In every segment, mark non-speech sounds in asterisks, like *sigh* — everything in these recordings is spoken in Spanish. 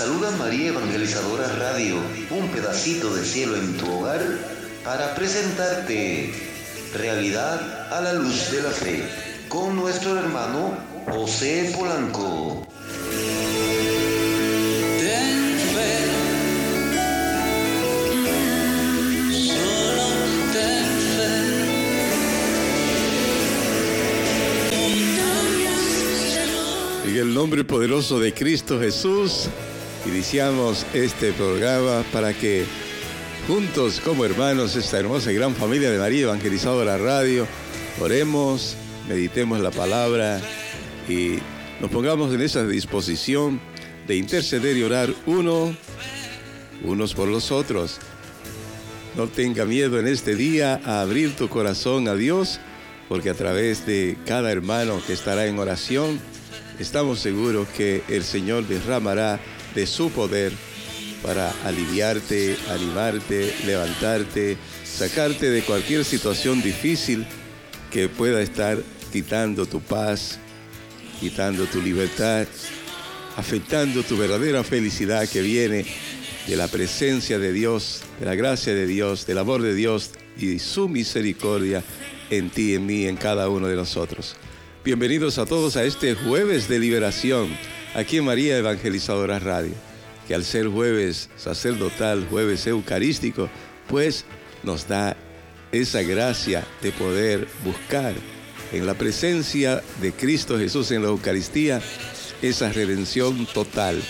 saluda María Evangelizadora Radio, un pedacito de cielo en tu hogar, para presentarte Realidad a la luz de la fe, con nuestro hermano José Polanco. En el nombre poderoso de Cristo Jesús, iniciamos este programa para que juntos como hermanos, esta hermosa y gran familia de María Evangelizadora Radio, oremos, meditemos la palabra y nos pongamos en esa disposición de interceder y orar uno, unos por los otros. No tenga miedo en este día a abrir tu corazón a Dios, porque a través de cada hermano que estará en oración, estamos seguros que el Señor derramará de su poder para aliviarte, animarte, levantarte, sacarte de cualquier situación difícil que pueda estar quitando tu paz, quitando tu libertad, afectando tu verdadera felicidad que viene de la presencia de Dios, de la gracia de Dios, del amor de Dios y su misericordia en ti, en mí, en cada uno de nosotros. Bienvenidos a todos a este jueves de liberación, aquí en María Evangelizadora Radio, que al ser jueves sacerdotal, jueves eucarístico, pues nos da esa gracia de poder buscar en la presencia de Cristo Jesús en la Eucaristía esa redención total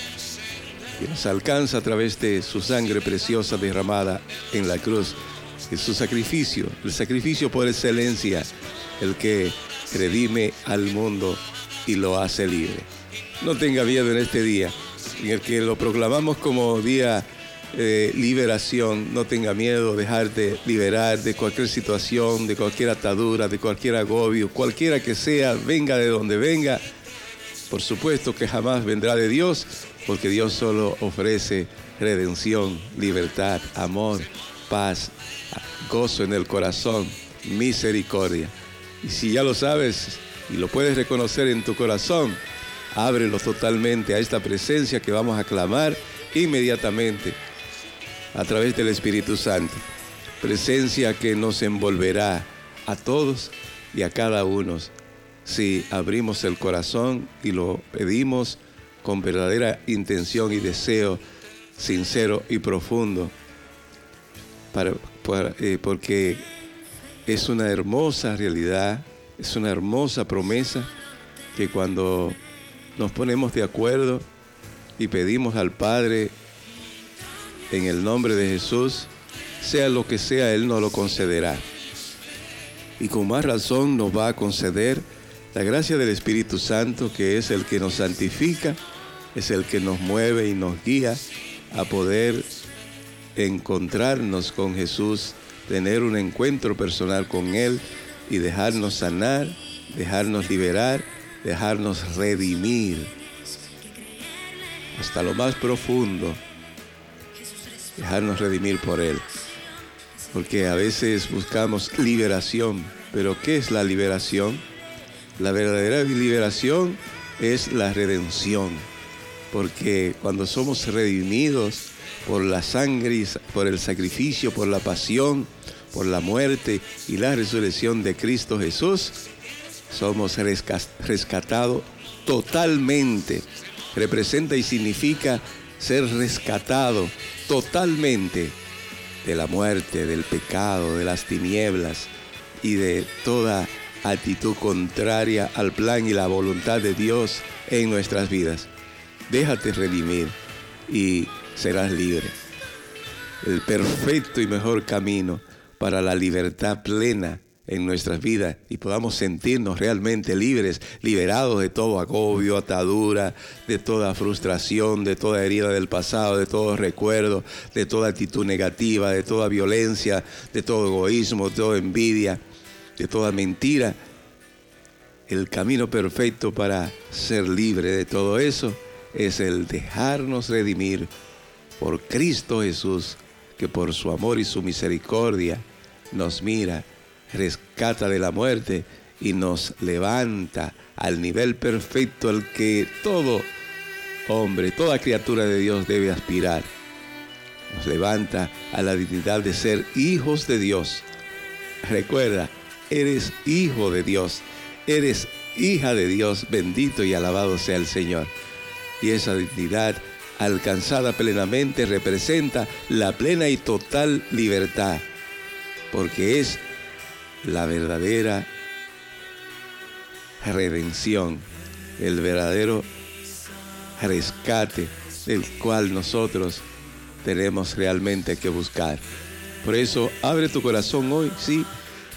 que nos alcanza a través de su sangre preciosa derramada en la cruz, en su sacrificio, el sacrificio por excelencia, el que redime al mundo y lo hace libre. No tenga miedo en este día, en el que lo proclamamos como día de liberación. No tenga miedo, dejarte liberar de cualquier situación, de cualquier atadura, de cualquier agobio, cualquiera que sea, venga de donde venga. Por supuesto que jamás vendrá de Dios, porque Dios solo ofrece redención, libertad, amor, paz, gozo en el corazón, misericordia. Y si ya lo sabes y lo puedes reconocer en tu corazón, ábrelo totalmente a esta presencia que vamos a clamar inmediatamente a través del Espíritu Santo. Presencia que nos envolverá a todos y a cada uno si abrimos el corazón y lo pedimos con verdadera intención y deseo sincero y profundo, para, eh, porque es una hermosa realidad, es una hermosa promesa que cuando nos ponemos de acuerdo y pedimos al Padre en el nombre de Jesús, sea lo que sea, Él nos lo concederá. Y con más razón nos va a conceder la gracia del Espíritu Santo, que es el que nos santifica, es el que nos mueve y nos guía a poder encontrarnos con Jesús, tener un encuentro personal con Él y dejarnos sanar, dejarnos liberar, dejarnos redimir hasta lo más profundo, dejarnos redimir por Él. Porque a veces buscamos liberación, pero ¿qué es la liberación? La verdadera liberación es la redención, porque cuando somos redimidos por la sangre, por el sacrificio, por la pasión, por la muerte y la resurrección de Cristo Jesús, somos rescatados totalmente. Representa y significa ser rescatado totalmente de la muerte, del pecado, de las tinieblas y de toda actitud contraria al plan y la voluntad de Dios en nuestras vidas. Déjate redimir y serás libre. El perfecto y mejor camino para la libertad plena en nuestras vidas y podamos sentirnos realmente libres, liberados de todo agobio, atadura, de toda frustración, de toda herida del pasado, de todo recuerdo, de toda actitud negativa, de toda violencia, de todo egoísmo, de toda envidia, de toda mentira. El camino perfecto para ser libre de todo eso es el dejarnos redimir por Cristo Jesús, que por su amor y su misericordia nos mira rescata de la muerte y nos levanta al nivel perfecto al que todo hombre, toda criatura de Dios debe aspirar. Nos levanta a la dignidad de ser hijos de Dios. Recuerda, eres hijo de Dios, eres hija de Dios, bendito y alabado sea el Señor. Y esa dignidad alcanzada plenamente representa la plena y total libertad, porque es la verdadera redención, el verdadero rescate del cual nosotros tenemos realmente que buscar. Por eso abre tu corazón hoy, sí,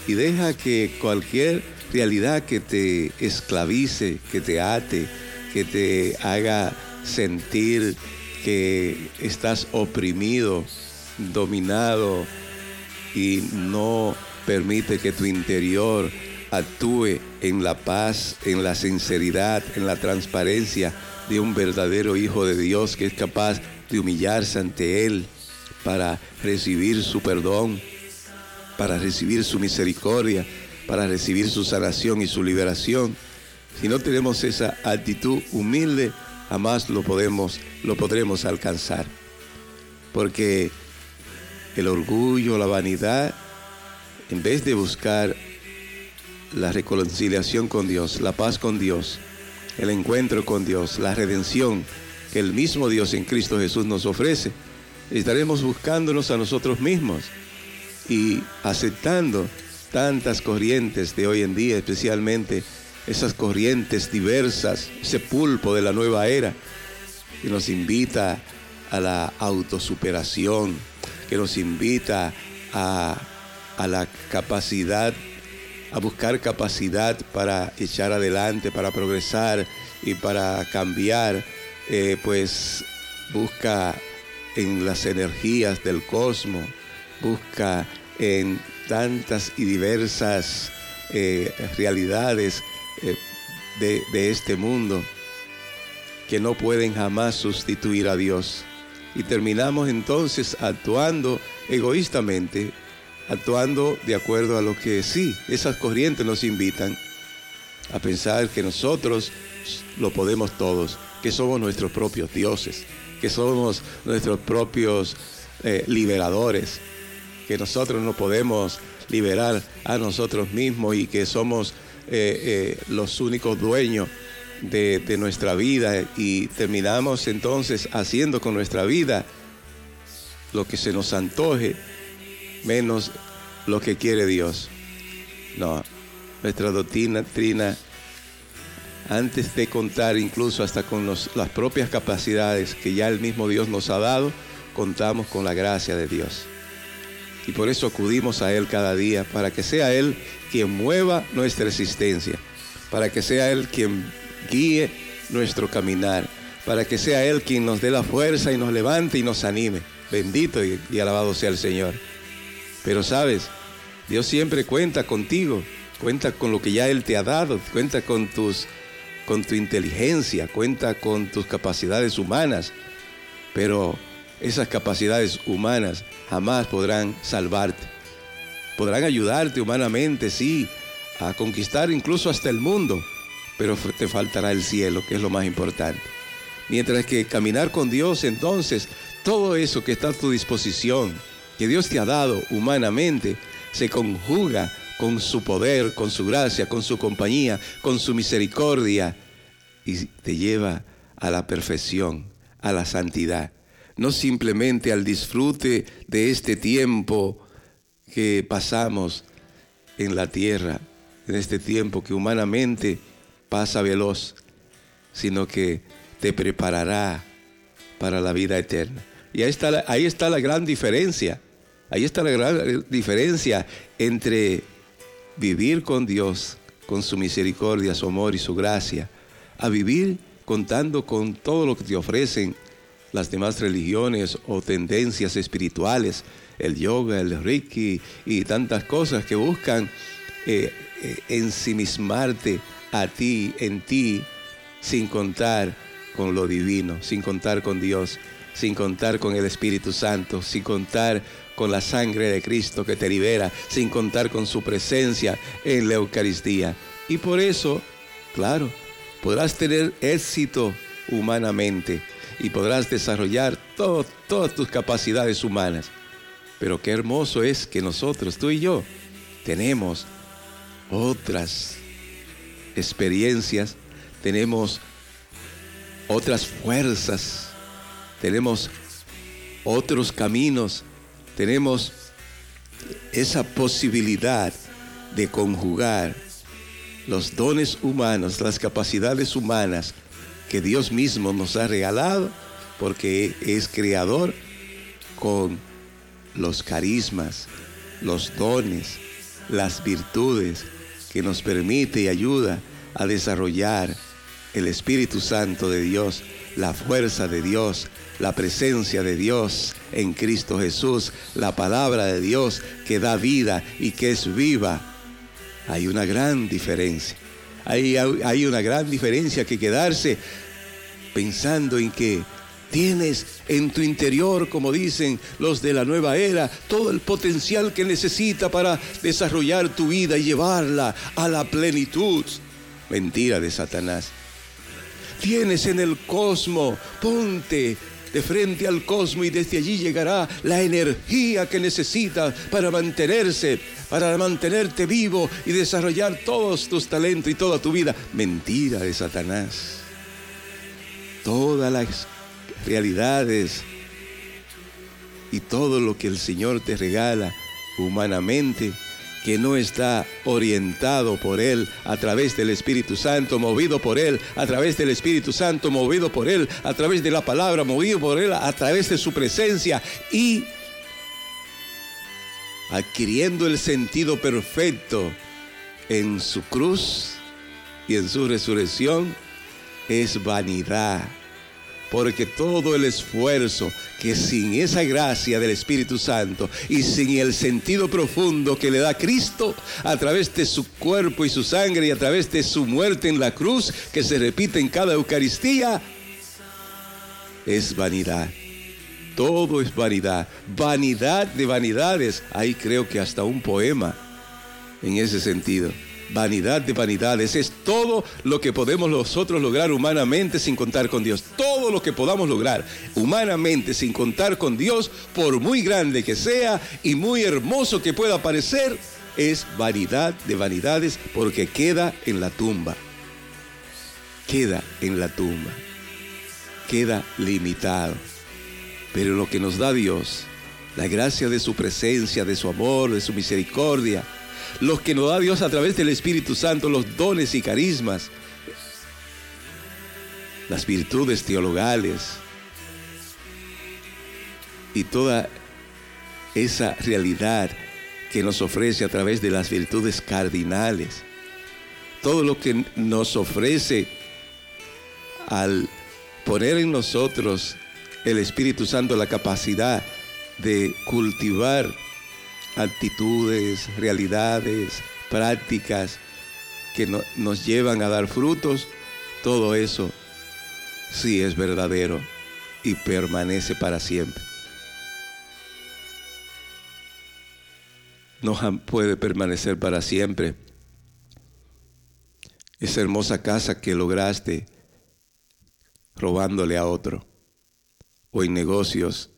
y deja que cualquier realidad que te esclavice, que te ate, que te haga sentir que estás oprimido, dominado y no permite que tu interior actúe en la paz, en la sinceridad, en la transparencia de un verdadero Hijo de Dios que es capaz de humillarse ante Él para recibir su perdón, para recibir su misericordia, para recibir su sanación y su liberación. Si no tenemos esa actitud humilde, jamás lo podemos lo podremos alcanzar. Porque el orgullo, la vanidad, en vez de buscar la reconciliación con Dios, la paz con Dios, el encuentro con Dios, la redención que el mismo Dios en Cristo Jesús nos ofrece, estaremos buscándonos a nosotros mismos y aceptando tantas corrientes de hoy en día, especialmente esas corrientes diversas, ese pulpo de la nueva era, que nos invita a la autosuperación, que nos invita a, a la capacidad a buscar capacidad para echar adelante, para progresar y para cambiar, eh, pues busca en las energías del cosmos, busca en tantas y diversas eh, realidades eh, de, de este mundo que no pueden jamás sustituir a Dios. Y terminamos entonces actuando egoístamente actuando de acuerdo a lo que sí, esas corrientes nos invitan a pensar que nosotros lo podemos todos, que somos nuestros propios dioses, que somos nuestros propios eh, liberadores, que nosotros no podemos liberar a nosotros mismos y que somos eh, eh, los únicos dueños de, de nuestra vida y terminamos entonces haciendo con nuestra vida lo que se nos antoje menos lo que quiere Dios. No, nuestra doctrina, trina, antes de contar incluso hasta con las propias capacidades que ya el mismo Dios nos ha dado, contamos con la gracia de Dios. Y por eso acudimos a Él cada día, para que sea Él quien mueva nuestra existencia, para que sea Él quien guíe nuestro caminar, para que sea Él quien nos dé la fuerza y nos levante y nos anime. Bendito y, y alabado sea el Señor. Pero sabes, Dios siempre cuenta contigo, cuenta con lo que ya Él te ha dado, cuenta con, tus, con tu inteligencia, cuenta con tus capacidades humanas. Pero esas capacidades humanas jamás podrán salvarte. Podrán ayudarte humanamente, sí, a conquistar incluso hasta el mundo, pero te faltará el cielo, que es lo más importante. Mientras que caminar con Dios, entonces, todo eso que está a tu disposición, que Dios te ha dado humanamente se conjuga con su poder, con su gracia, con su compañía, con su misericordia y te lleva a la perfección, a la santidad. No simplemente al disfrute de este tiempo que pasamos en la tierra, en este tiempo que humanamente pasa veloz, sino que te preparará para la vida eterna. Y ahí está la, ahí está la gran diferencia. Ahí está la gran diferencia entre vivir con Dios, con su misericordia, su amor y su gracia, a vivir contando con todo lo que te ofrecen las demás religiones o tendencias espirituales, el yoga, el reiki y tantas cosas que buscan eh, eh, ensimismarte a ti, en ti, sin contar con lo divino, sin contar con Dios sin contar con el Espíritu Santo, sin contar con la sangre de Cristo que te libera, sin contar con su presencia en la Eucaristía. Y por eso, claro, podrás tener éxito humanamente y podrás desarrollar todas tus capacidades humanas. Pero qué hermoso es que nosotros, tú y yo, tenemos otras experiencias, tenemos otras fuerzas, tenemos otros caminos, tenemos esa posibilidad de conjugar los dones humanos, las capacidades humanas que Dios mismo nos ha regalado, porque es creador, con los carismas, los dones, las virtudes que nos permite y ayuda a desarrollar el Espíritu Santo de Dios, la fuerza de Dios, la presencia de Dios en Cristo Jesús, la palabra de Dios que da vida y que es viva. Hay una gran diferencia. Hay, una gran diferencia que quedarse pensando en que tienes en tu interior, como dicen los de la nueva era, todo el potencial que necesita para desarrollar tu vida y llevarla a la plenitud. Mentira de Satanás. Tienes en el cosmos, ponte de frente al cosmos y desde allí llegará la energía que necesitas para mantenerse, para mantenerte vivo y desarrollar todos tus talentos y toda tu vida. Mentira de Satanás. Todas las realidades y todo lo que el Señor te regala humanamente que no está orientado por Él a través del Espíritu Santo, movido por Él, a través del Espíritu Santo, movido por Él, a través de la palabra, movido por Él, a través de su presencia y adquiriendo el sentido perfecto en su cruz y en su resurrección, es vanidad porque todo el esfuerzo que sin esa gracia del Espíritu Santo y sin el sentido profundo que le da Cristo a través de su cuerpo y su sangre y a través de su muerte en la cruz que se repite en cada Eucaristía, es vanidad. Todo es vanidad. Vanidad de vanidades. Ahí creo que hasta un poema en ese sentido vanidad de vanidades. Es todo lo que podemos nosotros lograr humanamente sin contar con Dios. Todo lo que podamos lograr humanamente sin contar con Dios, por muy grande que sea y muy hermoso que pueda parecer, es vanidad de vanidades porque queda en la tumba. Queda en la tumba. Queda limitado. Pero lo que nos da Dios, la gracia de su presencia, de su amor, de su misericordia, los que nos da Dios a través del Espíritu Santo, los dones y carismas, las virtudes teologales y toda esa realidad que nos ofrece a través de las virtudes cardinales. Todo lo que nos ofrece al poner en nosotros el Espíritu Santo la capacidad de cultivar actitudes, realidades, prácticas que nos llevan a dar frutos, todo eso sí es verdadero y permanece para siempre. No puede permanecer para siempre esa hermosa casa que lograste robándole a otro o en negocios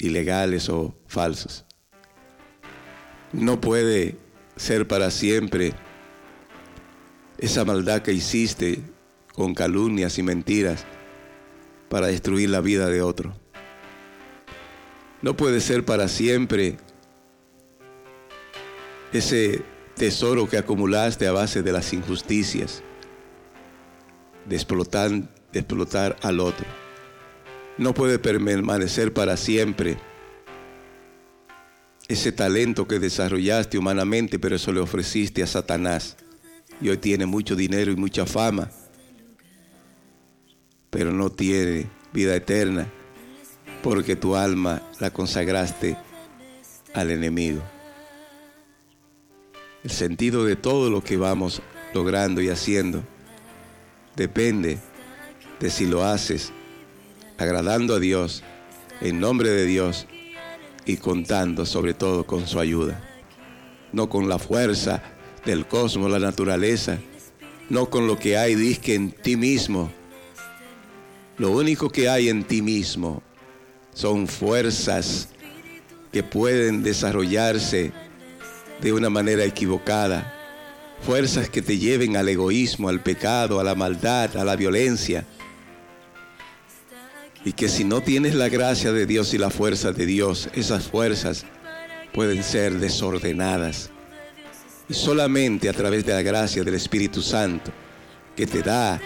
ilegales o falsos. No puede ser para siempre esa maldad que hiciste con calumnias y mentiras para destruir la vida de otro. No puede ser para siempre ese tesoro que acumulaste a base de las injusticias, de explotar, explotar al otro no puede permanecer para siempre. Ese talento que desarrollaste humanamente, pero eso le ofreciste a Satanás. Y hoy tiene mucho dinero y mucha fama, pero no tiene vida eterna, porque tu alma la consagraste al enemigo. El sentido de todo lo que vamos logrando y haciendo depende de si lo haces agradando a Dios, en nombre de Dios y contando sobre todo con su ayuda. No con la fuerza del cosmos, la naturaleza, no con lo que hay, disque en ti mismo. Lo único que hay en ti mismo son fuerzas que pueden desarrollarse de una manera equivocada. Fuerzas que te lleven al egoísmo, al pecado, a la maldad, a la violencia. Y que si no tienes la gracia de Dios y la fuerza de Dios, esas fuerzas pueden ser desordenadas. Y solamente a través de la gracia del Espíritu Santo, que te da,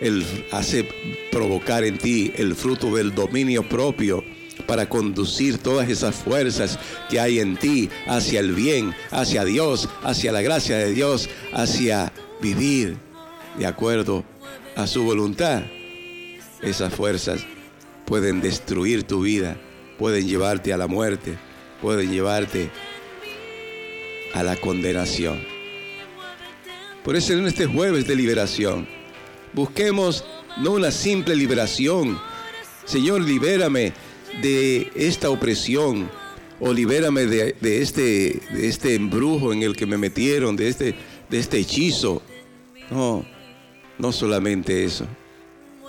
el, hace provocar en ti el fruto del dominio propio para conducir todas esas fuerzas que hay en ti hacia el bien, hacia Dios, hacia la gracia de Dios, hacia vivir de acuerdo a su voluntad. Esas fuerzas pueden destruir tu vida, pueden llevarte a la muerte, pueden llevarte a la condenación. Por eso en este jueves de liberación, busquemos no una simple liberación. Señor, libérame de esta opresión o libérame de, este, de este embrujo en el que me metieron, de este, de este hechizo. No, no solamente eso.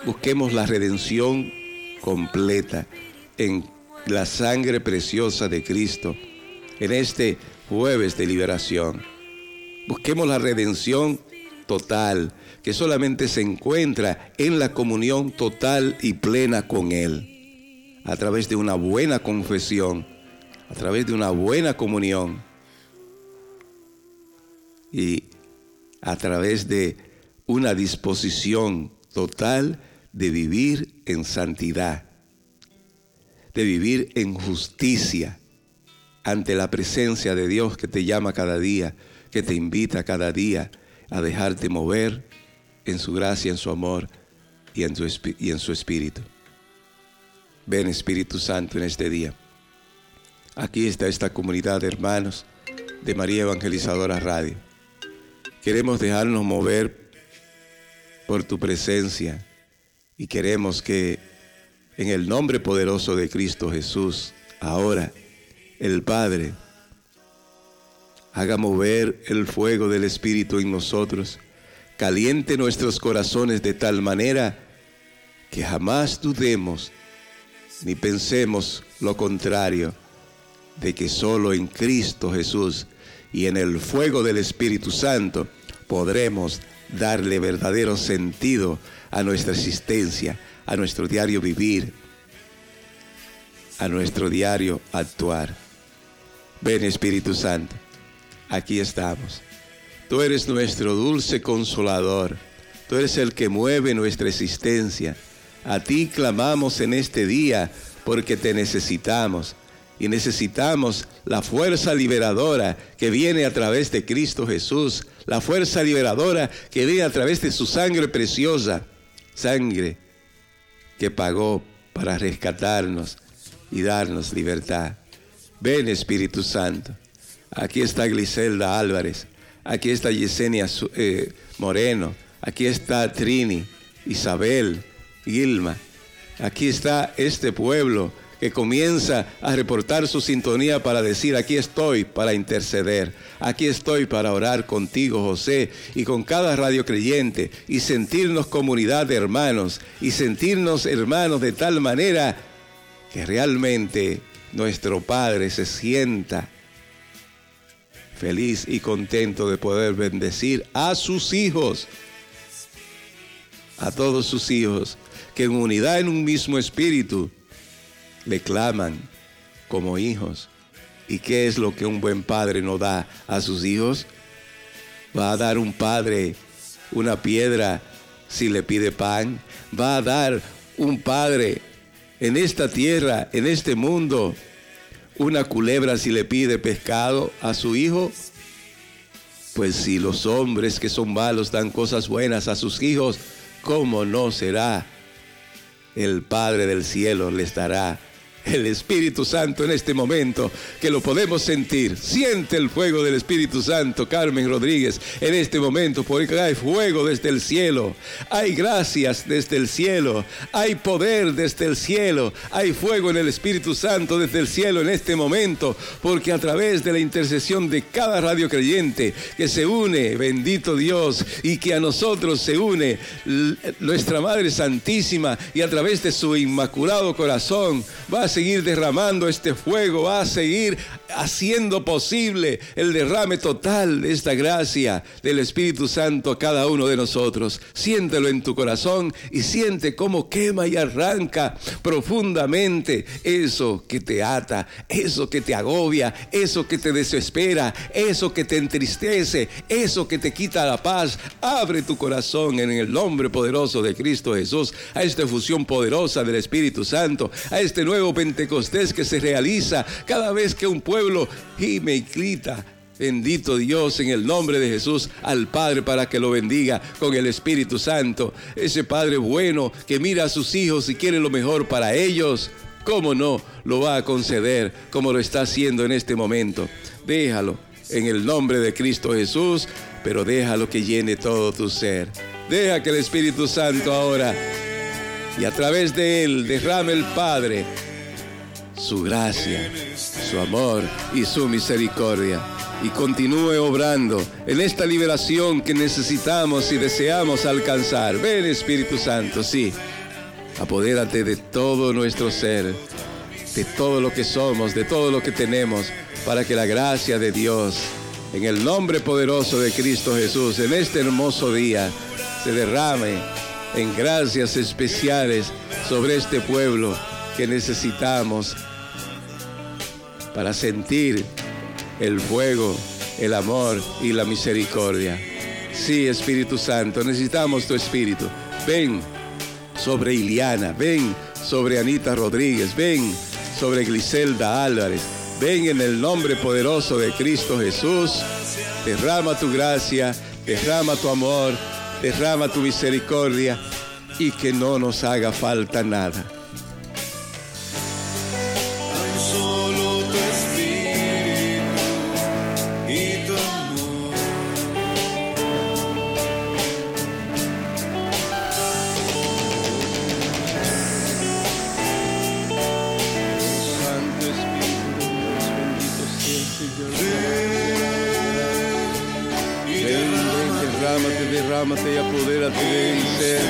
Busquemos la redención completa en la sangre preciosa de Cristo en este jueves de liberación. Busquemos la redención total que solamente se encuentra en la comunión total y plena con Él a través de una buena confesión, a través de una buena comunión y a través de una disposición total de vivir en santidad, de vivir en justicia ante la presencia de Dios que te llama cada día, que te invita cada día a dejarte mover en su gracia, en su amor y en, y en su espíritu. Ven Espíritu Santo en este día. Aquí está esta comunidad de hermanos de María Evangelizadora Radio. Queremos dejarnos mover por tu presencia y queremos que en el nombre poderoso de Cristo Jesús, ahora el Padre haga mover el fuego del Espíritu en nosotros, caliente nuestros corazones de tal manera que jamás dudemos ni pensemos lo contrario, de que solo en Cristo Jesús y en el fuego del Espíritu Santo podremos darle verdadero sentido a nuestra existencia, a nuestro diario vivir, a nuestro diario actuar. Ven Espíritu Santo, aquí estamos. Tú eres nuestro dulce consolador. Tú eres el que mueve nuestra existencia. A ti clamamos en este día porque te necesitamos y necesitamos la fuerza liberadora que viene a través de Cristo Jesús, la fuerza liberadora que viene a través de su sangre preciosa, sangre que pagó para rescatarnos y darnos libertad. Ven Espíritu Santo. Aquí está Gliselda Álvarez, aquí está Yesenia eh, Moreno, aquí está Trini, Isabel, Gilma. Aquí está este pueblo que comienza a reportar su sintonía para decir, aquí estoy para interceder, aquí estoy para orar contigo, José, y con cada radio creyente, y sentirnos comunidad de hermanos, y sentirnos hermanos de tal manera que realmente nuestro Padre se sienta feliz y contento de poder bendecir a sus hijos, a todos sus hijos que en unidad en un mismo espíritu le claman como hijos. ¿Y qué es lo que un buen padre no da a sus hijos? Va a dar un padre una piedra si le pide pan. Va a dar un padre en esta tierra, en este mundo, una culebra si le pide pescado a su hijo. Pues si los hombres que son malos dan cosas buenas a sus hijos, ¿cómo no será el Padre del cielo les dará el Espíritu Santo en este momento, que lo podemos sentir. Siente el fuego del Espíritu Santo, Carmen Rodríguez, en este momento, porque hay fuego desde el cielo, hay gracias desde el cielo, hay poder desde el cielo, hay fuego en el Espíritu Santo desde el cielo en este momento, porque a través de la intercesión de cada radio creyente que se une, bendito Dios, y que a nosotros se une nuestra Madre Santísima, y a través de su inmaculado corazón, va a seguir derramando este fuego, va a seguir haciendo posible el derrame total de esta gracia del Espíritu Santo a cada uno de nosotros. Siéntelo en tu corazón y siente cómo quema y arranca profundamente eso que te ata, eso que te agobia, eso que te desespera, eso que te entristece, eso que te quita la paz. Abre tu corazón en el nombre poderoso de Cristo Jesús a esta fusión poderosa del Espíritu Santo, a este nuevo Pentecostés que se realiza cada vez que un pueblo gime y grita. Bendito Dios en el nombre de Jesús al Padre para que lo bendiga con el Espíritu Santo. Ese Padre bueno que mira a sus hijos y quiere lo mejor para ellos. ¿Cómo no lo va a conceder como lo está haciendo en este momento? Déjalo en el nombre de Cristo Jesús, pero déjalo que llene todo tu ser. Deja que el Espíritu Santo ahora y a través de él derrame el Padre su gracia, su amor y su misericordia. Y continúe obrando en esta liberación que necesitamos y deseamos alcanzar. Ven Espíritu Santo, sí. Apodérate de todo nuestro ser, de todo lo que somos, de todo lo que tenemos, para que la gracia de Dios, en el nombre poderoso de Cristo Jesús, en este hermoso día, se derrame en gracias especiales sobre este pueblo que necesitamos para sentir el fuego, el amor y la misericordia. Sí, Espíritu Santo, necesitamos tu Espíritu. Ven sobre Iliana, ven sobre Anita Rodríguez, ven sobre Griselda Álvarez. Ven en el nombre poderoso de Cristo Jesús. Derrama tu gracia, derrama tu amor, derrama tu misericordia y que no nos haga falta nada. Derrámate y apodérate mi ser.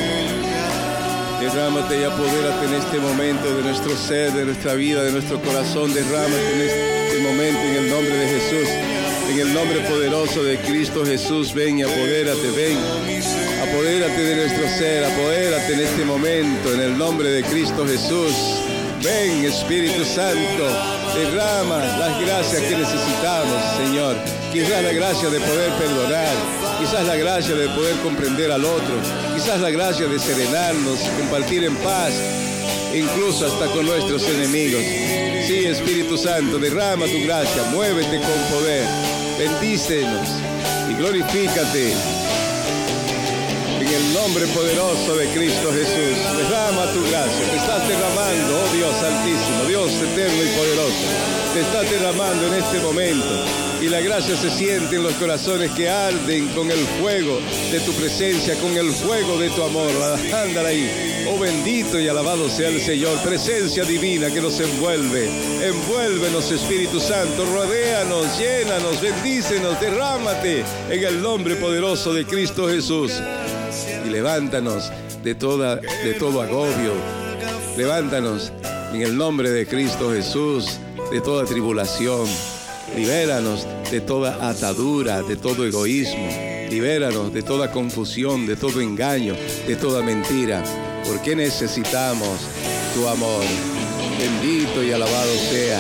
Derrámate y apodérate en este momento de nuestro ser, de nuestra vida, de nuestro corazón. Derrámate en este momento en el nombre de Jesús. En el nombre poderoso de Cristo Jesús, ven y apodérate, ven. Apodérate de nuestro ser, apodérate en este momento, en el nombre de Cristo Jesús. Ven, Espíritu Santo, derrama las gracias que necesitamos, Señor. Quizás la gracia de poder perdonar, quizás la gracia de poder comprender al otro, quizás la gracia de serenarnos, compartir en paz, incluso hasta con nuestros enemigos. Sí, Espíritu Santo, derrama tu gracia, muévete con poder, bendícenos y glorifícate en el nombre poderoso de Cristo Jesús. Derrama tu gracia, te estás derramando, oh Dios Altísimo, Dios eterno y poderoso, te estás derramando en este momento y la gracia se siente en los corazones que arden con el fuego de tu presencia, con el fuego de tu amor. Ándale ahí. Oh bendito y alabado sea el Señor. Presencia divina que nos envuelve. Envuélvenos Espíritu Santo. Rodéanos, llénanos, bendícenos, derrámate en el nombre poderoso de Cristo Jesús. Levántanos de, toda, de todo agobio. Levántanos en el nombre de Cristo Jesús de toda tribulación Libéranos de toda atadura, de todo egoísmo. Libéranos de toda confusión, de todo engaño, de toda mentira. Porque necesitamos tu amor. Bendito y alabado sea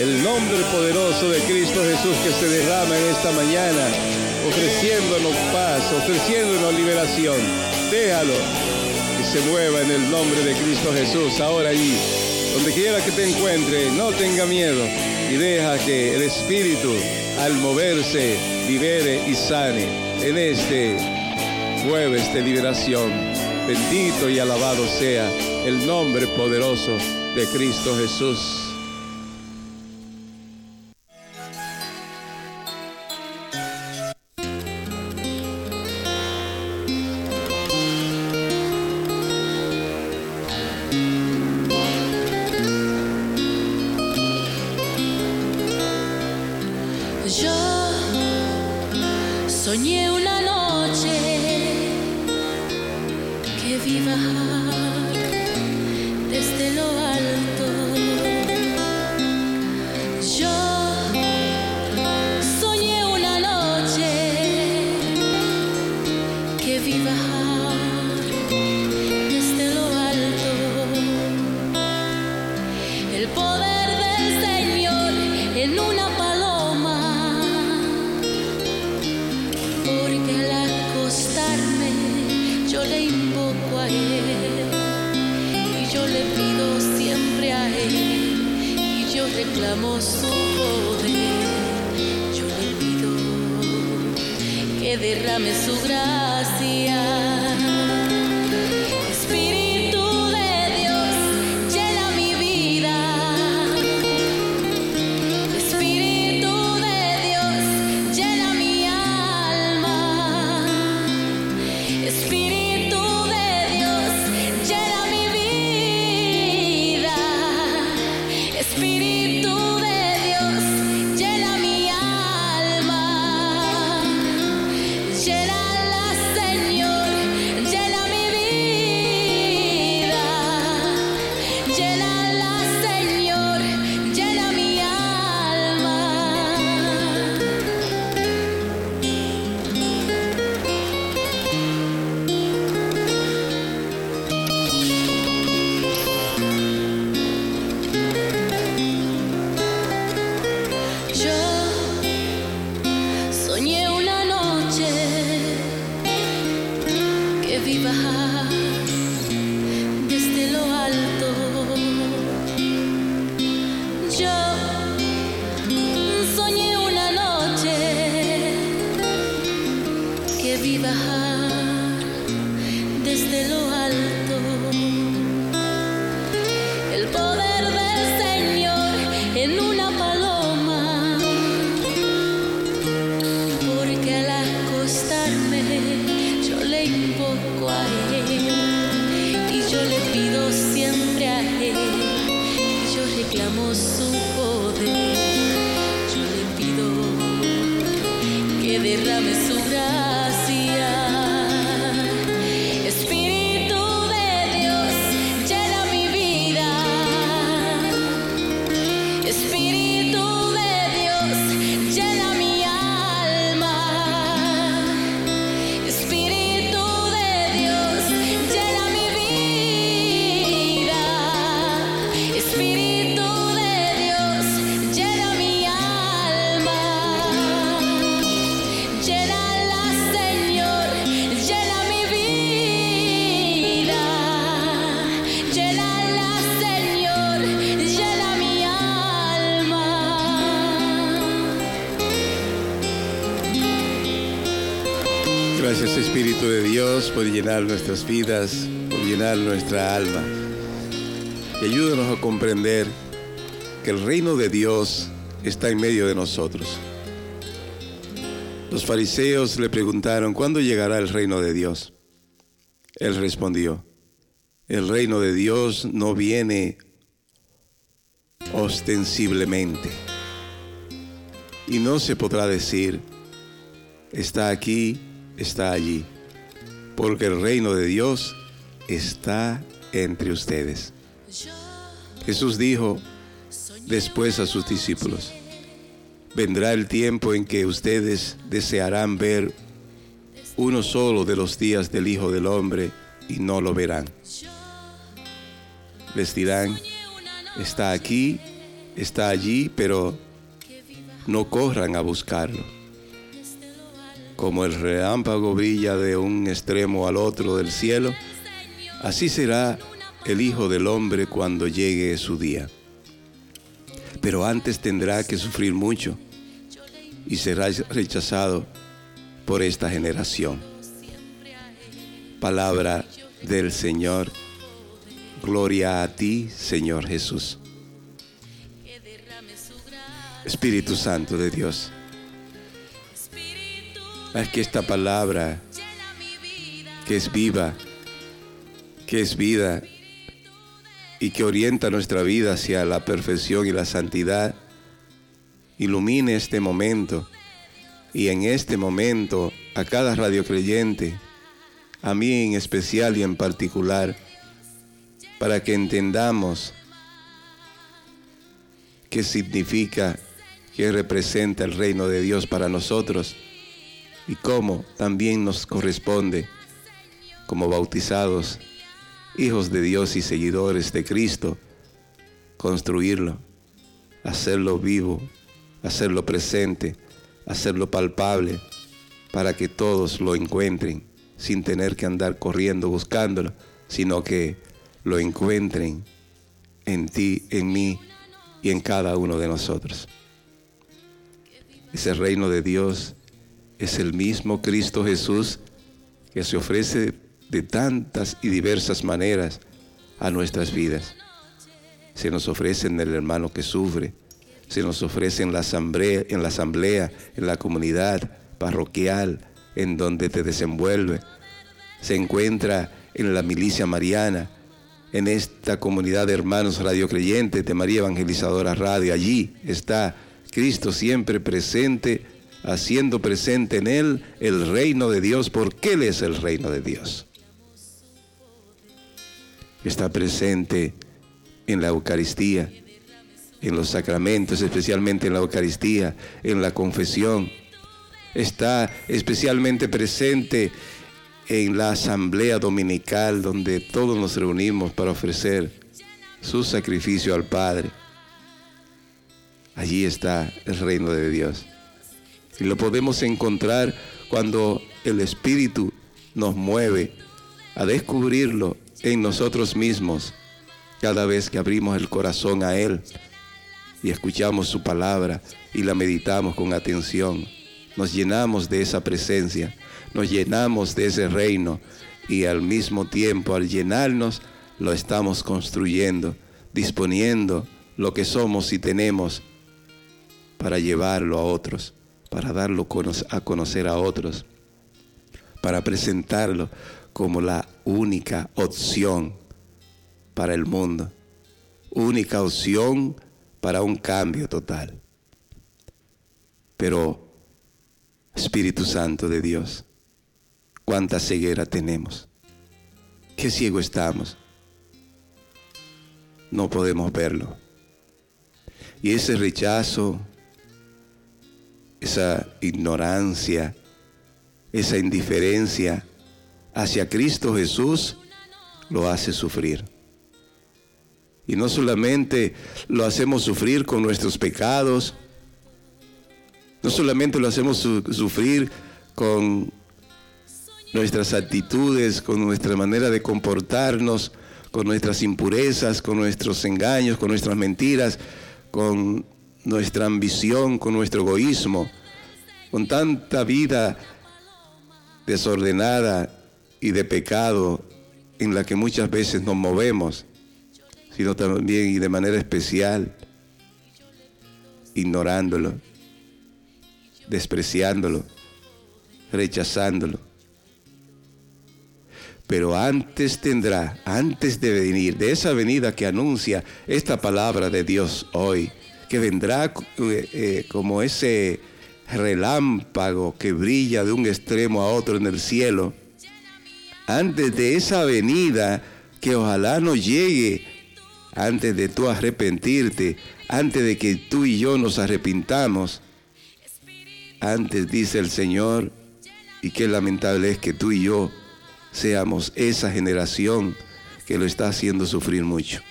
el nombre poderoso de Cristo Jesús que se derrama en esta mañana, ofreciéndonos paz, ofreciéndonos liberación. Déjalo que se mueva en el nombre de Cristo Jesús ahora allí. Donde quiera que te encuentre, no tenga miedo y deja que el Espíritu al moverse libere y sane en este jueves de liberación. Bendito y alabado sea el nombre poderoso de Cristo Jesús. Nuestras vidas, llenar nuestra alma. Y ayúdanos a comprender que el reino de Dios está en medio de nosotros. Los fariseos le preguntaron, ¿cuándo llegará el reino de Dios? Él respondió, el reino de Dios no viene ostensiblemente. Y no se podrá decir, está aquí, está allí porque el reino de Dios está entre ustedes. Jesús dijo después a sus discípulos, vendrá el tiempo en que ustedes desearán ver uno solo de los días del Hijo del Hombre y no lo verán. Les dirán, está aquí, está allí, pero no corran a buscarlo como el relámpago brilla de un extremo al otro del cielo, así será el Hijo del Hombre cuando llegue su día. Pero antes tendrá que sufrir mucho y será rechazado por esta generación. Palabra del Señor. Gloria a ti, Señor Jesús. Espíritu Santo de Dios. Haz que esta palabra, que es viva, que es vida y que orienta nuestra vida hacia la perfección y la santidad, ilumine este momento. Y en este momento a cada radio creyente, a mí en especial y en particular, para que entendamos qué significa, qué representa el reino de Dios para nosotros y cómo también nos corresponde como bautizados, hijos de Dios y seguidores de Cristo, construirlo, hacerlo vivo, hacerlo presente, hacerlo palpable, para que todos lo encuentren sin tener que andar corriendo buscándolo, sino que lo encuentren en ti, en mí y en cada uno de nosotros. Ese reino de Dios es el mismo Cristo Jesús que se ofrece de tantas y diversas maneras a nuestras vidas. Se nos ofrece en el hermano que sufre, se nos ofrece en la asamblea, en la, asamblea, en la comunidad parroquial, en donde te desenvuelve. Se encuentra en la milicia mariana, en esta comunidad de hermanos radiocreyentes de María Evangelizadora Radio. Allí está Cristo siempre presente, haciendo presente en Él el reino de Dios, porque Él es el reino de Dios. Está presente en la Eucaristía, en los sacramentos, especialmente en la Eucaristía, en la confesión. Está especialmente presente en la asamblea dominical donde todos nos reunimos para ofrecer su sacrificio al Padre. Allí está el reino de Dios. Y lo podemos encontrar cuando el Espíritu nos mueve a descubrirlo en nosotros mismos cada vez que abrimos el corazón a Él y escuchamos su palabra y la meditamos con atención. Nos llenamos de esa presencia nos llenamos de ese reino y al mismo tiempo al llenarnos lo estamos construyendo, disponiendo lo que somos y tenemos para llevarlo a otros, para darlo a conocer a otros, para presentarlo como la única opción para el mundo, única opción para un cambio total. Pero Espíritu Santo de Dios, cuánta ceguera tenemos. Qué ciego estamos. No podemos verlo. Y ese rechazo, esa ignorancia, esa indiferencia hacia Cristo Jesús lo hace sufrir. Y no solamente lo hacemos sufrir con nuestros pecados, no solamente lo hacemos sufrir con nuestras actitudes, con nuestra manera de comportarnos, con nuestras impurezas, con nuestros engaños, con nuestras mentiras, con nuestra ambición, con nuestro egoísmo, con tanta vida desordenada y de pecado en la que muchas veces nos movemos, sino también y de manera especial ignorándolo, despreciándolo, rechazándolo. Pero antes tendrá, antes de venir, de esa venida que anuncia esta palabra de Dios hoy, que vendrá eh, eh, como ese relámpago que brilla de un extremo a otro en el cielo, antes de esa venida que ojalá no llegue, antes de tú arrepentirte, antes de que tú y yo nos arrepintamos, antes dice el Señor, y qué lamentable es que tú y yo seamos esa generación que lo está haciendo sufrir mucho,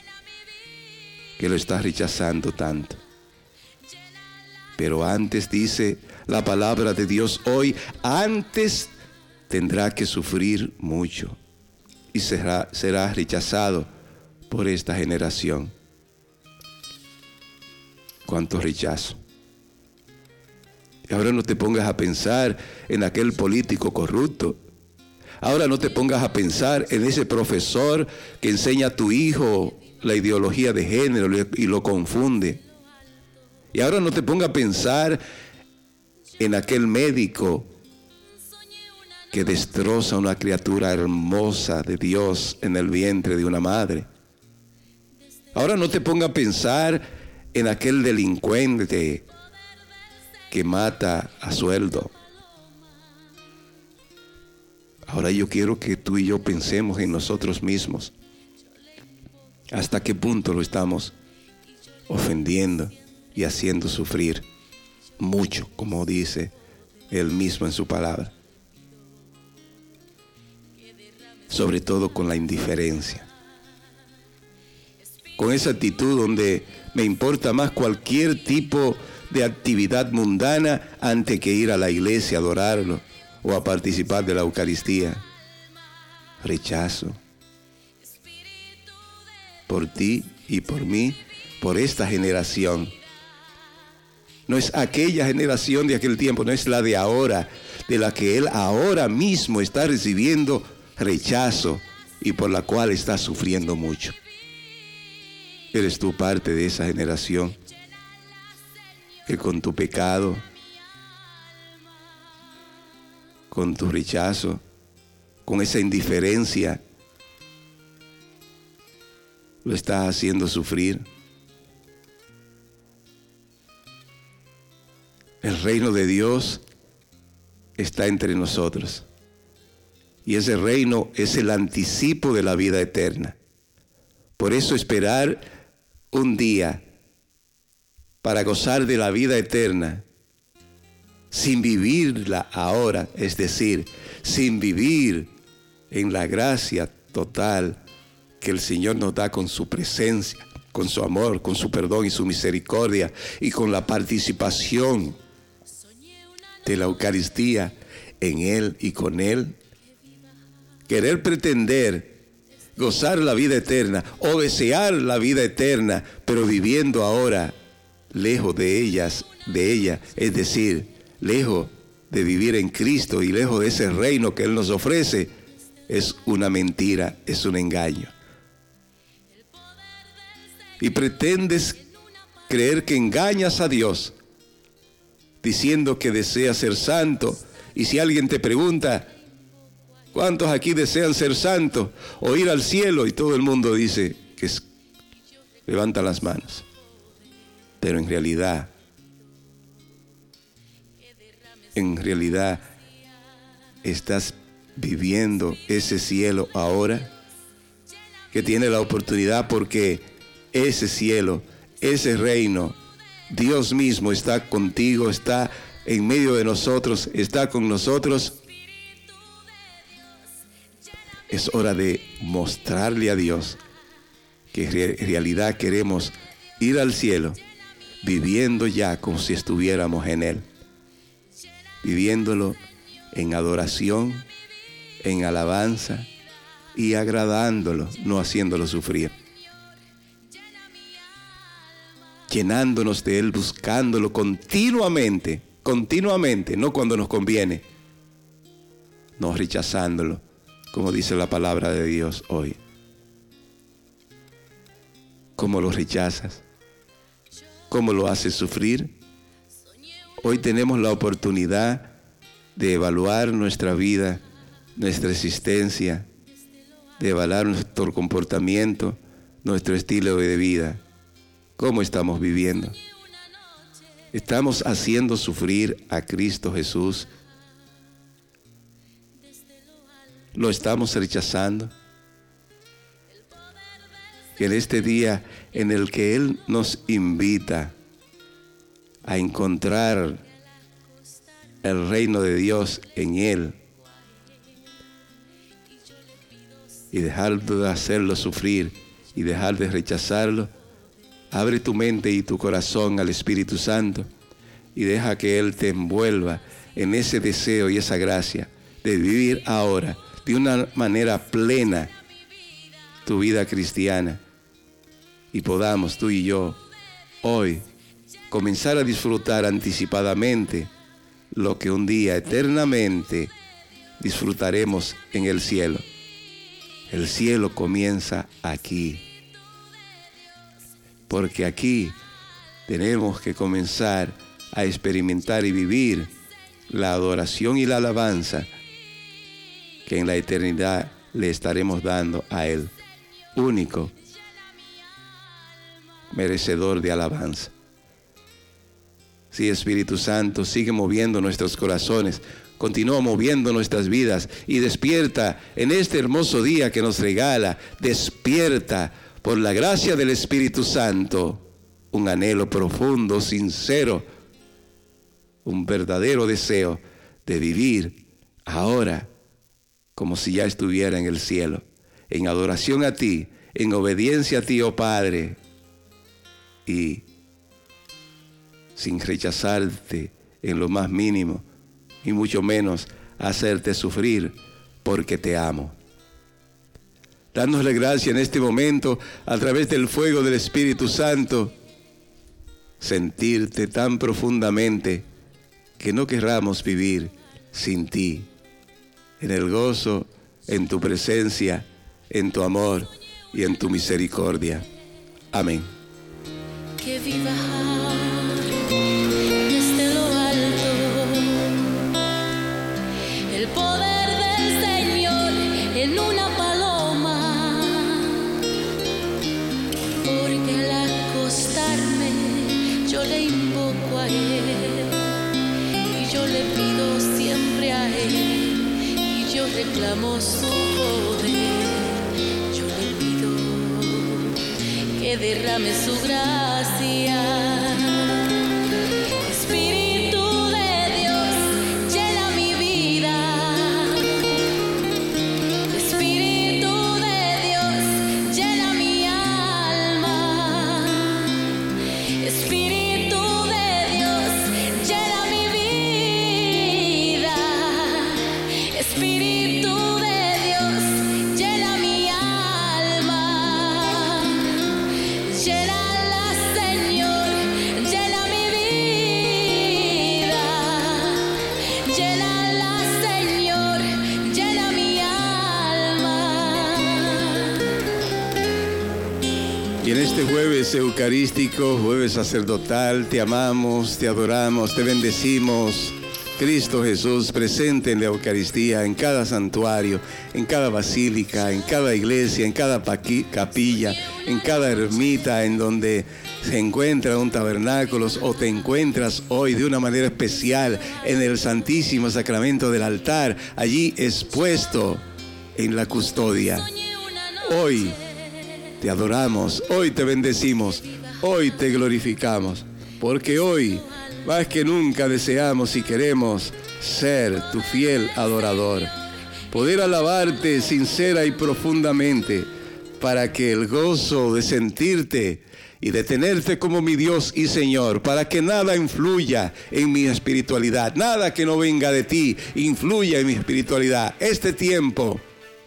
que lo está rechazando tanto. Pero antes dice la palabra de Dios hoy, antes tendrá que sufrir mucho y será, rechazado por esta generación. Cuánto rechazo. Y ahora no te pongas a pensar en aquel político corrupto Ahora no te pongas a pensar en ese profesor que enseña a tu hijo la ideología de género y lo confunde. Y ahora no te pongas a pensar en aquel médico que destroza una criatura hermosa de Dios en el vientre de una madre. Ahora no te pongas a pensar en aquel delincuente que mata a sueldo. Ahora yo quiero que tú y yo pensemos en nosotros mismos. ¿Hasta qué punto lo estamos ofendiendo y haciendo sufrir mucho, como dice él mismo en su palabra? Sobre todo con la indiferencia. Con esa actitud donde me importa más cualquier tipo de actividad mundana antes que ir a la iglesia a adorarlo o a participar de la Eucaristía. Rechazo. Por ti y por mí, por esta generación. No es aquella generación de aquel tiempo, no es la de ahora, de la que Él ahora mismo está recibiendo rechazo y por la cual está sufriendo mucho. Eres tú parte de esa generación que con tu pecado, con tu rechazo, con esa indiferencia, lo estás haciendo sufrir. El reino de Dios está entre nosotros. Y ese reino es el anticipo de la vida eterna. Por eso esperar un día para gozar de la vida eterna sin vivirla ahora, es decir, sin vivir en la gracia total que el Señor nos da con su presencia, con su amor, con su perdón y su misericordia y con la participación de la Eucaristía en Él y con Él. Querer pretender gozar la vida eterna o desear la vida eterna, pero viviendo ahora lejos de ellas, de ella, es decir, lejos de vivir en Cristo y lejos de ese reino que Él nos ofrece, es una mentira, es un engaño. Y pretendes creer que engañas a Dios diciendo que deseas ser santo. Y si alguien te pregunta, ¿cuántos aquí desean ser santos o ir al cielo? Y todo el mundo dice que levanta las manos. Pero en realidad en realidad estás viviendo ese cielo ahora, que tiene la oportunidad porque ese cielo, ese reino, Dios mismo está contigo, está en medio de nosotros, está con nosotros. Es hora de mostrarle a Dios que en realidad queremos ir al cielo viviendo ya como si estuviéramos en Él viviéndolo en adoración, en alabanza y agradándolo, no haciéndolo sufrir. Llenándonos de Él, buscándolo continuamente, continuamente, no cuando nos conviene, no rechazándolo, como dice la palabra de Dios hoy. ¿Cómo lo rechazas? ¿Cómo lo haces sufrir? Hoy tenemos la oportunidad de evaluar nuestra vida, nuestra existencia, de evaluar nuestro comportamiento, nuestro estilo de vida. ¿Cómo estamos viviendo? ¿Estamos haciendo sufrir a Cristo Jesús? ¿Lo estamos rechazando? Que en este día en el que Él nos invita a encontrar el reino de Dios en Él y dejar de hacerlo sufrir y dejar de rechazarlo, abre tu mente y tu corazón al Espíritu Santo y deja que Él te envuelva en ese deseo y esa gracia de vivir ahora de una manera plena tu vida cristiana y podamos tú y yo hoy comenzar a disfrutar anticipadamente lo que un día eternamente disfrutaremos en el cielo. El cielo comienza aquí. Porque aquí tenemos que comenzar a experimentar y vivir la adoración y la alabanza que en la eternidad le estaremos dando a Él, único, merecedor de alabanza. Sí, Espíritu Santo, sigue moviendo nuestros corazones, continúa moviendo nuestras vidas y despierta en este hermoso día que nos regala, despierta por la gracia del Espíritu Santo un anhelo profundo, sincero, un verdadero deseo de vivir ahora como si ya estuviera en el cielo, en adoración a ti, en obediencia a ti, oh Padre, y sin rechazarte en lo más mínimo, y mucho menos hacerte sufrir porque te amo. Dándole gracia en este momento a través del fuego del Espíritu Santo, sentirte tan profundamente que no querramos vivir sin ti, en el gozo, en tu presencia, en tu amor y en tu misericordia. Amén. Reclamo su poder, yo le pido que derrame su gracia. Eucarístico, jueves sacerdotal, te amamos, te adoramos, te bendecimos. Cristo Jesús presente en la Eucaristía, en cada santuario, en cada basílica, en cada iglesia, en cada capilla, en cada ermita en donde se encuentra un tabernáculo o te encuentras hoy de una manera especial en el Santísimo Sacramento del altar, allí expuesto en la custodia. Hoy te adoramos, hoy te bendecimos, hoy te glorificamos, porque hoy más que nunca deseamos y queremos ser tu fiel adorador, poder alabarte sincera y profundamente, para que el gozo de sentirte y de tenerte como mi Dios y Señor, para que nada influya en mi espiritualidad, nada que no venga de ti influya en mi espiritualidad. Este tiempo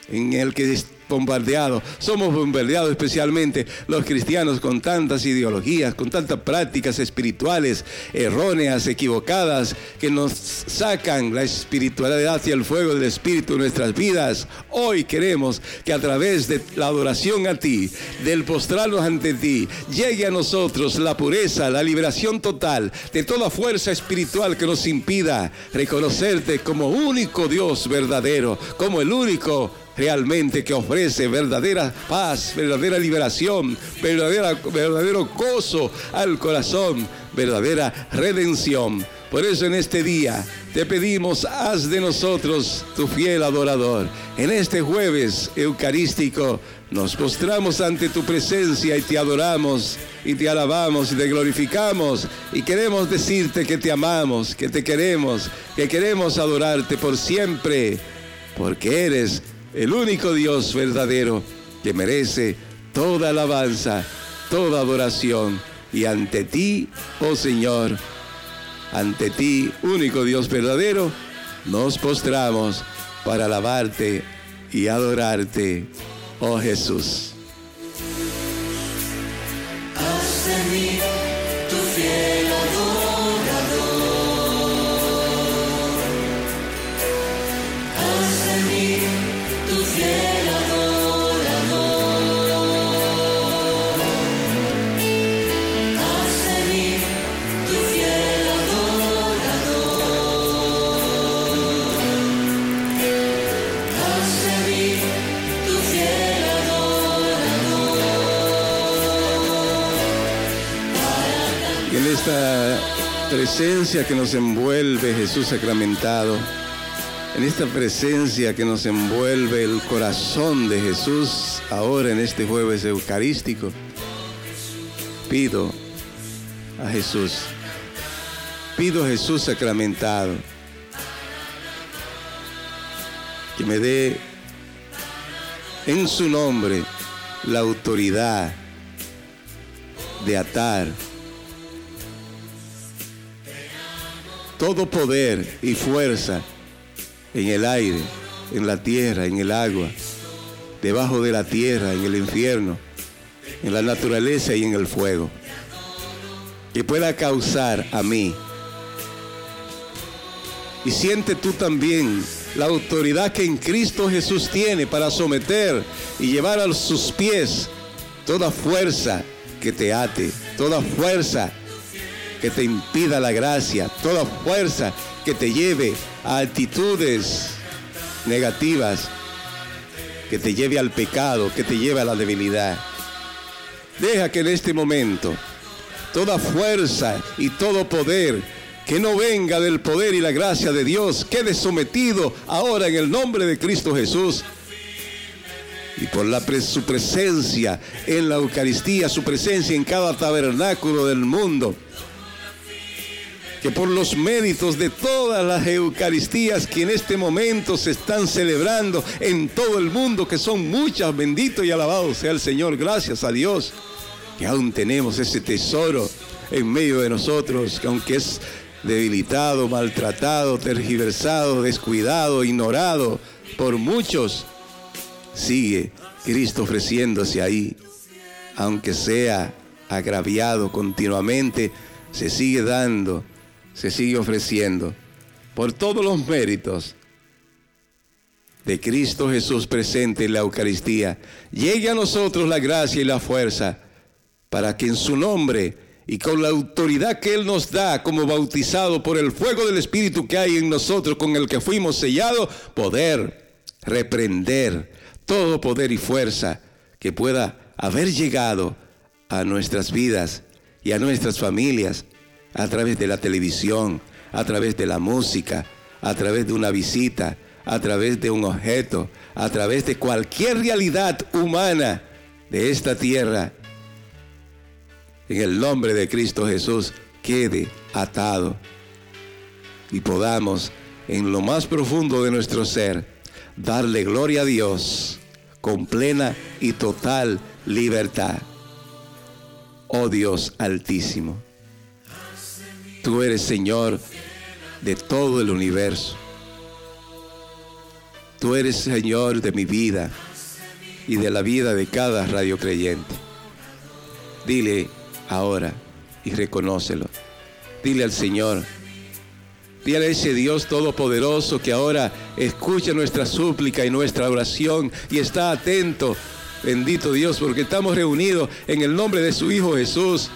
en el que es bombardeado, somos bombardeados especialmente los cristianos con tantas ideologías, con tantas prácticas espirituales erróneas, equivocadas, que nos sacan la espiritualidad y el fuego del Espíritu en nuestras vidas. Hoy queremos que a través de la adoración a ti, del postrarnos ante ti, llegue a nosotros la pureza, la liberación total de toda fuerza espiritual que nos impida reconocerte como único Dios verdadero, como el único realmente que ofrece verdadera paz, verdadera liberación, verdadera, verdadero gozo al corazón, verdadera redención. Por eso en este día te pedimos, haz de nosotros tu fiel adorador. En este jueves eucarístico nos postramos ante tu presencia y te adoramos y te alabamos y te glorificamos y queremos decirte que te amamos, que te queremos, que queremos adorarte por siempre, porque eres el único Dios verdadero que merece toda alabanza, toda adoración. Y ante ti, oh Señor, ante ti, único Dios verdadero, nos postramos para alabarte y adorarte, oh Jesús. Esta presencia que nos envuelve Jesús sacramentado, en esta presencia que nos envuelve el corazón de Jesús ahora en este jueves eucarístico, pido a Jesús, pido a Jesús sacramentado, que me dé en su nombre la autoridad de atar todo poder y fuerza en el aire, en la tierra, en el agua, debajo de la tierra, en el infierno, en la naturaleza y en el fuego, que pueda causar a mí. Y siente tú también la autoridad que en Cristo Jesús tiene para someter y llevar a sus pies toda fuerza que te ate, toda fuerza que te impida la gracia, toda fuerza que te lleve a actitudes negativas, que te lleve al pecado, que te lleve a la debilidad. Deja que en este momento toda fuerza y todo poder que no venga del poder y la gracia de Dios quede sometido ahora en el nombre de Cristo Jesús. Y por la su presencia en la Eucaristía, su presencia en cada tabernáculo del mundo, que por los méritos de todas las Eucaristías que en este momento se están celebrando en todo el mundo, que son muchas, bendito y alabado sea el Señor, gracias a Dios, que aún tenemos ese tesoro en medio de nosotros, que aunque es debilitado, maltratado, tergiversado, descuidado, ignorado por muchos, sigue Cristo ofreciéndose ahí, aunque sea agraviado continuamente, se sigue dando se sigue ofreciendo por todos los méritos de Cristo Jesús presente en la Eucaristía. Llegue a nosotros la gracia y la fuerza para que en su nombre y con la autoridad que Él nos da como bautizado por el fuego del Espíritu que hay en nosotros, con el que fuimos sellados, poder reprender todo poder y fuerza que pueda haber llegado a nuestras vidas y a nuestras familias a través de la televisión, a través de la música, a través de una visita, a través de un objeto, a través de cualquier realidad humana de esta tierra, en el nombre de Cristo Jesús, quede atado y podamos en lo más profundo de nuestro ser darle gloria a Dios con plena y total libertad. Oh Dios altísimo. Tú eres Señor de todo el universo. Tú eres Señor de mi vida y de la vida de cada radio creyente. Dile ahora y reconócelo. Dile al Señor. Dile a ese Dios todopoderoso que ahora escucha nuestra súplica y nuestra oración y está atento. Bendito Dios, porque estamos reunidos en el nombre de su Hijo Jesús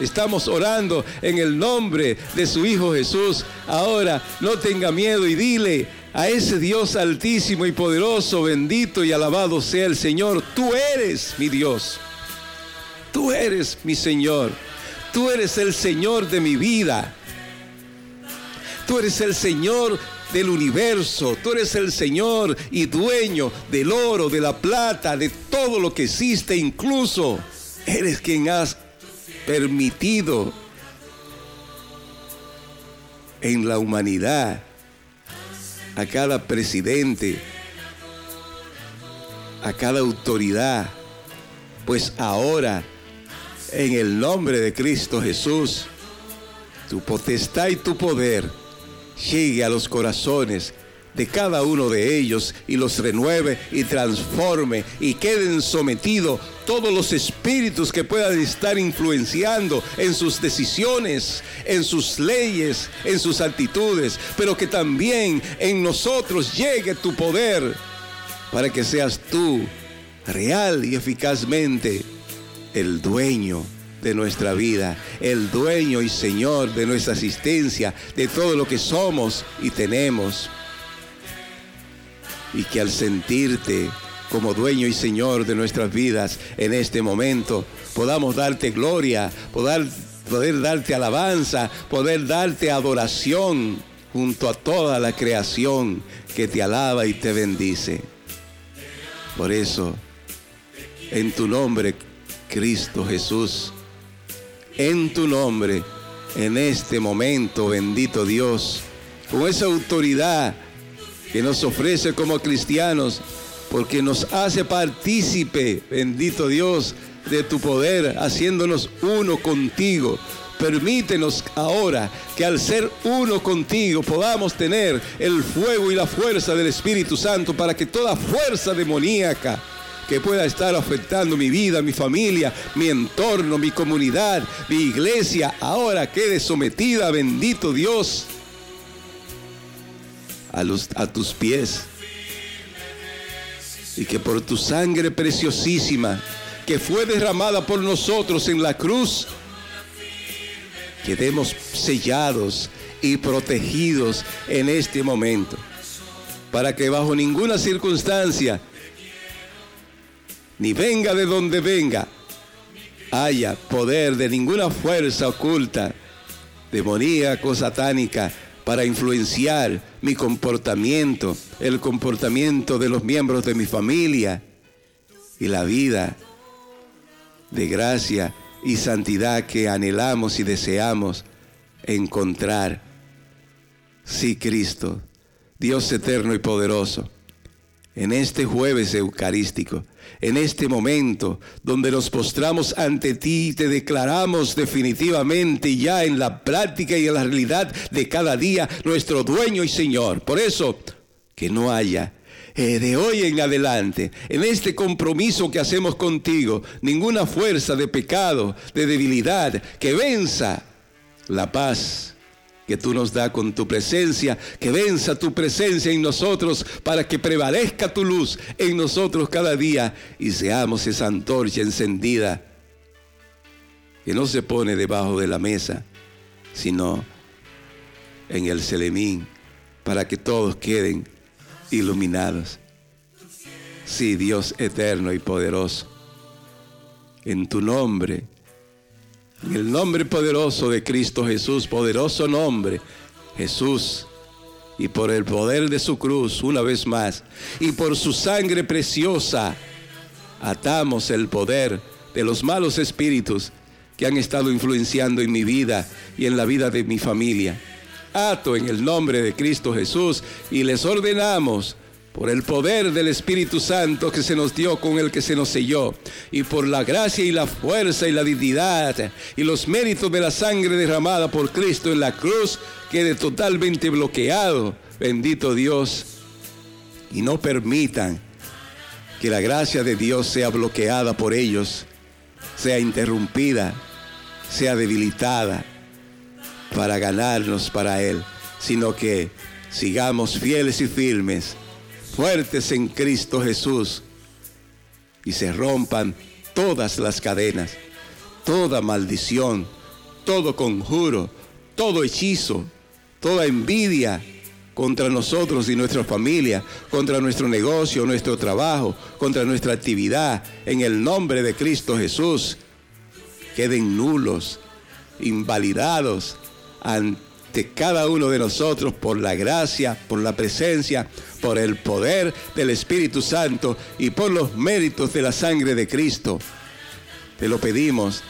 Estamos orando en el nombre de su Hijo Jesús. Ahora no tenga miedo y dile a ese Dios altísimo y poderoso, bendito y alabado sea el Señor. Tú eres mi Dios. Tú eres mi Señor. Tú eres el Señor de mi vida. Tú eres el Señor del universo. Tú eres el Señor y dueño del oro, de la plata, de todo lo que existe. Incluso eres quien has permitido en la humanidad a cada presidente, a cada autoridad, pues ahora, en el nombre de Cristo Jesús, tu potestad y tu poder llegue a los corazones de cada uno de ellos y los renueve y transforme y queden sometidos todos los espíritus que puedan estar influenciando en sus decisiones, en sus leyes, en sus actitudes, pero que también en nosotros llegue tu poder para que seas tú real y eficazmente el dueño de nuestra vida, el dueño y Señor de nuestra asistencia, de todo lo que somos y tenemos y que al sentirte como dueño y Señor de nuestras vidas en este momento, podamos darte gloria, poder darte alabanza, poder darte adoración junto a toda la creación que te alaba y te bendice. Por eso, en tu nombre, Cristo Jesús, en tu nombre, en este momento, bendito Dios, con esa autoridad que nos ofrece como cristianos, porque nos hace partícipe, bendito Dios, de tu poder, haciéndonos uno contigo. Permítenos ahora que al ser uno contigo podamos tener el fuego y la fuerza del Espíritu Santo para que toda fuerza demoníaca que pueda estar afectando mi vida, mi familia, mi entorno, mi comunidad, mi iglesia, ahora quede sometida, bendito Dios, a, tus pies. Y que por tu sangre preciosísima, que fue derramada por nosotros en la cruz, quedemos sellados y protegidos en este momento, para que bajo ninguna circunstancia, ni venga de donde venga, haya poder de ninguna fuerza oculta, demoníaco, satánica, para influenciar mi comportamiento, el comportamiento de los miembros de mi familia y la vida de gracia y santidad que anhelamos y deseamos encontrar. Sí, Cristo, Dios eterno y poderoso, en este jueves eucarístico, en este momento donde nos postramos ante ti y te declaramos definitivamente ya en la práctica y en la realidad de cada día nuestro dueño y Señor. Por eso, que no haya eh, de hoy en adelante, en este compromiso que hacemos contigo, ninguna fuerza de pecado, de debilidad, que venza la paz que tú nos das con tu presencia, que venza tu presencia en nosotros para que prevalezca tu luz en nosotros cada día y seamos esa antorcha encendida que no se pone debajo de la mesa, sino en el celemín, para que todos queden iluminados. Sí, Dios eterno y poderoso, en tu nombre, en el nombre poderoso de Cristo Jesús, poderoso nombre, Jesús, y por el poder de su cruz, una vez más, y por su sangre preciosa, atamos el poder de los malos espíritus que han estado influenciando en mi vida y en la vida de mi familia. Ato en el nombre de Cristo Jesús y les ordenamos por el poder del Espíritu Santo que se nos dio, con el que se nos selló, y por la gracia y la fuerza y la dignidad y los méritos de la sangre derramada por Cristo en la cruz, quede totalmente bloqueado, bendito Dios, y no permitan que la gracia de Dios sea bloqueada por ellos, sea interrumpida, sea debilitada para ganarnos para Él, sino que sigamos fieles y firmes, fuertes en Cristo Jesús, y se rompan todas las cadenas, toda maldición, todo conjuro, todo hechizo, toda envidia contra nosotros y nuestra familia, contra nuestro negocio, nuestro trabajo, contra nuestra actividad, en el nombre de Cristo Jesús, queden nulos, invalidados, ante cada uno de nosotros por la gracia, por la presencia, por el poder del Espíritu Santo y por los méritos de la sangre de Cristo. Te lo pedimos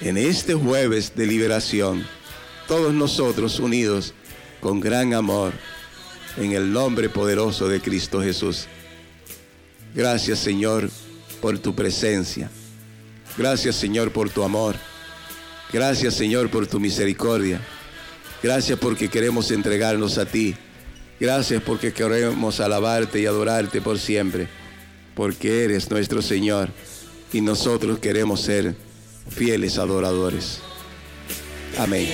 en este jueves de liberación, todos nosotros unidos con gran amor, en el nombre poderoso de Cristo Jesús. Gracias Señor por tu presencia. Gracias Señor por tu amor. Gracias Señor por tu misericordia. Gracias porque queremos entregarnos a ti. Gracias porque queremos alabarte y adorarte por siempre. Porque eres nuestro Señor y nosotros queremos ser fieles adoradores. Amén.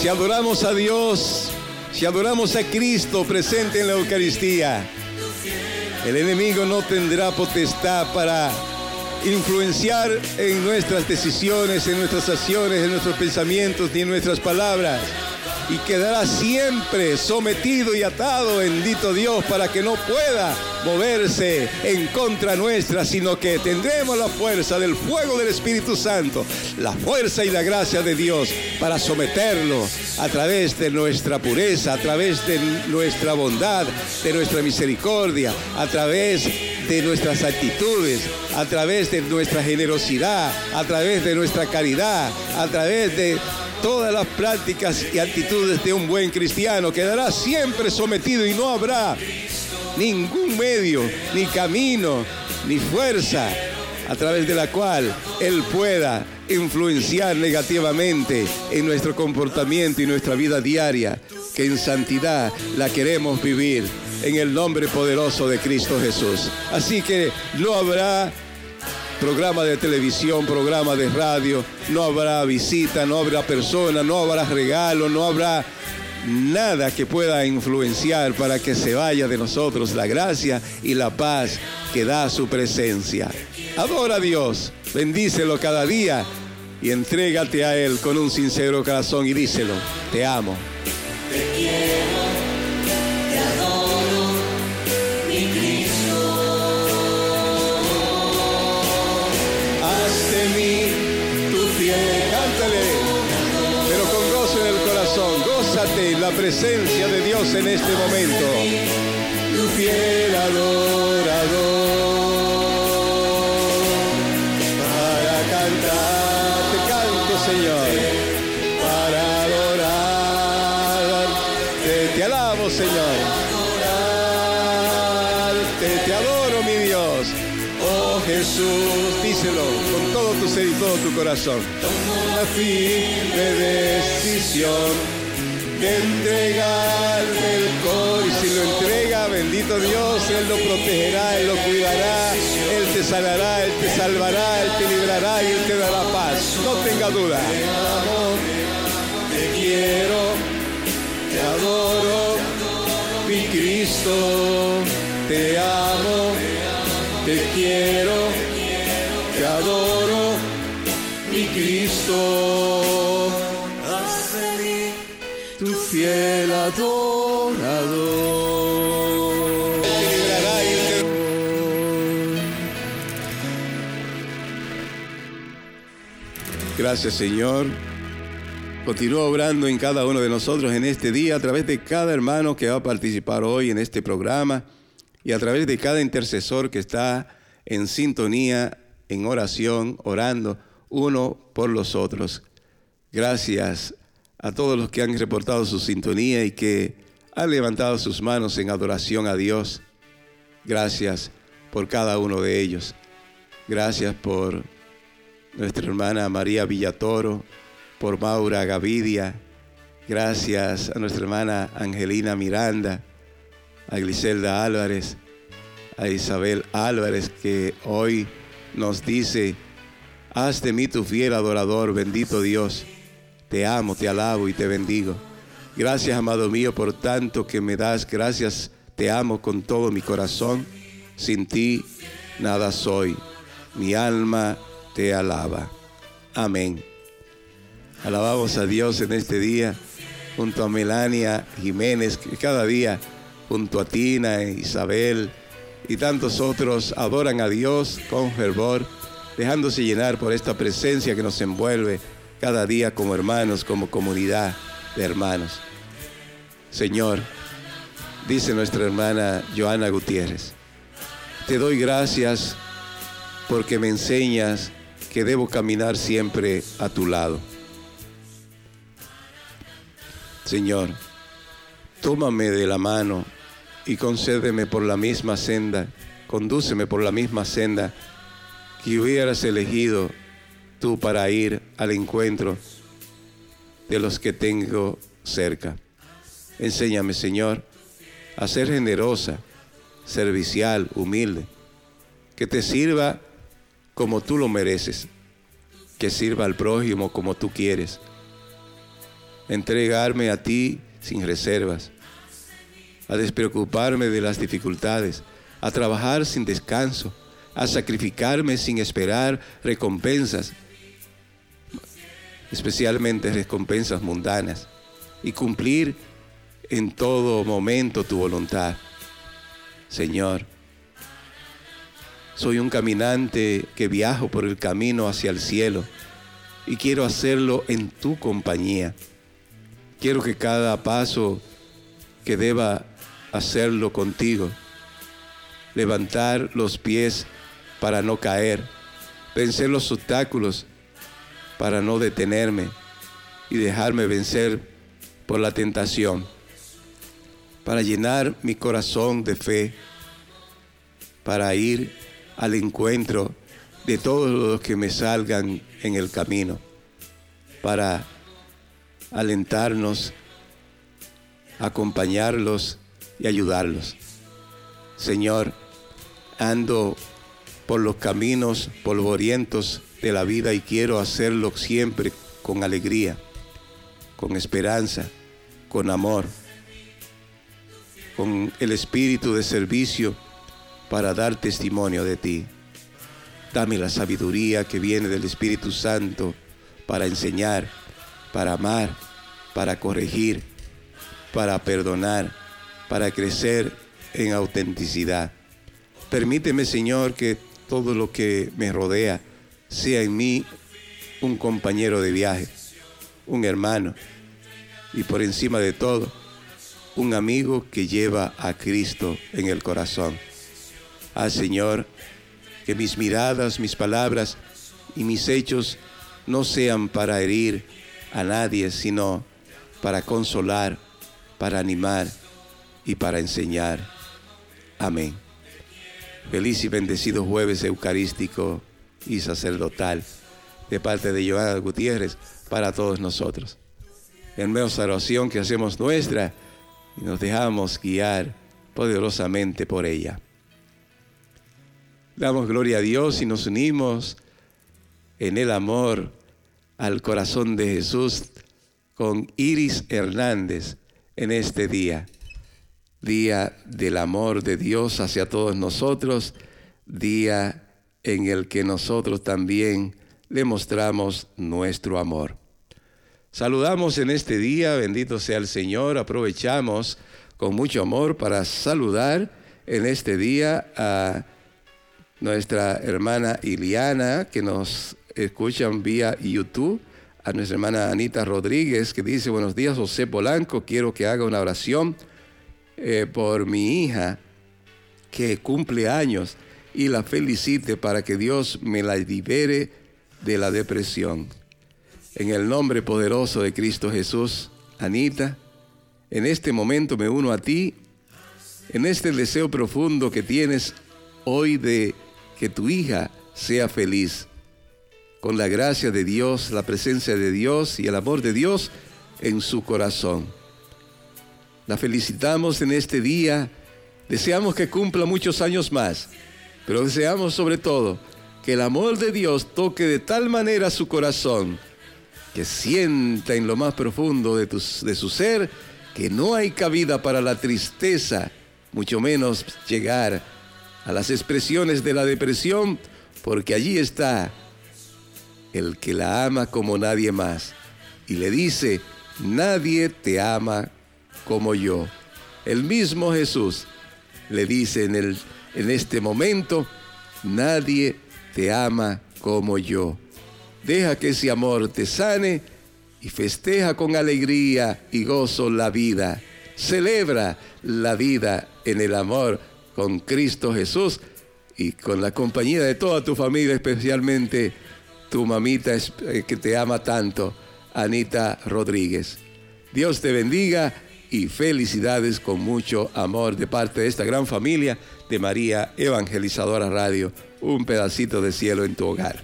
Si adoramos a Dios, si adoramos a Cristo presente en la Eucaristía, El enemigo no tendrá potestad para influenciar en nuestras decisiones, en nuestras acciones, en nuestros pensamientos ni en nuestras palabras. Y quedará siempre sometido y atado, bendito Dios, para que no pueda moverse en contra nuestra, sino que tendremos la fuerza del fuego del Espíritu Santo, la fuerza y la gracia de Dios para someterlo a través de nuestra pureza, a través de nuestra bondad, de nuestra misericordia, a través de nuestras actitudes, a través de nuestra generosidad, a través de nuestra caridad, a través de todas las prácticas y actitudes de un buen cristiano. Quedará siempre sometido y no habrá ningún medio, ni camino, ni fuerza a través de la cual Él pueda influenciar negativamente en nuestro comportamiento y nuestra vida diaria, que en santidad la queremos vivir en el nombre poderoso de Cristo Jesús. Así que no habrá programa de televisión, programa de radio, no habrá visita, no habrá persona, no habrá regalo, no habrá nada que pueda influenciar para que se vaya de nosotros la gracia y la paz que da su presencia. Adora a Dios, bendícelo cada día y entrégate a Él con un sincero corazón y díselo, te amo. Te quiero, De mí tu fiel, cántale, pero con gozo en el corazón, gózate en la presencia de Dios en este momento. Tu fiel adorador, para cantar, te canto Señor, para adorar, te, te alabo Señor, adorarte, te adoro mi Dios. Oh Jesús, díselo y todo tu corazón. Toma la firme decisión de entregarme el cor y si lo entrega, bendito Dios, Él lo protegerá, Él lo cuidará, Él te sanará, Él te salvará, Él te librará y Él te dará paz. No tenga duda. Te amo, te quiero, te adoro, mi Cristo, te amo, te quiero, te adoro, Cristo. Tu fiel adorador. Gracias Señor. Continúa obrando en cada uno de nosotros en este día a través de cada hermano que va a participar hoy en este programa y a través de cada intercesor que está en sintonía, en oración, orando uno por los otros. Gracias a todos los que han reportado su sintonía y que han levantado sus manos en adoración a Dios. Gracias por cada uno de ellos. Gracias por nuestra hermana María Villatoro, por Maura Gavidia. Gracias a nuestra hermana Angelina Miranda, a Griselda Álvarez, a Isabel Álvarez, que hoy nos dice, haz de mí tu fiel adorador, bendito Dios. Te amo, te alabo y te bendigo. Gracias, amado mío, por tanto que me das. Gracias, te amo con todo mi corazón. Sin ti nada soy. Mi alma te alaba. Amén. Alabamos a Dios en este día, junto a Melania Jiménez, que cada día, junto a Tina, Isabel y tantos otros, adoran a Dios con fervor, dejándose llenar por esta presencia que nos envuelve cada día como hermanos, como comunidad de hermanos. Señor, dice nuestra hermana Joana Gutiérrez, te doy gracias porque me enseñas que debo caminar siempre a tu lado. Señor, tómame de la mano y concédeme por la misma senda, condúceme por la misma senda que hubieras elegido tú para ir al encuentro de los que tengo cerca. Enséñame, Señor, a ser generosa, servicial, humilde, que te sirva como tú lo mereces, que sirva al prójimo como tú quieres, entregarme a ti sin reservas, a despreocuparme de las dificultades, a trabajar sin descanso, a sacrificarme sin esperar recompensas, especialmente recompensas mundanas, y cumplir en todo momento tu voluntad. Señor, soy un caminante que viajo por el camino hacia el cielo y quiero hacerlo en tu compañía. Quiero que cada paso que deba hacerlo contigo, levantar los pies para no caer, vencer los obstáculos para no detenerme y dejarme vencer por la tentación, para llenar mi corazón de fe, para ir al encuentro de todos los que me salgan en el camino, para alentarnos, acompañarlos y ayudarlos. Señor, ando por los caminos polvorientos de la vida y quiero hacerlo siempre con alegría, con esperanza, con amor, con el espíritu de servicio para dar testimonio de ti. Dame la sabiduría que viene del Espíritu Santo para enseñar, para amar, para corregir, para perdonar, para crecer en autenticidad. Permíteme, Señor, que todo lo que me rodea sea en mí un compañero de viaje, un hermano y por encima de todo, un amigo que lleva a Cristo en el corazón. Ah, Señor, que mis miradas, mis palabras y mis hechos no sean para herir a nadie, sino para consolar, para animar y para enseñar. Amén. Feliz y bendecido jueves eucarístico y sacerdotal de parte de Joana Gutiérrez para todos nosotros. En medio oración que hacemos nuestra y nos dejamos guiar poderosamente por ella. Damos gloria a Dios y nos unimos en el amor al corazón de Jesús con Iris Hernández en este día. Día del amor de Dios hacia todos nosotros, día en el que nosotros también le mostramos nuestro amor. Saludamos en este día, bendito sea el Señor, aprovechamos con mucho amor para saludar en este día a nuestra hermana Iliana, que nos escuchan vía YouTube, a nuestra hermana Anita Rodríguez, que dice, buenos días, José Polanco, quiero que haga una oración eh, por mi hija que cumple años y la felicite para que Dios me la libere de la depresión. En el nombre poderoso de Cristo Jesús, Anita, en este momento me uno a ti, en este deseo profundo que tienes hoy de que tu hija sea feliz. Con la gracia de Dios, la presencia de Dios y el amor de Dios en su corazón. La felicitamos en este día. Deseamos que cumpla muchos años más pero deseamos sobre todo que el amor de Dios toque de tal manera su corazón que sienta en lo más profundo de, de su ser que no hay cabida para la tristeza, mucho menos llegar a las expresiones de la depresión, porque allí está el que la ama como nadie más. Y le dice, nadie te ama como yo. El mismo Jesús le dice en el en este momento, nadie te ama como yo. Deja que ese amor te sane y festeja con alegría y gozo la vida. Celebra la vida en el amor con Cristo Jesús y con la compañía de toda tu familia, especialmente tu mamita eh, que te ama tanto, Anita Rodríguez. Dios te bendiga y felicidades con mucho amor de parte de esta gran familia de María Evangelizadora Radio, un pedacito de cielo en tu hogar.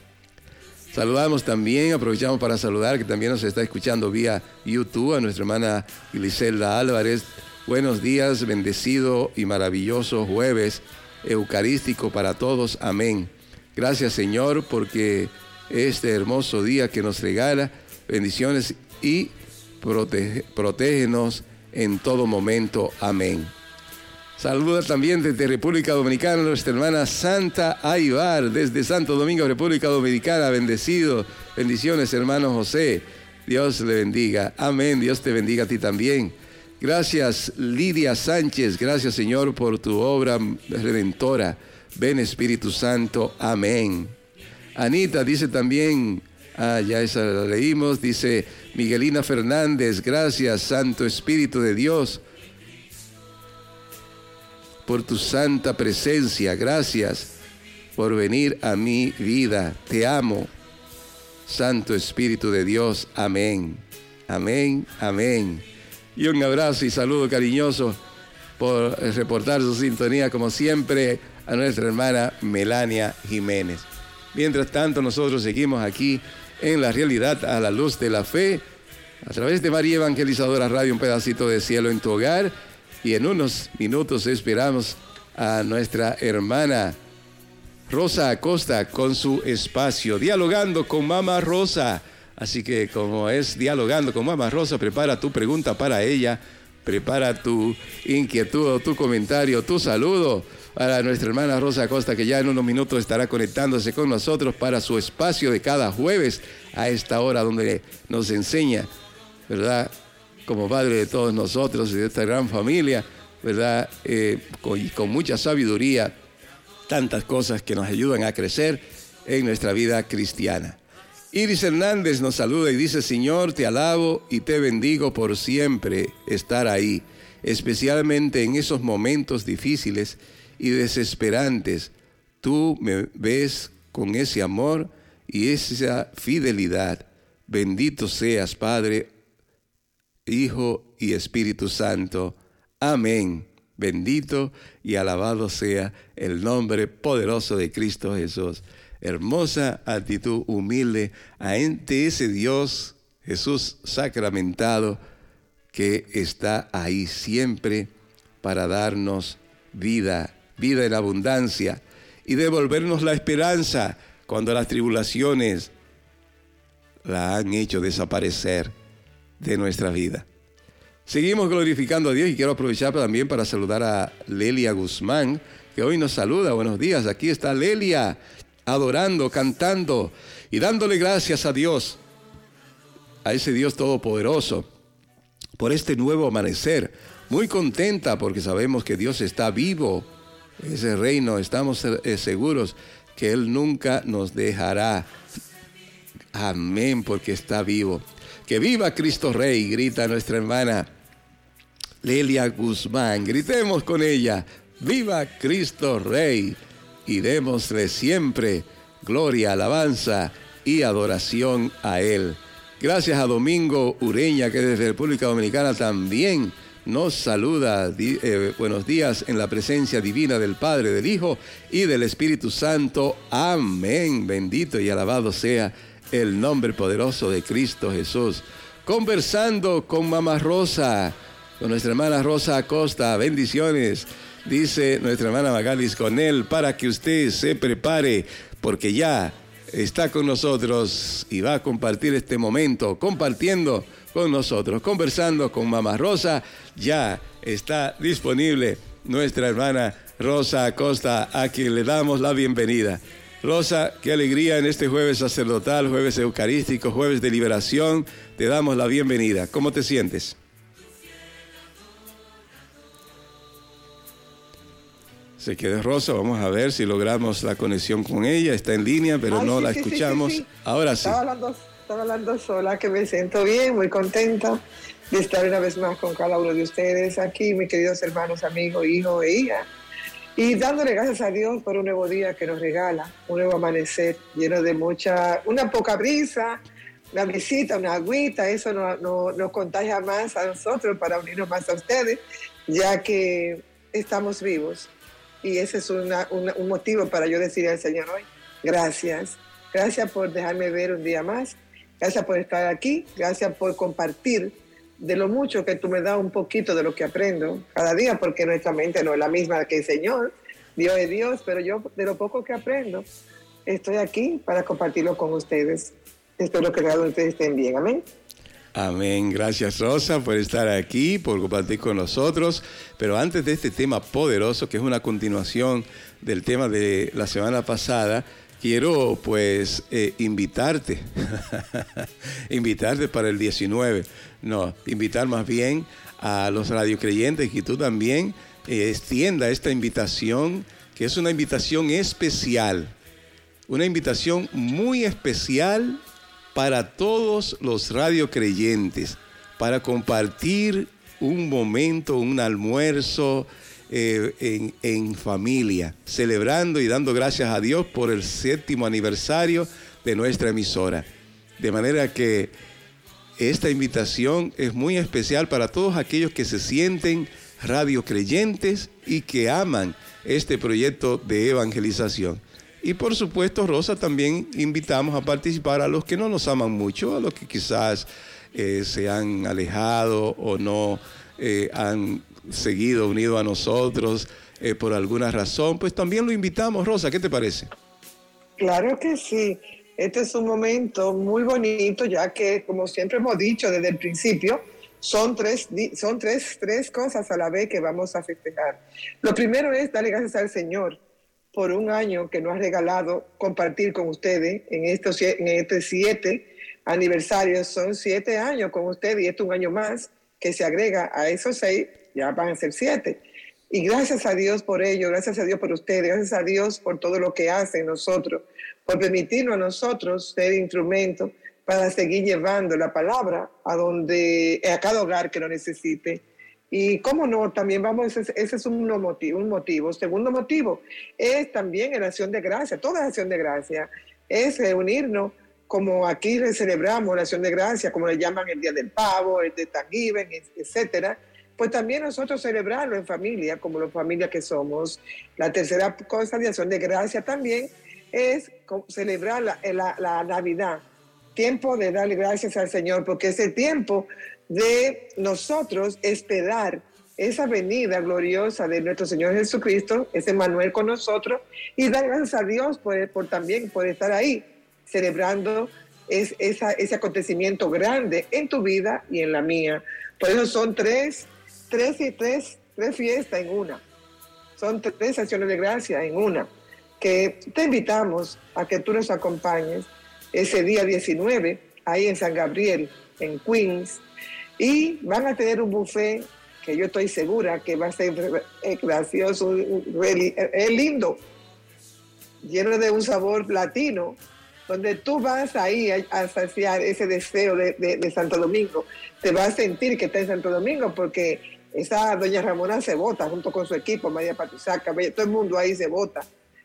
Saludamos también, aprovechamos para saludar que también nos está escuchando vía YouTube a nuestra hermana Gliselda Álvarez. Buenos días, bendecido y maravilloso jueves eucarístico para todos. Amén. Gracias Señor porque este hermoso día que nos regala bendiciones y protege, protégenos en todo momento. Amén. Saluda también desde República Dominicana nuestra hermana Santa Aybar, desde Santo Domingo, República Dominicana. Bendecido. Bendiciones, hermano José. Dios le bendiga. Amén. Dios te bendiga a ti también. Gracias, Lidia Sánchez. Gracias, Señor, por tu obra redentora. Ven, Espíritu Santo. Amén. Anita dice también, ah, ya esa la leímos, dice Miguelina Fernández. Gracias, Santo Espíritu de Dios por tu santa presencia. Gracias por venir a mi vida. Te amo. Santo Espíritu de Dios. Amén. Amén. Amén. Y un abrazo y saludo cariñoso por reportar su sintonía, como siempre, a nuestra hermana Melania Jiménez. Mientras tanto, nosotros seguimos aquí en la realidad a la luz de la fe, a través de María Evangelizadora Radio, un pedacito de cielo en tu hogar y en unos minutos esperamos a nuestra hermana Rosa Acosta con su espacio, dialogando con Mamá Rosa. Así que como es dialogando con Mamá Rosa, prepara tu pregunta para ella, prepara tu inquietud, tu comentario, tu saludo para nuestra hermana Rosa Acosta, que ya en unos minutos estará conectándose con nosotros para su espacio de cada jueves a esta hora donde nos enseña, ¿verdad? como padre de todos nosotros y de esta gran familia, ¿verdad? Eh, con mucha sabiduría, tantas cosas que nos ayudan a crecer en nuestra vida cristiana. Iris Hernández nos saluda y dice, Señor, te alabo y te bendigo por siempre estar ahí, especialmente en esos momentos difíciles y desesperantes. Tú me ves con ese amor y esa fidelidad. Bendito seas, Padre, Hijo y Espíritu Santo. Amén. Bendito y alabado sea el nombre poderoso de Cristo Jesús. Hermosa actitud humilde ante ese Dios, Jesús sacramentado, que está ahí siempre para darnos vida, vida en abundancia y devolvernos la esperanza cuando las tribulaciones la han hecho desaparecer de nuestra vida. Seguimos glorificando a Dios y quiero aprovechar también para saludar a Lelia Guzmán, que hoy nos saluda. Buenos días, aquí está Lelia, adorando, cantando y dándole gracias a Dios, a ese Dios todopoderoso, por este nuevo amanecer. Muy contenta porque sabemos que Dios está vivo, ese reino, estamos eh, seguros que Él nunca nos dejará. Amén, porque está vivo. Que viva Cristo Rey, grita nuestra hermana Lelia Guzmán. Gritemos con ella, viva Cristo Rey y démosle siempre gloria, alabanza y adoración a Él. Gracias a Domingo Ureña, que desde República Dominicana también nos saluda. Eh, buenos días en la presencia divina del Padre, del Hijo y del Espíritu Santo. Amén. Bendito y alabado sea el nombre poderoso de Cristo Jesús. Conversando con Mamá Rosa, con nuestra hermana Rosa Acosta, bendiciones, dice nuestra hermana Magalis con él, para que usted se prepare, porque ya está con nosotros y va a compartir este momento, compartiendo con nosotros, conversando con Mamá Rosa, ya está disponible nuestra hermana Rosa Acosta, a quien le damos la bienvenida. Rosa, qué alegría en este jueves sacerdotal, jueves eucarístico, jueves de liberación. Te damos la bienvenida. ¿Cómo te sientes? Se quedó Rosa, vamos a ver si logramos la conexión con ella. Está en línea, pero no la escuchamos. Ahora sí. Estaba hablando, estaba hablando sola, que me siento bien, muy contenta de estar una vez más con cada uno de ustedes aquí, mis queridos hermanos, amigos, hijos e hijas y dándole gracias a Dios por un nuevo día que nos regala, un nuevo amanecer lleno de mucha, una poca brisa, una visita, una agüita, eso nos contagia más a nosotros para unirnos más a ustedes, ya que estamos vivos. Y ese es un motivo para yo decir al Señor hoy, gracias, gracias por dejarme ver un día más, gracias por estar aquí, gracias por compartir de lo mucho que tú me das un poquito de lo que aprendo cada día, porque nuestra mente no es la misma que el Señor. Dios es Dios, pero yo de lo poco que aprendo, estoy aquí para compartirlo con ustedes. Espero que cada uno de ustedes estén bien. Amén. Amén. Gracias Rosa por estar aquí, por compartir con nosotros. Pero antes de este tema poderoso, que es una continuación del tema de la semana pasada, quiero pues eh, invitarte, *laughs* invitarte para el 19. No, invitar más bien a los radiocreyentes que tú también eh, extienda esta invitación, que es una invitación especial, una invitación muy especial para todos los radiocreyentes, para compartir un momento, un almuerzo eh, en, en familia, celebrando y dando gracias a Dios por el séptimo aniversario de nuestra emisora. De manera que esta invitación es muy especial para todos aquellos que se sienten radiocreyentes y que aman este proyecto de evangelización. Y por supuesto, Rosa, también invitamos a participar a los que no nos aman mucho, a los que quizás eh, se han alejado o no eh, han seguido unido a nosotros eh, por alguna razón. Pues también lo invitamos, Rosa, ¿qué te parece? Claro que sí. Este es un momento muy bonito, ya que, como siempre hemos dicho desde el principio, son tres, son tres, tres cosas a la vez que vamos a festejar. Lo primero es darle gracias al Señor por un año que nos ha regalado compartir con ustedes en estos en este siete aniversarios. Son siete años con ustedes y esto es un año más que se agrega a esos seis, ya van a ser siete. Y gracias a Dios por ello, gracias a Dios por ustedes, gracias a Dios por todo lo que hacen nosotros, por permitirnos a nosotros ser instrumentos para seguir llevando la palabra a donde a cada hogar que lo necesite y cómo no, también vamos, ese, es un motivo, un motivo. Segundo motivo es también la acción de gracia, toda acción de gracia, es reunirnos como aquí celebramos la acción de gracia, como le llaman el Día del Pavo, el de Thanksgiving, etcétera, pues también nosotros celebrarlo en familia, como la familia que somos. La tercera cosa de acción de gracia también es celebrar la, la, la Navidad, tiempo de darle gracias al Señor, porque ese tiempo de nosotros esperar esa venida gloriosa de nuestro Señor Jesucristo, ese Manuel con nosotros, y dar gracias a Dios por, por también por estar ahí, celebrando es, ese acontecimiento grande en tu vida y en la mía. Por eso son tres, tres y tres, tres fiestas en una. Son tres acciones de gracia en una. Que te invitamos a que tú nos acompañes ese día 19, ahí en San Gabriel, en Queens, y van a tener un buffet que yo estoy segura que va a ser gracioso, es lindo, lleno de un sabor latino, donde tú vas ahí a, saciar ese deseo de, Santo Domingo. Te vas a sentir que está en Santo Domingo porque esa doña Ramona se vota junto con su equipo, María Patusaca, todo el mundo ahí se vota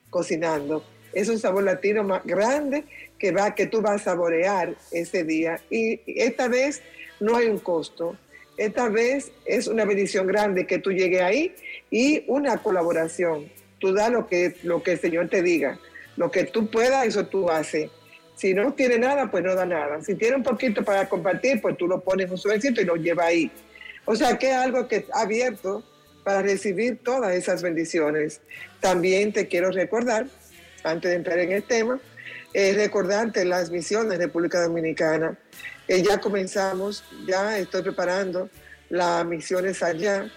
cocinando. Es un sabor latino más grande que, va, que tú vas a saborear ese día. Y esta vez no hay un costo. Esta vez es una bendición grande que tú llegues ahí y una colaboración. Tú das lo que, lo que el Señor te diga. Lo que tú puedas, eso tú haces. Si no tiene nada, pues no da nada. Si tiene un poquito para compartir, pues tú lo pones en un sobrecito y lo llevas ahí. O sea que es algo que está abierto para recibir todas esas bendiciones. También te quiero recordar, antes de entrar en el tema, eh, recordarte las misiones de República Dominicana. Eh, ya comenzamos, ya estoy preparando las misiones allá.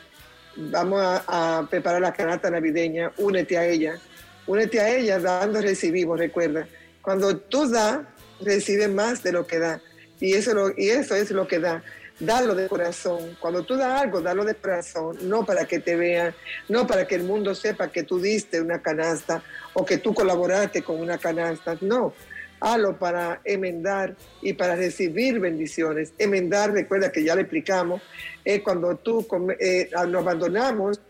Vamos a, preparar la canasta navideña, únete a ella. Únete a ella dando, recibimos, recuerda. Cuando tú das, recibes más de lo que da. Y eso, y eso es lo que da. Dalo de corazón. Cuando tú das algo, dalo de corazón. No para que te vean, no para que el mundo sepa que tú diste una canasta o que tú colaboraste con una canasta. No, halo para enmendar y para recibir bendiciones. Enmendar, recuerda que ya le explicamos, es cuando tú eh, nos abandonamos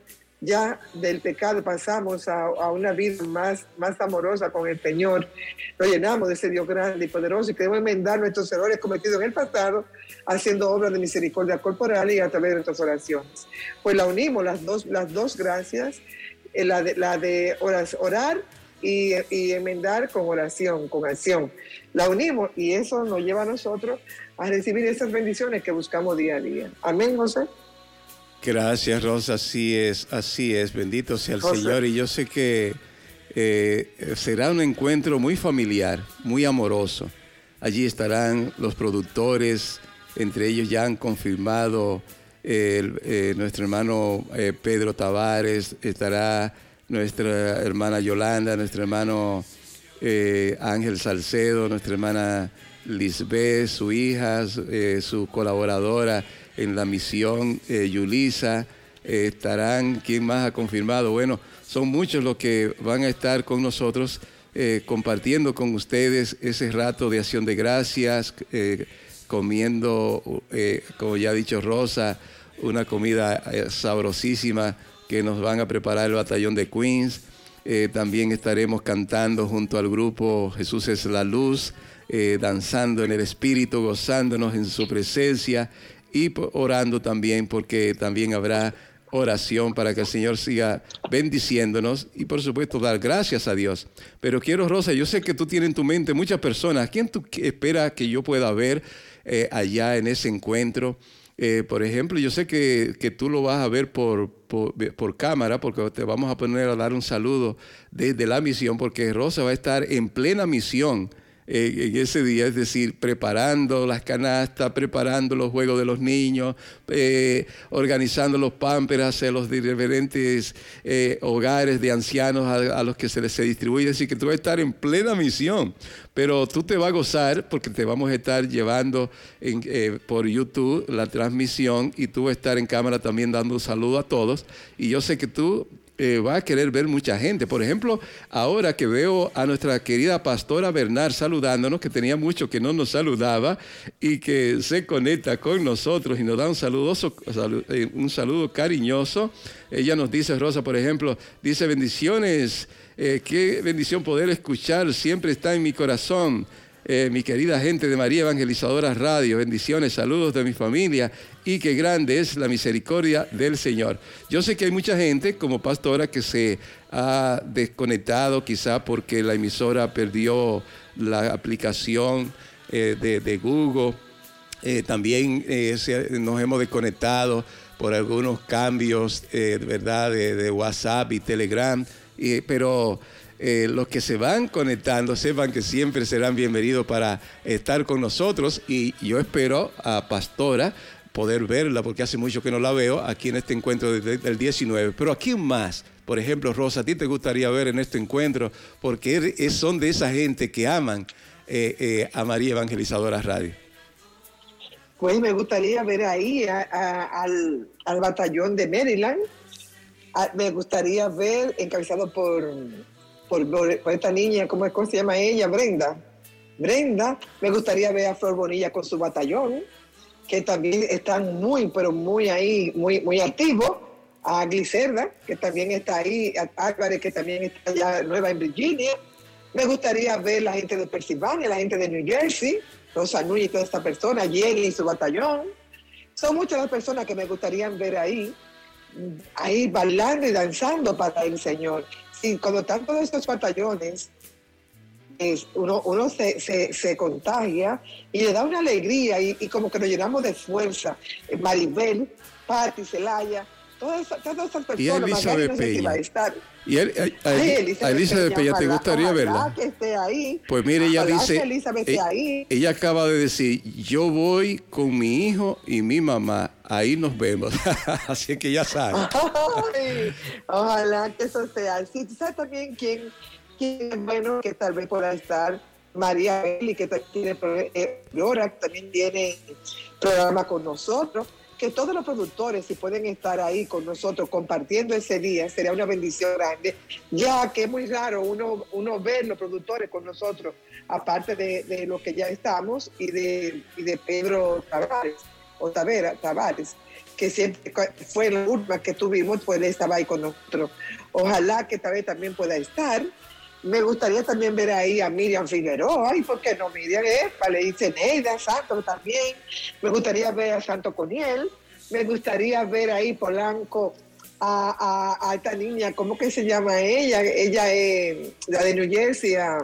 ya del pecado, pasamos a, una vida más, más amorosa con el Señor, nos llenamos de ese Dios grande y poderoso y queremos enmendar nuestros errores cometidos en el pasado, haciendo obras de misericordia corporal y a través de nuestras oraciones. Pues la unimos, las dos, las dos gracias, eh, la de, la de orar y, enmendar con oración, con acción. La unimos y eso nos lleva a nosotros a recibir esas bendiciones que buscamos día a día. Amén, José. Gracias, Rosa. Así es, así es. Bendito sea el Señor. Y yo sé que eh, será un encuentro muy familiar, muy amoroso. Allí estarán los productores entre ellos ya han confirmado eh, nuestro hermano eh, Pedro Tavares, estará nuestra hermana Yolanda, nuestro hermano eh, Ángel Salcedo, nuestra hermana Lisbeth, su hija, su colaboradora en la misión, Yulisa, estarán, ¿quién más ha confirmado? Bueno, son muchos los que van a estar con nosotros compartiendo con ustedes ese rato de acción de gracias comiendo, eh, como ya ha dicho Rosa, una comida eh, sabrosísima que nos van a preparar el batallón de Queens. Eh, también estaremos cantando junto al grupo Jesús es la luz, danzando en el Espíritu, gozándonos en su presencia y orando también porque también habrá oración para que el Señor siga bendiciéndonos y por supuesto dar gracias a Dios. Pero quiero, Rosa, yo sé que tú tienes en tu mente muchas personas. ¿Quién tú esperas que yo pueda ver? Eh, allá en ese encuentro. Eh, por ejemplo, yo sé que, que, tú lo vas a ver por, por, por, cámara, porque te vamos a poner a dar un saludo desde la misión, porque Rosa va a estar en plena misión en ese día, es decir, preparando las canastas, preparando los juegos de los niños, eh, organizando los pámperas en los diferentes eh, hogares de ancianos a, los que se les se distribuye. Es decir, que tú vas a estar en plena misión, pero tú te vas a gozar porque te vamos a estar llevando por YouTube la transmisión y tú vas a estar en cámara también dando un saludo a todos. Y yo sé que tú eh, va a querer ver mucha gente. Por ejemplo, ahora que veo a nuestra querida pastora Bernard saludándonos, que tenía mucho que no nos saludaba y que se conecta con nosotros y nos da un, saludoso, eh, un saludo cariñoso. Ella nos dice, Rosa, por ejemplo, dice bendiciones, eh, qué bendición poder escuchar, siempre está en mi corazón. Eh, mi querida gente de María Evangelizadora Radio, bendiciones, saludos de mi familia y qué grande es la misericordia del Señor. Yo sé que hay mucha gente como pastora que se ha desconectado quizá porque la emisora perdió la aplicación eh, de, Google. Eh, también nos hemos desconectado por algunos cambios, ¿verdad?, de, WhatsApp y Telegram, pero eh, los que se van conectando sepan que siempre serán bienvenidos para estar con nosotros y yo espero a Pastora poder verla porque hace mucho que no la veo aquí en este encuentro del 19. Pero ¿a quién más? Por ejemplo, Rosa, ¿a ti te gustaría ver en este encuentro? Porque son de esa gente que aman eh, eh, a María Evangelizadora Radio. Pues me gustaría ver ahí al, al, batallón de Maryland. me gustaría ver, encabezado por por, esta niña, ¿cómo, es, ¿cómo se llama ella? Brenda. Brenda, me gustaría ver a Flor Bonilla con su batallón, que también están muy, pero muy ahí, muy, muy activos. A Glicerda, que también está ahí, a Álvarez, que también está ya nueva en Virginia. Me gustaría ver la gente de Pensilvania, la gente de New Jersey, Rosa Núñez y toda esta persona, Jenny y su batallón. Son muchas las personas que me gustaría ver ahí, ahí bailando y danzando para el Señor y cuando están todos estos batallones, uno, uno se, se, contagia y le da una alegría y, como que nos llenamos de fuerza. Maribel, Patti, Celaya, todas, todas esas personas. Y Elizabeth Peña. Y a, Elizabeth, Peña, ¿te gustaría verla? Que esté ahí. Pues mire, ella dice, ella, ella acaba de decir, yo voy con mi hijo y mi mamá, ahí nos vemos. *laughs* Así que ya sabe. ojalá que eso sea así. ¿Tú sabes también quién, quién es bueno que tal vez pueda estar? María Eli, que también tiene, eh, también tiene programa con nosotros que todos los productores, si pueden estar ahí con nosotros compartiendo ese día, sería una bendición grande, ya que es muy raro uno, uno ver los productores con nosotros, aparte de, de los que ya estamos, y de, y de Pedro Tavares, o Tavera, Tavares, que siempre fue la última que tuvimos, pues él estaba ahí con nosotros. Ojalá que tal vez también pueda estar. Me gustaría también ver ahí a Miriam Figueroa, y por qué no Miriam Epa, le dice Neida, Santo también. Me gustaría ver a Santo Coniel. Me gustaría ver ahí Polanco a, a, esta niña, ¿cómo que se llama ella? Ella es la de New Jersey, a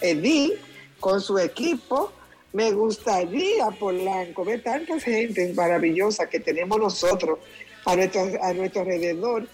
Edith, con su equipo. Me gustaría, Polanco, ver tantas gente maravillosa que tenemos nosotros a nuestro, a nuestro alrededor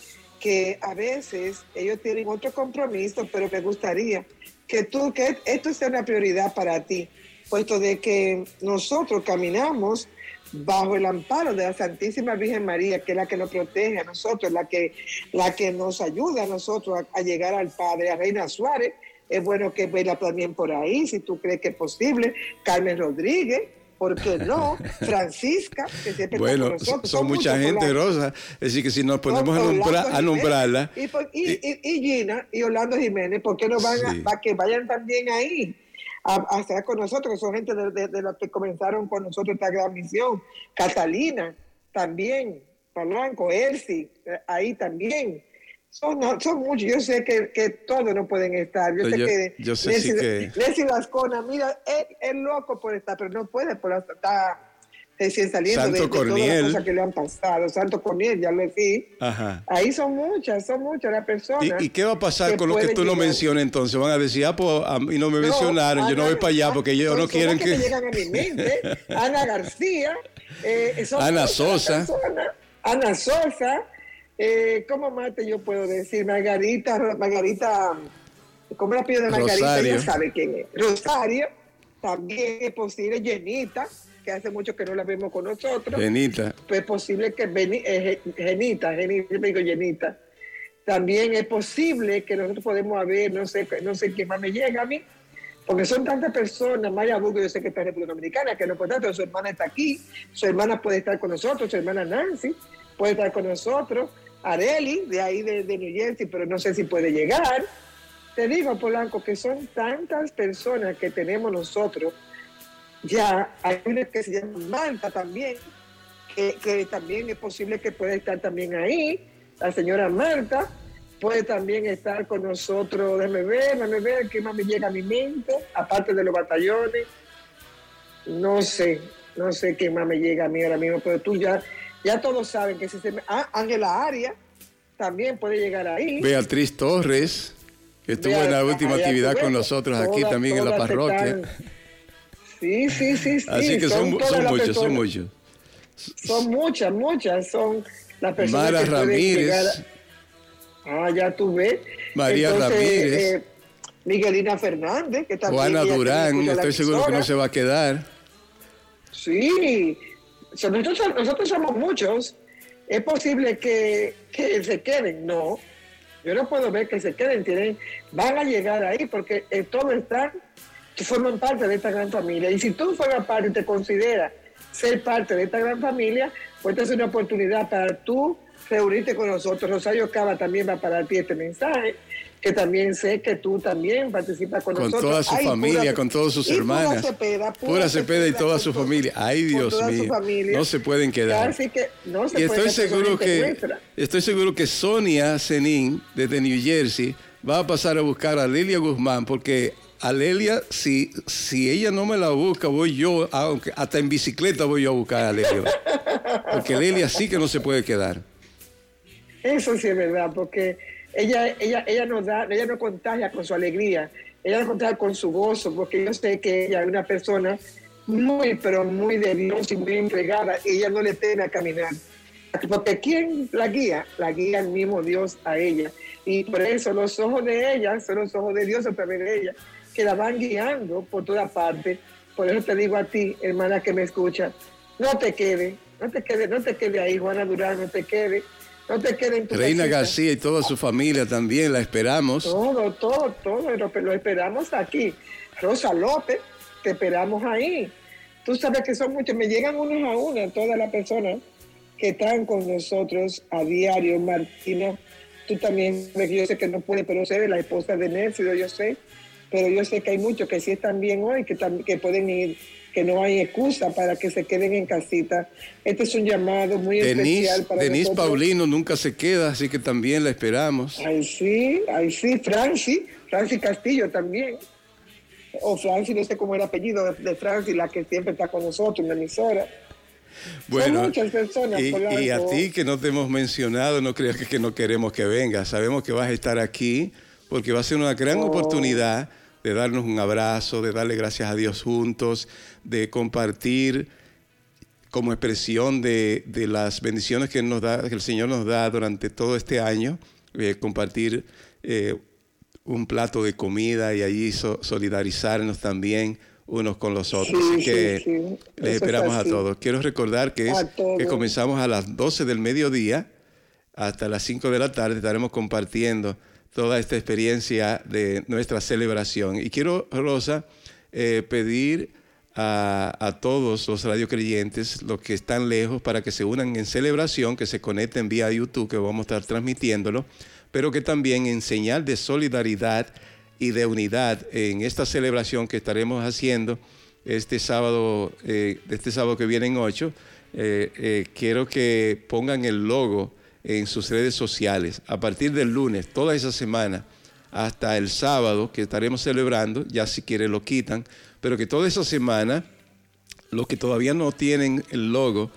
que a veces ellos tienen otro compromiso, pero me gustaría que tú, que esto sea una prioridad para ti, puesto de que nosotros caminamos bajo el amparo de la Santísima Virgen María, que es la que nos protege a nosotros, la que, la que nos ayuda a nosotros a, llegar al Padre, a Reina Suárez. Es bueno que vea también por ahí, si tú crees que es posible. Carmen Rodríguez, ¿por qué no? *laughs* Francisca, que siempre bueno, está con nosotros. Son, mucha gente rosa, es decir, que si nos ponemos a, nombrarla. Y, y, Gina y Orlando Jiménez, ¿por qué no van a, que vayan también ahí? a, estar con nosotros, son gente de, de, los que comenzaron con nosotros esta gran misión. Catalina, también, Palanco, Elsie, eh, ahí también. Son, son muchos, yo sé que, que, todos no pueden estar. Yo, sé que, yo sé Leslie, que... Leslie Vascona, mira, es, loco por estar, pero no puede por estar recién saliendo Santo de, todas las cosas que le han pasado. Santo Corniel, ya lo vi. Ahí son muchas, son muchas las personas. ¿Y, qué va a pasar con lo que tú no mencionas entonces? Van a decir, ah, pues a mí no me mencionaron, yo no voy para allá porque ellos no quieren que... que llegan a mi mente. *laughs* Ana García. Eh, Ana Sosa. Ana Sosa. Eh, ¿Cómo más te yo puedo decir? Margarita, Margarita, ¿cómo la pido de Margarita? Rosario. sabe quién es. Rosario, también es posible, Llenita que hace mucho que no la vemos con nosotros. Genita. Pues es posible que eh, Genita, Genita, digo Genita. También es posible que nosotros podemos haber, no sé, no sé quién más me llega a mí, porque son tantas personas, Maya Bugo, yo sé que está en República Dominicana, que no pero su hermana está aquí, su hermana puede estar con nosotros, su hermana Nancy puede estar con nosotros, Areli, de ahí de, de New Jersey, pero no sé si puede llegar. Te digo, Polanco, que son tantas personas que tenemos nosotros ya hay una que se llama Malta también, que, también es posible que pueda estar también ahí. La señora Marta puede también estar con nosotros. Déjame ver, déjame ver qué más me llega a mi mente, aparte de los batallones. No sé, no sé qué más me llega a mí ahora mismo, pero tú ya, ya todos saben que si se me... Ah, Ángela Aria también puede llegar ahí. Beatriz Torres, que estuvo en la última actividad con nosotros aquí también en la parroquia. Sí, sí, sí, sí. Así que son, son, muchos, son muchos. Son muchas, muchas. Son las personas Mara que Ramírez. Ah, ya tú ves. María Ramírez. Eh, Miguelina Fernández, que también. Juana Durán, estoy seguro que no se va a quedar. Sí, nosotros, nosotros somos muchos. Es posible que, que, se queden, no. Yo no puedo ver que se queden, tienen, van a llegar ahí porque eh, todo está que forman parte de esta gran familia. Y si tú formas parte y te consideras ser parte de esta gran familia, pues esta es una oportunidad para tú reunirte con nosotros. Rosario Cava también va para ti este mensaje, que también sé que tú también participas con, nosotros. Con toda su familia, con todas sus hermanas. Pura Cepeda, y toda su familia. Ay, Dios mío. No se pueden quedar. y estoy seguro que estoy seguro que Sonia Zenin desde New Jersey va a pasar a buscar a Lilia Guzmán porque a Lelia, si, si ella no me la busca, voy yo, aunque hasta en bicicleta voy yo a buscar a Lelia. Porque Lelia sí que no se puede quedar. Eso sí es verdad, porque ella, ella, ella nos da, ella nos contagia con su alegría, ella nos contagia con su gozo, porque yo sé que ella es una persona muy, pero muy de Dios y muy entregada, y ella no le teme a caminar. Porque ¿quién la guía? La guía el mismo Dios a ella. Y por eso los ojos de ella son los ojos de Dios a través de ella que la van guiando por toda parte. Por eso te digo a ti, hermana que me escucha, no te quede, no te quede, no te quede ahí, Juana Durán, no te quede, no te quede en tu Reina García y toda su familia también, la esperamos. Todo, todo, todo, lo, esperamos aquí. Rosa López, te esperamos ahí. Tú sabes que son muchos, me llegan unos a una todas las personas que están con nosotros a diario. Martina, tú también, yo sé que no puede, pero sé, la esposa de Nércido, yo sé pero yo sé que hay muchos que sí están bien hoy, que, que pueden ir, que no hay excusa para que se queden en casita. Este es un llamado muy especial para Denise Paulino nunca se queda, así que también la esperamos. Ay, sí, ay, sí, Franci, Franci Castillo también. O Franci, no sé cómo era el apellido de, Franci, la que siempre está con nosotros en la emisora. Bueno, muchas personas, y, y, a ti que no te hemos mencionado, no creas que, que no queremos que vengas. Sabemos que vas a estar aquí porque va a ser una gran oh. oportunidad de darnos un abrazo, de darle gracias a Dios juntos, de compartir como expresión de, las bendiciones que, nos da, que el Señor nos da durante todo este año, eh, compartir eh, un plato de comida y allí solidarizarnos también unos con los otros. Así que les esperamos a todos. Quiero recordar que, es, que comenzamos a las 12 del mediodía hasta las 5 de la tarde. Estaremos compartiendo toda esta experiencia de nuestra celebración. Y quiero, Rosa, eh, pedir a, a, todos los radiocreyentes, los que están lejos, para que se unan en celebración, que se conecten vía YouTube, que vamos a estar transmitiéndolo, pero que también en señal de solidaridad y de unidad en esta celebración que estaremos haciendo este sábado, eh, este sábado que viene en 8, eh, eh, quiero que pongan el logo en sus redes sociales. A partir del lunes, toda esa semana, hasta el sábado que estaremos celebrando, ya si quieren lo quitan, pero que toda esa semana, los que todavía no tienen el logo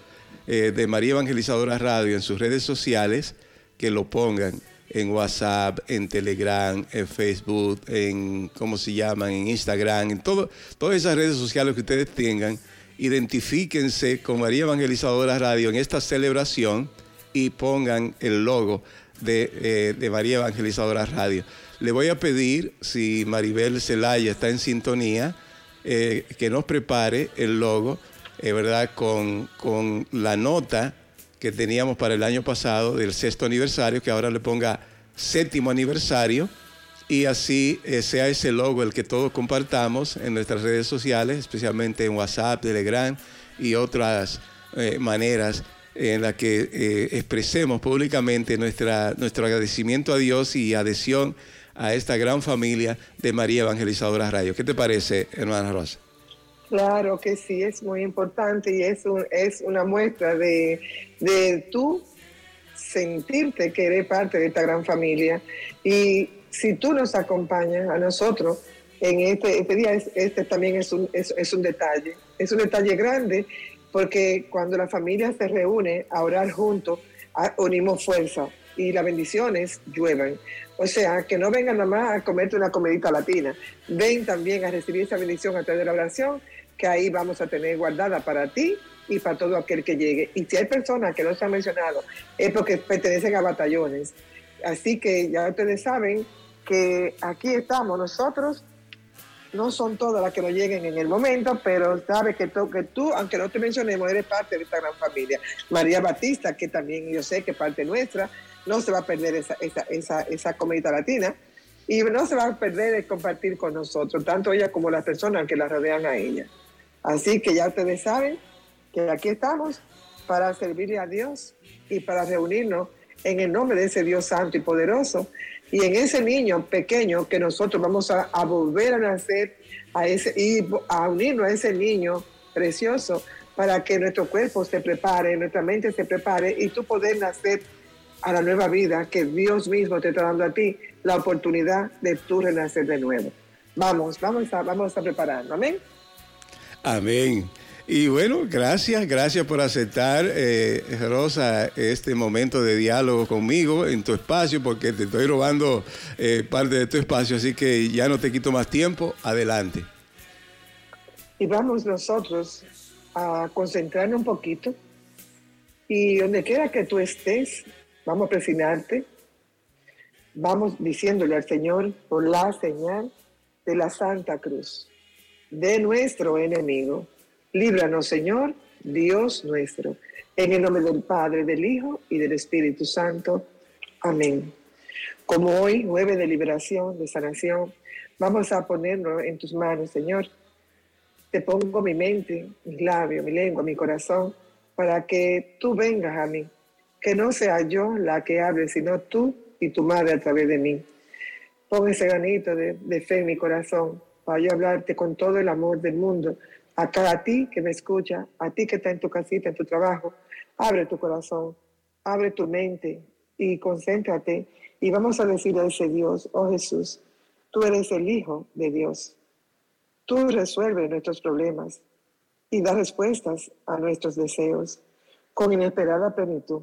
de María Evangelizadora Radio en sus redes sociales, que lo pongan en WhatsApp, en Telegram, en Facebook, en, ¿cómo se llaman? En Instagram, en todo, todas esas redes sociales que ustedes tengan, identifíquense con María Evangelizadora Radio en esta celebración y pongan el logo de, eh, María Evangelizadora Radio. Le voy a pedir, si Maribel Zelaya está en sintonía, eh, que nos prepare el logo, eh, ¿verdad? Con, con la nota que teníamos para el año pasado del sexto aniversario, que ahora le ponga séptimo aniversario y así eh, sea ese logo el que todos compartamos en nuestras redes sociales, especialmente en WhatsApp, Telegram y otras maneras en las que eh, expresemos públicamente nuestra, nuestro agradecimiento a Dios y adhesión a esta gran familia de María Evangelizadora Radio. ¿Qué te parece, hermana Rosa? Claro que sí, es muy importante y es, es una muestra de, de tú sentirte que eres parte de esta gran familia. Y si tú nos acompañas a nosotros en este, este día, este también es un, es, un detalle, es un detalle grande porque cuando la familia se reúne a orar juntos, unimos fuerza y las bendiciones llueven. O sea, que no vengan nada más a comerte una comidita latina, ven también a recibir esa bendición a través de la oración que ahí vamos a tener guardada para ti y para todo aquel que llegue. Y si hay personas que no se han mencionado, es porque pertenecen a batallones. Así que ya ustedes saben que aquí estamos nosotros. No son todas las que nos lleguen en el momento, pero sabes que, tú, que tú, aunque no te mencionemos, eres parte de esta gran familia. María Batista, que también yo sé que parte nuestra, no se va a perder esa, esa, esa, esa comunidad latina y no se va a perder el compartir con nosotros, tanto ella como las personas que la rodean a ella. Así que ya ustedes saben que aquí estamos para servirle a Dios y para reunirnos en el nombre de ese Dios santo y poderoso y en ese niño pequeño que nosotros vamos a, volver a nacer a ese, y a unirnos a ese niño precioso para que nuestro cuerpo se prepare, nuestra mente se prepare y tú poder nacer a la nueva vida que Dios mismo te está dando a ti, la oportunidad de tú renacer de nuevo. Vamos, vamos a, vamos a prepararnos. Amén. Amén. Y bueno, gracias, gracias por aceptar, eh, Rosa, este momento de diálogo conmigo en tu espacio, porque te estoy robando eh, parte de tu espacio, así que ya no te quito más tiempo. Adelante. Y vamos nosotros a concentrarnos un poquito y donde quiera que tú estés, vamos a presionarte, vamos diciéndole al Señor por la señal de la Santa Cruz de nuestro enemigo. Líbranos, Señor, Dios nuestro. En el nombre del Padre, del Hijo y del Espíritu Santo. Amén. Como hoy, nueve de liberación, de sanación, vamos a ponernos en tus manos, Señor. Te pongo mi mente, mis labios, mi lengua, mi corazón, para que tú vengas a mí. Que no sea yo la que hable, sino tú y tu madre a través de mí. Pon ese granito de, de fe en mi corazón para yo hablarte con todo el amor del mundo. A cada ti que me escucha, a ti que está en tu casita, en tu trabajo, abre tu corazón, abre tu mente y concéntrate y vamos a decir a ese Dios, oh Jesús, tú eres el Hijo de Dios. Tú resuelves nuestros problemas y das respuestas a nuestros deseos con inesperada plenitud.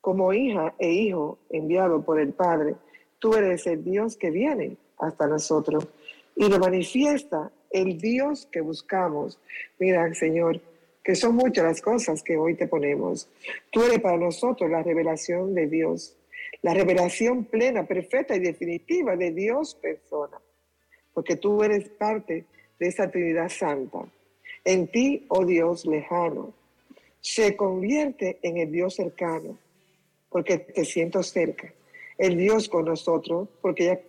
Como hija e hijo enviado por el Padre, tú eres el Dios que viene hasta nosotros y lo manifiesta el Dios que buscamos. Mira, Señor, que son muchas las cosas que hoy te ponemos. Tú eres para nosotros la revelación de Dios, la revelación plena, perfecta y definitiva de Dios persona, porque tú eres parte de esa Trinidad Santa. En ti, oh Dios lejano, se convierte en el Dios cercano, porque te siento cerca. El Dios con nosotros, porque ya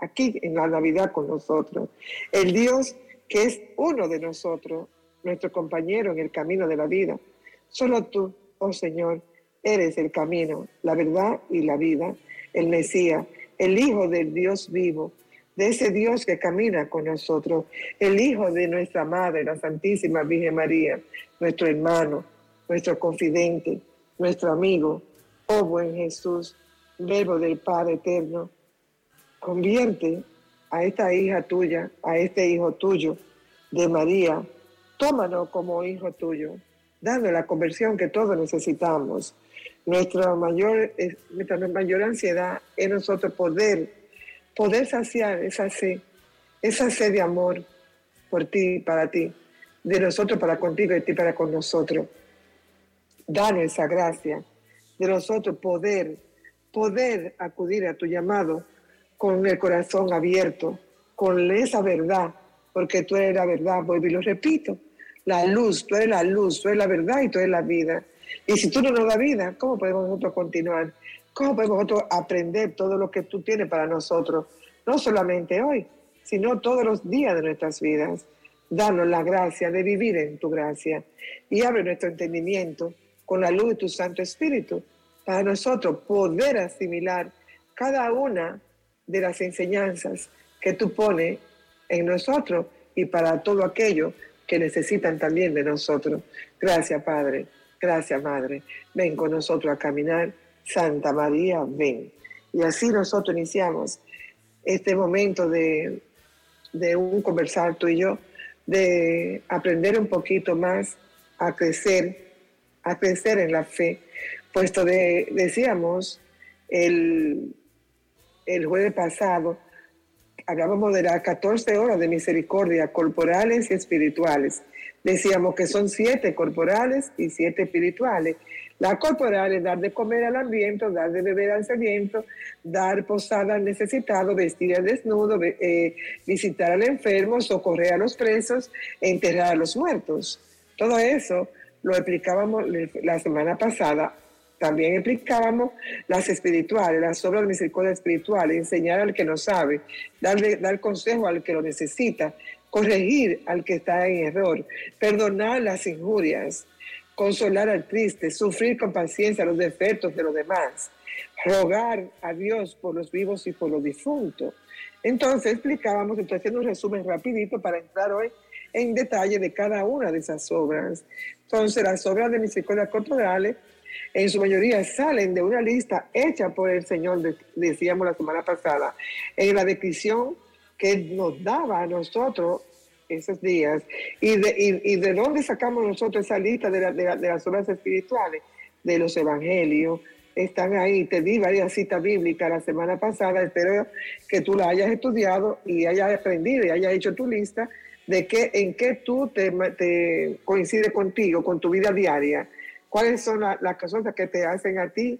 aquí en la Navidad con nosotros. El Dios que es uno de nosotros, nuestro compañero en el camino de la vida. Solo tú, oh Señor, eres el camino, la verdad y la vida, el Mesías, el Hijo del Dios vivo, de ese Dios que camina con nosotros, el Hijo de nuestra Madre, la Santísima Virgen María, nuestro hermano, nuestro confidente, nuestro amigo, oh buen Jesús, Verbo del Padre Eterno, convierte a esta hija tuya, a este hijo tuyo de María, tómanos como hijo tuyo, dando la conversión que todos necesitamos. Nuestra mayor, nuestra mayor ansiedad es nosotros poder poder saciar esa sed, esa sed de amor por ti para ti, de nosotros para contigo y ti para con nosotros. Danos esa gracia de nosotros poder, poder acudir a tu llamado con el corazón abierto, con esa verdad, porque tú eres la verdad, vuelvo y lo repito, la luz, tú eres la luz, tú eres la verdad y tú eres la vida. Y si tú no nos das vida, ¿cómo podemos nosotros continuar? ¿Cómo podemos nosotros aprender todo lo que tú tienes para nosotros? No solamente hoy, sino todos los días de nuestras vidas. Danos la gracia de vivir en tu gracia y abre nuestro entendimiento con la luz de tu Santo Espíritu para nosotros poder asimilar cada una de las enseñanzas que tú pones en nosotros y para todo aquello que necesitan también de nosotros. Gracias, Padre. Gracias, Madre. Ven con nosotros a caminar Santa María, ven. Y así nosotros iniciamos este momento de, un conversar tú y yo, de aprender un poquito más a crecer, a crecer en la fe, puesto de, decíamos el, el jueves pasado, hablábamos de las 14 horas de misericordia corporales y espirituales. Decíamos que son siete corporales y siete espirituales. La corporal es dar de comer al hambriento, dar de beber al sediento, dar posada al necesitado, vestir al desnudo, eh, visitar al enfermo, socorrer a los presos, enterrar a los muertos. Todo eso lo explicábamos la semana pasada. También explicábamos las espirituales, las obras de misericordia espiritual, enseñar al que no sabe, darle, dar consejo al que lo necesita, corregir al que está en error, perdonar las injurias, consolar al triste, sufrir con paciencia los defectos de los demás, rogar a Dios por los vivos y por los difuntos. Entonces explicábamos, estoy haciendo un resumen rapidito para entrar hoy en detalle de cada una de esas obras. Entonces las obras de misericordia corporales en su mayoría salen de una lista hecha por el Señor, decíamos la semana pasada, en la descripción que nos daba a nosotros esos días. ¿Y de, y, de dónde sacamos nosotros esa lista de, de, las obras espirituales? De los evangelios. Están ahí. Te di varias citas bíblicas la semana pasada. Espero que tú la hayas estudiado y hayas aprendido y hayas hecho tu lista de qué, en qué tú te, te coincide contigo, con tu vida diaria. ¿Cuáles son las cosas que te hacen a ti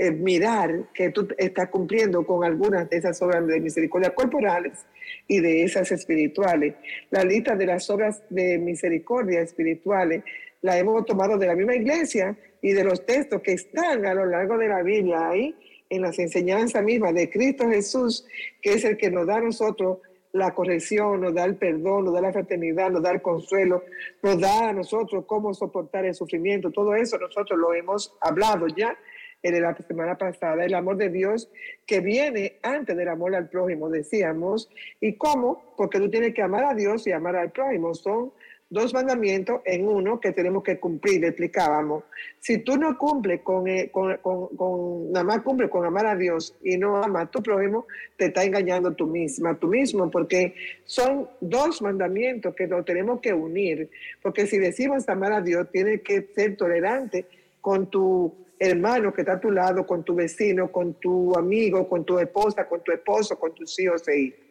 eh, mirar que tú estás cumpliendo con algunas de esas obras de misericordia corporales y de esas espirituales. La lista de las obras de misericordia espirituales la hemos tomado de la misma iglesia y de los textos que están a lo largo de la Biblia ahí en las enseñanzas mismas de Cristo Jesús, que es el que nos da a nosotros la corrección, nos da el perdón, nos da la fraternidad, nos da el consuelo, nos da a nosotros cómo soportar el sufrimiento. Todo eso nosotros lo hemos hablado ya en la semana pasada, el amor de Dios que viene antes del amor al prójimo, decíamos. ¿Y cómo? Porque tú tienes que amar a Dios y amar al prójimo. Son dos mandamientos en uno que tenemos que cumplir, explicábamos. Si tú no cumples con, eh, con, con, nada más cumples con amar a Dios y no amas a tu prójimo, te está engañando tú misma, tú mismo, porque son dos mandamientos que nos tenemos que unir. Porque si decimos amar a Dios, tienes que ser tolerante con tu hermano que está a tu lado, con tu vecino, con tu amigo, con tu esposa, con tu esposo, con tus hijos e hijas.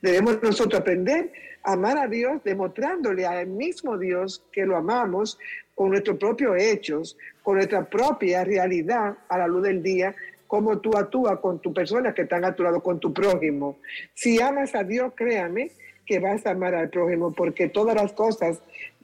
Debemos nosotros aprender a amar a Dios demostrándole al mismo Dios que lo amamos con nuestros propios hechos, con nuestra propia realidad a la luz del día, como tú actúas con tu persona que están a tu lado, con tu prójimo. Si amas a Dios, créame que vas a amar al prójimo, porque todas las cosas,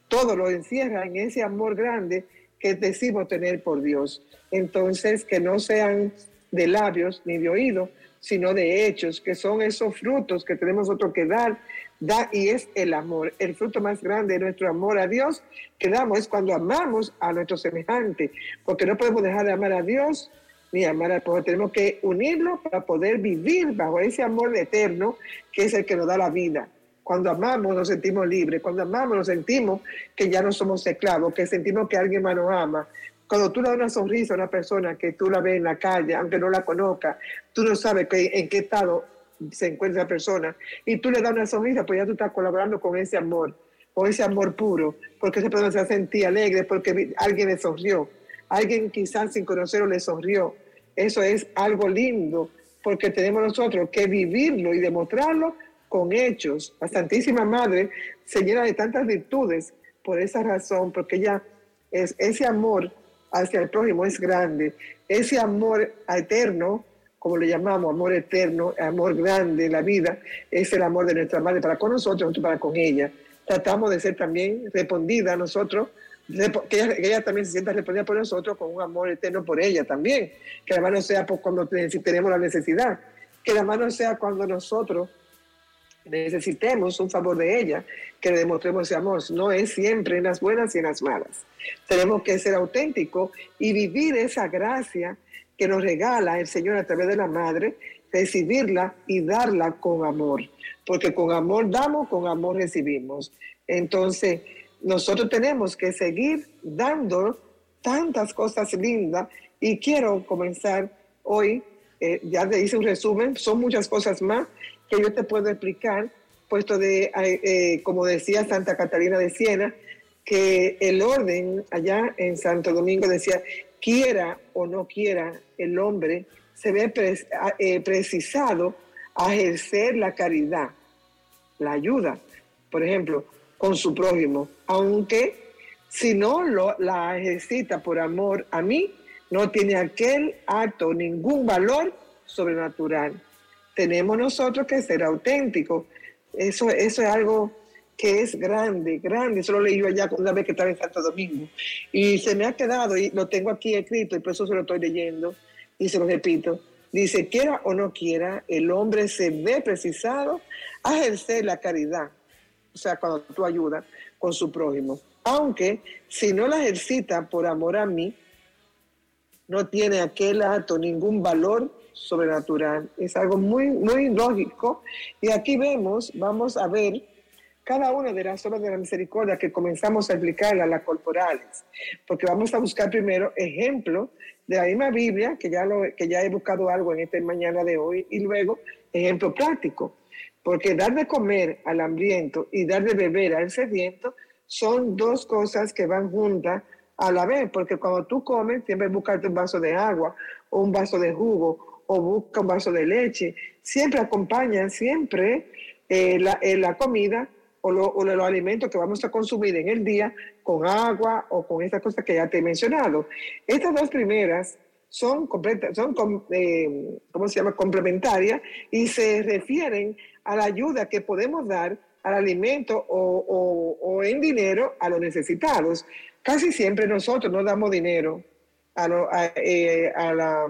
todo lo encierra en ese amor grande que decimos tener por Dios. Entonces, que no sean de labios ni de oídos, sino de hechos, que son esos frutos que tenemos nosotros que dar, da, y es el amor. El fruto más grande de nuestro amor a Dios que damos es cuando amamos a nuestro semejante, porque no podemos dejar de amar a Dios ni amar al prójimo. Tenemos que unirlo para poder vivir bajo ese amor eterno que es el que nos da la vida. Cuando amamos nos sentimos libres, cuando amamos nos sentimos que ya no somos esclavos, que sentimos que alguien más nos ama, cuando tú le das una sonrisa a una persona que tú la ves en la calle, aunque no la conozca, tú no sabes en qué estado se encuentra la persona, y tú le das una sonrisa, pues ya tú estás colaborando con ese amor, con ese amor puro, porque esa persona se sentía alegre porque alguien le sonrió, alguien quizás sin conocerlo le sonrió. Eso es algo lindo, porque tenemos nosotros que vivirlo y demostrarlo con hechos. La Santísima Madre se llena de tantas virtudes por esa razón, porque ella es ese amor hacia el prójimo es grande. Ese amor eterno, como le llamamos, amor eterno, amor grande, la vida, es el amor de nuestra madre para con nosotros, nosotros para con ella. Tratamos de ser también respondida a nosotros, que ella, también se sienta respondida por nosotros con un amor eterno por ella también. Que la mano sea por cuando tenemos la necesidad. Que la mano sea cuando nosotros necesitemos un favor de ella, que le demostremos ese amor. No es siempre en las buenas y en las malas. Tenemos que ser auténticos y vivir esa gracia que nos regala el Señor a través de la Madre, recibirla y darla con amor. Porque con amor damos, con amor recibimos. Entonces, nosotros tenemos que seguir dando tantas cosas lindas y quiero comenzar hoy, eh, ya te hice un resumen, son muchas cosas más que yo te puedo explicar, puesto de, eh, eh, como decía Santa Catalina de Siena, que el orden allá en Santo Domingo decía, quiera o no quiera el hombre, se ve eh, precisado a ejercer la caridad, la ayuda, por ejemplo, con su prójimo, aunque si no lo, la ejercita por amor a mí, no tiene aquel acto ningún valor sobrenatural tenemos nosotros que ser auténticos. Eso, eso es algo que es grande, grande. Eso lo leí yo allá una vez que estaba en Santo Domingo. Y se me ha quedado, y lo tengo aquí escrito, y por eso se lo estoy leyendo, y se lo repito. Dice, quiera o no quiera, el hombre se ve precisado a ejercer la caridad. O sea, cuando tú ayudas con su prójimo. Aunque si no la ejercita por amor a mí, no tiene aquel acto ningún valor sobrenatural. Es algo muy, muy lógico. Y aquí vemos, vamos a ver cada una de las obras de la misericordia que comenzamos a aplicar a las corporales, porque vamos a buscar primero ejemplo de la misma Biblia, que ya, lo, que ya he buscado algo en esta mañana de hoy, y luego ejemplo práctico, porque dar de comer al hambriento y dar de beber al sediento son dos cosas que van juntas a la vez, porque cuando tú comes, siempre buscarte un vaso de agua o un vaso de jugo o busca un vaso de leche. Siempre acompañan, siempre eh, la, eh, la, comida o, los alimentos que vamos a consumir en el día con agua o con estas cosas que ya te he mencionado. Estas dos primeras son, son eh, ¿cómo se llama? complementarias y se refieren a la ayuda que podemos dar al alimento o, o, en dinero a los necesitados. Casi siempre nosotros no damos dinero a, a la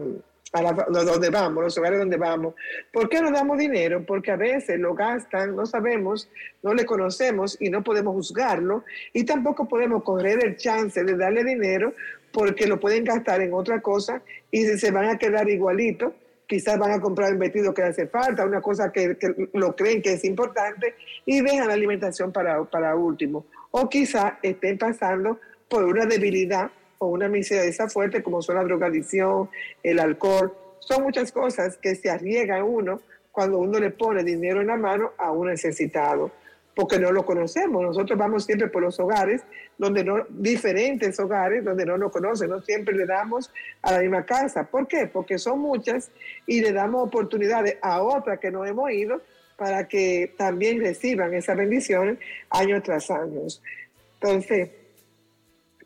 a, donde vamos, los hogares donde vamos. ¿Por qué no damos dinero? Porque a veces lo gastan, no sabemos, no le conocemos y no podemos juzgarlo y tampoco podemos correr el chance de darle dinero porque lo pueden gastar en otra cosa y se van a quedar igualitos. Quizás van a comprar un vestido que hace falta, una cosa que, lo creen que es importante y dejan la alimentación para, para último. O quizás estén pasando por una debilidad o una miseria fuerte como son la drogadicción, el alcohol. Son muchas cosas que se arriesga uno cuando uno le pone dinero en la mano a un necesitado, porque no lo conocemos. Nosotros vamos siempre por los hogares, donde no, diferentes hogares, donde no nos conocen, no siempre le damos a la misma casa. ¿Por qué? Porque son muchas y le damos oportunidades a otras que no hemos ido para que también reciban esas bendiciones año tras año. Entonces,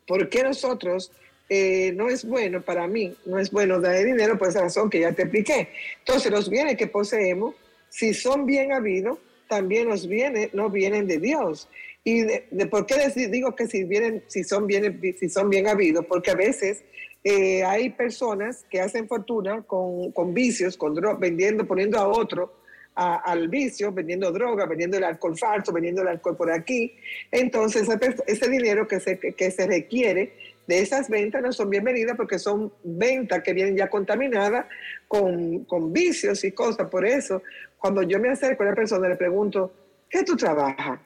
¿Por qué nosotros eh, no es bueno para mí, no es bueno dar dinero por esa razón que ya te expliqué? Entonces, los bienes que poseemos, si son bien habidos, también nos viene, no vienen de Dios. ¿Y de, por qué digo que si, vienen, si, son bien, si son bien habidos? Porque a veces eh, hay personas que hacen fortuna con, con vicios, con vendiendo, poniendo a otro al vicio, vendiendo droga, vendiendo el alcohol falso, vendiendo el alcohol por aquí. Entonces, ese dinero que se, que se requiere de esas ventas no son bienvenidas porque son ventas que vienen ya contaminadas con, con vicios y cosas. Por eso, cuando yo me acerco a la persona, le pregunto, ¿qué tú trabajas?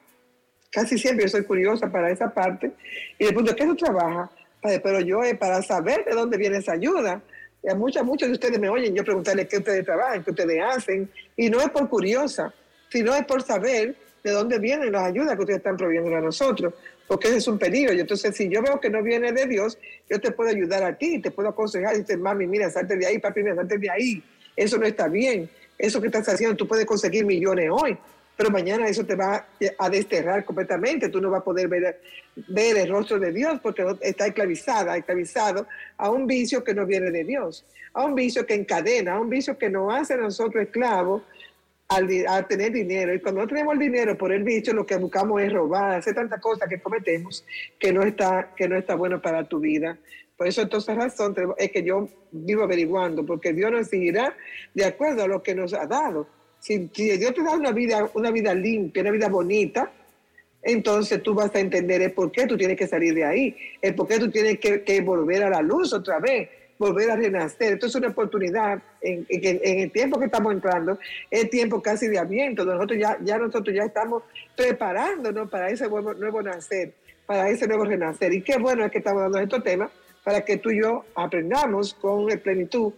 Casi siempre yo soy curiosa para esa parte y le pregunto, ¿qué tú trabajas? Pero yo, es para saber de dónde viene esa ayuda, a muchas, muchos de ustedes me oyen yo preguntarles qué ustedes trabajan, qué ustedes hacen, y no es por curiosa, sino es por saber de dónde vienen las ayudas que ustedes están proveyendo a nosotros, porque ese es un peligro. Y entonces, si yo veo que no viene de Dios, yo te puedo ayudar a ti, te puedo aconsejar y decir, mami, mira, salte de ahí, papi, mira, salte de ahí. Eso no está bien. Eso que estás haciendo, tú puedes conseguir millones hoy, pero mañana eso te va a desterrar completamente. Tú no vas a poder ver, ver el rostro de Dios porque está esclavizada, esclavizado a un vicio que no viene de Dios, a un vicio que encadena, a un vicio que nos hace a nosotros esclavos al, tener dinero. Y cuando no tenemos el dinero por el vicio, lo que buscamos es robar, hacer tantas cosas que cometemos que no está, que no está bueno para tu vida. Por eso, entonces, razón es que yo vivo averiguando, porque Dios nos seguirá de acuerdo a lo que nos ha dado. Si, Dios te da una vida, una vida limpia, una vida bonita, entonces tú vas a entender el por qué tú tienes que salir de ahí, el por qué tú tienes que, volver a la luz otra vez, volver a renacer. Esto es una oportunidad en, el tiempo que estamos entrando, es tiempo casi de aviento. Nosotros ya, ya nosotros ya estamos preparándonos para ese nuevo, nuevo nacer, para ese nuevo renacer. Y qué bueno es que estamos dando estos temas para que tú y yo aprendamos con plenitud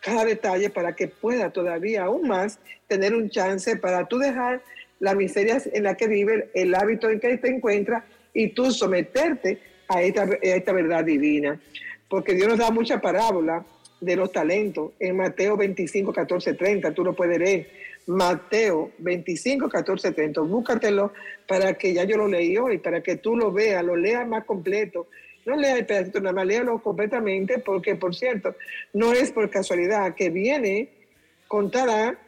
cada detalle para que pueda todavía aún más tener un chance para tú dejar la miseria en la que vive, el hábito en que te encuentras y tú someterte a esta, esta verdad divina. Porque Dios nos da mucha parábola de los talentos. En Mateo 25, 14, 30, tú lo puedes leer. Mateo 25, 14, 30. Búscatelo para que ya yo lo leí hoy, para que tú lo veas, lo leas más completo no lea el pedacito, nada más léalo completamente, porque, por cierto, no es por casualidad que viene contada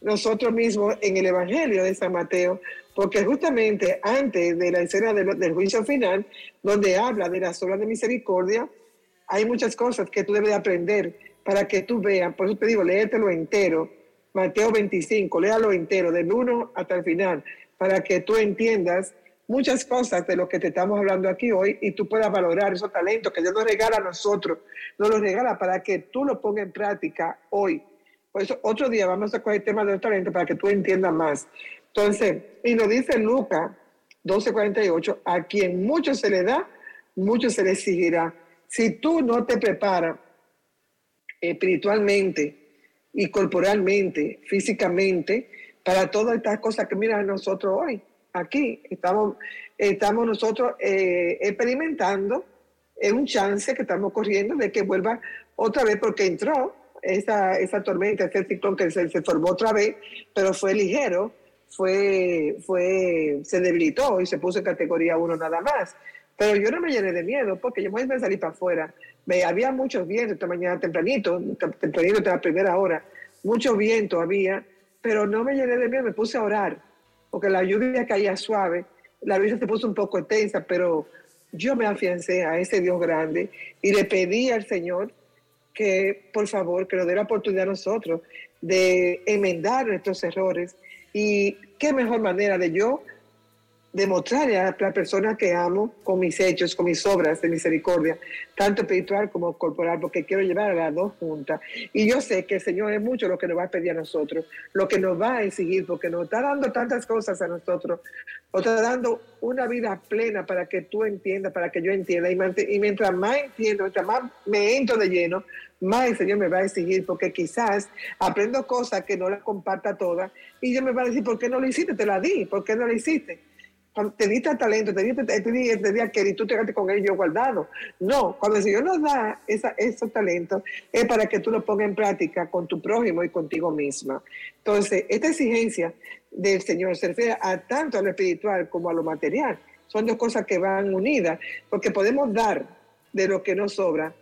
nosotros mismos en el Evangelio de San Mateo, porque justamente antes de la escena del, juicio final, donde habla de las obras de misericordia, hay muchas cosas que tú debes aprender para que tú veas. Por eso te digo, léetelo entero. Mateo 25, léalo entero, del 1 hasta el final, para que tú entiendas muchas cosas de lo que te estamos hablando aquí hoy y tú puedas valorar esos talentos que Dios nos regala a nosotros, nos los regala para que tú lo pongas en práctica hoy. Por eso otro día vamos a coger el tema de los talentos para que tú entiendas más. Entonces, y nos dice Lucas 12:48, a quien mucho se le da, mucho se le exigirá. Si tú no te preparas espiritualmente y corporalmente, físicamente, para todas estas cosas que miran nosotros hoy, aquí. Estamos, estamos nosotros eh, experimentando un chance que estamos corriendo de que vuelva otra vez porque entró esa, esa tormenta, ese ciclón que se, se, formó otra vez, pero fue ligero, fue, fue, se debilitó y se puso en categoría 1 nada más. Pero yo no me llené de miedo porque yo me iba a salir para afuera. Me, había muchos vientos esta mañana tempranito, tempranito de la primera hora, mucho viento había, pero no me llené de miedo, me puse a orar porque la lluvia caía suave, la brisa se puso un poco tensa, pero yo me afiancé a ese Dios grande y le pedí al Señor que, por favor, que nos dé la oportunidad a nosotros de enmendar nuestros errores. Y qué mejor manera de yo demostrarle a la persona que amo con mis hechos, con mis obras de misericordia, tanto espiritual como corporal, porque quiero llevar a las dos juntas. Y yo sé que el Señor es mucho lo que nos va a pedir a nosotros, lo que nos va a exigir, porque nos está dando tantas cosas a nosotros, nos está dando una vida plena para que tú entiendas, para que yo entienda. Y, mientras más entiendo, mientras más me entro de lleno, más el Señor me va a exigir, porque quizás aprendo cosas que no las comparta todas, y yo me va a decir, ¿por qué no lo hiciste? Te la di, ¿por qué no lo hiciste? Te diste talento, te diste, te, te, que tú te quedaste con ellos guardado. No, cuando el Señor nos da esa, esos talentos es para que tú los pongas en práctica con tu prójimo y contigo misma. Entonces, esta exigencia del Señor se refiere a tanto a lo espiritual como a lo material. Son dos cosas que van unidas, porque podemos dar de lo que nos sobra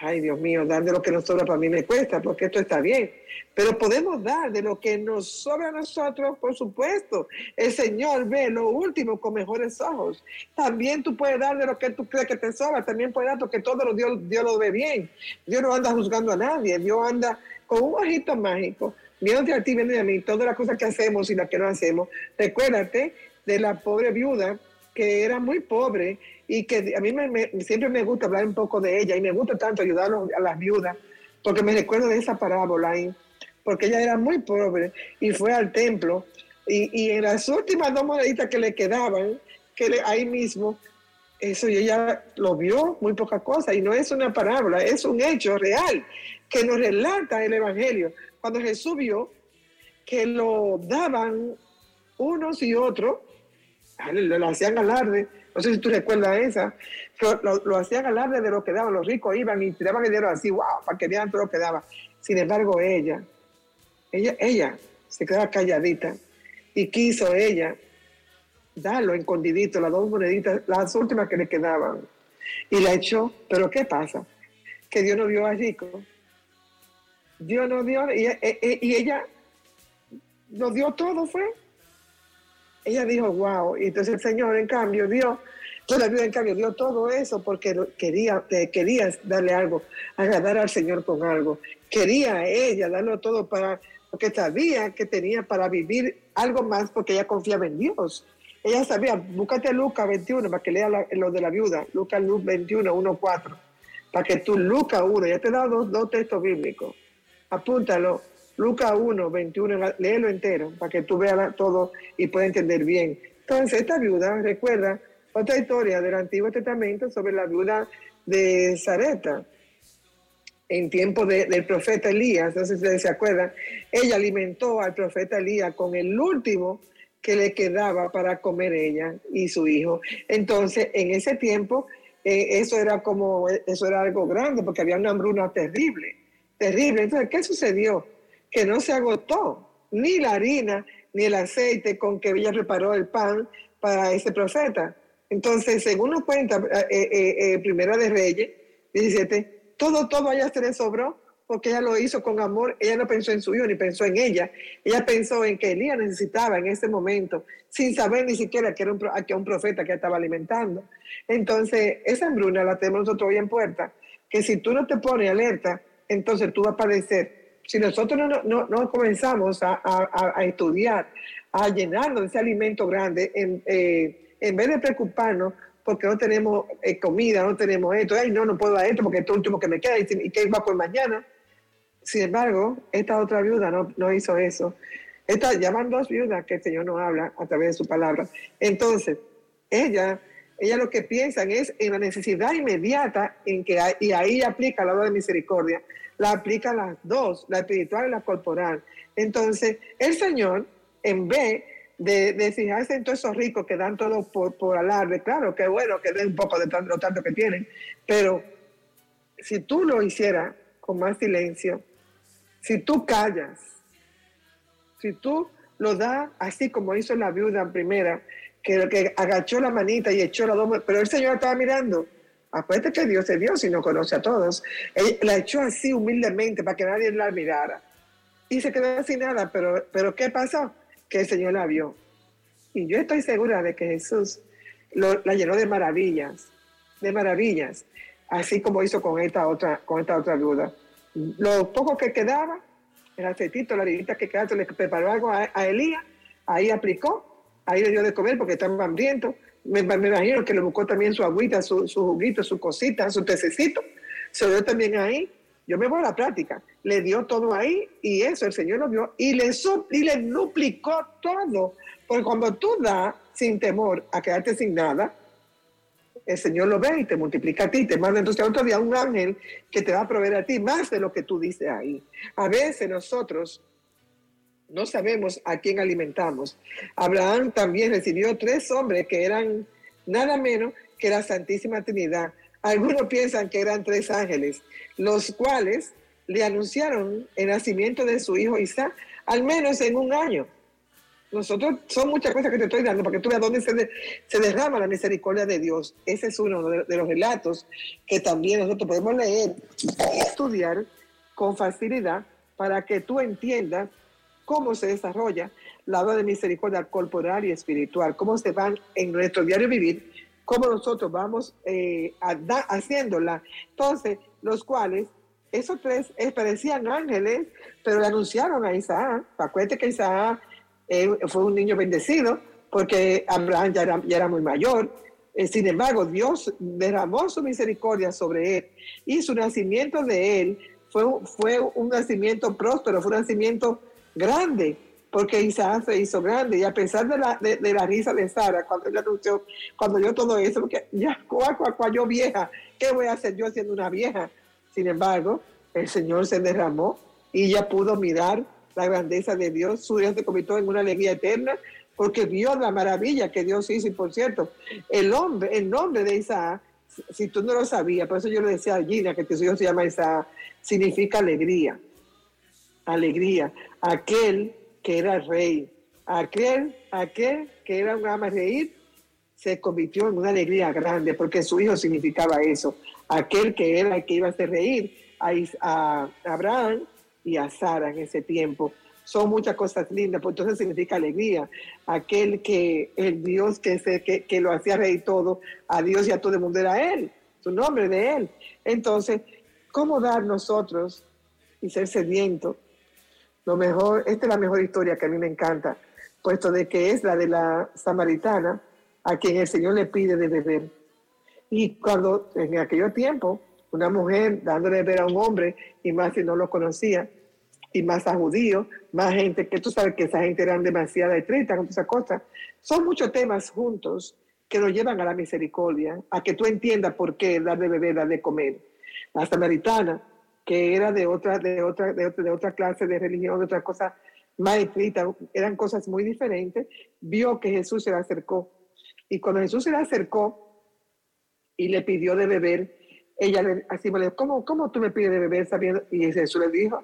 ay Dios mío, dar de lo que nos sobra para mí me cuesta, porque esto está bien. Pero podemos dar de lo que nos sobra a nosotros, por supuesto. El Señor ve lo último con mejores ojos. También tú puedes dar de lo que tú crees que te sobra, también puedes dar porque todo lo Dios, Dios lo ve bien. Dios no anda juzgando a nadie, Dios anda con un ojito mágico, viéndote a ti, viendo a mí, todas las cosas que hacemos y las que no hacemos. Recuérdate de la pobre viuda que era muy pobre y que a mí siempre me gusta hablar un poco de ella y me gusta tanto ayudar a las viudas, porque me recuerdo de esa parábola ahí, porque ella era muy pobre y fue al templo y, y en las últimas dos moneditas que le quedaban, que le, ahí mismo, eso y ella lo vio, muy poca cosa, y no es una parábola, es un hecho real que nos relata el Evangelio. Cuando Jesús vio que lo daban unos y otros, lo hacían alarde, no sé si tú recuerdas esa. Lo, lo, hacían alarde de lo que daban. Los ricos iban y tiraban dinero así, wow, para que vean todo lo que daba. Sin embargo, ella, ella, ella se quedaba calladita y quiso ella darlo escondidito, las dos moneditas, las últimas que le quedaban. Y la echó. Pero ¿qué pasa? Que Dios no vio a rico. Dios no dio, y, y ella nos dio todo, fue ella dijo, wow. Y entonces el Señor, en cambio, dio, toda la vida, en cambio, dio todo eso porque quería, quería darle algo, agradar al Señor con algo. Quería ella darlo todo para, porque sabía que tenía para vivir algo más porque ella confiaba en Dios. Ella sabía, búscate Lucas 21 para que lea lo de la viuda, Lucas 21, 1, 4. Para que tú, Lucas 1, ya te he dos, dos textos bíblicos, apúntalo Lucas 1, 21, léelo entero para que tú veas todo y puedas entender bien. Entonces, esta viuda recuerda otra historia del Antiguo Testamento sobre la viuda de Zareta en tiempo del profeta Elías. No si ustedes se acuerdan. Ella alimentó al profeta Elías con el último que le quedaba para comer ella y su hijo. Entonces, en ese tiempo, eh, eso era como, eso era algo grande porque había una hambruna terrible, terrible. Entonces, ¿qué sucedió? Que no se agotó ni la harina ni el aceite con que ella preparó el pan para ese profeta. Entonces, según nos cuenta eh, eh, eh, Primera de Reyes 17, todo, todo ella se le sobró porque ella lo hizo con amor. Ella no pensó en su hijo ni pensó en ella. Ella pensó en que Elías necesitaba en ese momento, sin saber ni siquiera que era un, que un profeta que estaba alimentando. Entonces, esa hambruna la tenemos nosotros hoy en puerta, que si tú no te pones alerta, entonces tú vas a padecer si nosotros no, comenzamos a, estudiar, a llenarnos de ese alimento grande, en, eh, en vez de preocuparnos porque no tenemos eh, comida, no tenemos esto, ay, no, no puedo dar esto porque es lo último que me queda y, y que va por mañana. Sin embargo, esta otra viuda no, hizo eso. Esta, llaman dos viudas que el Señor nos habla a través de su palabra. Entonces, ella, ella lo que piensan es en la necesidad inmediata en que hay, y ahí aplica la obra de misericordia la aplica las dos, la espiritual y la corporal. Entonces, el Señor, en vez de, fijarse en todos esos ricos que dan todo por, por alarde, claro, que bueno, que den un poco de lo tanto que tienen, pero si tú lo hicieras con más silencio, si tú callas, si tú lo das así como hizo la viuda primera, que, que agachó la manita y echó la dos, pero el Señor estaba mirando Acuérdate que Dios es Dios y no conoce a todos. Él la echó así humildemente para que nadie la mirara. Y se quedó sin nada, pero, pero ¿qué pasó? Que el Señor la vio. Y yo estoy segura de que Jesús la llenó de maravillas, de maravillas, así como hizo con esta otra, con esta otra duda. Lo poco que quedaba, el aceitito, la harinita que quedaba, le preparó algo a, a Elías, ahí aplicó, ahí le dio de comer porque estaba hambriento, me, imagino que le buscó también su agüita, su, su juguito, su cosita, su tececito. Se dio también ahí. Yo me voy a la práctica. Le dio todo ahí y eso el Señor lo vio y le, y le duplicó todo. Porque cuando tú das sin temor a quedarte sin nada, el Señor lo ve y te multiplica a ti, te manda entonces otro día un ángel que te va a proveer a ti más de lo que tú dices ahí. A veces nosotros no sabemos a quién alimentamos. Abraham también recibió tres hombres que eran nada menos que la Santísima Trinidad. Algunos piensan que eran tres ángeles, los cuales le anunciaron el nacimiento de su hijo Isaac, al menos en un año. nosotros son muchas cosas que te estoy dando para que tú veas dónde se, se derrama la misericordia de Dios. Ese es uno de, de, los relatos que también nosotros podemos leer y estudiar con facilidad para que tú entiendas cómo se desarrolla la obra de misericordia corporal y espiritual, cómo se van en nuestro diario vivir, cómo nosotros vamos eh, haciéndola. Entonces, los cuales, esos tres eh, parecían ángeles, pero le anunciaron a Isaac. Acuérdate que Isaac eh, fue un niño bendecido, porque Abraham ya era, ya era muy mayor. sin embargo, Dios derramó su misericordia sobre él y su nacimiento de él fue, fue un nacimiento próspero, fue un nacimiento grande porque Isaac se hizo grande y a pesar de la, de, la risa de Sara cuando ella anunció, cuando yo todo eso, porque ya, cuá, cuá, cuá, yo vieja, ¿qué voy a hacer yo siendo una vieja? Sin embargo, el Señor se derramó y ella pudo mirar la grandeza de Dios, su Dios se convirtió en una alegría eterna porque vio la maravilla que Dios hizo y por cierto, el hombre, el nombre de Isaac, si tú no lo sabías, por eso yo le decía a Gina que tu hijo se llama Isaac, significa alegría, alegría, aquel que era rey. Aquel, aquel que era un ama reír se convirtió en una alegría grande porque su hijo significaba eso. Aquel que era el que iba a hacer reír a, Abraham y a Sara en ese tiempo. Son muchas cosas lindas, pues entonces significa alegría. Aquel que el Dios que, se, que, que lo hacía reír todo, a Dios y a todo el mundo era Él, su nombre de Él. Entonces, ¿cómo dar nosotros y ser sediento lo mejor, esta es la mejor historia que a mí me encanta, puesto de que es la de la samaritana a quien el Señor le pide de beber. Y cuando en aquel tiempo una mujer dándole de beber a un hombre, y más si no lo conocía, y más a judíos, más gente, que tú sabes que esa gente eran demasiado estricta con esas cosas. Son muchos temas juntos que nos llevan a la misericordia, a que tú entiendas por qué dar de beber, dar de comer. La samaritana que era de otra, de otra, de otra, de otra clase de religión, de otra cosa más estricta, eran cosas muy diferentes, vio que Jesús se le acercó. Y cuando Jesús se le acercó y le pidió de beber, ella le, así me dijo, ¿cómo, ¿cómo tú me pides de beber sabiendo? Y Jesús le dijo,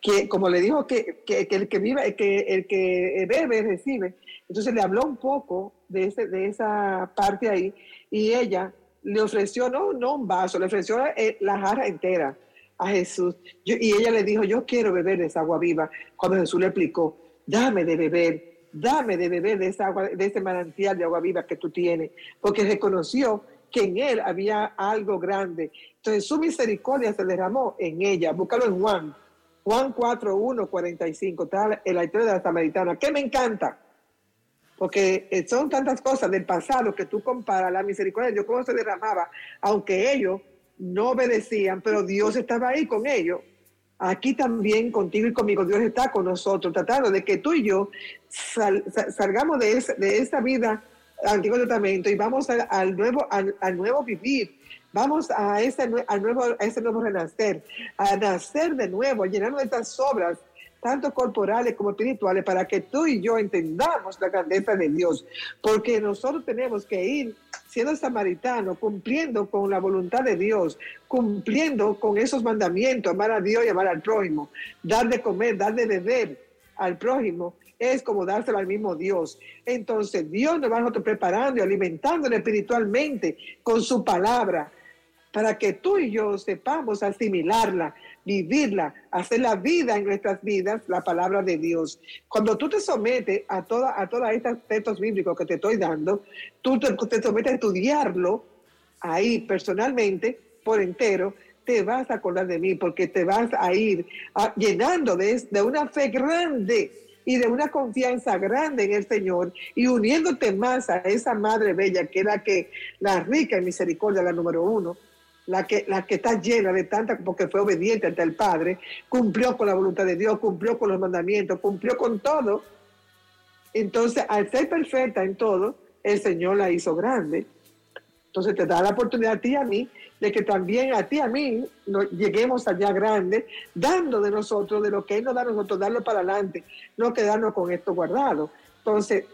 que como le dijo que, que, que el que que el que bebe recibe. Entonces le habló un poco de, ese, de esa parte ahí y ella le ofreció, no, no un vaso, le ofreció eh, la jarra entera Jesús. y ella le dijo, yo quiero beber de esa agua viva. Cuando Jesús le explicó, dame de beber, dame de beber de esa agua, de ese manantial de agua viva que tú tienes, porque reconoció que en él había algo grande. Entonces su misericordia se derramó en ella. Búscalo en Juan. Juan 4, 1, 45, tal, el historia de la samaritana, que me encanta, porque eh, son tantas cosas del pasado que tú comparas la misericordia de Dios, cómo se derramaba, aunque ellos no obedecían, pero Dios estaba ahí con ellos. Aquí también contigo y conmigo, Dios está con nosotros, tratando de que tú y yo salgamos de, esa, esa vida Antiguo Testamento y vamos al, nuevo, al, nuevo vivir, vamos a ese, al nuevo, a ese nuevo renacer, a nacer de nuevo, llenarnos de obras tanto corporales como espirituales, para que tú y yo entendamos la grandeza de Dios, porque nosotros tenemos que ir siendo samaritano, cumpliendo con la voluntad de Dios, cumpliendo con esos mandamientos, amar a Dios y amar al prójimo, dar de comer, dar de beber al prójimo, es como dárselo al mismo Dios. Entonces Dios nos va a nosotros preparando y alimentándolo espiritualmente con su palabra, para que tú y yo sepamos asimilarla, vivirla, hacer la vida en nuestras vidas, la palabra de Dios. Cuando tú te sometes a, toda, a todos estos textos bíblicos que te estoy dando, tú te, sometes a estudiarlo ahí personalmente, por entero, te vas a acordar de mí porque te vas a ir llenando de, de una fe grande y de una confianza grande en el Señor y uniéndote más a esa Madre Bella que era que la rica en misericordia, la número uno, la que, la que está llena de tanta, porque fue obediente ante el Padre, cumplió con la voluntad de Dios, cumplió con los mandamientos, cumplió con todo. Entonces, al ser perfecta en todo, el Señor la hizo grande. Entonces te da la oportunidad a ti y a mí de que también a ti y a mí nos lleguemos allá grande, dando de nosotros, de lo que Él nos da a nosotros, darlo para adelante, no quedarnos con esto guardado. Entonces,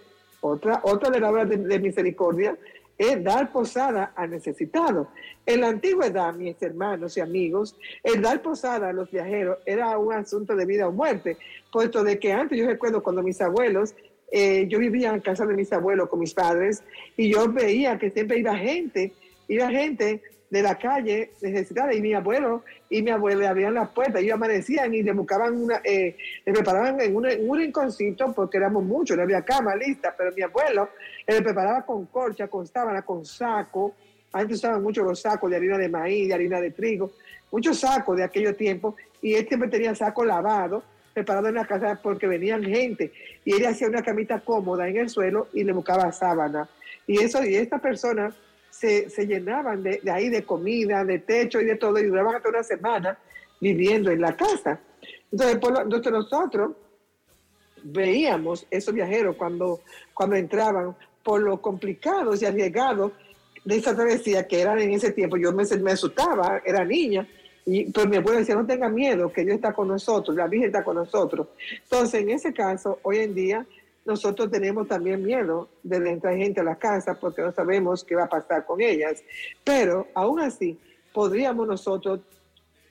otra, otra de las obras de misericordia es dar posada al necesitado. En la antigüedad, mis hermanos y amigos, el dar posada a los viajeros era un asunto de vida o muerte, puesto de que antes yo recuerdo cuando mis abuelos eh, yo vivía en casa de mis abuelos con mis padres y yo veía que siempre iba gente, iba gente de la calle necesitada y mi abuelo y mi abuela abrían las puertas, ellos amanecían y le buscaban una, eh, le preparaban en un, en un, rinconcito porque éramos muchos, no había cama lista, pero mi abuelo le preparaba con corcha, con sábana, con saco, antes usaban mucho los sacos de harina de maíz, de harina de trigo, muchos sacos de aquellos tiempos y él siempre tenía saco lavado preparado en la casa porque venían gente y él hacía una camita cómoda en el suelo y le buscaba sábana. Y eso, y esta persona se, llenaban de, de, ahí de comida, de techo y de todo, y duraban hasta una semana viviendo en la casa. Entonces nosotros veíamos esos viajeros cuando, cuando entraban por lo complicados y arriesgados de esa travesía que eran en ese tiempo. Yo me, me asustaba, era niña, y, pero mi abuelo decía, no tenga miedo, que Dios está con nosotros, la Virgen está con nosotros. Entonces, en ese caso, hoy en día, nosotros tenemos también miedo de entrar gente a la casa porque no sabemos qué va a pasar con ellas. Pero aún así, podríamos nosotros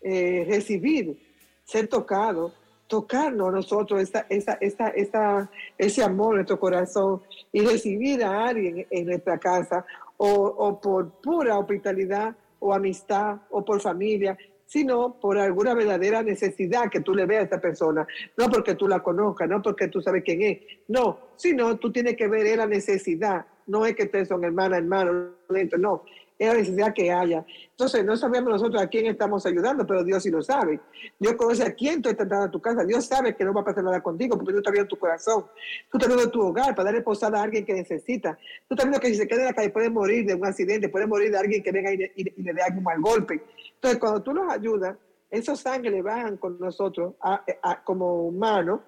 eh, recibir, ser tocados, tocarnos nosotros esta, esta, ese amor en nuestro corazón y recibir a alguien en nuestra casa o, o por pura hospitalidad o amistad o por familia sino por alguna verdadera necesidad que tú le veas a esta persona, no porque tú la conozcas, no porque tú sabes quién es, no, sino tú tienes que ver la necesidad, no es que ustedes son hermana, hermano, no, es la necesidad que haya. Entonces, no sabemos nosotros a quién estamos ayudando, pero Dios sí lo sabe. Dios conoce a quién tú estás entrando a tu casa. Dios sabe que no va a pasar nada contigo, porque tú estás viendo tu corazón. Tú estás viendo tu hogar para darle posada a alguien que necesita. Tú estás viendo que si se queda en la calle puede morir de un accidente, puede morir de alguien que venga y le, y le dé algún mal golpe. Entonces, cuando tú los ayudas, esos ángeles bajan con nosotros a, a, como humanos,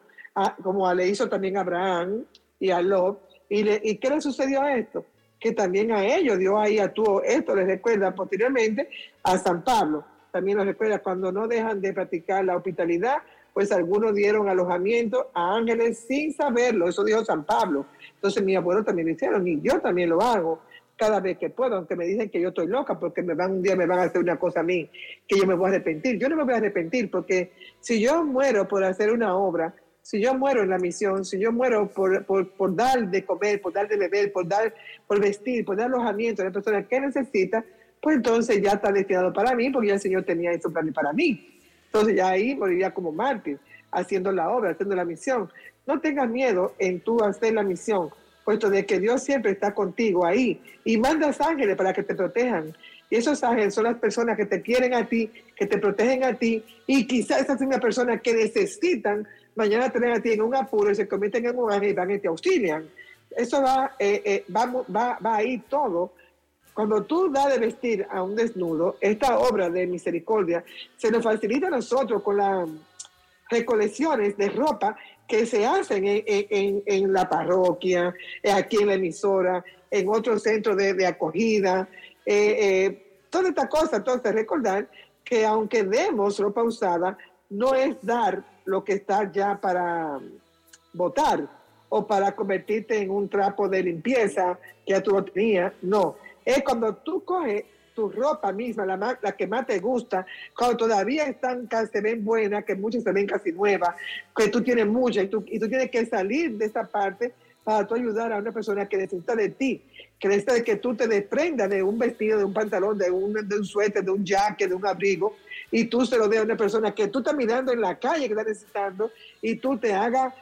como le hizo también a Abraham y a Lot. ¿Y, le, ¿Y qué le sucedió a esto? que también a ellos Dios ahí actuó. Esto les recuerda posteriormente a San Pablo. También nos recuerda cuando no dejan de practicar la hospitalidad, pues algunos dieron alojamiento a ángeles sin saberlo. Eso dijo San Pablo. Entonces mi abuelo también lo hicieron y yo también lo hago cada vez que puedo, aunque me dicen que yo estoy loca porque me van un día me van a hacer una cosa a mí que yo me voy a arrepentir. Yo no me voy a arrepentir porque si yo muero por hacer una obra, si yo muero en la misión, si yo muero por, por, por, dar de comer, por dar de beber, por dar, por vestir, por dar alojamiento a la persona que necesita, pues entonces ya está destinado para mí, porque ya el Señor tenía eso para mí. Entonces ya ahí moriría como mártir, haciendo la obra, haciendo la misión. No tengas miedo en tú hacer la misión, puesto de que Dios siempre está contigo ahí y mandas ángeles para que te protejan. Y esos ángeles son las personas que te quieren a ti, que te protegen a ti, y quizás esas las personas que necesitan mañana tener a ti en un apuro y se convierten en un ángel y van y te auxilian. Eso va, eh, eh, va, va, va ahí todo. Cuando tú das de vestir a un desnudo, esta obra de misericordia se nos facilita a nosotros con las recolecciones de ropa que se hacen en, en, la parroquia, aquí en la emisora, en otros centros de, de acogida, eh, eh, toda esta cosa. Entonces, recordar que aunque demos ropa usada, no es dar lo que está ya para votar o para convertirte en un trapo de limpieza que tú lo tenías. No, es cuando tú coges tu ropa misma, la, que más te gusta, cuando todavía están, se ven buenas, que muchas se ven casi nuevas, que tú tienes muchas y tú, y tú tienes que salir de esa parte para tú ayudar a una persona que necesita de ti, que necesita de que tú te desprendas de un vestido, de un pantalón, de un, de un suéter, de un jacket, de un abrigo, y tú se lo des a una persona que tú estás mirando en la calle que está necesitando y tú te haga,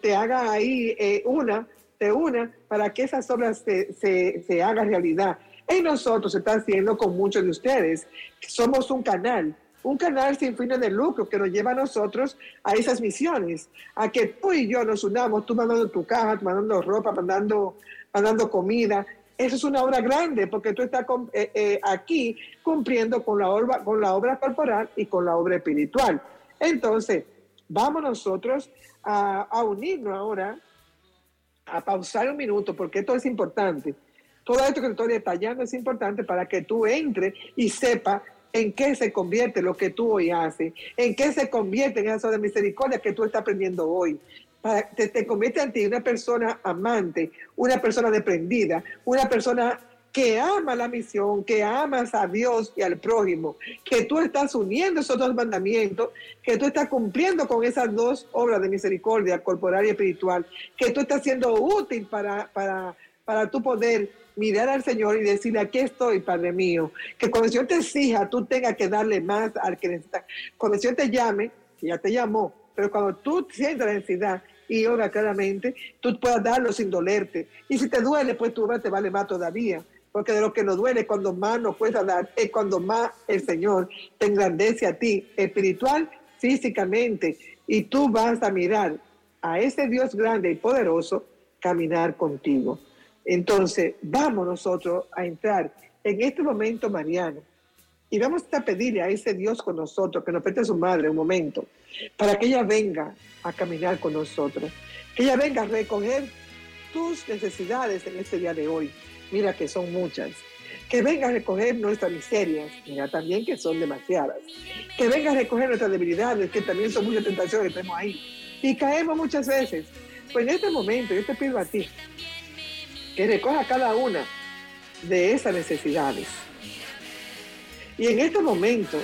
te haga ahí eh, una, te una, para que esas obras se, se, se hagan realidad. Y nosotros se está haciendo con muchos de ustedes. Somos un canal, un canal sin fines de lucro que nos lleva a nosotros a esas misiones, a que tú y yo nos unamos, tú mandando tu caja, mandando ropa, mandando, mandando comida. Eso es una obra grande porque tú estás eh, eh, aquí cumpliendo con la, obra, con la obra corporal y con la obra espiritual. Entonces, vamos nosotros a, a unirnos ahora, a pausar un minuto porque esto es importante. Todo esto que estoy detallando es importante para que tú entres y sepas en qué se convierte lo que tú hoy haces, en qué se convierte en eso de misericordia que tú estás aprendiendo hoy. Para, te, te convierte en ti una persona amante, una persona desprendida, una persona que ama la misión, que amas a Dios y al prójimo, que tú estás uniendo esos dos mandamientos, que tú estás cumpliendo con esas dos obras de misericordia corporal y espiritual, que tú estás siendo útil para, para, para tu poder mirar al Señor y decirle, aquí estoy, Padre mío, que cuando el Señor te exija, tú tengas que darle más al que necesita. Cuando el Señor te llame, ya te llamó, pero cuando tú sientas la necesidad y obra claramente, tú puedas darlo sin dolerte. Y si te duele, pues tu obra te vale más todavía porque de lo que nos duele cuando más nos cuesta dar es cuando más el Señor te engrandece a ti espiritual, físicamente, y tú vas a mirar a ese Dios grande y poderoso caminar contigo. Entonces, vamos nosotros a entrar en este momento mariano y vamos a pedirle a ese Dios con nosotros, que nos preste a su madre un momento, para que ella venga a caminar con nosotros, que ella venga a recoger tus necesidades en este día de hoy mira que son muchas. Que venga a recoger nuestras miserias, mira también que son demasiadas. Que venga a recoger nuestras debilidades, que también son muchas tentaciones que tenemos ahí. Y caemos muchas veces. Pues en este momento yo te pido a ti que recoja cada una de esas necesidades. Y en este momento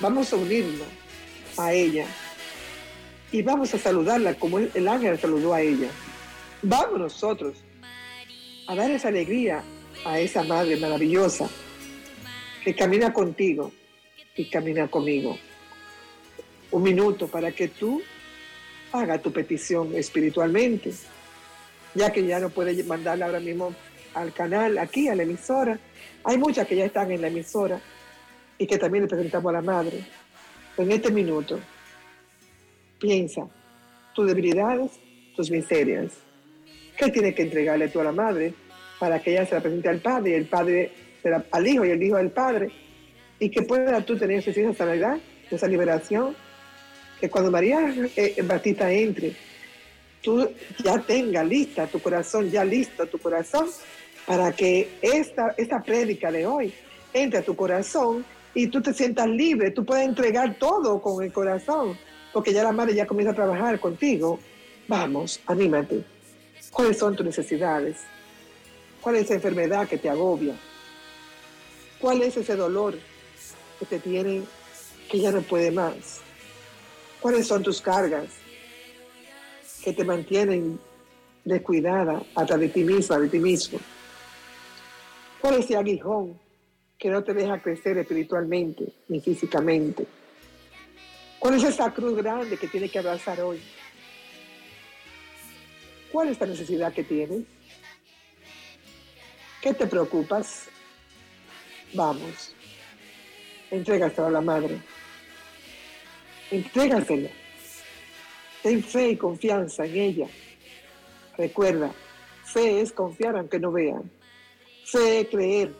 vamos a unirnos a ella y vamos a saludarla como el ángel saludó a ella. Vamos nosotros a dar esa alegría a esa madre maravillosa que camina contigo y camina conmigo. Un minuto para que tú haga tu petición espiritualmente, ya que ya no puedes mandarla ahora mismo al canal, aquí a la emisora. Hay muchas que ya están en la emisora y que también le presentamos a la madre. En este minuto, piensa tus debilidades, tus miserias ¿Qué tienes que entregarle tú a la madre para que ella se la presente al padre y el padre al hijo y el hijo al padre? Y que pueda tú tener esa sanidad, esa liberación. Que cuando María eh, Batista entre, tú ya tengas lista tu corazón, ya listo tu corazón, para que esta, esta prédica de hoy entre a tu corazón y tú te sientas libre, tú puedes entregar todo con el corazón, porque ya la madre ya comienza a trabajar contigo. Vamos, anímate. ¿Cuáles son tus necesidades? ¿Cuál es esa enfermedad que te agobia? ¿Cuál es ese dolor que te tiene que ya no puede más? ¿Cuáles son tus cargas que te mantienen descuidada hasta de ti misma, de ti mismo? ¿Cuál es ese aguijón que no te deja crecer espiritualmente ni físicamente? ¿Cuál es esa cruz grande que tienes que abrazar hoy? ¿Cuál es la necesidad que tienes? ¿Qué te preocupas? Vamos, entrégaselo a la madre. Entrégaselo. Ten fe y confianza en ella. Recuerda, fe es confiar aunque no vean. Fe es creer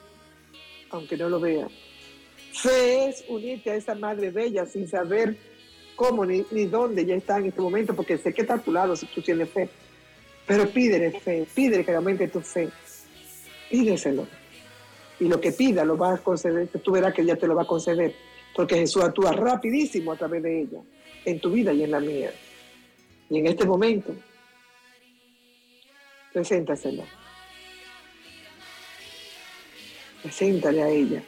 aunque no lo vean. Fe es unirte a esa madre bella sin saber cómo ni, dónde ya está en este momento, porque sé que está a tu lado si tú tienes fe. Pero pídele fe, pídele que tu fe. Pídeselo. Y lo que pida lo vas a conceder, tú verás que ella te lo va a conceder. Porque Jesús actúa rapidísimo a través de ella, en tu vida y en la mía. Y en este momento, preséntaselo. Preséntale a ella.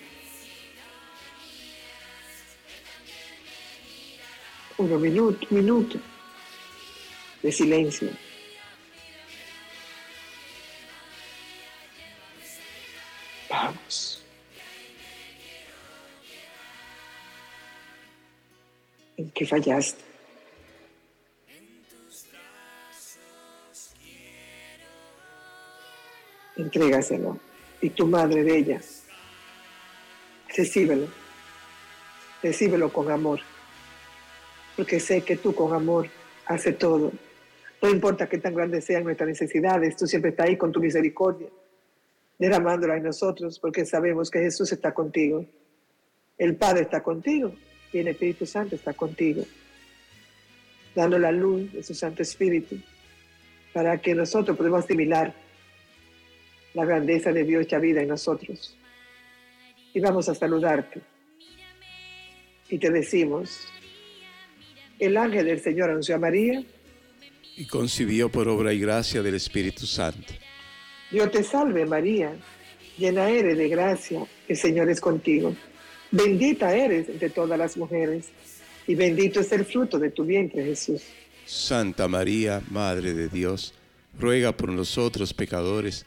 Unos minutos, minuto de silencio. ¿En qué fallaste? Entrégaselo. Y tu madre de ella, recíbelo. Recíbelo con amor. Porque sé que tú con amor haces todo. No importa qué tan grandes sean nuestras necesidades, tú siempre estás ahí con tu misericordia derramándola en nosotros, porque sabemos que Jesús está contigo. El Padre está contigo y el Espíritu Santo está contigo, dando la luz de su Santo Espíritu para que nosotros podamos asimilar la grandeza de Dios hecha vida en nosotros. Y vamos a saludarte. Y te decimos, el ángel del Señor anunció a María. Y concibió por obra y gracia del Espíritu Santo. Dios te salve María, llena eres de gracia, el Señor es contigo. Bendita eres entre todas las mujeres, y bendito es el fruto de tu vientre, Jesús. Santa María, Madre de Dios, ruega por nosotros pecadores,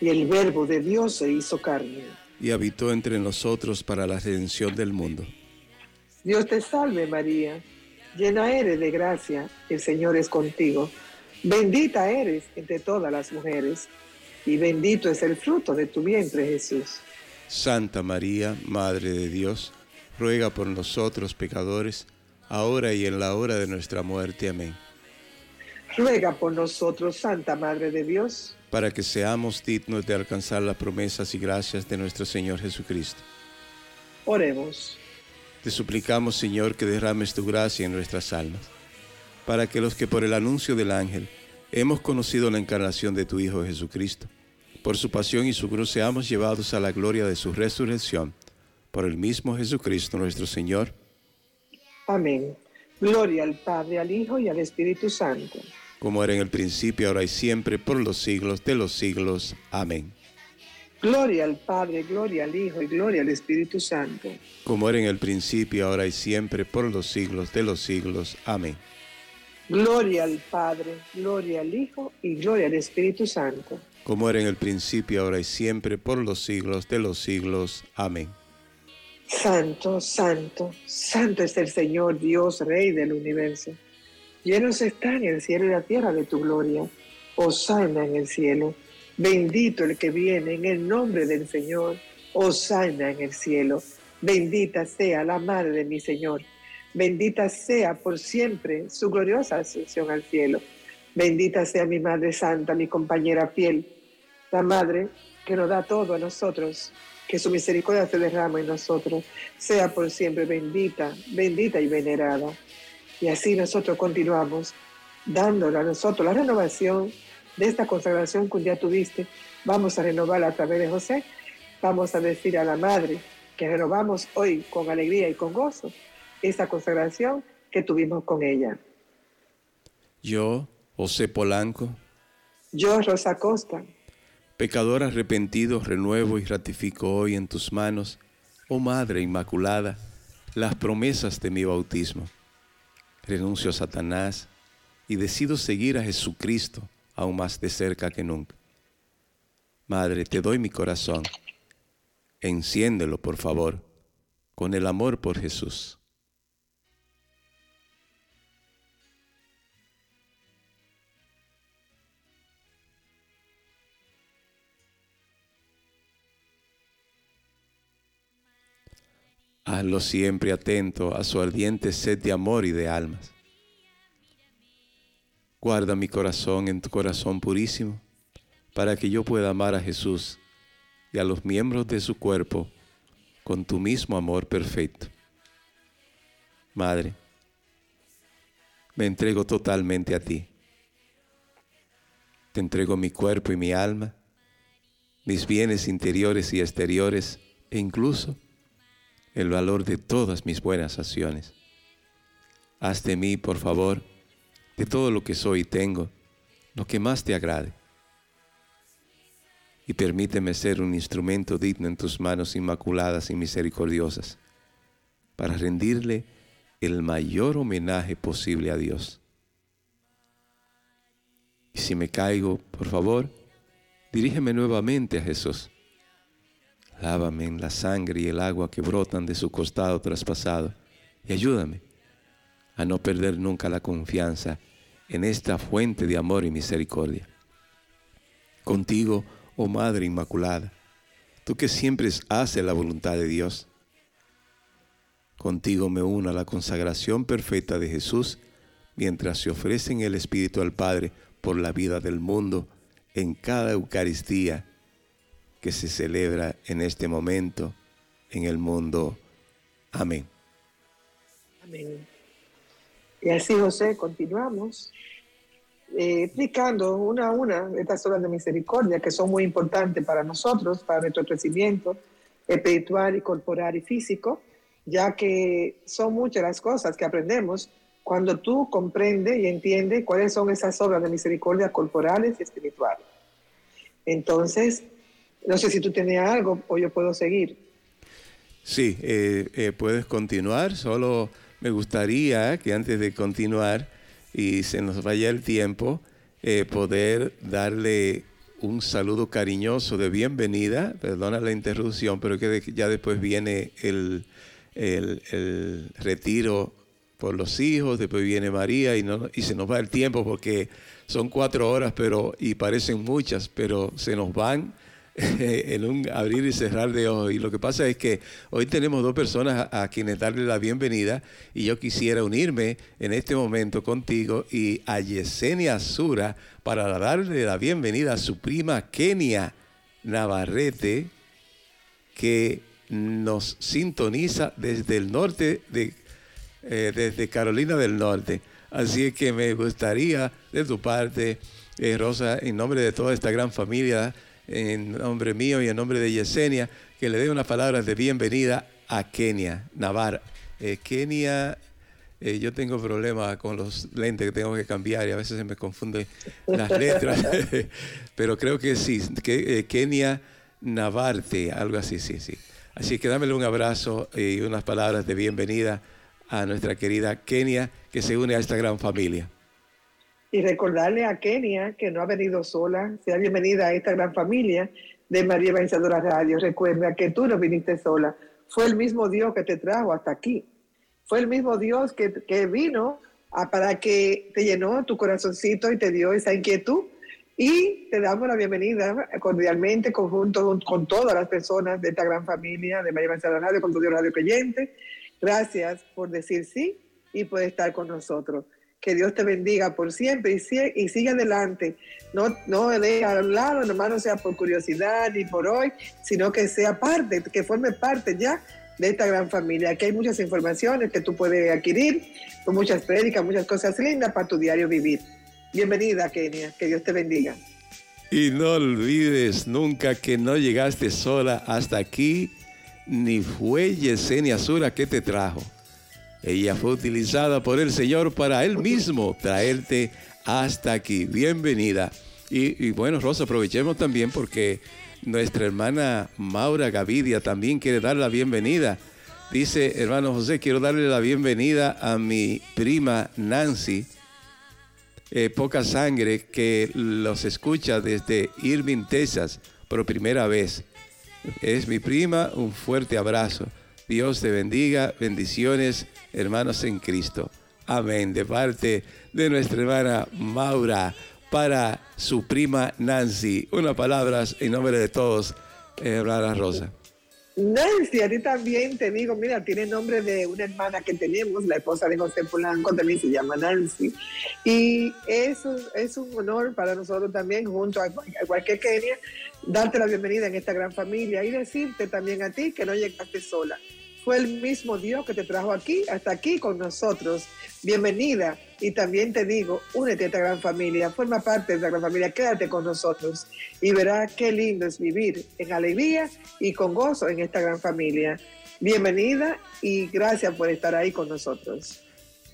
Y el Verbo de Dios se hizo carne. Y habitó entre nosotros para la redención del mundo. Dios te salve María, llena eres de gracia, el Señor es contigo. Bendita eres entre todas las mujeres, y bendito es el fruto de tu vientre Jesús. Santa María, Madre de Dios, ruega por nosotros pecadores, ahora y en la hora de nuestra muerte. Amén. Ruega por nosotros, Santa Madre de Dios, para que seamos dignos de alcanzar las promesas y gracias de nuestro Señor Jesucristo. Oremos. Te suplicamos, Señor, que derrames tu gracia en nuestras almas, para que los que por el anuncio del ángel hemos conocido la encarnación de tu Hijo Jesucristo, por su pasión y su cruz seamos llevados a la gloria de su resurrección, por el mismo Jesucristo nuestro Señor. Amén. Gloria al Padre, al Hijo y al Espíritu Santo. Como era en el principio, ahora y siempre, por los siglos de los siglos. Amén. Gloria al Padre, gloria al Hijo y gloria al Espíritu Santo. Como era en el principio, ahora y siempre, por los siglos de los siglos. Amén. Gloria al Padre, gloria al Hijo y gloria al Espíritu Santo. Como era en el principio, ahora y siempre, por los siglos de los siglos. Amén. Santo, santo, santo es el Señor Dios, Rey del universo. Llenos están el cielo y la tierra de tu gloria. Osana en el cielo. Bendito el que viene en el nombre del Señor. Osana en el cielo. Bendita sea la madre de mi Señor. Bendita sea por siempre su gloriosa ascensión al cielo. Bendita sea mi Madre Santa, mi compañera fiel, la Madre que nos da todo a nosotros que su misericordia se derrama en nosotros, sea por siempre bendita, bendita y venerada. Y así nosotros continuamos dándole a nosotros la renovación de esta consagración que un día tuviste. Vamos a renovarla a través de José. Vamos a decir a la Madre que renovamos hoy con alegría y con gozo esta consagración que tuvimos con ella. Yo, José Polanco. Yo, Rosa Costa Pecador arrepentido, renuevo y ratifico hoy en tus manos, oh Madre Inmaculada, las promesas de mi bautismo. Renuncio a Satanás y decido seguir a Jesucristo aún más de cerca que nunca. Madre, te doy mi corazón. Enciéndelo, por favor, con el amor por Jesús. Hazlo siempre atento a su ardiente sed de amor y de almas. Guarda mi corazón en tu corazón purísimo, para que yo pueda amar a Jesús y a los miembros de su cuerpo con tu mismo amor perfecto. Madre, me entrego totalmente a ti. Te entrego mi cuerpo y mi alma, mis bienes interiores y exteriores, e incluso el valor de todas mis buenas acciones. Haz de mí, por favor, de todo lo que soy y tengo, lo que más te agrade. Y permíteme ser un instrumento digno en tus manos inmaculadas y misericordiosas, para rendirle el mayor homenaje posible a Dios. Y si me caigo, por favor, dirígeme nuevamente a Jesús Lávame en la sangre y el agua que brotan de su costado traspasado y ayúdame a no perder nunca la confianza en esta fuente de amor y misericordia. Contigo, oh Madre Inmaculada, tú que siempre haces la voluntad de Dios, contigo me uno a la consagración perfecta de Jesús mientras se ofrecen el Espíritu al Padre por la vida del mundo en cada Eucaristía que se celebra en este momento en el mundo. Amén. Amén. Y así, José, continuamos eh, explicando una a una estas obras de misericordia que son muy importantes para nosotros, para nuestro crecimiento espiritual y corporal y físico, ya que son muchas las cosas que aprendemos cuando tú comprendes y entiendes cuáles son esas obras de misericordia corporales y espirituales. Entonces, no sé si tú tienes algo o yo puedo seguir. Sí, eh, eh, puedes continuar, solo me gustaría que antes de continuar y se nos vaya el tiempo, eh, poder darle un saludo cariñoso de bienvenida, perdona la interrupción, pero que ya después viene el, el, retiro por los hijos, después viene María y, no, y se nos va el tiempo porque son cuatro horas pero, y parecen muchas, pero se nos van *laughs* en un abrir y cerrar de ojos. Y lo que pasa es que hoy tenemos dos personas a, quienes darle la bienvenida y yo quisiera unirme en este momento contigo y a Yesenia Sura para darle la bienvenida a su prima Kenia Navarrete que nos sintoniza desde el norte de eh, desde Carolina del Norte. Así que me gustaría de tu parte, eh, Rosa, en nombre de toda esta gran familia, en nombre mío y en nombre de Yesenia, que le dé unas palabras de bienvenida a Kenia, Navarra. Eh, Kenia, eh, yo tengo problemas con los lentes que tengo que cambiar y a veces se me confunden las letras, *laughs* pero creo que sí, que, eh, Kenia Navarte, algo así, sí, sí. Así que dámele un abrazo y unas palabras de bienvenida a nuestra querida Kenia, que se une a esta gran familia. Y recordarle a Kenia que no ha venido sola, sea bienvenida a esta gran familia de María Evangelizadora Radio. Recuerda que tú no viniste sola, fue el mismo Dios que te trajo hasta aquí. Fue el mismo Dios que, que vino a, para que te llenó tu corazoncito y te dio esa inquietud. Y te damos la bienvenida cordialmente, conjunto con todas las personas de esta gran familia de María Evangelizadora Radio, con tu Dios Radio Creyente. Gracias por decir sí y por estar con nosotros. Que Dios te bendiga por siempre y, sigue, adelante. No, no deje a un lado, nomás no sea por curiosidad ni por hoy, sino que sea parte, que forme parte ya de esta gran familia. Aquí hay muchas informaciones que tú puedes adquirir, con muchas prédicas, muchas cosas lindas para tu diario vivir. Bienvenida, Kenia. Que Dios te bendiga. Y no olvides nunca que no llegaste sola hasta aquí, ni fue Yesenia Sura que te trajo. Ella fue utilizada por el Señor para Él mismo traerte hasta aquí. Bienvenida. Y, bueno, Rosa, aprovechemos también porque nuestra hermana Maura Gavidia también quiere dar la bienvenida. Dice, hermano José, quiero darle la bienvenida a mi prima Nancy, eh, poca sangre, que los escucha desde Irving, Texas, por primera vez. Es mi prima, un fuerte abrazo. Dios te bendiga, bendiciones, hermanos en Cristo. Amén. De parte de nuestra hermana Maura para su prima Nancy. Unas palabras en nombre de todos, hermana Rosa. Nancy, a ti también te digo, mira, tiene nombre de una hermana que tenemos, la esposa de José Polanco, también se llama Nancy. Y eso es un honor para nosotros también, junto a, cualquier Kenia, darte la bienvenida en esta gran familia y decirte también a ti que no llegaste sola fue el mismo Dios que te trajo aquí, hasta aquí con nosotros. Bienvenida. Y también te digo, únete a esta gran familia, forma parte de esta gran familia, quédate con nosotros y verás qué lindo es vivir en alegría y con gozo en esta gran familia. Bienvenida y gracias por estar ahí con nosotros.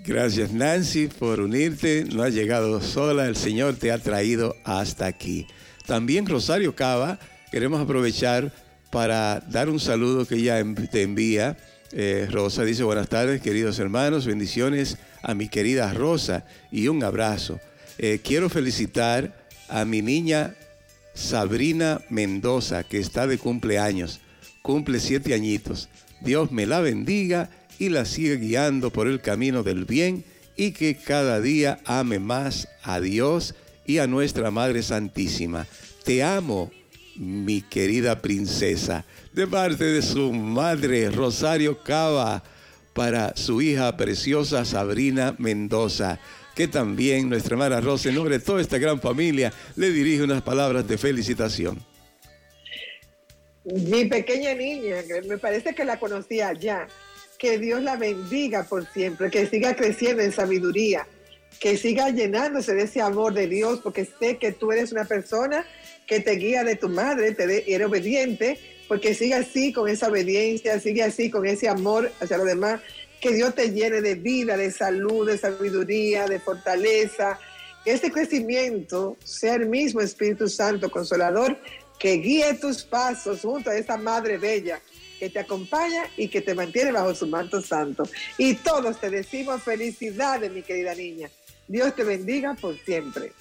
Gracias Nancy por unirte, no has llegado sola, el Señor te ha traído hasta aquí. También Rosario Cava, queremos aprovechar para dar un saludo que ella te envía. Eh, Rosa dice, buenas tardes, queridos hermanos, bendiciones a mi querida Rosa y un abrazo. Eh, quiero felicitar a mi niña Sabrina Mendoza, que está de cumpleaños, cumple siete añitos. Dios me la bendiga y la siga guiando por el camino del bien y que cada día ame más a Dios y a nuestra Madre Santísima. Te amo, mi querida princesa, de parte de su madre Rosario Cava, para su hija preciosa Sabrina Mendoza, que también nuestra hermana Rosa, en nombre de toda esta gran familia, le dirige unas palabras de felicitación. Mi pequeña niña, me parece que la conocía ya, que Dios la bendiga por siempre, que siga creciendo en sabiduría, que siga llenándose de ese amor de Dios, porque sé que tú eres una persona que te guía de tu madre, te eres obediente, porque siga así con esa obediencia, sigue así con ese amor hacia los demás, que Dios te llene de vida, de salud, de sabiduría, de fortaleza, que este crecimiento sea el mismo Espíritu Santo Consolador que guíe tus pasos junto a esa Madre Bella que te acompaña y que te mantiene bajo su manto santo. Y todos te decimos felicidades, mi querida niña. Dios te bendiga por siempre.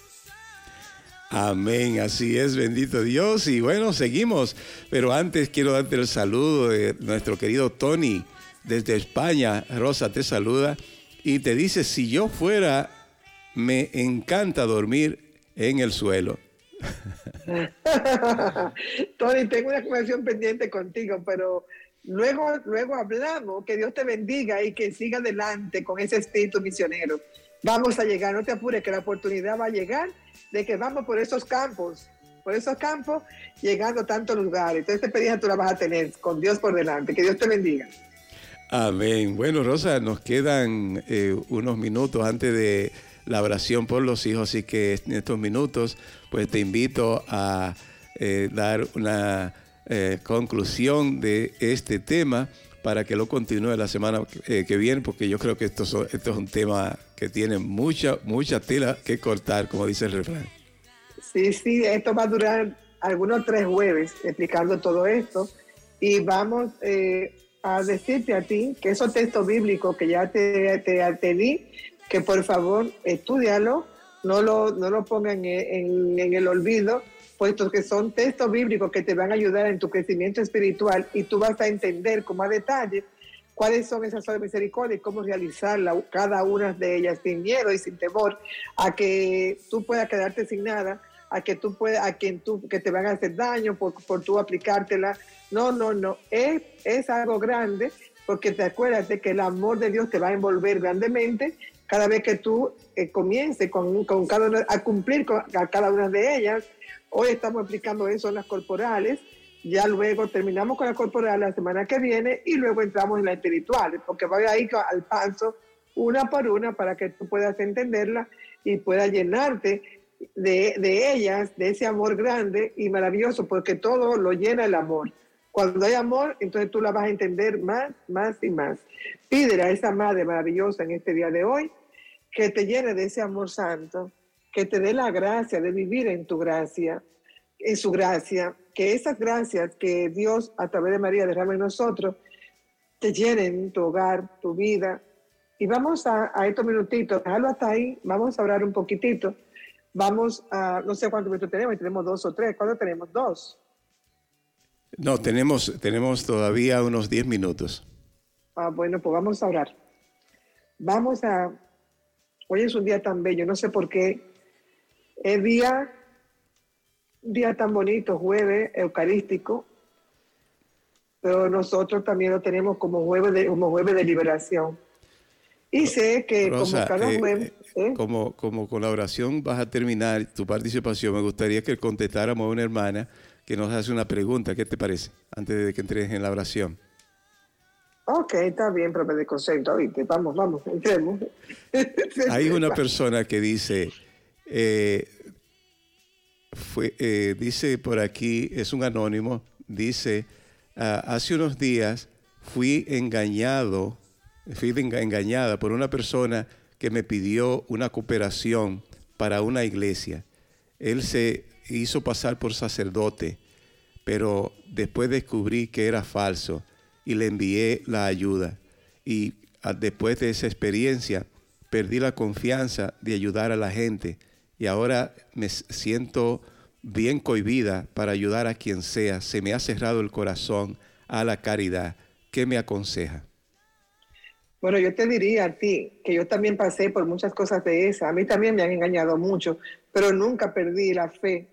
Amén, así es, bendito Dios. Y bueno, seguimos. Pero antes quiero darte el saludo de nuestro querido Tony desde España. Rosa te saluda y te dice, si yo fuera, me encanta dormir en el suelo. *laughs* Tony, tengo una conversación pendiente contigo, pero luego, luego hablamos. Que Dios te bendiga y que siga adelante con ese espíritu misionero. Vamos a llegar, no te apures, que la oportunidad va a llegar de que vamos por esos campos, por esos campos, llegando a tantos lugares. Entonces, esta experiencia tú la vas a tener con Dios por delante. Que Dios te bendiga. Amén. Bueno, Rosa, nos quedan eh, unos minutos antes de la oración por los hijos, así que en estos minutos pues te invito a eh, dar una eh, conclusión de este tema para que lo continúe la semana eh, que viene, porque yo creo que esto, es un tema que tiene mucha, mucha tela que cortar, como dice el refrán. Sí, sí, esto va a durar algunos tres jueves explicando todo esto y vamos a decirte a ti que esos textos bíblicos que ya te, te, di, que por favor estudialo, no lo, no lo pongan en, el olvido, puesto que son textos bíblicos que te van a ayudar en tu crecimiento espiritual y tú vas a entender como a detalle cuáles son esas obras de misericordia y cómo realizarla, cada una de ellas sin miedo y sin temor a que tú puedas quedarte sin nada, a que tú puedas, a quien tú, que te van a hacer daño por, por tú aplicártela. No, no, no, es, es algo grande porque te acuerdas de que el amor de Dios te va a envolver grandemente cada vez que tú eh, comiences con, con, cada a cumplir con cada una de ellas. Hoy estamos aplicando eso en las corporales, ya luego terminamos con la corporal la semana que viene y luego entramos en las espirituales, porque voy a ir al paso una por una para que tú puedas entenderla y puedas llenarte de, de ellas, de ese amor grande y maravilloso, porque todo lo llena el amor. Cuando hay amor, entonces tú la vas a entender más, más y más. Pídele a esa madre maravillosa en este día de hoy que te llene de ese amor santo, que te dé la gracia de vivir en tu gracia, en su gracia, que esas gracias que Dios a través de María derrama en nosotros, te llenen tu hogar, tu vida. Y vamos a, estos minutitos, déjalo hasta ahí, vamos a orar un poquitito. Vamos a, no sé cuántos minutos tenemos, tenemos dos o tres, ¿cuántos tenemos? Dos. No, tenemos, tenemos todavía unos diez minutos. Ah, bueno, pues vamos a orar. Vamos a Hoy es un día tan bello, no sé por qué. Es día, día tan bonito, jueves eucarístico, pero nosotros también lo tenemos como jueves de, como jueves de liberación. Y sé que como cada eh, jueves... ¿eh? Como, como con la oración vas a terminar tu participación, me gustaría que contestáramos a una hermana que nos hace una pregunta. ¿Qué te parece? Antes de que entres en la oración. Ok, está bien, profe de concepto. Vamos, vamos, entremos. Hay una *laughs* persona que dice, eh, fue, eh, dice por aquí, es un anónimo, dice, ah, hace unos días fui engañado, fui engañada por una persona que me pidió una cooperación para una iglesia. Él se hizo pasar por sacerdote, pero después descubrí que era falso y le envié la ayuda. Y ah, después de esa experiencia, perdí la confianza de ayudar a la gente y ahora me siento bien cohibida para ayudar a quien sea. Se me ha cerrado el corazón a la caridad. ¿Qué me aconseja? Bueno, yo te diría a ti que yo también pasé por muchas cosas de esas. A mí también me han engañado mucho, pero nunca perdí la fe,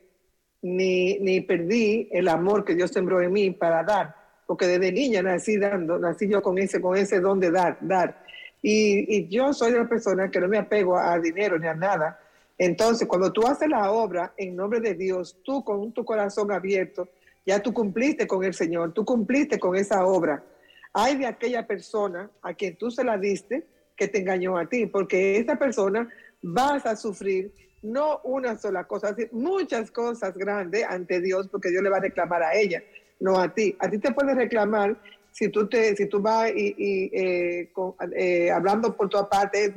ni, ni perdí el amor que Dios sembró en mí para dar porque desde niña nací dando, nací yo con ese, con ese don de dar, dar. Y, y yo soy la persona que no me apego a, dinero ni a nada. Entonces, cuando tú haces la obra en nombre de Dios, tú con tu corazón abierto, Ya tú cumpliste con el Señor, tú cumpliste con esa obra. Hay de aquella persona a quien tú se la diste que te engañó a ti, porque esa persona vas a sufrir no una sola cosa, muchas cosas grandes ante Dios, porque Dios le va a reclamar a ella, no a ti. A ti te puede reclamar si tú te, si tú vas y, eh, eh, hablando por tu parte,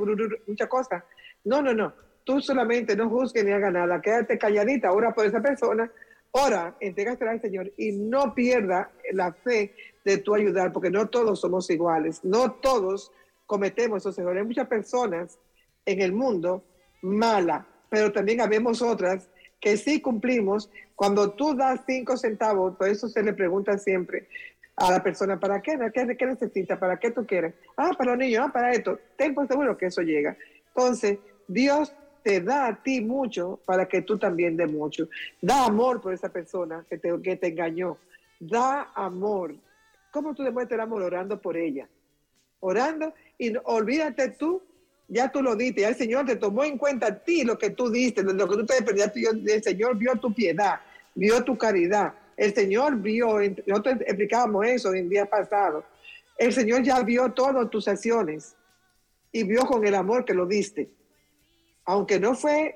muchas cosas. No, no, no. Tú solamente no juzgues ni hagas nada. Quédate calladita, ora por esa persona, ora, entrégasela al Señor y no pierda la fe de tu ayudar, porque no todos somos iguales, no todos cometemos esos errores. Hay muchas personas en el mundo malas, pero también habemos otras que sí cumplimos. Cuando tú das cinco centavos, por eso se le pregunta siempre a la persona, ¿para qué? ¿Qué, qué necesita? ¿Para qué tú quieres? Ah, para los niños, ah, para esto. Ten por seguro que eso llega. Entonces, Dios te da a ti mucho para que tú también des mucho. Da amor por esa persona que te, que te engañó. Da amor. ¿Cómo tú demuestras el amor? Orando por ella. Orando y olvídate tú ya tú lo diste, ya el Señor te tomó en cuenta a ti lo que tú diste, lo que tú te desperdiste, el Señor vio tu piedad, vio tu caridad, el Señor vio, nosotros explicábamos eso en el día pasado, el Señor ya vio todas tus acciones y vio con el amor que lo diste. Aunque no fue,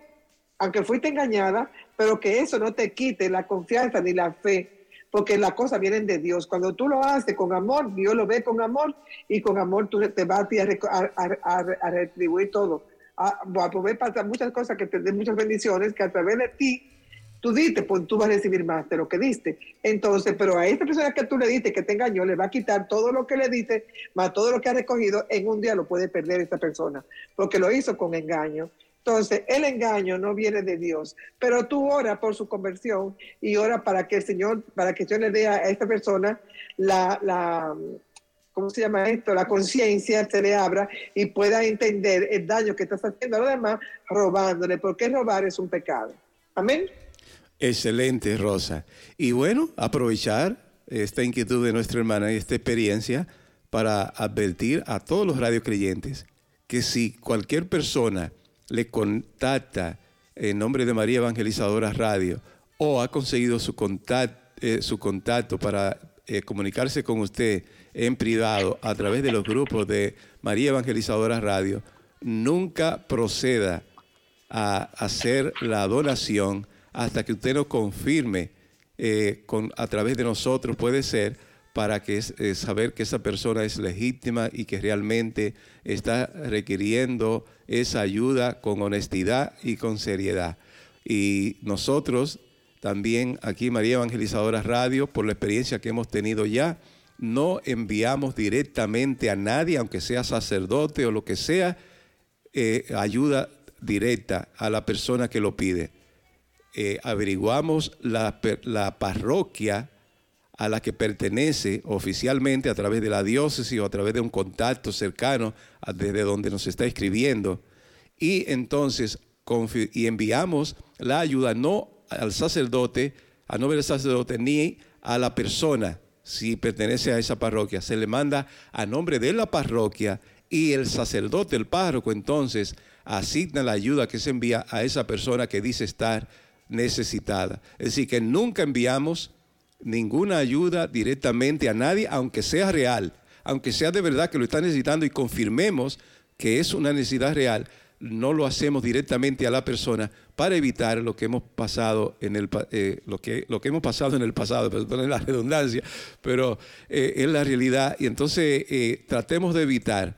aunque fuiste engañada, pero que eso no te quite la confianza ni la fe porque las cosas vienen de Dios. Cuando tú lo haces con amor, Dios lo ve con amor y con amor tú te vas a, retribuir todo. A, poder pasar muchas cosas que te den muchas bendiciones que a través de ti tú diste, pues tú vas a recibir más de lo que diste. Entonces, pero a esta persona que tú le diste, que te engañó, le va a quitar todo lo que le diste, más todo lo que ha recogido, en un día lo puede perder esta persona, porque lo hizo con engaño. Entonces, el engaño no viene de Dios, pero tú ora por su conversión y ora para que el Señor, para que yo le dé a esta persona la, la ¿cómo se llama esto? La conciencia se le abra y pueda entender el daño que estás haciendo a los demás robándole, porque robar es un pecado. Amén. Excelente, Rosa. Y bueno, aprovechar esta inquietud de nuestra hermana y esta experiencia para advertir a todos los radiocreyentes que si cualquier persona le contacta en nombre de María Evangelizadora Radio o ha conseguido su, eh, su contacto para eh, comunicarse con usted en privado a través de los grupos de María Evangelizadora Radio, nunca proceda a hacer la donación hasta que usted nos confirme eh, con, a través de nosotros, puede ser, para que, saber que esa persona es legítima y que realmente está requiriendo esa ayuda con honestidad y con seriedad. Y nosotros también aquí María Evangelizadora Radio, por la experiencia que hemos tenido ya, no enviamos directamente a nadie, aunque sea sacerdote o lo que sea, eh, ayuda directa a la persona que lo pide. Eh, averiguamos la, la parroquia a la que pertenece oficialmente a través de la diócesis o a través de un contacto cercano desde donde nos está escribiendo. Y entonces y enviamos la ayuda no al sacerdote, a no ver al sacerdote, ni a la persona si pertenece a esa parroquia. Se le manda a nombre de la parroquia y el sacerdote, el párroco, entonces asigna la ayuda que se envía a esa persona que dice estar necesitada. Es decir, que nunca enviamos ninguna ayuda directamente a nadie, aunque sea real, aunque sea de verdad que lo está necesitando y confirmemos que es una necesidad real, no lo hacemos directamente a la persona para evitar lo que hemos pasado en el eh, lo que lo que hemos pasado en el pasado, perdón la redundancia, pero eh, es la realidad. Y entonces eh, tratemos de evitar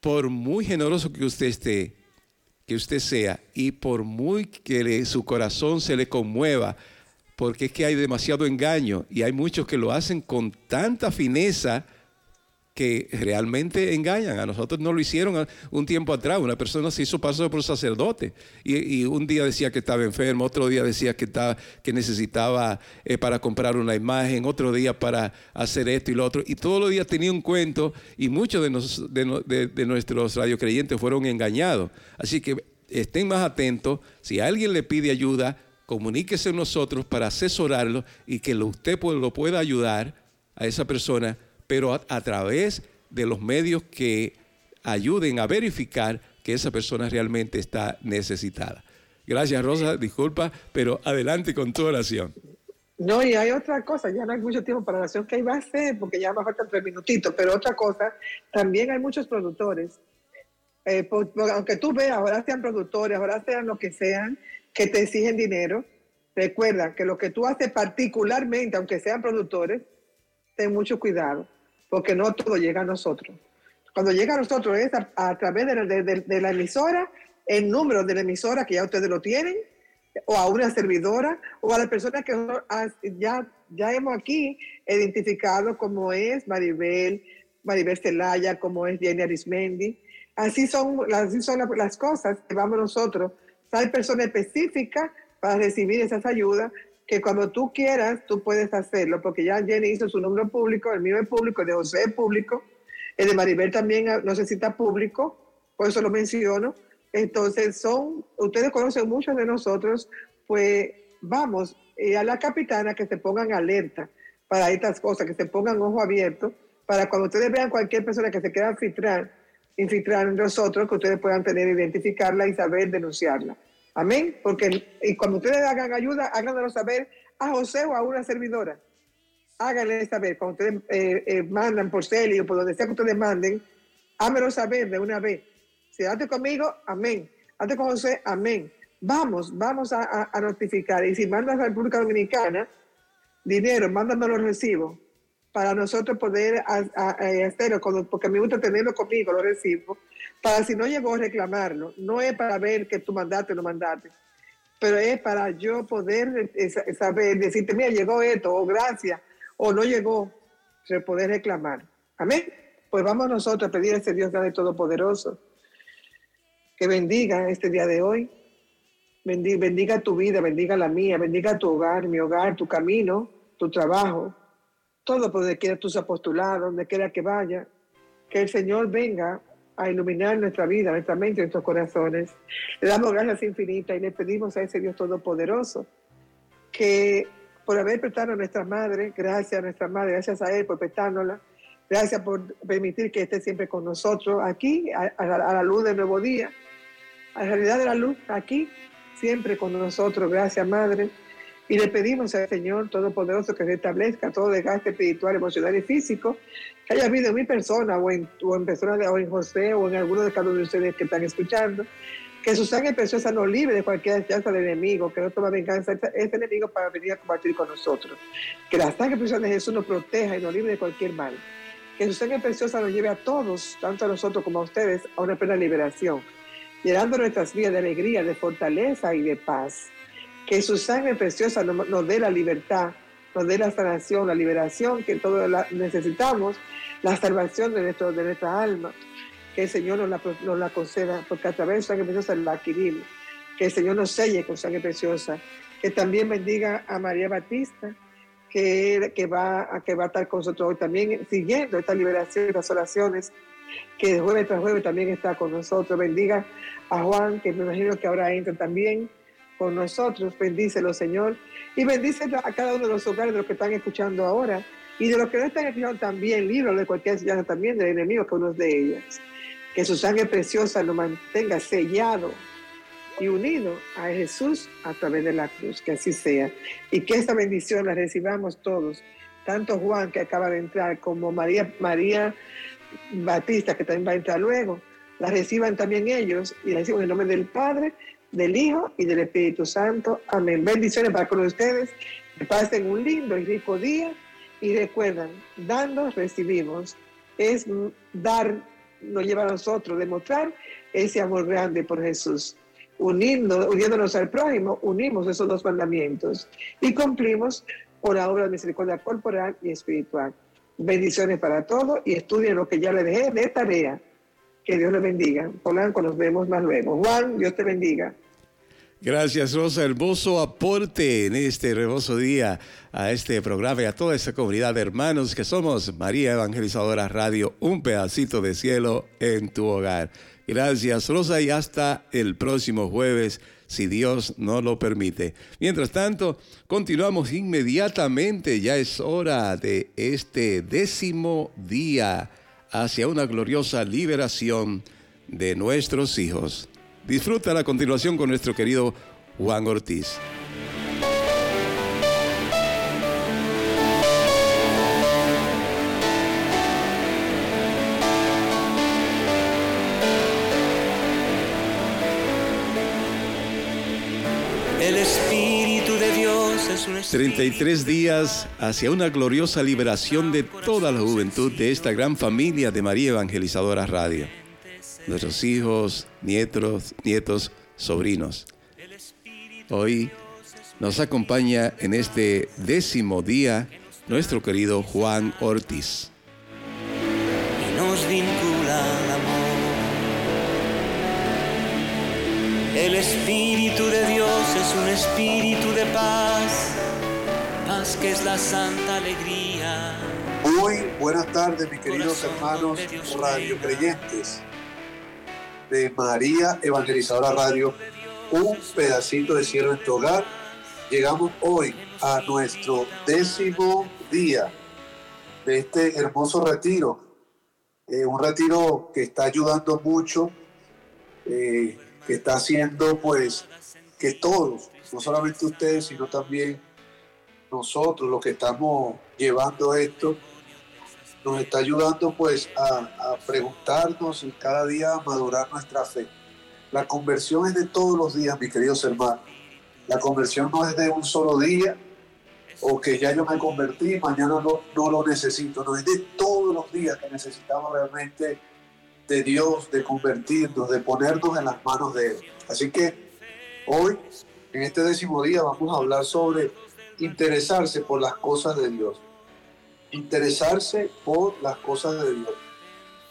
por muy generoso que usted esté, que usted sea y por muy que su corazón se le conmueva porque es que hay demasiado engaño y hay muchos que lo hacen con tanta fineza que realmente engañan. A nosotros no lo hicieron un tiempo atrás. Una persona se hizo pasar por sacerdote y, un día decía que estaba enfermo, otro día decía que, estaba, que necesitaba eh, para comprar una imagen, otro día para hacer esto y lo otro. Y todos los días tenía un cuento y muchos de, de, de nuestros radiocreyentes fueron engañados. Así que estén más atentos. Si alguien le pide ayuda, comuníquese con nosotros para asesorarlo y que usted lo pueda ayudar a esa persona, pero a, través de los medios que ayuden a verificar que esa persona realmente está necesitada. Gracias, Rosa, disculpa, pero adelante con tu oración. No, y hay otra cosa, ya no hay mucho tiempo para la acción que iba a hacer, porque ya me faltan tres minutitos, pero otra cosa, también hay muchos productores, eh, aunque tú veas, ahora sean productores, ahora sean lo que sean, que te exigen dinero, recuerda que lo que tú haces particularmente, aunque sean productores, ten mucho cuidado, porque no todo llega a nosotros. Cuando llega a nosotros es a, través de la emisora, el número de la emisora que ya ustedes lo tienen, o a una servidora o a la persona que ya, ya hemos aquí identificado como es Maribel, Maribel Celaya, como es Jenny Arismendi. Así son, así son las cosas que vamos nosotros. Hay personas específicas para recibir esas ayudas que cuando tú quieras, tú puedes hacerlo, porque ya Jenny hizo su número público, el mío es público, el de José es público, el de Maribel también no necesita público, por eso lo menciono, entonces, son, ustedes conocen muchos de nosotros, pues vamos eh, a la capitana que se pongan alerta para estas cosas, que se pongan ojo abierto, para cuando ustedes vean cualquier persona que se quiera infiltrar, infiltrar en nosotros, que ustedes puedan tener, identificarla y saber denunciarla. Amén. Porque y cuando ustedes hagan ayuda, háganlo saber a José o a una servidora. Háganle saber, cuando ustedes eh, eh, mandan por Celi o por donde sea que ustedes manden, háganlo saber de una vez si date conmigo, amén. Date con José, amén. Vamos, vamos a, notificar. Y si mandas a República Dominicana dinero, mándame los recibos para nosotros poder hacerlo, porque me gusta tenerlo conmigo, los recibos, para si no llegó a reclamarlo. No es para ver que tú mandaste o no mandaste, pero es para yo poder eh, saber, decirte, mira, llegó esto, o gracias, o no llegó, poder reclamar. Amén. Pues vamos nosotros a pedir a ese Dios de Todopoderoso que bendiga este día de hoy. Bendiga tu vida, bendiga la mía, bendiga tu hogar, mi hogar, tu camino, tu trabajo, todo por donde quiera tus apostulados, donde quiera que vaya. Que el Señor venga a iluminar nuestra vida, nuestra mente, nuestros corazones. Le damos gracias infinitas y le pedimos a ese Dios Todopoderoso que por haber prestado a nuestra madre, gracias a nuestra madre, gracias a Él por prestándola, gracias por permitir que esté siempre con nosotros aquí, a la luz del nuevo día a la realidad de la luz aquí, siempre con nosotros. Gracias, Madre. Y le pedimos al Señor Todopoderoso que restablezca todo desgaste espiritual, emocional y físico que haya habido en mi persona o en, o en personas de o José o en alguno de cada uno de ustedes que están escuchando. Que su sangre preciosa nos libre de cualquier chanza del enemigo, que no toma venganza este enemigo para venir a combatir con nosotros. Que la sangre preciosa de Jesús nos proteja y nos libre de cualquier mal. Que su sangre preciosa nos lleve a todos, tanto a nosotros como a ustedes, a una plena liberación llenando nuestras vidas de alegría, de fortaleza y de paz. Que su sangre preciosa nos, dé la libertad, nos dé la sanación, la liberación que todos necesitamos, la salvación de, nuestro, de nuestra alma. Que el Señor nos la, conceda, porque a través de su sangre preciosa la adquirimos. Que el Señor nos selle con sangre preciosa. Que también bendiga a María Batista, que, que, va, que va a estar con nosotros hoy también, siguiendo esta liberación y las oraciones que jueves tras jueves también está con nosotros. Bendiga a Juan, que me imagino que ahora entra también con nosotros. Bendícelo, Señor. Y bendice a cada uno de los hogares de los que están escuchando ahora. Y de los que no están escuchando también, libro de cualquier enseñanza también del enemigo, que uno de ellas. Que su sangre preciosa lo mantenga sellado y unido a Jesús a través de la cruz. Que así sea. Y que esta bendición la recibamos todos. Tanto Juan, que acaba de entrar, como María, María Batista, que también va a entrar luego, la reciban también ellos y la reciban en el nombre del Padre, del Hijo y del Espíritu Santo. Amén. Bendiciones para con ustedes. Que pasen un lindo y rico día y recuerdan, dando recibimos. Es dar, nos lleva a nosotros, demostrar ese amor grande por Jesús. Uniendo, uniéndonos al prójimo, unimos esos dos mandamientos y cumplimos por la obra de misericordia corporal y espiritual. Bendiciones para todos y estudien lo que ya le dejé de tarea. Que Dios les bendiga. Polanco, nos vemos más luego. Juan, Dios te bendiga. Gracias, Rosa. Hermoso aporte en este hermoso día a este programa y a toda esta comunidad de hermanos que somos María Evangelizadora Radio, un pedacito de cielo en tu hogar. Gracias, Rosa, y hasta el próximo jueves si Dios no lo permite. Mientras tanto, continuamos inmediatamente, ya es hora de este décimo día hacia una gloriosa liberación de nuestros hijos. Disfruta la continuación con nuestro querido Juan Ortiz. El Espíritu de Dios es un 33 días hacia una gloriosa liberación de toda la juventud de esta gran familia de María Evangelizadora Radio. Nuestros hijos, nietos, nietos, sobrinos. Hoy nos acompaña en este décimo día nuestro querido Juan Ortiz. Y nos vincula el amor. El Espíritu de Dios es un espíritu de paz paz que es la santa alegría. Muy buenas tardes, mis queridos hermanos radio creyentes de María Evangelizadora Radio, un pedacito de cielo en tu hogar. Llegamos hoy a nuestro décimo día de este hermoso retiro. Eh, un retiro que está ayudando mucho, eh, que está haciendo pues que todos, no solamente ustedes, sino también nosotros, los que estamos llevando esto, nos está ayudando pues a, preguntarnos y cada día a madurar nuestra fe. La conversión es de todos los días, mis queridos hermanos. La conversión no es de un solo día o que ya yo me convertí y mañana no, no lo necesito. No, es de todos los días que necesitamos realmente de Dios, de convertirnos, de ponernos en las manos de Él. Así que hoy, en este décimo día, vamos a hablar sobre interesarse por las cosas de Dios. Interesarse por las cosas de Dios.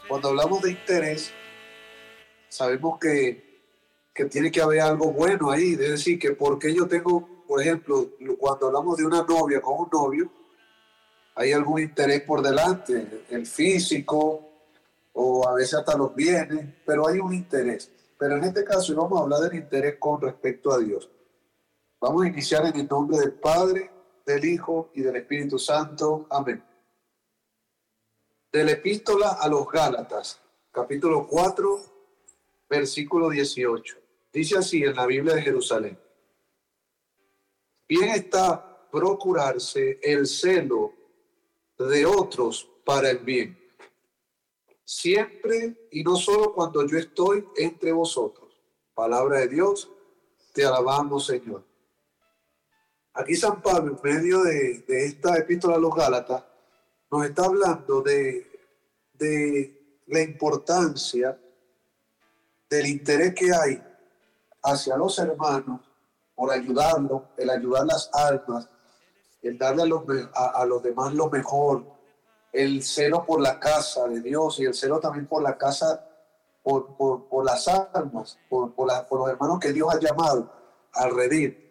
Cuando hablamos de interés, sabemos que, que tiene que haber algo bueno ahí. Es decir, que porque yo tengo, por ejemplo, cuando hablamos de una novia con un novio, hay algún interés por delante, el físico o a veces hasta los bienes, pero hay un interés. Pero en este caso vamos a hablar del interés con respecto a Dios. Vamos a iniciar en el nombre del Padre, del Hijo y del Espíritu Santo. Amén. De la epístola a los Gálatas, capítulo 4, versículo 18. Dice así en la Biblia de Jerusalén. Bien está procurarse el celo de otros para el bien. Siempre y no solo cuando yo estoy entre vosotros. Palabra de Dios, te alabamos, Señor. Aquí San Pablo, en medio de, esta epístola a los Gálatas, nos está hablando de, de la importancia del interés que hay hacia los hermanos por ayudarlos, el ayudar las almas, el darle a los, a, los demás lo mejor, el celo por la casa de Dios y el celo también por la casa, por, por, las almas, por, por, por los hermanos que Dios ha llamado a redir.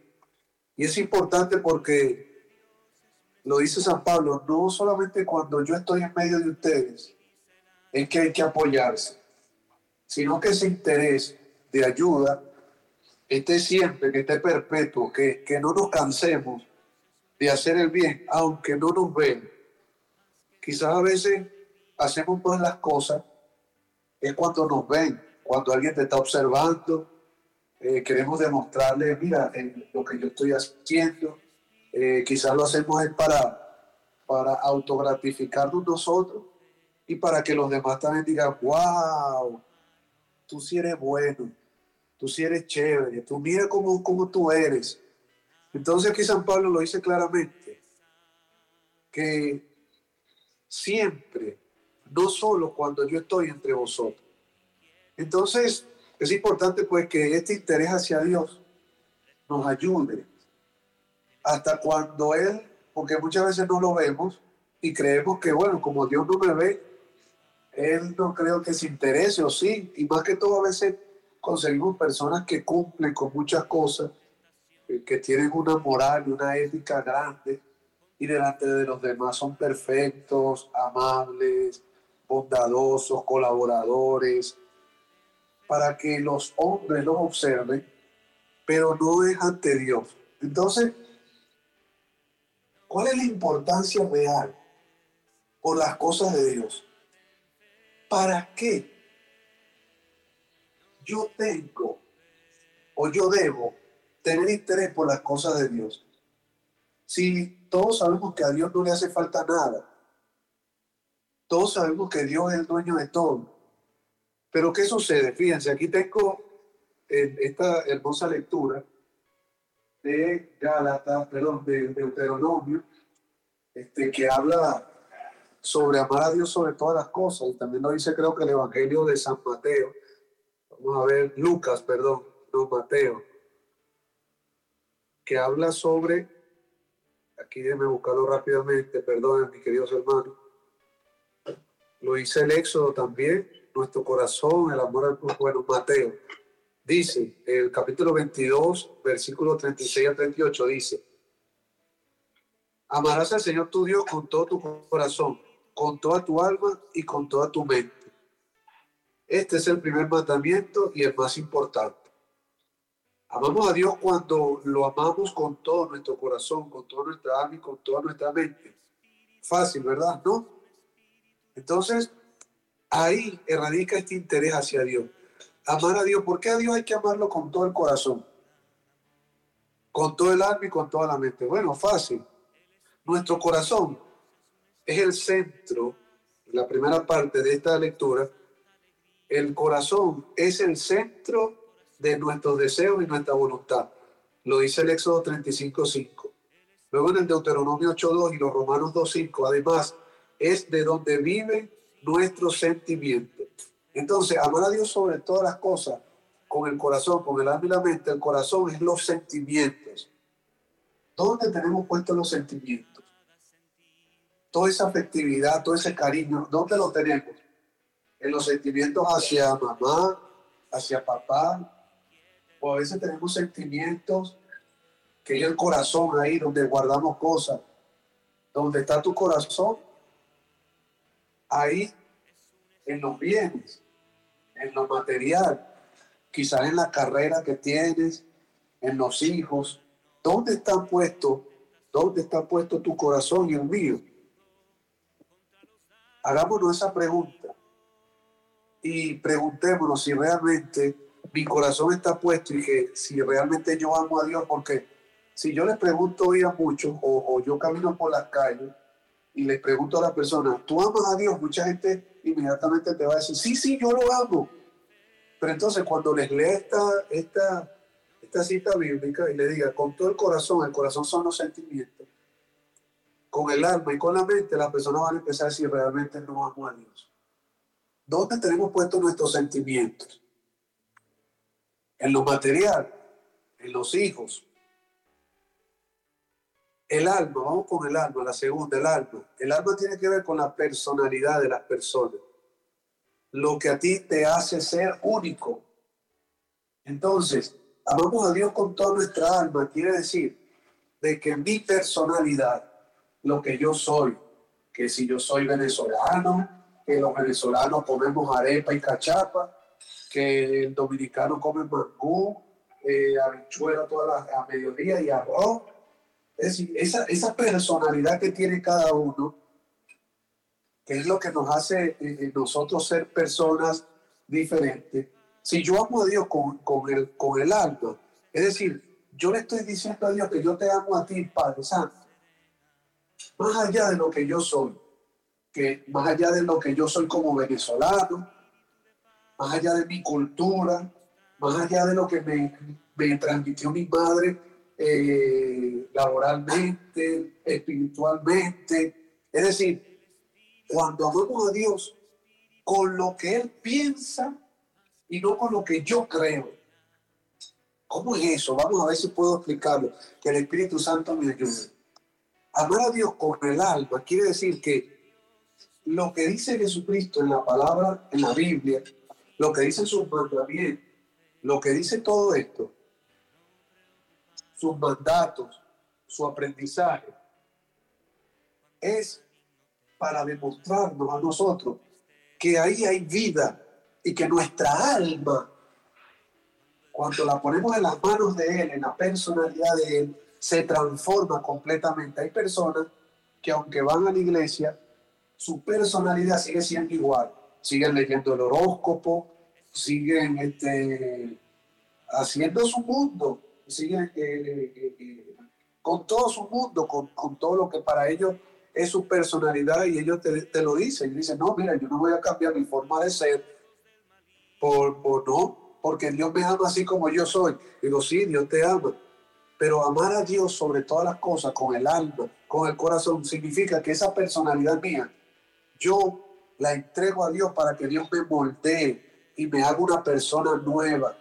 Y es importante porque lo dice San Pablo, no solamente cuando yo estoy en medio de ustedes, es que hay que apoyarse, sino que ese interés de ayuda esté siempre, que esté perpetuo, que, que no nos cansemos de hacer el bien, aunque no nos ven. Quizás a veces hacemos todas las cosas, es cuando nos ven, cuando alguien te está observando, eh, queremos demostrarle, mira, lo que yo estoy haciendo, eh, quizás lo hacemos es para, para autogratificarnos nosotros y para que los demás también digan, wow, tú sí eres bueno, tú sí eres chévere, tú mira cómo, cómo tú eres. Entonces aquí San Pablo lo dice claramente, que siempre, no solo cuando yo estoy entre vosotros. Entonces, es importante pues que este interés hacia Dios nos ayude hasta cuando Él, porque muchas veces no lo vemos y creemos que bueno, como Dios no me ve, Él no creo que se interese o sí, y más que todo a veces conseguimos personas que cumplen con muchas cosas, eh, que tienen una moral y una ética grande y delante de los demás son perfectos, amables, bondadosos, colaboradores, para que los hombres los observen, pero no es ante Dios. Entonces, ¿cuál es la importancia real por las cosas de Dios? ¿Para qué yo tengo o yo debo tener interés por las cosas de Dios? Si todos sabemos que a Dios no le hace falta nada, todos sabemos que Dios es el dueño de todo, pero ¿qué sucede? Fíjense, aquí tengo esta hermosa lectura de Gálatas, perdón, de Deuteronomio, este, que habla sobre amar a Dios sobre todas las cosas, y también lo dice creo que el Evangelio de San Mateo, vamos a ver, Lucas, perdón, no Mateo, que habla sobre, aquí déjeme buscarlo rápidamente, perdón, mis queridos hermanos, lo dice el Éxodo también, nuestro corazón, el amor al bueno, Mateo, dice, el capítulo 22, versículo 36 a 38, dice, amarás al Señor tu Dios con todo tu corazón, con toda tu alma y con toda tu mente. Este es el primer mandamiento y el más importante. Amamos a Dios cuando lo amamos con todo nuestro corazón, con toda nuestra alma y con toda nuestra mente. Fácil, ¿verdad? ¿No? Entonces, ahí erradica este interés hacia Dios. Amar a Dios. ¿Por qué a Dios hay que amarlo con todo el corazón? Con todo el alma y con toda la mente. Bueno, fácil. Nuestro corazón es el centro, la primera parte de esta lectura. El corazón es el centro de nuestros deseos y nuestra voluntad. Lo dice el Éxodo 35.5. Luego en el Deuteronomio 8.2 y los Romanos 2.5, además, es de donde viven nuestros sentimientos. Entonces, amar a Dios sobre todas las cosas, con el corazón, con el alma y la mente, el corazón es los sentimientos. ¿Dónde tenemos puestos los sentimientos? Toda esa afectividad, todo ese cariño, ¿dónde lo tenemos? En los sentimientos hacia mamá, hacia papá, o a veces tenemos sentimientos que es el corazón ahí donde guardamos cosas. Donde está tu corazón, ahí en los bienes, en lo material, quizás en la carrera que tienes, en los hijos. ¿Dónde está puesto? ¿Dónde está puesto tu corazón y el mío? Hagámonos esa pregunta y preguntémonos si realmente mi corazón está puesto y que si realmente yo amo a Dios, porque si yo les pregunto hoy a muchos, o, yo camino por las calles y les pregunto a la persona, ¿tú amas a Dios? Mucha gente inmediatamente te va a decir, sí, sí, yo lo amo. Pero entonces cuando les lee esta, esta, esta cita bíblica y le diga, con todo el corazón, el corazón son los sentimientos, con el alma y con la mente, las personas van a empezar a decir, realmente no amo a Dios. ¿Dónde tenemos puestos nuestros sentimientos? en lo material, en los hijos. El alma, vamos con el alma, la segunda, el alma. El alma tiene que ver con la personalidad de las personas. Lo que a ti te hace ser único. Entonces, amamos a Dios con toda nuestra alma. Quiere decir de que mi personalidad, lo que yo soy, que si yo soy venezolano, que los venezolanos comemos arepa y cachapa, que el dominicano come mangú, eh, habichuela todas las, a mediodía y arroz. Es decir, esa, esa personalidad que tiene cada uno, que es lo que nos hace eh, eh, nosotros ser personas diferentes. Si yo amo a Dios con, con, el, con el alma, es decir, yo le estoy diciendo a Dios que yo te amo a ti, Padre Santo, más allá de lo que yo soy, que más allá de lo que yo soy como venezolano, más allá de mi cultura, más allá de lo que me, me transmitió mi madre eh, laboralmente, espiritualmente. Es decir, cuando amamos a Dios con lo que Él piensa y no con lo que yo creo. ¿Cómo es eso? Vamos a ver si puedo explicarlo. Que el Espíritu Santo me ayude. Amar a Dios con el alma quiere decir que lo que dice Jesucristo en la palabra, en la Biblia, lo que dice sus mandamientos, lo que dice todo esto, sus mandatos, su aprendizaje, es para demostrarnos a nosotros que ahí hay vida y que nuestra alma, cuando la ponemos en las manos de Él, en la personalidad de Él, se transforma completamente. Hay personas que aunque van a la iglesia, su personalidad sigue siendo igual siguen leyendo el horóscopo, siguen este, haciendo su mundo, siguen eh, eh, eh, con todo su mundo, con, todo lo que para ellos es su personalidad y ellos te, lo dicen. Y dicen, no, mira, yo no voy a cambiar mi forma de ser por, por no, porque Dios me ama así como yo soy. Digo, sí, Dios te ama, Pero amar a Dios sobre todas las cosas, con el alma, con el corazón, significa que esa personalidad mía, yo la entrego a Dios para que Dios me moldee y me haga una persona nueva.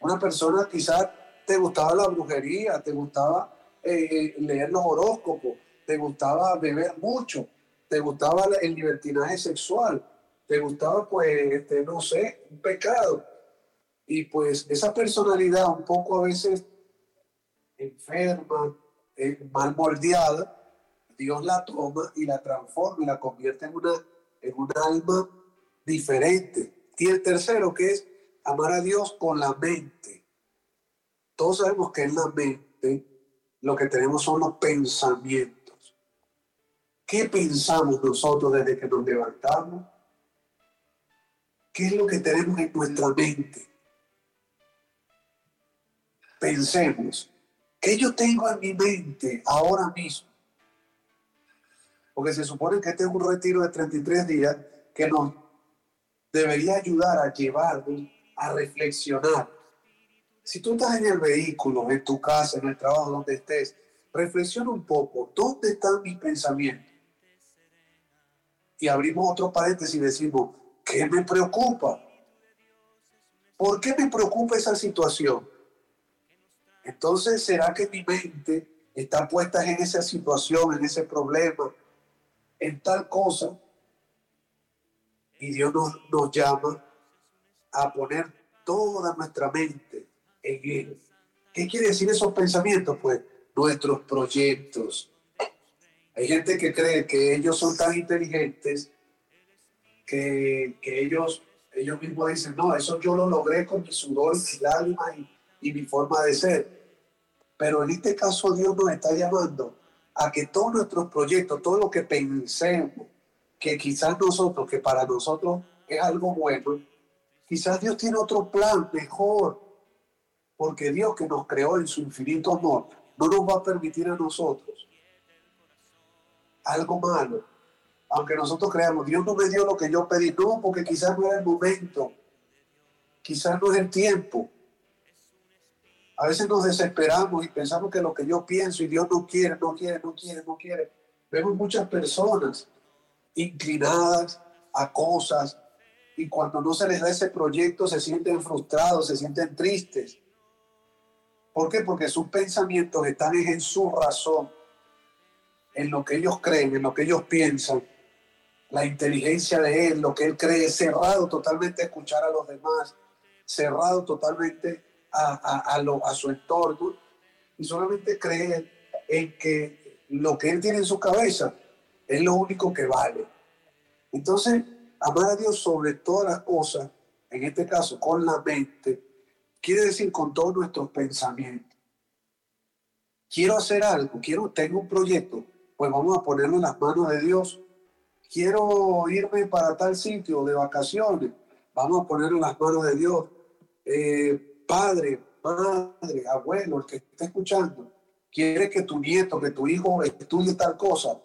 Una persona quizás te gustaba la brujería, te gustaba eh, eh, leer los horóscopos, te gustaba beber mucho, te gustaba el libertinaje sexual, te gustaba, pues, este, no sé, un pecado. Y pues esa personalidad un poco a veces enferma, eh, mal moldeada, Dios la toma y la transforma y la convierte en una en un alma diferente. Y el tercero que es amar a Dios con la mente. Todos sabemos que en la mente lo que tenemos son los pensamientos. ¿Qué pensamos nosotros desde que nos levantamos? ¿Qué es lo que tenemos en nuestra mente? Pensemos, ¿qué yo tengo en mi mente ahora mismo? porque se supone que este es un retiro de 33 días que nos debería ayudar a llevarnos a reflexionar. Si tú estás en el vehículo, en tu casa, en el trabajo, donde estés, reflexiona un poco, ¿dónde están mis pensamientos? Y abrimos otro paréntesis y decimos, ¿qué me preocupa? ¿Por qué me preocupa esa situación? Entonces, ¿será que mi mente está puesta en esa situación, en ese problema, en tal cosa y Dios nos, llama a poner toda nuestra mente en Él. ¿Qué quiere decir esos pensamientos? Pues nuestros proyectos. Hay gente que cree que ellos son tan inteligentes que, ellos, ellos mismos dicen, no, eso yo lo logré con mi sudor, mi lágrimas y, y mi forma de ser. Pero en este caso Dios nos está llamando a que todos nuestros proyectos, todo lo que pensemos, que quizás nosotros, que para nosotros es algo bueno, quizás Dios tiene otro plan mejor, porque Dios que nos creó en su infinito amor, no nos va a permitir a nosotros algo malo. Aunque nosotros creamos, Dios no me dio lo que yo pedí, no, porque quizás no era el momento, quizás no es el tiempo. A veces nos desesperamos y pensamos que lo que yo pienso y Dios no quiere, no quiere, no quiere, no quiere. Vemos muchas personas inclinadas a cosas y cuando no se les da ese proyecto se sienten frustrados, se sienten tristes. ¿Por qué? Porque sus pensamientos están en su razón, en lo que ellos creen, en lo que ellos piensan, la inteligencia de él, lo que él cree, cerrado totalmente a escuchar a los demás, cerrado totalmente a, lo, a su entorno y solamente creer en que lo que él tiene en su cabeza es lo único que vale. Entonces, amar a Dios sobre todas las cosas, en este caso con la mente, quiere decir con todos nuestros pensamientos. Quiero hacer algo, quiero, tengo un proyecto, pues vamos a ponerlo en las manos de Dios. Quiero irme para tal sitio de vacaciones, vamos a ponerlo en las manos de Dios. Eh, padre, madre, abuelo, el que está escuchando, quiere que tu nieto, que tu hijo estudie tal cosa,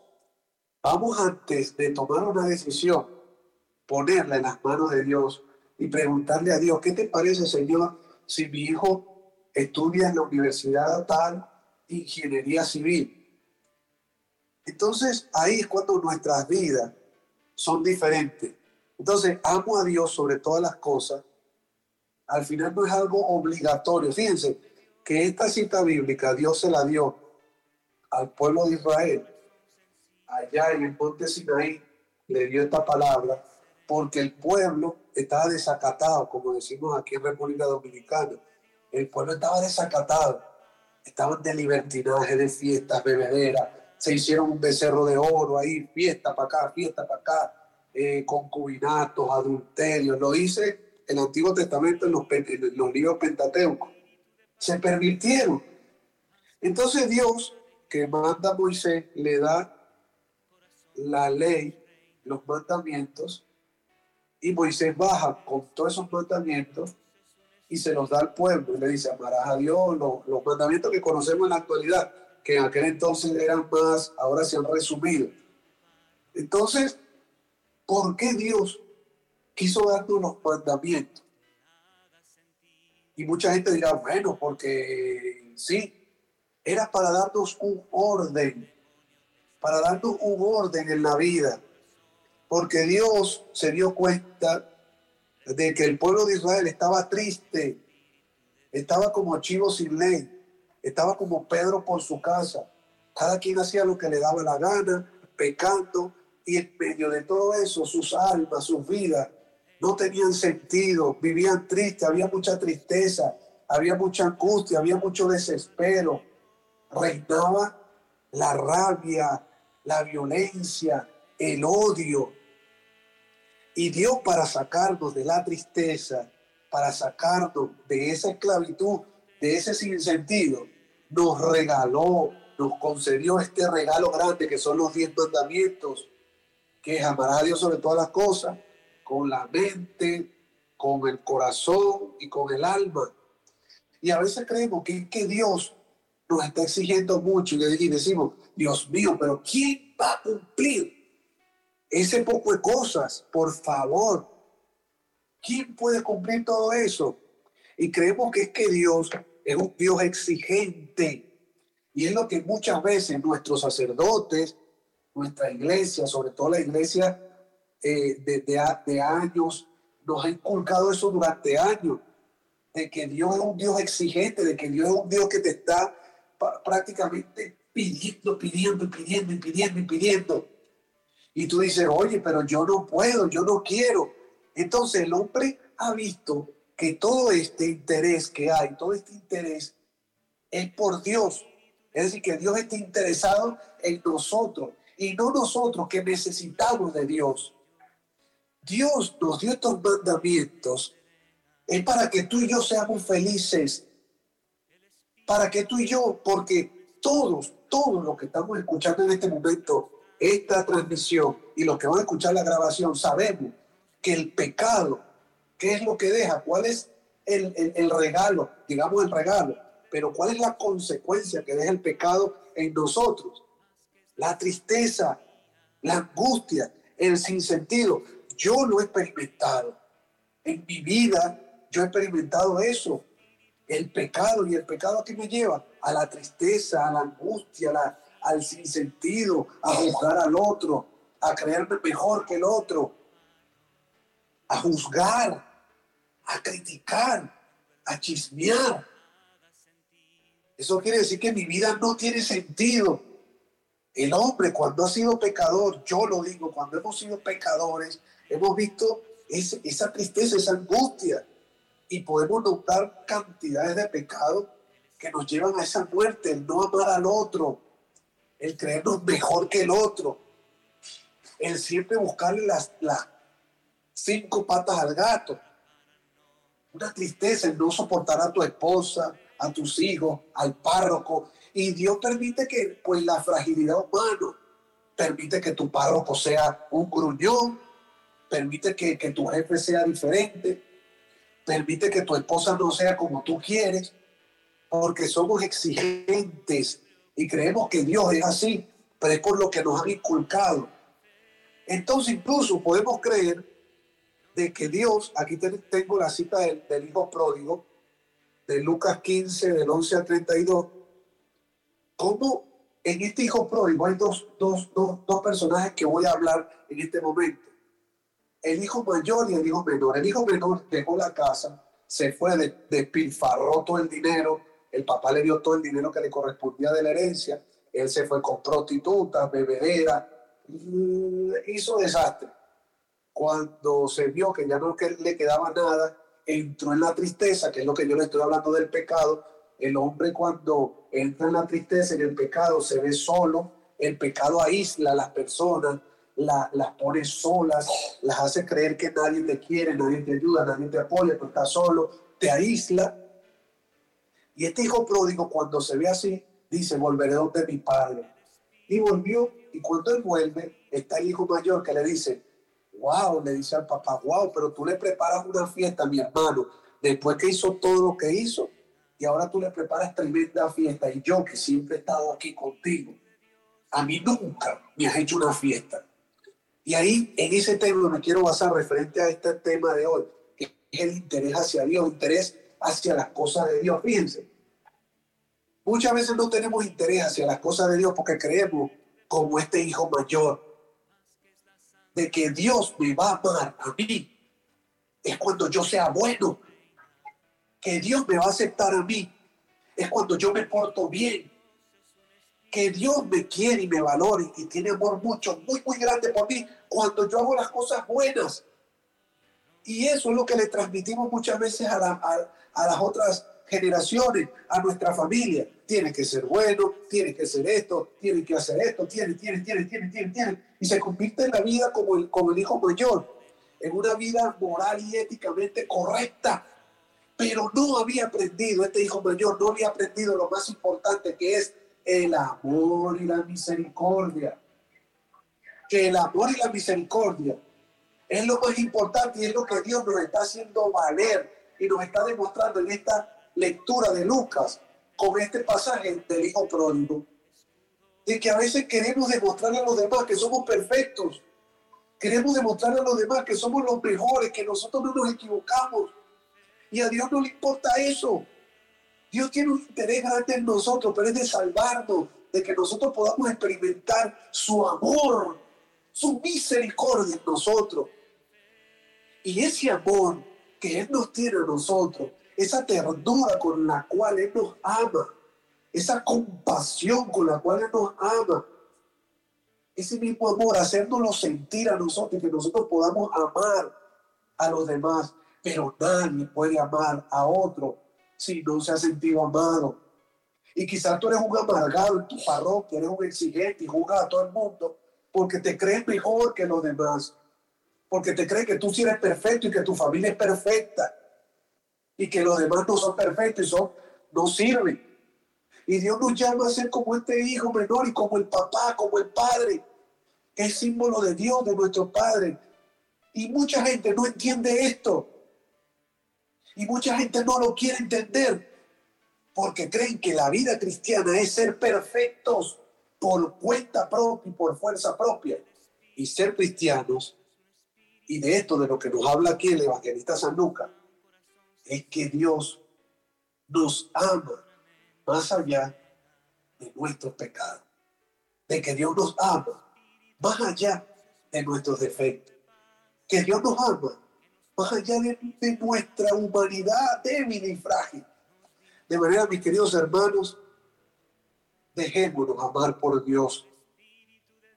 vamos antes de tomar una decisión, ponerla en las manos de Dios y preguntarle a Dios, ¿qué te parece, Señor, si mi hijo estudia en la universidad tal ingeniería civil? Entonces ahí es cuando nuestras vidas son diferentes. Entonces amo a Dios sobre todas las cosas al final no es algo obligatorio. Fíjense que esta cita bíblica Dios se la dio al pueblo de Israel. Allá en el monte Sinaí le dio esta palabra porque el pueblo estaba desacatado, como decimos aquí en República Dominicana. El pueblo estaba desacatado. Estaban de libertinaje, de fiestas, bebederas. Se hicieron un becerro de oro ahí, fiesta para acá, fiesta para acá, eh, concubinatos, adulterios. Lo hice el Antiguo Testamento en los, los libros Pentateucos. Se permitieron. Entonces Dios, que manda a Moisés, le da la ley, los mandamientos, y Moisés baja con todos esos mandamientos y se los da al pueblo. Y le dice, amarás a Dios, los, los mandamientos que conocemos en la actualidad, que en aquel entonces eran más, ahora se han resumido. Entonces, ¿por qué Dios quiso darnos los mandamientos. Y mucha gente dirá, bueno, porque sí, era para darnos un orden, para darnos un orden en la vida, porque Dios se dio cuenta de que el pueblo de Israel estaba triste, estaba como chivo sin ley, estaba como Pedro por su casa. Cada quien hacía lo que le daba la gana, pecando, y en medio de todo eso, sus almas, sus vidas, no tenían sentido, vivían tristes, había mucha tristeza, había mucha angustia, había mucho desespero. Reinaba la rabia, la violencia, el odio. Y Dios para sacarnos de la tristeza, para sacarnos de esa esclavitud, de ese sinsentido, nos regaló, nos concedió este regalo grande que son los diez mandamientos, que es amar a Dios sobre todas las cosas, con la mente, con el corazón y con el alma. Y a veces creemos que, que Dios nos está exigiendo mucho y decimos, Dios mío, pero ¿quién va a cumplir ese poco de cosas? Por favor, ¿quién puede cumplir todo eso? Y creemos que es que Dios es un Dios exigente. Y es lo que muchas veces nuestros sacerdotes, nuestra iglesia, sobre todo la iglesia eh, de, de, años, nos ha inculcado eso durante años, de que Dios es un Dios exigente, de que Dios es un Dios que te está prácticamente pidiendo, pidiendo, pidiendo, pidiendo, pidiendo. Y tú dices, oye, pero yo no puedo, yo no quiero. Entonces el hombre ha visto que todo este interés que hay, todo este interés es por Dios. Es decir, que Dios está interesado en nosotros y no nosotros que necesitamos de Dios. Dios nos dio estos mandamientos es para que tú y yo seamos felices. Para que tú y yo, porque todos, todos los que estamos escuchando en este momento esta transmisión y los que van a escuchar la grabación, sabemos que el pecado, ¿qué es lo que deja? ¿Cuál es el, el regalo? Digamos el regalo. Pero ¿cuál es la consecuencia que deja el pecado en nosotros? La tristeza, la angustia, el sinsentido. Yo lo he experimentado. En mi vida yo he experimentado eso. El pecado y el pecado que me lleva a la tristeza, a la angustia, al sinsentido, a juzgar al otro, a creerme mejor que el otro, a juzgar, a criticar, a chismear. Eso quiere decir que mi vida no tiene sentido. El hombre cuando ha sido pecador, yo lo digo, cuando hemos sido pecadores, hemos visto esa tristeza, esa angustia y podemos notar cantidades de pecados que nos llevan a esa muerte, el no amar al otro, el creernos mejor que el otro, el siempre buscarle las, cinco patas al gato. Una tristeza, el no soportar a tu esposa, a tus hijos, al párroco. Y Dios permite que, pues, la fragilidad humana permite que tu párroco sea un gruñón, permite que, que tu jefe sea diferente, permite que tu esposa no sea como tú quieres, porque somos exigentes y creemos que Dios es así, pero es por lo que nos han inculcado. Entonces incluso podemos creer de que Dios, aquí tengo la cita del, hijo pródigo, de Lucas 15, del 11 al 32, como en este hijo pródigo hay dos, dos, dos, dos personajes que voy a hablar en este momento el hijo mayor y el hijo menor. El hijo menor dejó la casa, se fue, de, despilfarró todo el dinero, el papá le dio todo el dinero que le correspondía de la herencia, él se fue con prostitutas, bebedera, hizo desastre. Cuando se vio que ya no le quedaba nada, entró en la tristeza, que es lo que yo le estoy hablando del pecado. El hombre cuando entra en la tristeza, en el pecado, se ve solo, el pecado aísla a las personas, las pone solas, las hace creer que nadie te quiere, nadie te ayuda, nadie te apoya, tú estás solo, te aísla. Y este hijo pródigo cuando se ve así, dice, volveré donde mi padre. Y volvió, y cuando él vuelve, está el hijo mayor que le dice, wow, le dice al papá, wow, pero tú le preparas una fiesta mi hermano, después que hizo todo lo que hizo, y ahora tú le preparas tremenda fiesta, y yo que siempre he estado aquí contigo, a mí nunca me has hecho una fiesta. Y ahí, en ese tema, me quiero basar referente a este tema de hoy, que es el interés hacia Dios, interés hacia las cosas de Dios. Fíjense, Muchas veces no tenemos interés hacia las cosas de Dios porque creemos, como este hijo mayor, de que Dios me va a amar a mí. Es cuando yo sea bueno. Que Dios me va a aceptar a mí. Es cuando yo me porto bien. Que Dios me quiere y me valore y tiene amor mucho, muy, muy grande por mí cuando yo hago las cosas buenas. Y eso es lo que le transmitimos muchas veces a, a las otras generaciones, a nuestra familia. Tiene que ser bueno, tiene que ser esto, tiene que hacer esto, tiene, tiene, tiene, tiene, tiene, tiene. Y se convierte en la vida como el, como el hijo mayor, en una vida moral y éticamente correcta. Pero no había aprendido, este hijo mayor no había aprendido lo más importante que es el amor y la misericordia. Que el amor y la misericordia es lo más importante y es lo que Dios nos está haciendo valer y nos está demostrando en esta lectura de Lucas con este pasaje del hijo pródigo, de que a veces queremos demostrarle a los demás que somos perfectos, queremos demostrarle a los demás que somos los mejores, que nosotros no nos equivocamos, y a Dios no le importa eso. Dios tiene un interés grande en nosotros, pero es de salvarnos, de que nosotros podamos experimentar su amor, su misericordia en nosotros. Y ese amor que Él nos tiene a nosotros esa ternura con la cual Él nos ama, esa compasión con la cual Él nos ama, ese mismo amor, haciéndolo sentir a nosotros que nosotros podamos amar a los demás. Pero nadie puede amar a otro si no se ha sentido amado. Y quizás tú eres un amargado en tu parroquia, eres un exigente y juzgas a todo el mundo porque te crees mejor que los demás, porque te crees que tú sí eres perfecto y que tu familia es perfecta y que los demás no son perfectos y son, no sirven. Y Dios nos llama a ser como este hijo menor y como el papá, como el padre, es símbolo de Dios, de nuestro Padre. Y mucha gente no entiende esto. Y mucha gente no lo quiere entender porque creen que la vida cristiana es ser perfectos por cuenta propia y por fuerza propia. Y ser cristianos, y de esto de lo que nos habla aquí el evangelista San Lucas, es que Dios nos ama más allá de nuestros pecados, de que Dios nos ama más allá de nuestros defectos, que Dios nos ama más allá de, nuestra humanidad débil y frágil. De manera, mis queridos hermanos, dejémonos amar por Dios.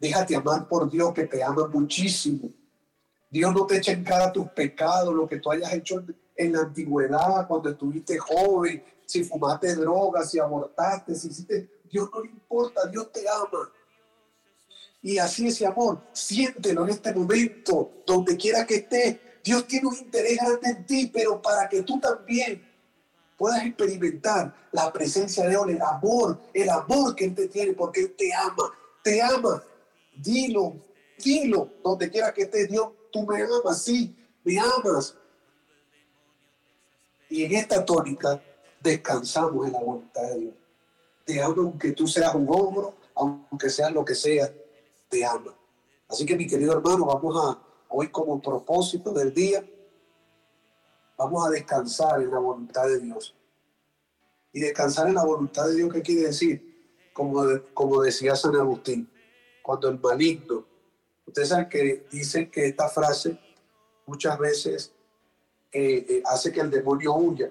Déjate amar por Dios que te ama muchísimo. Dios no te echa en cara tus pecados, lo que tú hayas hecho en la antigüedad, cuando estuviste joven, si fumaste drogas, si abortaste, si hiciste, Dios no le importa, Dios te ama. Y así ese amor, siéntelo en este momento, donde quiera que estés. Dios tiene un interés grande en ti, pero para que tú también puedas experimentar la presencia de Él, el amor, el amor que Él te tiene, porque Él te ama, te ama. Dilo, dilo, donde quiera que estés, Dios, tú me amas, sí, me amas. Y en esta tónica descansamos en la voluntad de Dios. Te amo aunque tú seas un hombro, aunque seas lo que sea, te amo. Así que mi querido hermano, vamos a, hoy como propósito del día, vamos a descansar en la voluntad de Dios. Y descansar en la voluntad de Dios, ¿qué quiere decir? Como, como decía San Agustín, cuando el maligno, ustedes saben que dicen que esta frase muchas veces eh, eh, hace que el demonio huya.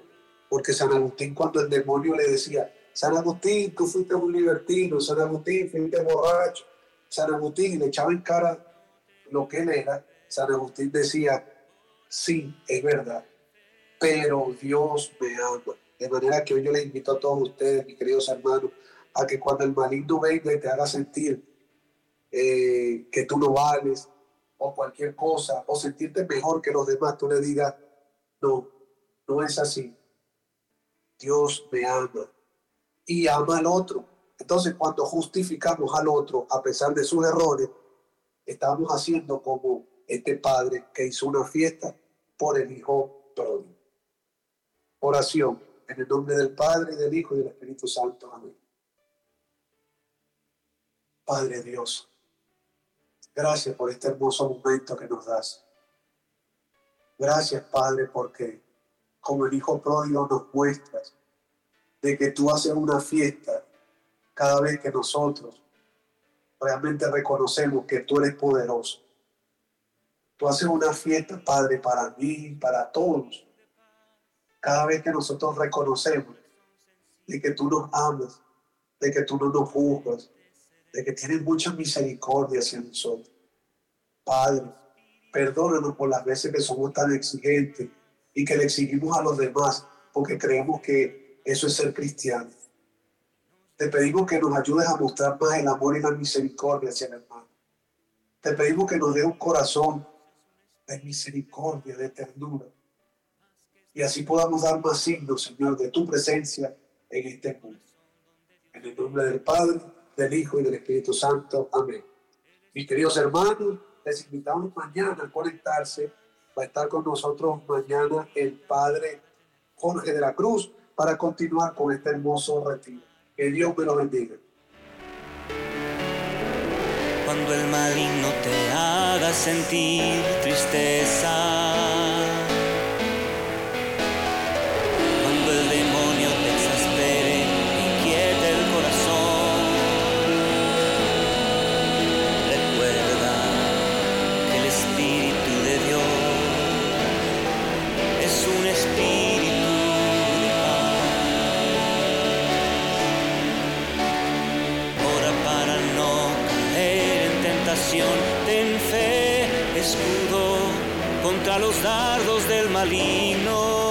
Porque San Agustín, cuando el demonio le decía, San Agustín, tú fuiste un libertino, San Agustín, fuiste borracho, San Agustín, y le echaba en cara lo que él era, San Agustín decía, sí, es verdad, pero Dios me ama. De manera que hoy yo les invito a todos ustedes, mis queridos hermanos, a que cuando el maligno venga y te haga sentir eh, que tú no vales, o cualquier cosa, o sentirte mejor que los demás, tú le digas, no, no es así. Dios me ama y ama al otro. Entonces, cuando justificamos al otro a pesar de sus errores, estamos haciendo como este padre que hizo una fiesta por el hijo pródigo. Oración en el nombre del Padre del Hijo y del Espíritu Santo. Amén. Padre Dios, gracias por este hermoso momento que nos das. Gracias, Padre, porque como el Hijo pródigo nos muestras de que tú haces una fiesta cada vez que nosotros realmente reconocemos que tú eres poderoso. Tú haces una fiesta, Padre, para mí, para todos. Cada vez que nosotros reconocemos de que tú nos amas, de que tú no nos juzgas, de que tienes mucha misericordia hacia nosotros. Padre, perdónanos por las veces que somos tan exigentes y que le exigimos a los demás porque creemos que eso es ser cristiano. Te pedimos que nos ayudes a mostrar más el amor y la misericordia hacia el hermano. Te pedimos que nos dé un corazón de misericordia, de ternura. Y así podamos dar más signos, Señor, de tu presencia en este mundo. En el nombre del Padre, del Hijo y del Espíritu Santo. Amén. Mis queridos hermanos, les invitamos mañana a conectarse. Va a estar con nosotros mañana el Padre Jorge de la Cruz para continuar con este hermoso retiro. Que Dios me lo bendiga. Cuando el maligno te haga sentir tristeza contra los dardos del maligno.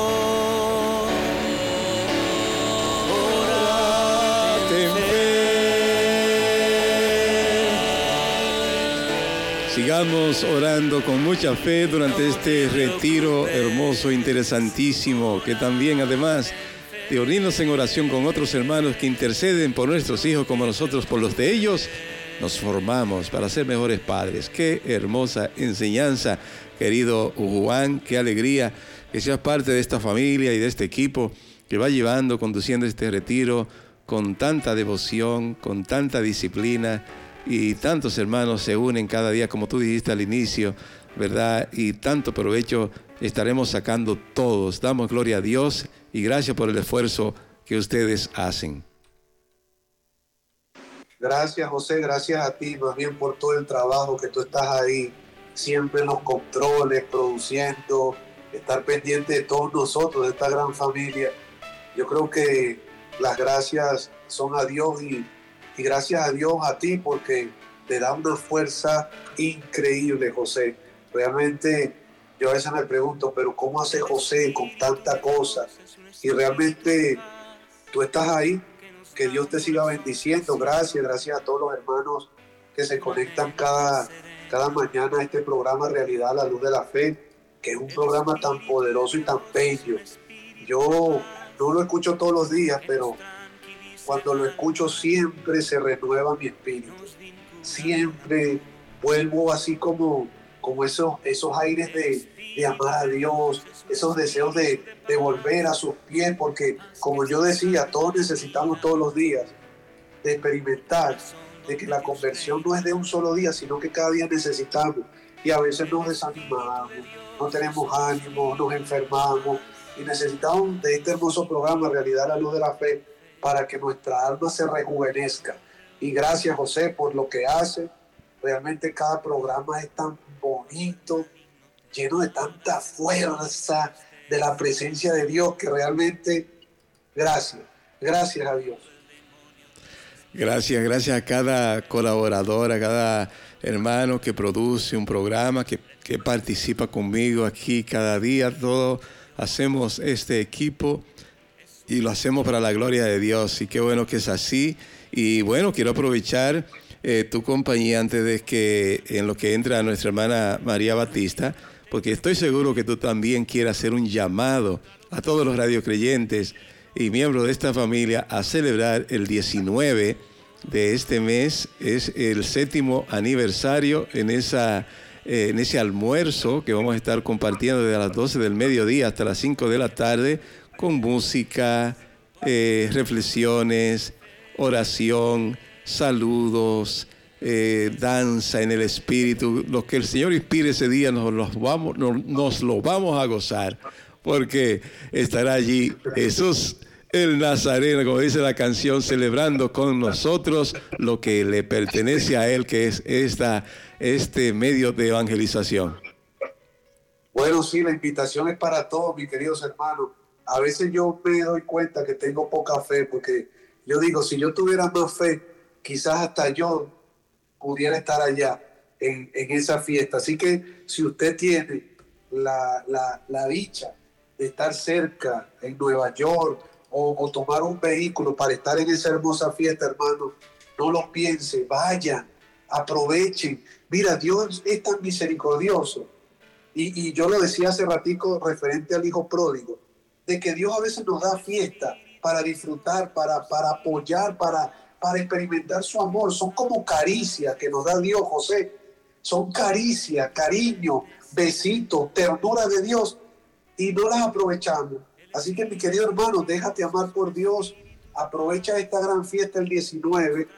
Sigamos orando con mucha fe durante este retiro hermoso, interesantísimo, que también además de unirnos en oración con otros hermanos que interceden por nuestros hijos como nosotros por los de ellos, nos formamos para ser mejores padres. Qué hermosa enseñanza, querido Juan, qué alegría que seas parte de esta familia y de este equipo que va llevando, conduciendo este retiro con tanta devoción, con tanta disciplina y tantos hermanos se unen cada día, como tú dijiste al inicio, ¿verdad? Y tanto provecho estaremos sacando todos. Damos gloria a Dios y gracias por el esfuerzo que ustedes hacen. Gracias, José, gracias a ti más bien por todo el trabajo que tú estás ahí, siempre los controles, produciendo, estar pendiente de todos nosotros, de esta gran familia. Yo creo que las gracias son a Dios y, y gracias a Dios a ti porque te da una fuerza increíble, José. Realmente yo a veces me pregunto, pero ¿cómo hace José con tanta cosa? Y realmente tú estás ahí que Dios te siga bendiciendo. Gracias, gracias a todos los hermanos que se conectan cada, cada mañana este programa Realidad a la Luz de la Fe, que es un programa tan poderoso y tan bello. Yo no lo escucho todos los días, pero cuando lo escucho siempre se renueva mi espíritu. Siempre vuelvo así como, como esos, esos aires de, de amar a Dios, esos deseos de, de, volver a sus pies, porque como yo decía, todos necesitamos todos los días de experimentar de que la conversión no es de un solo día, sino que cada día necesitamos. Y a veces nos desanimamos, no tenemos ánimo, nos enfermamos y necesitamos de este hermoso programa, Realidad la Luz de la Fe, para que nuestra alma se rejuvenezca. Y gracias José por lo que hace. Realmente cada programa es tan bonito, lleno de tanta fuerza de la presencia de Dios que realmente, gracias, gracias a Dios. Gracias, gracias a cada colaborador, a cada hermano que produce un programa, que, que participa conmigo aquí cada día. Todos hacemos este equipo y lo hacemos para la gloria de Dios. Y qué bueno que es así. Y bueno, quiero aprovechar eh, tu compañía antes de que en lo que entra nuestra hermana María Batista porque estoy seguro que tú también quieres hacer un llamado a todos los radiocreyentes y miembros de esta familia a celebrar el 19 de este mes. Es el séptimo aniversario en, esa, eh, en ese almuerzo que vamos a estar compartiendo desde las 12 del mediodía hasta las 5 de la tarde con música, eh, reflexiones, oración, saludos eh, danza en el espíritu. Lo que el Señor inspire ese día nos, los vamos, nos, lo vamos a gozar, porque estará allí Jesús el Nazareno, como dice la canción, celebrando con nosotros lo que le pertenece a él, que es esta, este medio de evangelización. Bueno, sí, la invitación es para todos, mis queridos hermanos. A veces yo me doy cuenta que tengo poca fe, porque yo digo, si yo tuviera más fe, quizás hasta yo pudiera estar allá en, esa fiesta. Así que si usted tiene la, la dicha estar cerca en Nueva York, o, tomar un vehículo para estar en esa hermosa fiesta, hermano, no lo piense, vayan, aprovechen. Mira, Dios es tan misericordioso. Y, yo lo decía hace ratico referente al hijo pródigo, de que Dios a veces nos da fiesta para disfrutar, para, para apoyar, para, para experimentar su amor. Son como caricias que nos da Dios, José. Son caricias, cariño, besitos, ternura de Dios y no las aprovechamos. Así que mi querido hermano, déjate amar por Dios, aprovecha esta gran fiesta el 19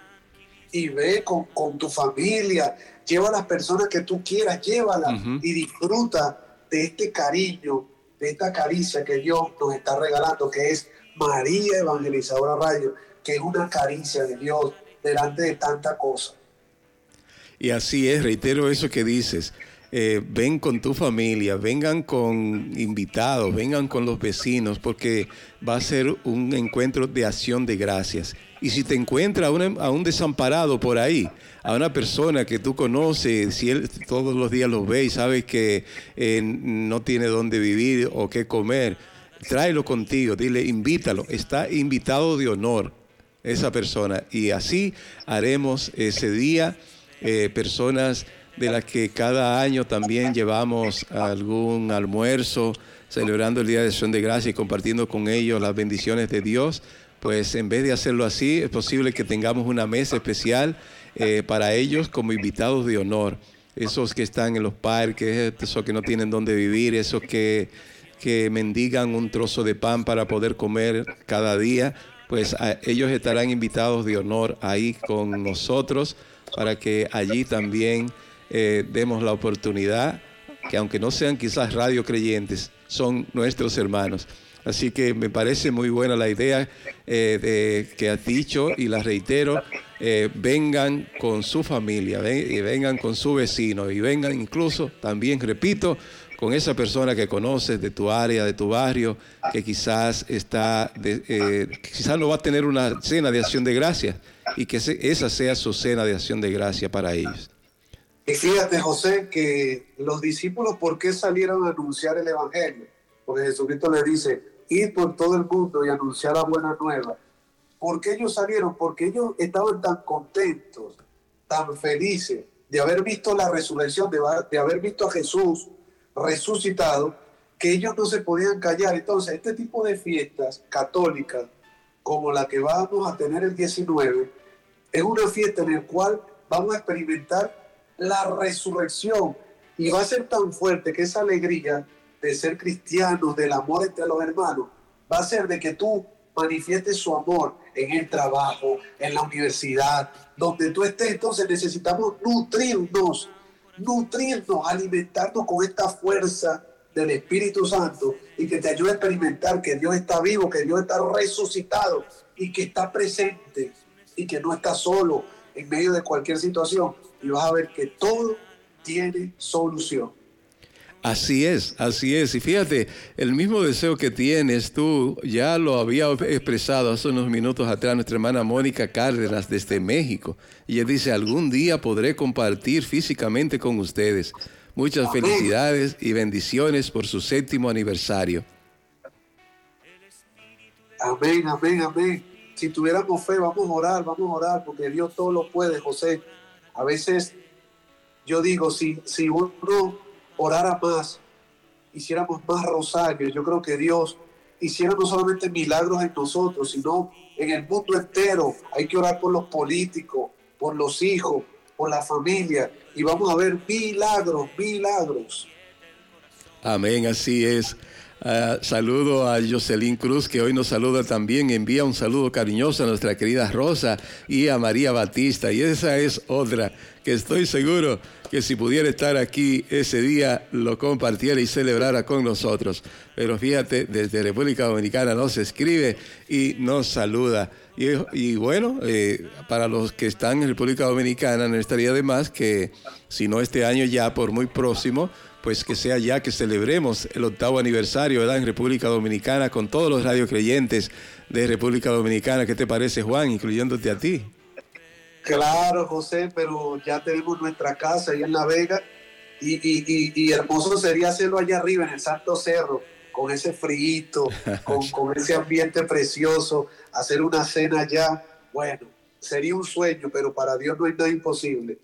y ve con, tu familia, lleva a las personas que tú quieras, llévala y disfruta de este cariño, de esta caricia que Dios nos está regalando, que es María Evangelizadora Rayo, que es una caricia de Dios delante de tanta cosa. Y así es, reitero eso que dices. Eh, ven con tu familia, vengan con invitados, vengan con los vecinos, porque va a ser un encuentro de acción de gracias. Y si te encuentras a, un desamparado por ahí, a una persona que tú conoces, si él todos los días lo ve y sabes que eh, no tiene dónde vivir o qué comer, tráelo contigo, dile, invítalo, está invitado de honor esa persona. Y así haremos ese día eh, personas de las que cada año también llevamos algún almuerzo celebrando el Día de Acción de Gracia y compartiendo con ellos las bendiciones de Dios, pues en vez de hacerlo así, es posible que tengamos una mesa especial eh, para ellos como invitados de honor. Esos que están en los parques, esos que no tienen dónde vivir, esos que, que mendigan un trozo de pan para poder comer cada día, pues ellos estarán invitados de honor ahí con nosotros para que allí también eh, demos la oportunidad, que aunque no sean quizás radio creyentes, son nuestros hermanos. Así que me parece muy buena la idea eh, de, que has dicho y la reitero, eh, vengan con su familia, vengan con su vecino y vengan incluso, también repito, con esa persona que conoces de tu área, de tu barrio, que quizás está, quizás no va a tener una cena de acción de gracia y que esa sea su cena de acción de gracia para ellos. Y fíjate, José, que los discípulos, ¿por qué salieron a anunciar el Evangelio? Porque Jesucristo les dice, ir por todo el mundo y anunciar la buena nueva. ¿Por qué ellos salieron? Porque ellos estaban tan contentos, tan felices de haber visto la resurrección, de, de haber visto a Jesús resucitado, que ellos no se podían callar. Entonces, este tipo de fiestas católicas, como la que vamos a tener el 19, es una fiesta en la cual vamos a experimentar la resurrección. Y va a ser tan fuerte que esa alegría de ser cristianos, del amor entre los hermanos, va a ser de que tú manifiestes su amor en el trabajo, en la universidad, donde tú estés. Entonces necesitamos nutrirnos, nutrirnos, alimentarnos con esta fuerza del Espíritu Santo y que te ayude a experimentar que Dios está vivo, que Dios está resucitado y que está presente y que no está solo en medio de cualquier situación, y vas a ver que todo tiene solución. Así es, así es. Y fíjate, el mismo deseo que tienes tú, ya lo había expresado hace unos minutos atrás nuestra hermana Mónica Cárdenas desde México. Y ella dice, algún día podré compartir físicamente con ustedes. Muchas felicidades y bendiciones por su séptimo aniversario. Amén, amén, amén. Si tuviéramos fe, vamos a orar, vamos a orar, porque Dios todo lo puede, José. A veces yo digo, si, si uno orara más, hiciéramos más rosarios, yo creo que Dios hiciera no solamente milagros en nosotros, sino en el mundo entero. Hay que orar por los políticos, por los hijos, por la familia, y vamos a ver milagros, milagros. Amén, así es. Ah, saludo a Jocelyn Cruz, que hoy nos saluda también. Envía un saludo cariñoso a nuestra querida Rosa y a María Batista. Y esa es otra que estoy seguro que si pudiera estar aquí ese día lo compartiera y celebrara con nosotros. Pero fíjate, desde República Dominicana nos escribe y nos saluda. Y, bueno, eh, para los que están en República Dominicana no estaría de más que, si no este año ya, por muy próximo, pues que sea ya que celebremos el octavo aniversario ¿verdad? en República Dominicana con todos los radiocreyentes de República Dominicana. ¿Qué te parece, Juan, incluyéndote a ti? Claro, José, pero ya tenemos nuestra casa allá en La Vega y, hermoso sería hacerlo allá arriba en el Santo Cerro, con ese frío, *laughs* con, con ese ambiente precioso, hacer una cena allá. Bueno, sería un sueño, pero para Dios no hay nada imposible.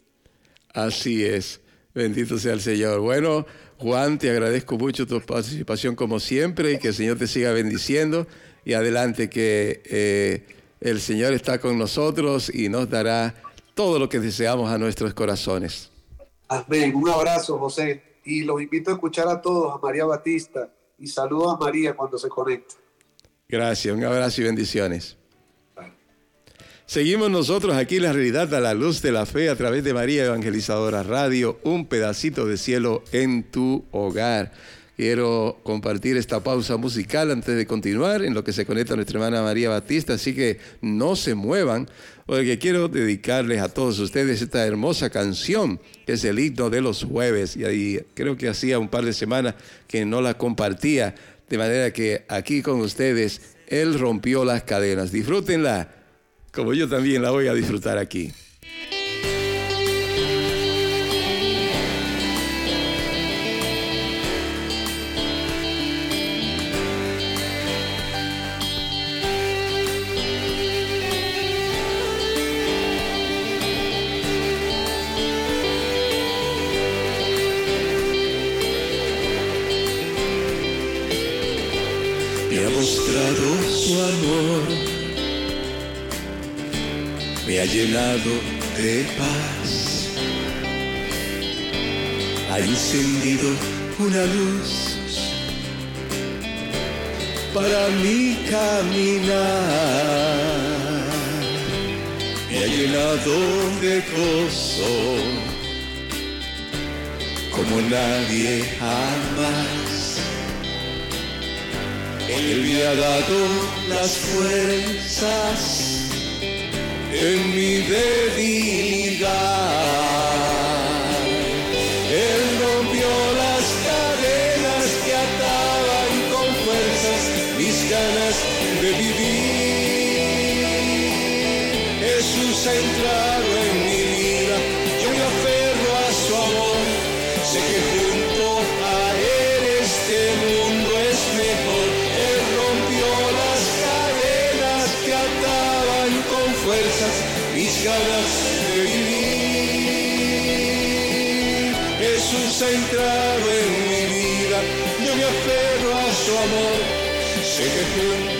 Así es. Bendito sea el Señor. Bueno, Juan, te agradezco mucho tu participación como siempre y que el Señor te siga bendiciendo. Y adelante que eh, el Señor está con nosotros y nos dará todo lo que deseamos a nuestros corazones. Amén. Un abrazo, José. Y los invito a escuchar a todos, a María Batista. Y saludo a María cuando se conecte. Gracias, un abrazo y bendiciones. Seguimos nosotros aquí la realidad a la luz de la fe a través de María Evangelizadora Radio, un pedacito de cielo en tu hogar. Quiero compartir esta pausa musical antes de continuar en lo que se conecta nuestra hermana María Batista, así que no se muevan, porque quiero dedicarles a todos ustedes esta hermosa canción que es el himno de los jueves, y ahí creo que hacía un par de semanas que no la compartía, de manera que aquí con ustedes Él rompió las cadenas. Disfrútenla como yo también la voy a disfrutar aquí. Mostrado su amor me ha llenado de paz. Ha encendido una luz para mi caminar. Me ha llenado de gozo como nadie jamás. Él me ha dado las fuerzas en mi debilidad. Jesús ha entrado en mi vida, yo me aferro a su amor, sé que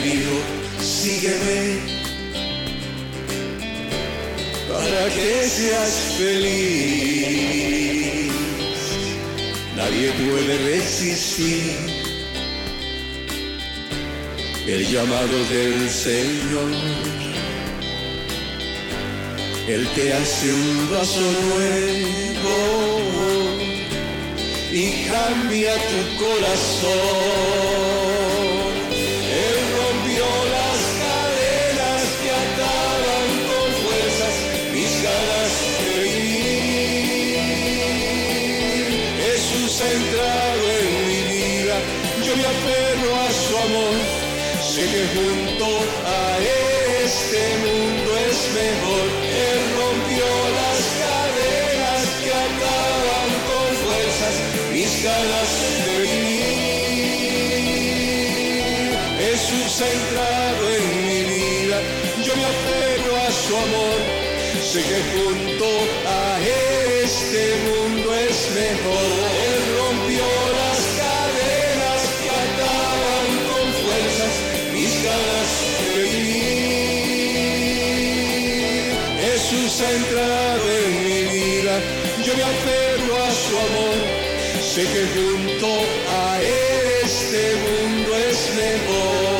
dijo, sígueme para que seas feliz. Nadie puede resistir el llamado del Señor. Él te hace un vaso nuevo y cambia tu corazón. Sé que junto a este mundo es mejor. Él rompió las cadenas que ataban con fuerzas mis ganas de vivir. Jesús ha entrado en mi vida, yo me aferro a su amor. Sé que junto a este mundo es mejor. Entrado en mi vida, yo me aferro a su amor. Sé que junto a este mundo es mejor.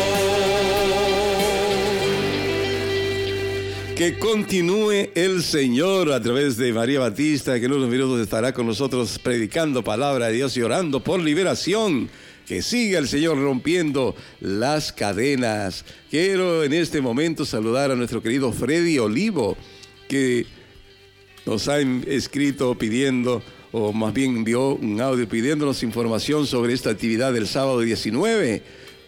Que continúe el Señor a través de María Batista, que en unos minutos estará con nosotros predicando palabra de Dios y orando por liberación. Que siga el Señor rompiendo las cadenas. Quiero en este momento saludar a nuestro querido Freddy Olivo, que nos ha escrito pidiendo, o más bien envió un audio pidiéndonos información sobre esta actividad del sábado 19.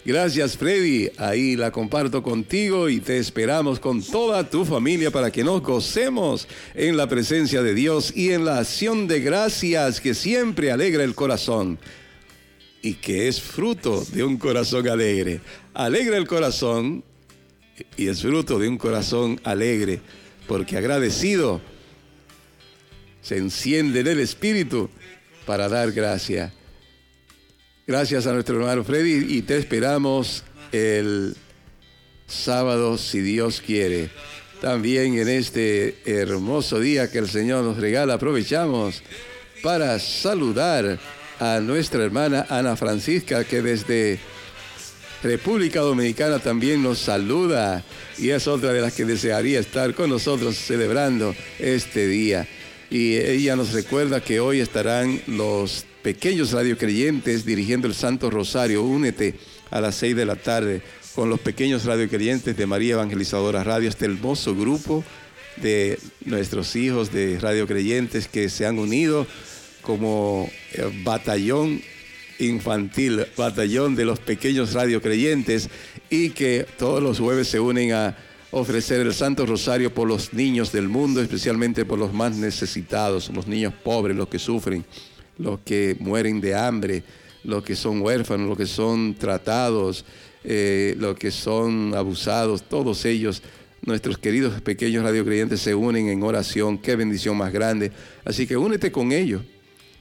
Gracias Freddy, ahí la comparto contigo y te esperamos con toda tu familia para que nos gocemos en la presencia de Dios y en la acción de gracias que siempre alegra el corazón y que es fruto de un corazón alegre. Alegra el corazón y es fruto de un corazón alegre, porque agradecido se enciende en el espíritu para dar gracia. Gracias a nuestro hermano Freddy y te esperamos el sábado si Dios quiere. También en este hermoso día que el Señor nos regala, aprovechamos para saludar a nuestra hermana Ana Francisca que desde República Dominicana también nos saluda y es otra de las que desearía estar con nosotros celebrando este día. Y ella nos recuerda que hoy estarán los pequeños radiocreyentes dirigiendo el Santo Rosario. Únete a las seis de la tarde con los pequeños radiocreyentes de María Evangelizadora Radio, este hermoso grupo de nuestros hijos de radiocreyentes que se han unido como eh, batallón infantil, batallón de los pequeños radiocreyentes y que todos los jueves se unen a ofrecer el Santo Rosario por los niños del mundo, especialmente por los más necesitados, los niños pobres, los que sufren, los que mueren de hambre, los que son huérfanos, los que son tratados, eh, los que son abusados, todos ellos, nuestros queridos pequeños radiocreyentes se unen en oración, qué bendición más grande. Así que únete con ellos,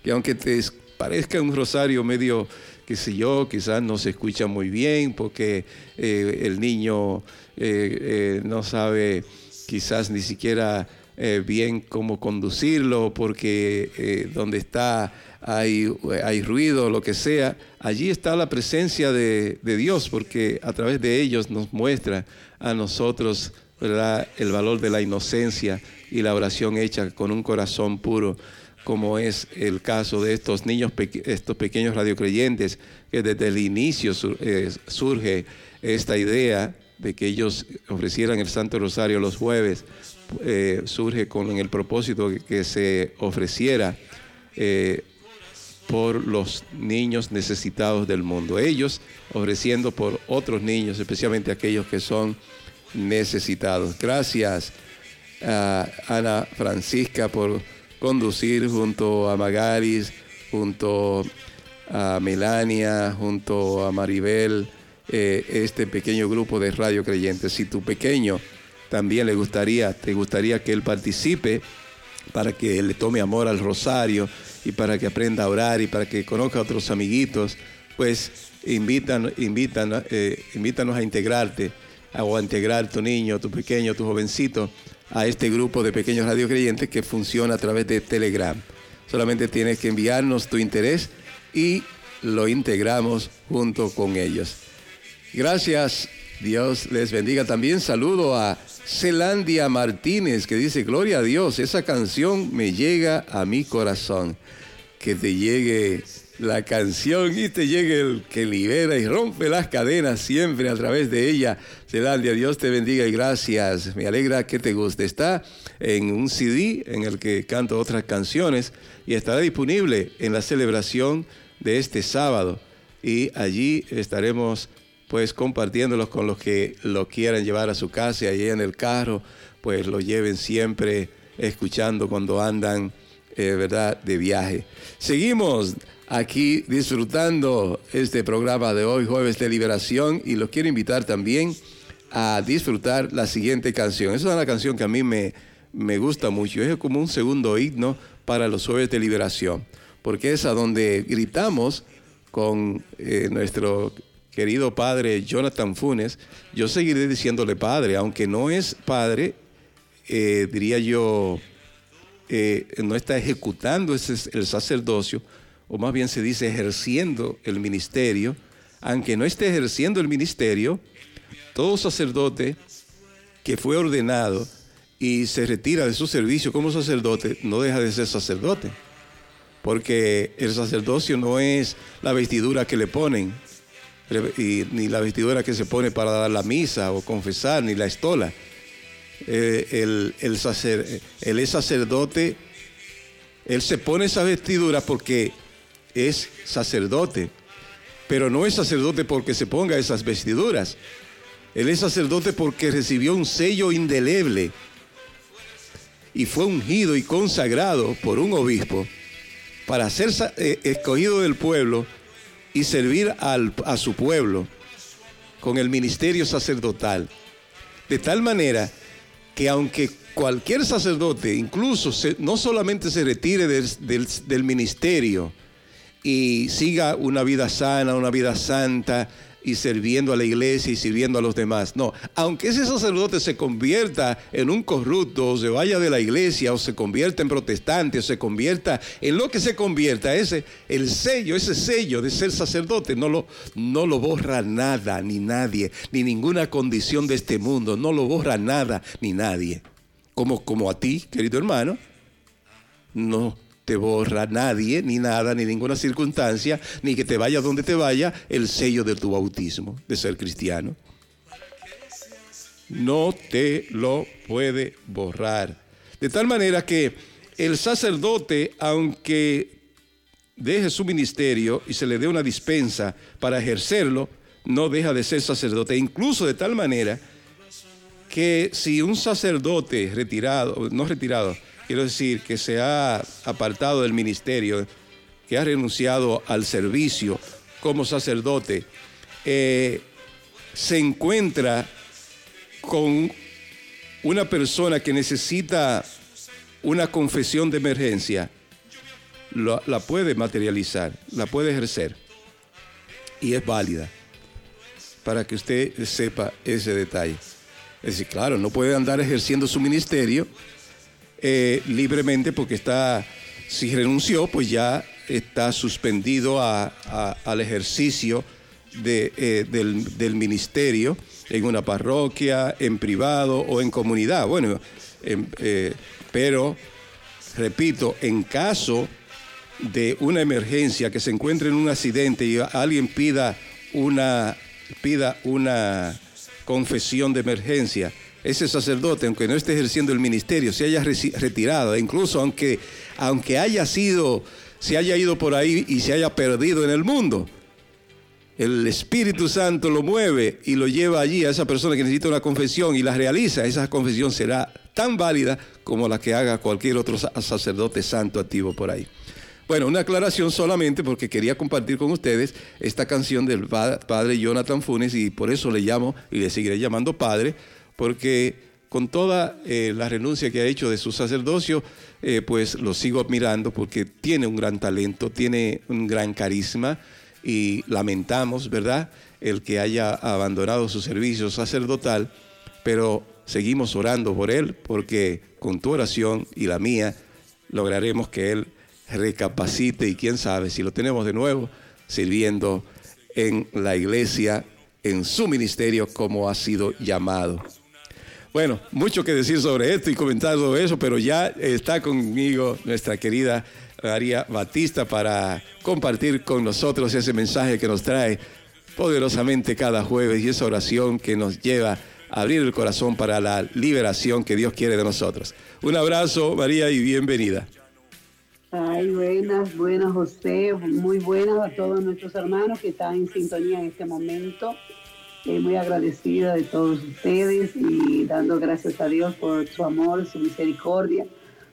que aunque te parezca un rosario medio, qué sé yo, quizás no se escucha muy bien porque eh, el niño eh, eh, no sabe quizás ni siquiera bien cómo conducirlo porque donde está hay, hay ruido, lo que sea. Allí está la presencia de, de Dios porque a través de ellos nos muestra a nosotros ¿verdad? el valor de la inocencia y la oración hecha con un corazón puro como es el caso de estos niños, estos pequeños radiocreyentes, que desde el inicio eh, surge esta idea de que ellos ofrecieran el Santo Rosario los jueves, eh, surge con el propósito de que se ofreciera eh, por los niños necesitados del mundo. Ellos ofreciendo por otros niños, especialmente aquellos que son necesitados. Gracias a Ana Francisca por conducir junto a Magaris, junto a Melania, junto a Maribel, eh, este pequeño grupo de radio creyentes. Si tu pequeño también le gustaría, te gustaría que él participe para que le tome amor al rosario y para que aprenda a orar y para que conozca a otros amiguitos, pues invitan, invitan, eh, invítanos a integrarte o a integrar tu niño, tu pequeño, tu jovencito a este grupo de pequeños radiocreyentes que funciona a través de Telegram. Solamente tienes que enviarnos tu interés y lo integramos junto con ellos. Gracias, Dios les bendiga. También saludo a Celandia Martínez que dice, Gloria a Dios, esa canción me llega a mi corazón. Que te llegue la canción y te llegue el que libera y rompe las cadenas siempre a través de ella. Celandia, Dios te bendiga y gracias. Me alegra que te guste. Está en un CD en el que canto otras canciones y estará disponible en la celebración de este sábado. Y allí estaremos pues compartiéndolos con los que lo quieran llevar a su casa y allí en el carro, pues lo lleven siempre escuchando cuando andan, eh, ¿verdad?, de viaje. Seguimos aquí disfrutando este programa de hoy, jueves de liberación, y los quiero invitar también a disfrutar la siguiente canción. Esa es una canción que a mí me, me gusta mucho, es como un segundo himno para los jueves de liberación, porque es a donde gritamos con eh, nuestro querido padre Jonathan Funes, yo seguiré diciéndole padre, aunque no es padre, eh, diría yo, eh, no está ejecutando ese, el sacerdocio, o más bien se dice ejerciendo el ministerio, aunque no esté ejerciendo el ministerio, todo sacerdote que fue ordenado y se retira de su servicio como sacerdote, no deja de ser sacerdote. Porque el sacerdocio no es la vestidura que le ponen, ni la vestidura que se pone para dar la misa o confesar, ni la estola. Eh, el, el, sacer, él es sacerdote, él se pone esa vestidura porque es sacerdote, pero no es sacerdote porque se ponga esas vestiduras. Él es sacerdote porque recibió un sello indeleble y fue ungido y consagrado por un obispo para ser eh, escogido del pueblo y servir a su pueblo con el ministerio sacerdotal. De tal manera que aunque cualquier sacerdote, incluso no solamente se retire del ministerio y siga una vida sana, una vida santa, y sirviendo a la iglesia y sirviendo a los demás. No, aunque ese sacerdote se convierta en un corrupto o se vaya de la iglesia o se convierta en protestante o se convierta en lo que se convierta, ese el sello, ese sello de ser sacerdote no lo, no lo borra nada ni nadie, ni ninguna condición de este mundo, no lo borra nada ni nadie. Como, como a ti, querido hermano, no te borra nadie, ni nada, ni ninguna circunstancia, ni que te vaya donde te vaya el sello de tu bautismo, de ser cristiano. No te lo puede borrar. De tal manera que el sacerdote, aunque deje su ministerio y se le dé una dispensa para ejercerlo, no deja de ser sacerdote. Incluso de tal manera que si un sacerdote retirado, no retirado, quiero decir, que se ha apartado del ministerio, que ha renunciado al servicio como sacerdote, eh, se encuentra con una persona que necesita una confesión de emergencia, la puede materializar, la puede ejercer y es válida para que usted sepa ese detalle. Es decir, claro, no puede andar ejerciendo su ministerio eh, libremente porque está, si renunció, pues ya está suspendido al ejercicio de, eh, del, ministerio en una parroquia, en privado o en comunidad. Bueno, eh, pero, repito, en caso de una emergencia, que se encuentre en un accidente y alguien pida una, pida una confesión de emergencia, ese sacerdote, aunque no esté ejerciendo el ministerio, se haya retirado, e incluso aunque, aunque haya sido, se haya ido por ahí y se haya perdido en el mundo, el Espíritu Santo lo mueve y lo lleva allí a esa persona que necesita una confesión y la realiza, esa confesión será tan válida como la que haga cualquier otro sacerdote santo activo por ahí. Bueno, una aclaración solamente porque quería compartir con ustedes esta canción del padre Jonathan Funes y por eso le llamo y le seguiré llamando padre, porque con toda eh, la renuncia que ha hecho de su sacerdocio, eh, pues lo sigo admirando porque tiene un gran talento, tiene un gran carisma y lamentamos, ¿verdad?, el que haya abandonado su servicio sacerdotal, pero seguimos orando por él porque con tu oración y la mía lograremos que él recapacite y quién sabe si lo tenemos de nuevo sirviendo en la iglesia, en su ministerio como ha sido llamado. Bueno, mucho que decir sobre esto y comentar sobre eso, pero ya está conmigo nuestra querida María Batista para compartir con nosotros ese mensaje que nos trae poderosamente cada jueves y esa oración que nos lleva a abrir el corazón para la liberación que Dios quiere de nosotros. Un abrazo, María, y bienvenida. Ay, buenas, buenas, José. Muy buenas a todos nuestros hermanos que están en sintonía en este momento. Eh, muy agradecida de todos ustedes y dando gracias a Dios por su amor, su misericordia,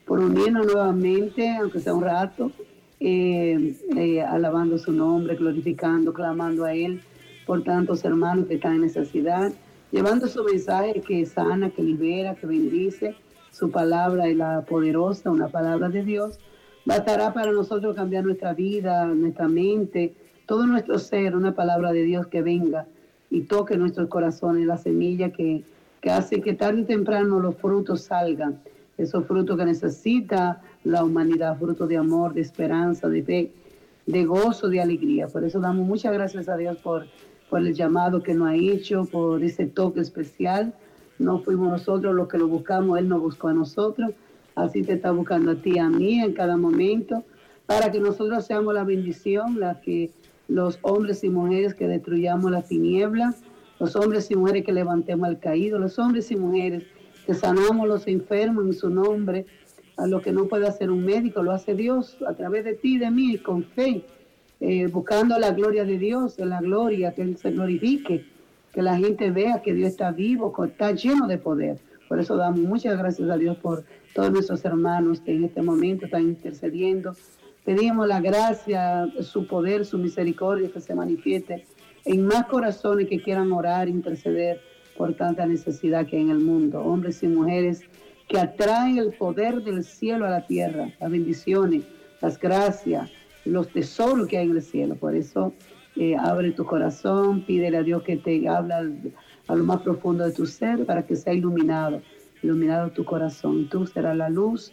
por unirnos nuevamente, aunque sea un rato, eh, eh, alabando su nombre, glorificando, clamando a Él por tantos hermanos que están en necesidad, llevando su mensaje que sana, que libera, que bendice. Su palabra es la poderosa, una palabra de Dios. Bastará para nosotros cambiar nuestra vida, nuestra mente, todo nuestro ser, una palabra de Dios que venga y toque nuestros corazones, la semilla que, que hace que tarde y temprano los frutos salgan, esos frutos que necesita la humanidad, frutos de amor, de esperanza, de fe, de gozo, de alegría. Por eso damos muchas gracias a Dios por, por el llamado que nos ha hecho, por ese toque especial. No fuimos nosotros los que lo buscamos, Él nos buscó a nosotros. Así te está buscando a ti, a mí en cada momento, para que nosotros seamos la bendición, la que los hombres y mujeres que destruyamos la tiniebla, los hombres y mujeres que levantemos al caído, los hombres y mujeres que sanamos los enfermos en su nombre, a lo que no puede hacer un médico, lo hace Dios a través de ti de mí, con fe, eh, buscando la gloria de Dios, la gloria, que Él se glorifique, que la gente vea que Dios está vivo, está lleno de poder. Por eso damos muchas gracias a Dios por todos nuestros hermanos que en este momento están intercediendo. Pedimos la gracia, su poder, su misericordia que se manifieste en más corazones que quieran orar, interceder por tanta necesidad que hay en el mundo. Hombres y mujeres que atraen el poder del cielo a la tierra, las bendiciones, las gracias, los tesoros que hay en el cielo. Por eso eh, abre tu corazón, pídele a Dios que te hable a lo más profundo de tu ser para que sea iluminado, iluminado tu corazón. Tú serás la luz,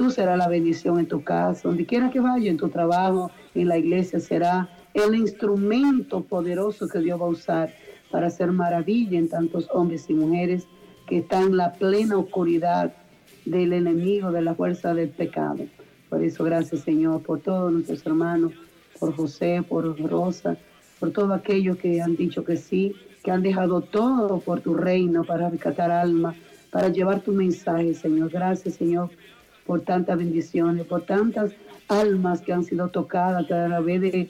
tú serás la bendición en tu casa, donde quiera que vaya, en tu trabajo, en la iglesia, será el instrumento poderoso que Dios va a usar para hacer maravilla en tantos hombres y mujeres que están en la plena oscuridad del enemigo, de la fuerza del pecado. Por eso, gracias Señor, por todos nuestros hermanos, por José, por Rosa, por todos aquellos que han dicho que sí, que han dejado todo por tu reino para rescatar alma, para llevar tu mensaje, Señor. Gracias, Señor, por tantas bendiciones, por tantas almas que han sido tocadas a través de,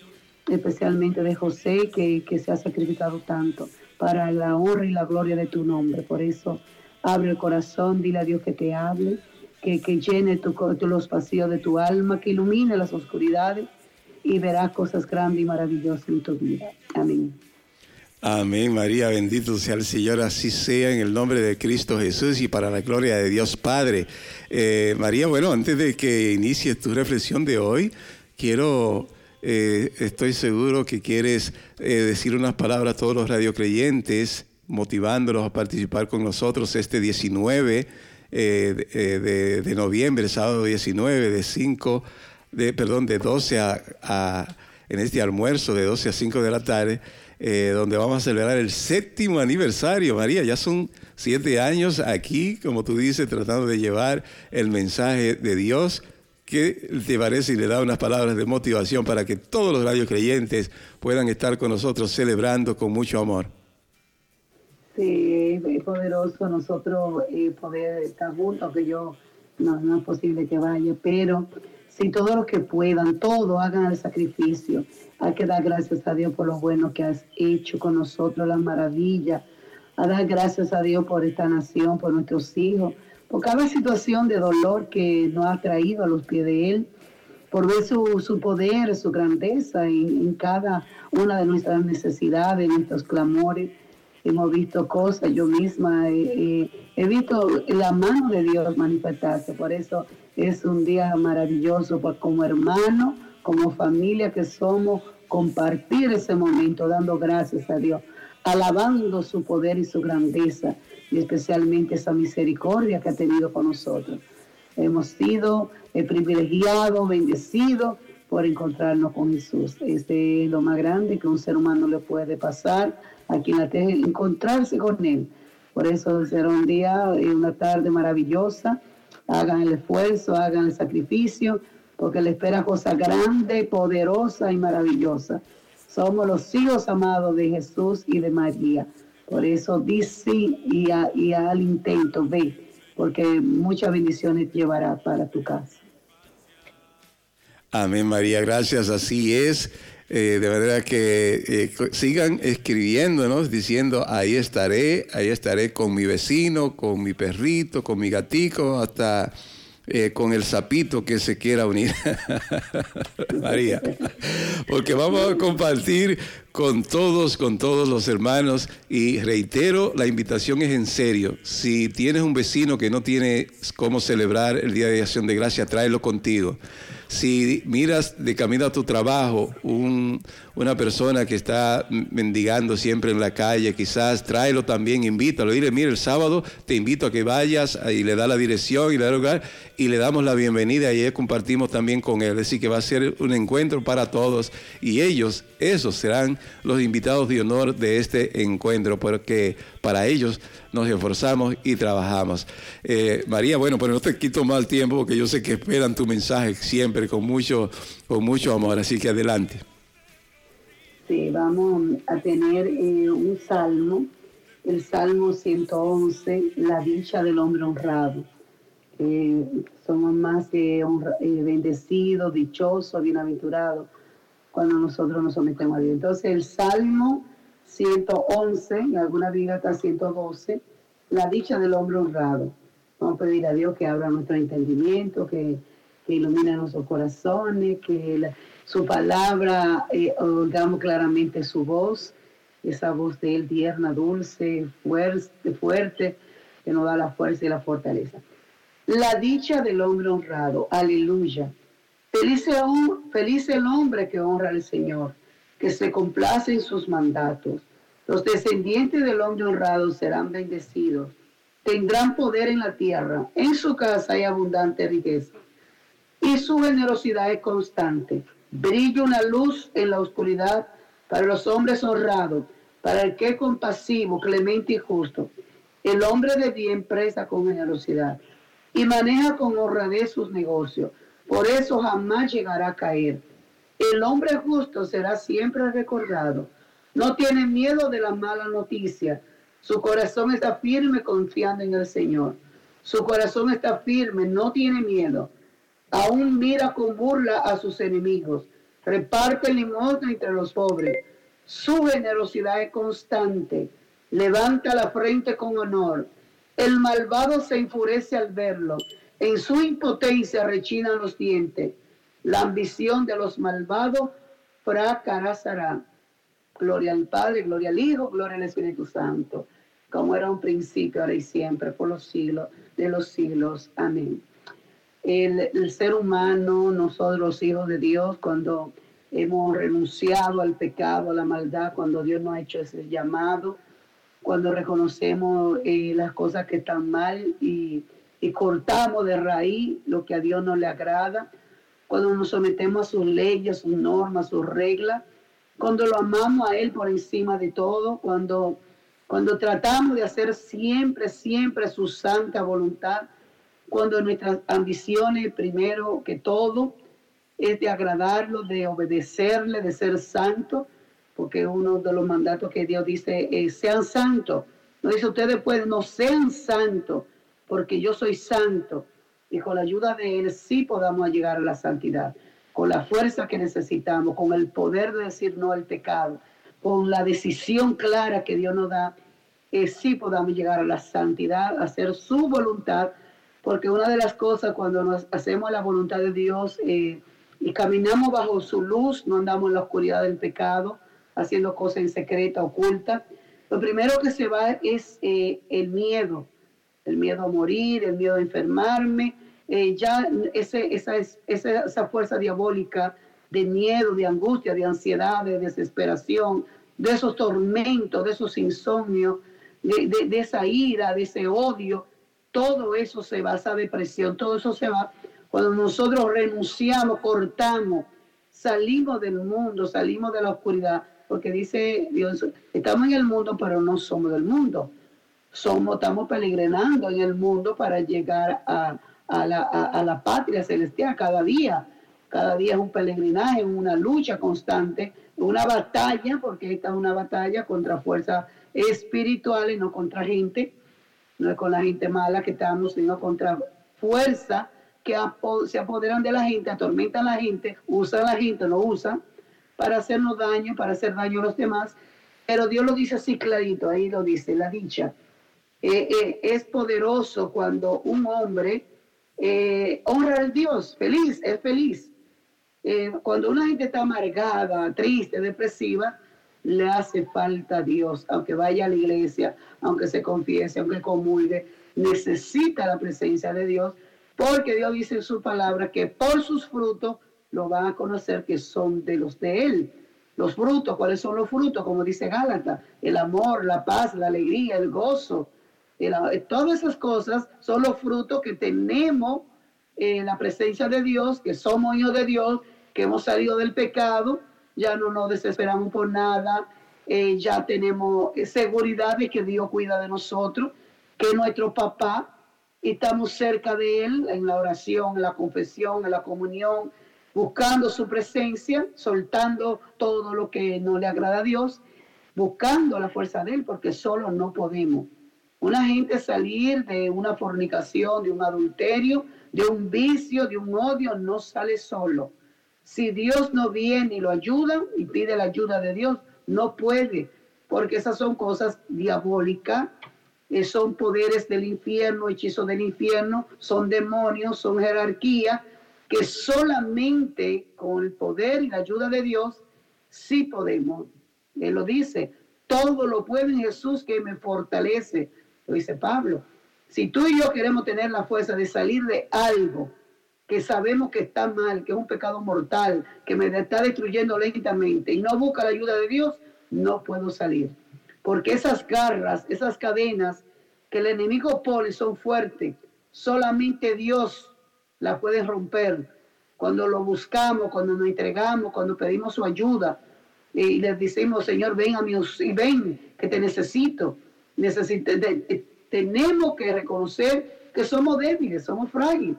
especialmente de José, que, que se ha sacrificado tanto para la honra y la gloria de tu nombre. Por eso, abre el corazón, dile a Dios que te hable, que, que llene tu, los vacíos de tu alma, que ilumine las oscuridades y verás cosas grandes y maravillosas en tu vida. Amén. Amén, María, bendito sea el Señor, así sea en el nombre de Cristo Jesús y para la gloria de Dios Padre. Eh, María, bueno, antes de que inicies tu reflexión de hoy, quiero eh, estoy seguro que quieres eh, decir unas palabras a todos los radiocreyentes, motivándolos a participar con nosotros este 19 eh, de, noviembre, sábado 19, de 5, de, perdón, de 12 a, en este almuerzo de 12 a 5 de la tarde, donde vamos a celebrar el séptimo aniversario. María, ya son siete años aquí, como tú dices, tratando de llevar el mensaje de Dios ¿Qué te parece y le da unas palabras de motivación para que todos los radios creyentes puedan estar con nosotros celebrando con mucho amor? Sí, es poderoso nosotros eh, poder estar juntos, que yo no, es posible que vaya, pero si todos los que puedan, todos hagan el sacrificio. Hay que dar gracias a Dios por lo bueno que has hecho con nosotros, las maravillas. A dar gracias a Dios por esta nación, por nuestros hijos por cada situación de dolor que nos ha traído a los pies de Él, por ver su, poder, su grandeza en, cada una de nuestras necesidades, nuestros clamores. Hemos visto cosas, yo misma he visto la mano de Dios manifestarse, por eso es un día maravilloso pues, como hermano, como familia que somos, compartir ese momento dando gracias a Dios, alabando su poder y su grandeza y especialmente esa misericordia que ha tenido con nosotros. Hemos sido eh, privilegiados, bendecidos por encontrarnos con Jesús. Este es lo más grande que un ser humano le puede pasar aquí en la encontrarse con Él. Por eso será un día y una tarde maravillosa. Hagan el esfuerzo, hagan el sacrificio, porque le espera cosa grande, poderosa y maravillosa. Somos los hijos amados de Jesús y de María. Por eso dice y, y al intento, ve, porque muchas bendiciones llevará para tu casa. Amén, María, gracias. Así es. Eh, de manera que eh, sigan escribiéndonos diciendo, ahí estaré, ahí estaré con mi vecino, con mi perrito, con mi gatico, hasta eh, con el sapito que se quiera unir. *laughs* María. Porque vamos a compartir con todos, con todos los hermanos. Y reitero, la invitación es en serio. Si tienes un vecino que no tiene cómo celebrar el Día de Acción de Gracia, tráelo contigo. Si miras de camino a tu trabajo una persona que está mendigando siempre en la calle, quizás tráelo también, invítalo, dile, mire, el sábado te invito a que vayas y le da la dirección y le da lugar y le damos la bienvenida y compartimos también con él. Decir, que va a ser un encuentro para todos y ellos, esos serán los invitados de honor de este encuentro, porque para ellos nos esforzamos y trabajamos. Eh, María, bueno, pero no te quito más tiempo porque yo sé que esperan tu mensaje siempre con mucho, con mucho amor, así que adelante. Sí, vamos a tener eh, un salmo, el Salmo 111, la dicha del hombre honrado. Eh, somos más que bendecidos, dichosos, bienaventurados cuando nosotros nos sometemos a Dios. Entonces el Salmo 111, en alguna Biblia está 112, la dicha del hombre honrado. Vamos a pedir a Dios que abra nuestro entendimiento, que, que ilumine nuestros corazones, que su palabra, eh, oigamos claramente su voz, esa voz de Él tierna, dulce, fuerte, fuerte, que nos da la fuerza y la fortaleza. La dicha del hombre honrado, aleluya. Feliz, feliz el hombre que honra al Señor, que se complace sus mandatos. Los descendientes del hombre honrado serán bendecidos. Tendrán poder en la tierra. En su casa hay abundante riqueza. Y su generosidad es constante. Brilla una luz en la oscuridad para los hombres honrados, para el que es compasivo, clemente y justo. El hombre de bien presa con generosidad y maneja con honradez sus negocios. Por eso jamás llegará a caer. El hombre justo será siempre recordado. No tiene miedo de la mala noticia. Su corazón está firme confiando en el Señor. Su corazón está firme, no tiene miedo. Aún mira con burla a sus enemigos. Reparte limosna entre los pobres. Su generosidad es constante. Levanta la frente con honor. El malvado se enfurece al verlo en su impotencia rechinan los dientes. La ambición de los malvados fracasará. Gloria al Padre, gloria al Hijo, gloria al Espíritu Santo, como era un principio, ahora y siempre, por los siglos de los siglos. Amén. El, ser humano, nosotros los hijos de Dios, cuando hemos renunciado al pecado, a la maldad, cuando Dios nos ha hecho ese llamado, cuando reconocemos eh, las cosas que están mal y cortamos de raíz lo que a Dios no le agrada, cuando nos sometemos a sus leyes, sus normas, sus reglas, cuando lo amamos a Él por encima de todo, cuando, cuando tratamos de hacer siempre, siempre su santa voluntad, cuando nuestras ambiciones, primero que todo, es de agradarlo, de obedecerle, de ser santo, porque uno de los mandatos que Dios dice es sean santos. No dice ustedes pueden, no sean santos, porque yo soy santo y con la ayuda de Él sí podamos llegar a la santidad, con la fuerza que necesitamos, con el poder de decir no al pecado, con la decisión clara que Dios nos da, eh, sí podamos llegar a la santidad, hacer su voluntad, porque una de las cosas cuando nos hacemos la voluntad de Dios eh, y caminamos bajo su luz, no andamos en la oscuridad del pecado, haciendo cosas en secreta, oculta, lo primero que se va es eh, el miedo, el miedo a morir, el miedo a enfermarme, eh, ya ese, esa, esa, esa fuerza diabólica de miedo, de angustia, de ansiedad, de desesperación, de esos tormentos, de esos insomnios, de, de, esa ira, de ese odio, todo eso se va, esa depresión, todo eso se va. Cuando nosotros renunciamos, cortamos, salimos del mundo, salimos de la oscuridad, porque dice Dios, estamos en el mundo, pero no somos del mundo somos, estamos peregrinando en el mundo para llegar a, la, patria celestial cada día. Cada día es un peregrinaje, una lucha constante, una batalla, porque esta es una batalla contra fuerzas espirituales, no contra gente, no es con la gente mala que estamos, sino contra fuerzas que se apoderan de la gente, atormentan a la gente, usan a la gente, no usan, para hacernos daño, para hacer daño a los demás. Pero Dios lo dice así clarito, ahí lo dice, la dicha. Eh, eh, es poderoso cuando un hombre eh, honra al Dios, feliz, es feliz. cuando una gente está amargada, triste, depresiva, le hace falta a Dios, aunque vaya a la iglesia, aunque se confiese, aunque comulgue, necesita la presencia de Dios, porque Dios dice en su palabra que por sus frutos lo van a conocer que son de los de Él. Los frutos, ¿cuáles son los frutos? Como dice Gálatas, el amor, la paz, la alegría, el gozo. Todas esas cosas son los frutos que tenemos en la presencia de Dios, que somos hijos de Dios, que hemos salido del pecado, ya no nos desesperamos por nada, eh, ya tenemos seguridad de que Dios cuida de nosotros, que nuestro papá, estamos cerca de Él en la oración, en la confesión, en la comunión, buscando su presencia, soltando todo lo que no le agrada a Dios, buscando la fuerza de Él, porque solo no podemos. Una gente salir de una fornicación, de un adulterio, de un vicio, de un odio, no sale solo. Si Dios no viene y lo ayuda y pide la ayuda de Dios, no puede, porque esas son cosas diabólicas, eh, son poderes del infierno, hechizos del infierno, son demonios, son jerarquía, que solamente con el poder y la ayuda de Dios sí podemos. Él lo dice, todo lo puedo en Jesús que me fortalece, dice Pablo. Si tú y yo queremos tener la fuerza de salir de algo que sabemos que está mal, que es un pecado mortal, que me está destruyendo lentamente y no busca la ayuda de Dios, no puedo salir. Porque esas garras, esas cadenas que el enemigo pone son fuertes. Solamente Dios la puede romper. Cuando lo buscamos, cuando nos entregamos, cuando pedimos su ayuda y les decimos, Señor, ven a mí y ven que te necesito. Tenemos que reconocer que somos débiles, somos frágiles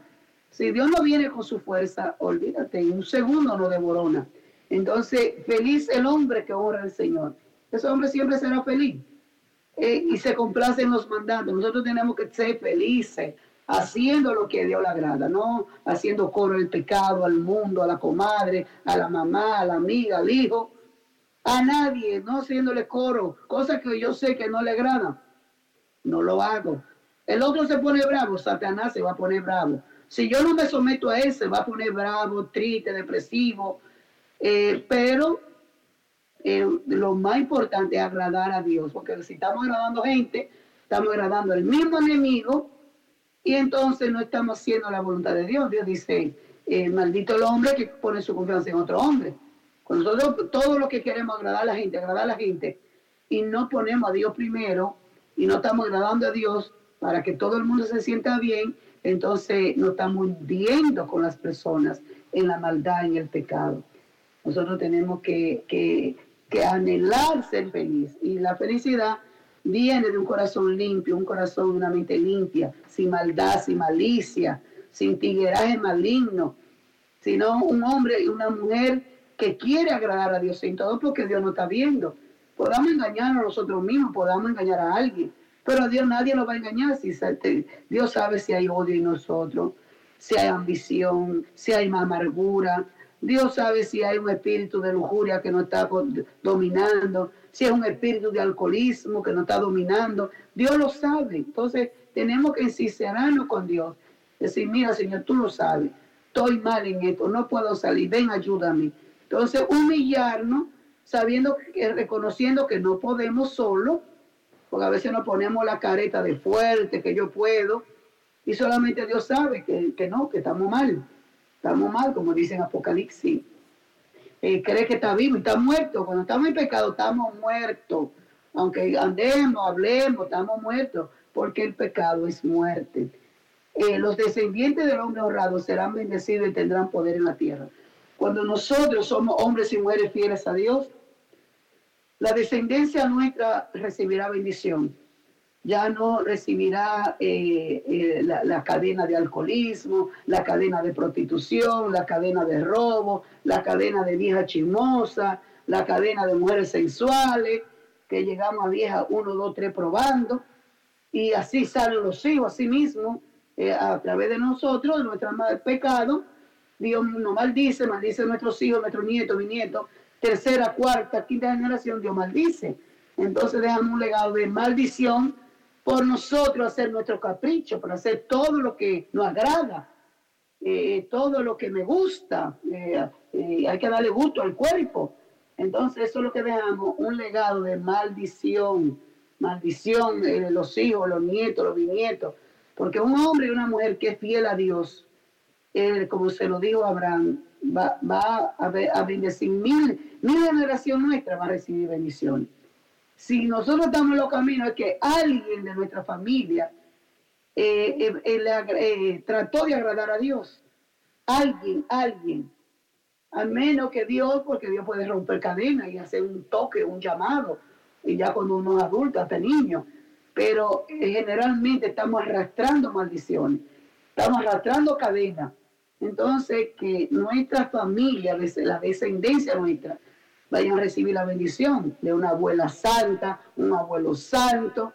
si Dios no viene con su fuerza, olvídate, en un segundo no devorona. Entonces, feliz el hombre que honra al Señor. Ese hombre siempre será feliz. Eh, y se complace en los mandatos. Nosotros tenemos que ser felices haciendo lo que Dios le agrada, no haciendo coro al pecado, al mundo, a la comadre, a la mamá, a la amiga, al hijo, a nadie, no haciéndole coro, cosas que yo sé que no le agradan. No lo hago. El otro se pone bravo, Satanás se va a poner bravo. Si yo no me someto a él, se va a poner bravo, triste, depresivo. Eh, pero eh, lo más importante es agradar a Dios, porque si estamos agradando gente, estamos agradando al mismo enemigo y entonces no estamos haciendo la voluntad de Dios. Dios dice, eh, maldito el hombre que pone su confianza en otro hombre. Nosotros todo lo que queremos agradar a la gente, agradar a la gente, y no ponemos a Dios primero y no estamos agradando a Dios para que todo el mundo se sienta bien, entonces nos estamos hundiendo con las personas en la maldad, en el pecado. Nosotros tenemos que anhelar ser feliz y la felicidad viene de un corazón limpio, un corazón, una mente limpia, sin maldad, sin malicia, sin tigueraje maligno, sino un hombre y una mujer que quiere agradar a Dios en todo porque Dios no está viendo. Podamos engañar a nosotros mismos, podamos engañar a alguien, pero Dios nadie lo va a engañar. Si Dios sabe si hay odio en nosotros, si hay ambición, si hay amargura. Dios sabe si hay un espíritu de lujuria que nos está dominando, si es un espíritu de alcoholismo que nos está dominando. Dios lo sabe. Entonces tenemos que sincerarnos con Dios. Decir, mira Señor, tú lo sabes. Estoy mal en esto, no puedo salir, ven, ayúdame. Entonces humillarnos, sabiendo que, reconociendo que no podemos solo, porque a veces nos ponemos la careta de fuerte, que yo puedo, y solamente Dios sabe que, no, que estamos mal, estamos mal, como dice en Apocalipsis. Eh, cree que está vivo y está muerto. Cuando estamos en pecado, estamos muertos. Aunque andemos, hablemos, estamos muertos, porque el pecado es muerte. Eh, los descendientes del hombre honrado serán bendecidos y tendrán poder en la tierra. Cuando nosotros somos hombres y mujeres fieles a Dios, la descendencia nuestra recibirá bendición. Ya no recibirá eh, eh, la, cadena de alcoholismo, la cadena de prostitución, la cadena de robo, la cadena de vieja chismosa, la cadena de mujeres sensuales, que llegamos a vieja uno, dos, tres probando. Y así salen los hijos, así mismo, eh, a través de nosotros, de nuestro pecado. Dios nos maldice, maldice a nuestros hijos, nuestros nietos, bisnietos, tercera, cuarta, quinta generación, Dios maldice. Entonces dejamos un legado de maldición por nosotros hacer nuestro capricho, por hacer todo lo que nos agrada, eh, todo lo que me gusta. Eh, eh, hay que darle gusto al cuerpo. Entonces eso es lo que dejamos, un legado de maldición, maldición de los hijos, los nietos, los bisnietos. Porque un hombre y una mujer que es fiel a Dios, como se lo dijo Abraham, va, va a, a bendecir mil, mil generación nuestra va a recibir bendiciones. Si nosotros estamos en los caminos es que alguien de nuestra familia eh, eh, eh, trató de agradar a Dios. Alguien, alguien. Al menos que Dios, porque Dios puede romper cadenas y hacer un toque, un llamado, y ya cuando uno es adulto, hasta niño. Pero generalmente estamos arrastrando maldiciones, estamos arrastrando cadenas entonces, que nuestra familia, la descendencia nuestra, vayan a recibir la bendición de una abuela santa, un abuelo santo,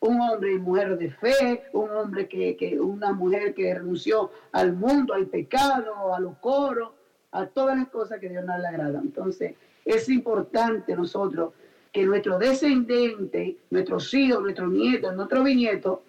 un hombre y mujer de fe, un hombre que, una mujer que renunció al mundo, al pecado, a los coros, a todas las cosas que Dios no le agrada. Entonces, es importante nosotros que nuestro descendente, nuestros hijos, nuestros nietos, nuestros bisnietos,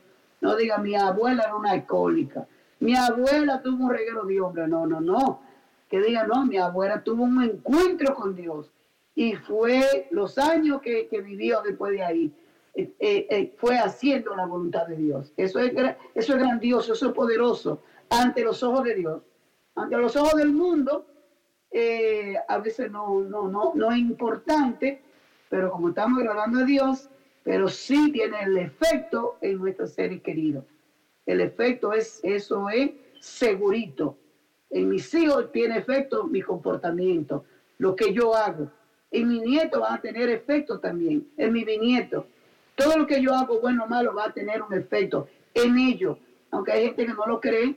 no digan mi abuela era una alcohólica, mi abuela tuvo un reguero de hombre. No, no, no. Que diga, no, mi abuela tuvo un encuentro con Dios. Y fue los años que, vivió después de ahí. Eh, eh, eh, fue haciendo la voluntad de Dios. Eso es, eso es grandioso, eso es poderoso ante los ojos de Dios. Ante los ojos del mundo, a veces no, no, no, no es importante, pero como estamos agradando a Dios, pero sí tiene el efecto en nuestros seres queridos. El efecto es, eso es segurito. En mis hijos tiene efecto mi comportamiento, lo que yo hago. En mi nieto va a tener efecto también, en mi bisnieto. Todo lo que yo hago, bueno o malo, va a tener un efecto en ellos. Aunque hay gente que no lo cree,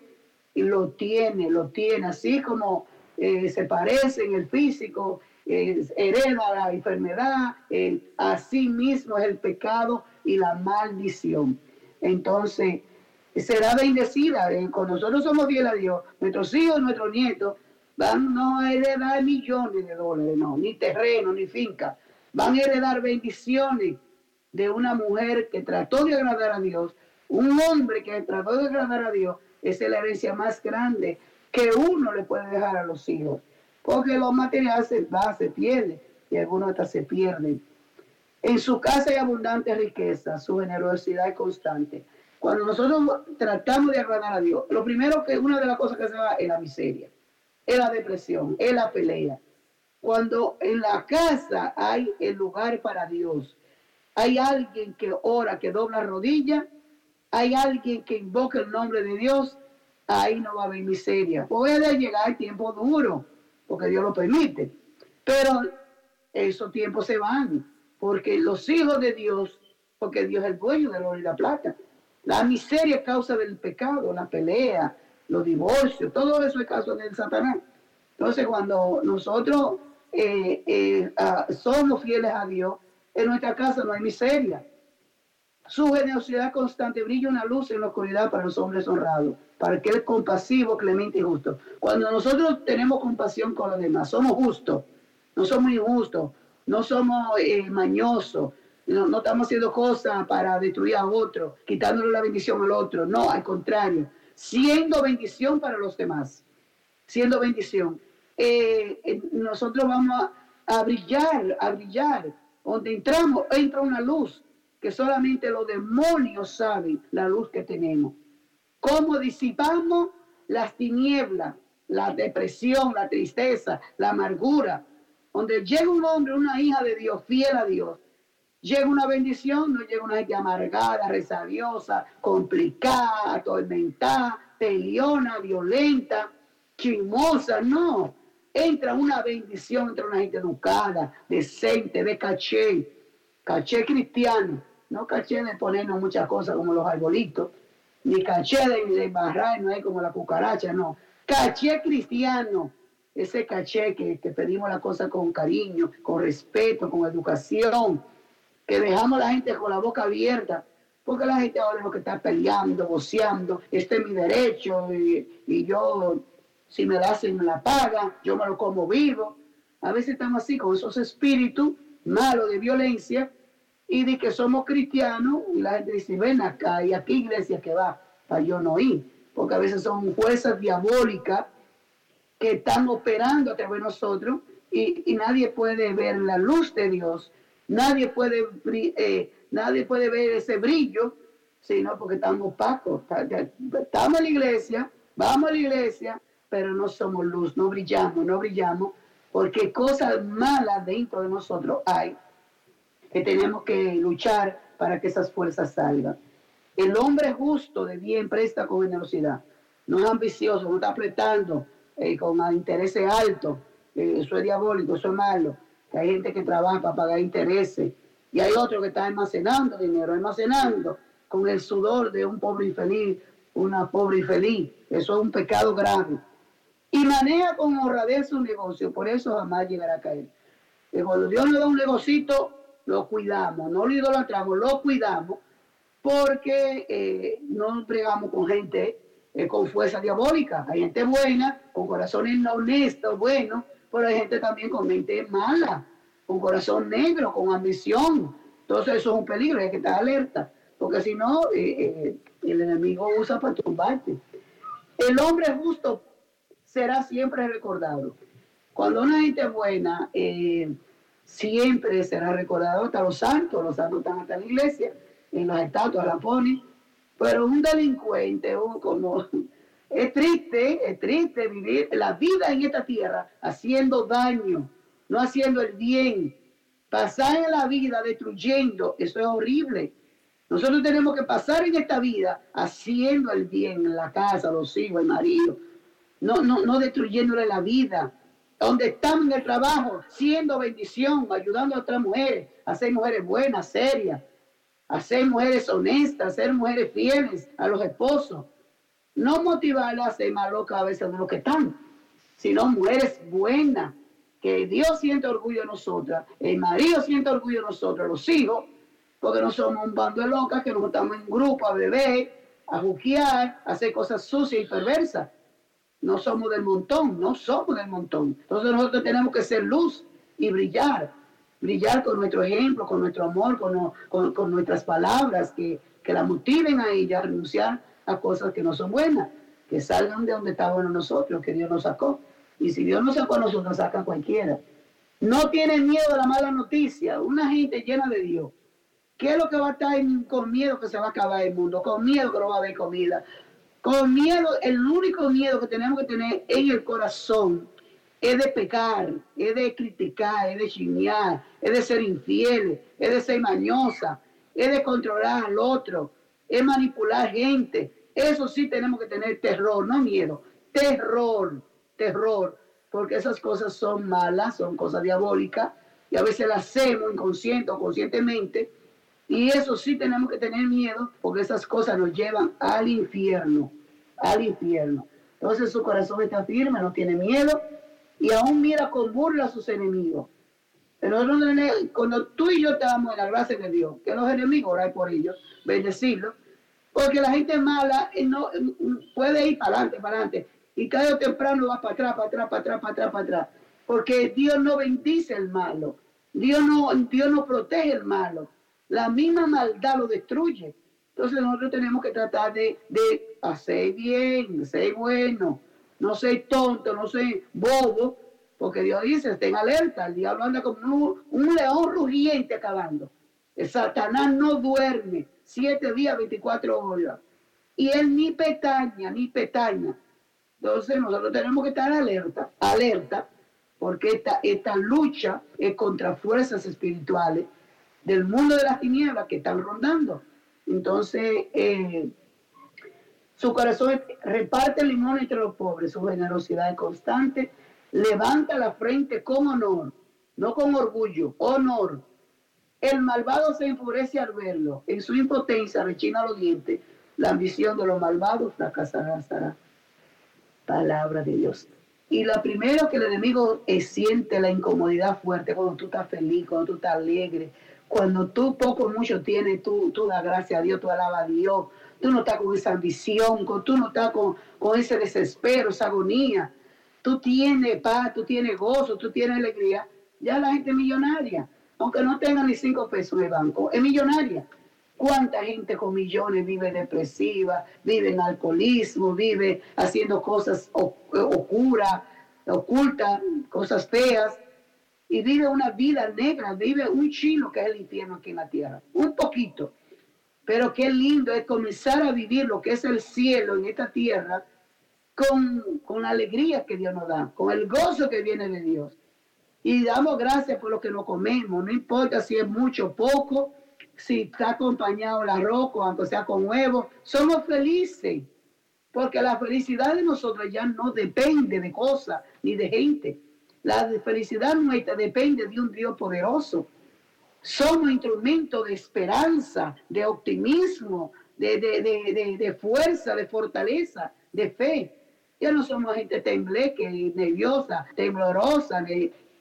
lo tiene, lo tiene. Así como eh, se parece en el físico, eh, hereda la enfermedad, así mismo es el pecado y la maldición. Entonces, será bendecida. Eh, cuando nosotros somos fieles a Dios, nuestros hijos, nuestros nietos, van no a heredar millones de dólares, no, ni terreno, ni finca. Van a heredar bendiciones de una mujer que trató de agradar a Dios, un hombre que trató de agradar a Dios, esa es la herencia más grande que uno le puede dejar a los hijos. Porque los materiales se va, se pierde y algunos hasta se pierden. En su casa hay abundante riqueza, su generosidad es constante. Cuando nosotros tratamos de agradar a Dios, lo primero que una de las cosas que se va es la miseria, es la depresión, es la pelea. Cuando en la casa hay el lugar para Dios, hay alguien que ora, que dobla rodillas, hay alguien que invoca el nombre de Dios, ahí no va a haber miseria. Puede llegar tiempo duro, porque Dios lo permite, pero esos tiempos se van, porque los hijos de Dios, porque Dios es el dueño de oro y la plata, la miseria causa del pecado, la pelea, los divorcios, todo eso es causa del Satanás. Entonces, cuando nosotros eh, eh, ah, somos fieles a Dios, en nuestra casa no hay miseria. Su generosidad constante brilla una luz en la oscuridad para los hombres honrados, para que es compasivo, clemente y justo. Cuando nosotros tenemos compasión con los demás, somos justos, no somos injustos, no somos eh, mañosos, no, estamos haciendo cosas para destruir a otro, quitándole la bendición al otro. No, al contrario, siendo bendición para los demás. Siendo bendición. Eh, eh, nosotros vamos a, brillar, a brillar. Donde entramos, entra una luz que solamente los demonios saben la luz que tenemos. Cómo disipamos las tinieblas, la depresión, la tristeza, la amargura. Donde llega un hombre, una hija de Dios, fiel a Dios, Llega una bendición, no llega una gente amargada, resabiosa, complicada, atormentada, peleona, violenta, chismosa, no. Entra una bendición entre una gente educada, decente, de caché, caché cristiano, no caché de ponernos muchas cosas como los arbolitos, ni caché de, de barrar, no como la cucaracha, no. Caché cristiano, ese caché que, que pedimos las cosas con cariño, con respeto, con educación, que dejamos a la gente con la boca abierta, porque la gente ahora es lo que está peleando, voceando, este es mi derecho y, yo, si me la hacen, me la pagan, yo me lo como vivo. A veces estamos así con esos espíritus malos de violencia y de que somos cristianos y la gente dice, ven acá, y aquí iglesia que va, para yo no ir, porque a veces son fuerzas diabólicas que están operando a través de nosotros y, y nadie puede ver la luz de Dios, nadie puede, eh, nadie puede ver ese brillo, sino porque estamos opacos. Estamos en la iglesia, vamos a la iglesia, pero no somos luz, no brillamos, no brillamos, porque cosas malas dentro de nosotros hay que tenemos que luchar para que esas fuerzas salgan. El hombre justo de bien presta con generosidad, no es ambicioso, no está apretando eh, con intereses altos, eh, eso es diabólico, eso es malo, hay gente que trabaja para pagar intereses y hay otro que está almacenando dinero, almacenando con el sudor de un pobre infeliz, una pobre infeliz, eso es un pecado grave. Y maneja con honradez su negocio, por eso jamás llegará a caer. Que cuando Dios nos da un negocito, lo cuidamos, no lo idolatramos, lo cuidamos, porque eh, no pregamos con gente eh, con fuerza diabólica. Hay gente buena, con corazones honestos, buenos, pero hay gente también con mente mala, con corazón negro, con ambición. Entonces eso es un peligro, hay que estar alerta, porque si no, eh, eh, el enemigo usa para tumbarte. El hombre justo será siempre recordado. Cuando una gente buena, eh, siempre será recordado hasta los santos, los santos están hasta la iglesia, en las estatuas la ponen, pero un delincuente, un, como, es triste, es triste vivir la vida en esta tierra haciendo daño, no haciendo el bien, pasar en la vida destruyendo, eso es horrible. Nosotros tenemos que pasar en esta vida haciendo el bien en la casa, los hijos, el marido, no, no, no destruyéndole la vida. Donde estamos en el trabajo, siendo bendición, ayudando a otras mujeres, a ser mujeres buenas, serias, a ser mujeres honestas, a ser mujeres fieles a los esposos. No motivarlas a ser más locas a veces de lo que están, sino mujeres buenas, que Dios siente orgullo de nosotras, el marido siente orgullo de nosotros, los hijos, porque no somos un bando de locas que nos juntamos en grupo a beber, a juquear, a hacer cosas sucias y perversas. No somos del montón, no somos del montón. Entonces nosotros tenemos que ser luz y brillar. Brillar con nuestro ejemplo, con nuestro amor, con, con- con nuestras palabras que, que la motiven a ella a renunciar a cosas que no son buenas, que salgan de donde estábamos nosotros, que Dios nos sacó. Y si Dios nos sacó a nosotros, nos saca cualquiera. No tienen miedo a la mala noticia. Una gente llena de Dios. ¿Qué es lo que va a estar con miedo que se va a acabar el mundo? Con miedo que no va a haber comida. Con miedo, el único miedo que tenemos que tener en el corazón es de pecar, es de criticar, es de chismear, es de ser infiel, es de ser mañosa, es de controlar al otro, es manipular gente. Eso sí tenemos que tener terror, no miedo, terror, terror, porque esas cosas son malas, son cosas diabólicas y a veces las hacemos inconsciente o conscientemente y eso sí tenemos que tener miedo porque esas cosas nos llevan al infierno, al infierno. Entonces su corazón está firme, no tiene miedo y aún mira con burla a sus enemigos. Pero cuando tú y yo estamos en la gracia de Dios, que los enemigos orar por ellos, bendecirlos, porque la gente mala eh, no eh, puede ir para adelante, para adelante, y tarde o temprano va para atrás, para atrás, para atrás, para atrás, para atrás, porque Dios no bendice el malo, Dios no, Dios no protege el malo, la misma maldad lo destruye. Entonces nosotros tenemos que tratar de, de hacer bien, ser bueno, no ser tonto, no ser bobo, porque Dios dice, estén alerta, el diablo anda como un, león rugiente acabando. Satanás no duerme siete días, 24 horas. Y él ni petaña, ni petaña. Entonces nosotros tenemos que estar alerta, alerta, porque esta, esta lucha es contra fuerzas espirituales del mundo de las tinieblas que están rondando. Entonces, eh, su corazón reparte el limón entre los pobres, su generosidad es constante, levanta la frente con honor, no con orgullo, honor. El malvado se enfurece al verlo, en su impotencia rechina los dientes, la ambición de los malvados fracasará, estará. Palabra de Dios. Y la primera que el enemigo eh, siente la incomodidad fuerte cuando tú estás feliz, cuando tú estás alegre, cuando tú poco o mucho tienes, tú, tú das gracias a Dios, tú alabas a Dios, tú no estás con esa ambición, con- tú no estás con, con ese desespero, esa agonía. tú tienes paz, tú tienes gozo, tú tienes alegría, ya la gente es millonaria, aunque no tenga ni cinco pesos en el banco, es millonaria. ¿Cuánta gente con millones vive depresiva, vive en alcoholismo, vive haciendo cosas oscuras, ocultas, cosas feas? Y vive una vida negra, vive un chino que es el infierno aquí en la tierra, un poquito. Pero qué lindo es comenzar a vivir lo que es el cielo en esta tierra con, con la alegría que Dios nos da, con el gozo que viene de Dios. Y damos gracias por lo que nos comemos, no importa si es mucho o poco, si está acompañado el arroz, aunque sea con huevo, somos felices. Porque la felicidad de nosotros ya no depende de cosas ni de gente. La felicidad nuestra depende de un Dios poderoso. Somos instrumentos de esperanza, de optimismo, de, de, de, fuerza, de fortaleza, de fe. Ya no somos gente tembleque, nerviosa, temblorosa,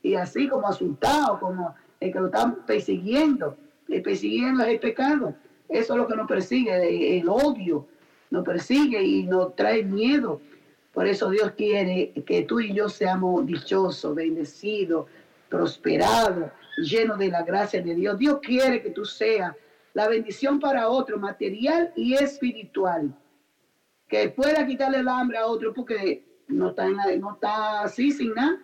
y así como asustado, como el que lo están persiguiendo le persiguiendo el pecado. Eso es lo que nos persigue, el odio nos persigue y nos trae miedo. Por eso Dios quiere que tú y yo seamos dichosos, bendecidos, prosperados, llenos de la gracia de Dios. Dios quiere que tú seas la bendición para otro, material y espiritual. Que pueda quitarle el hambre a otro porque no está, no está así sin nada.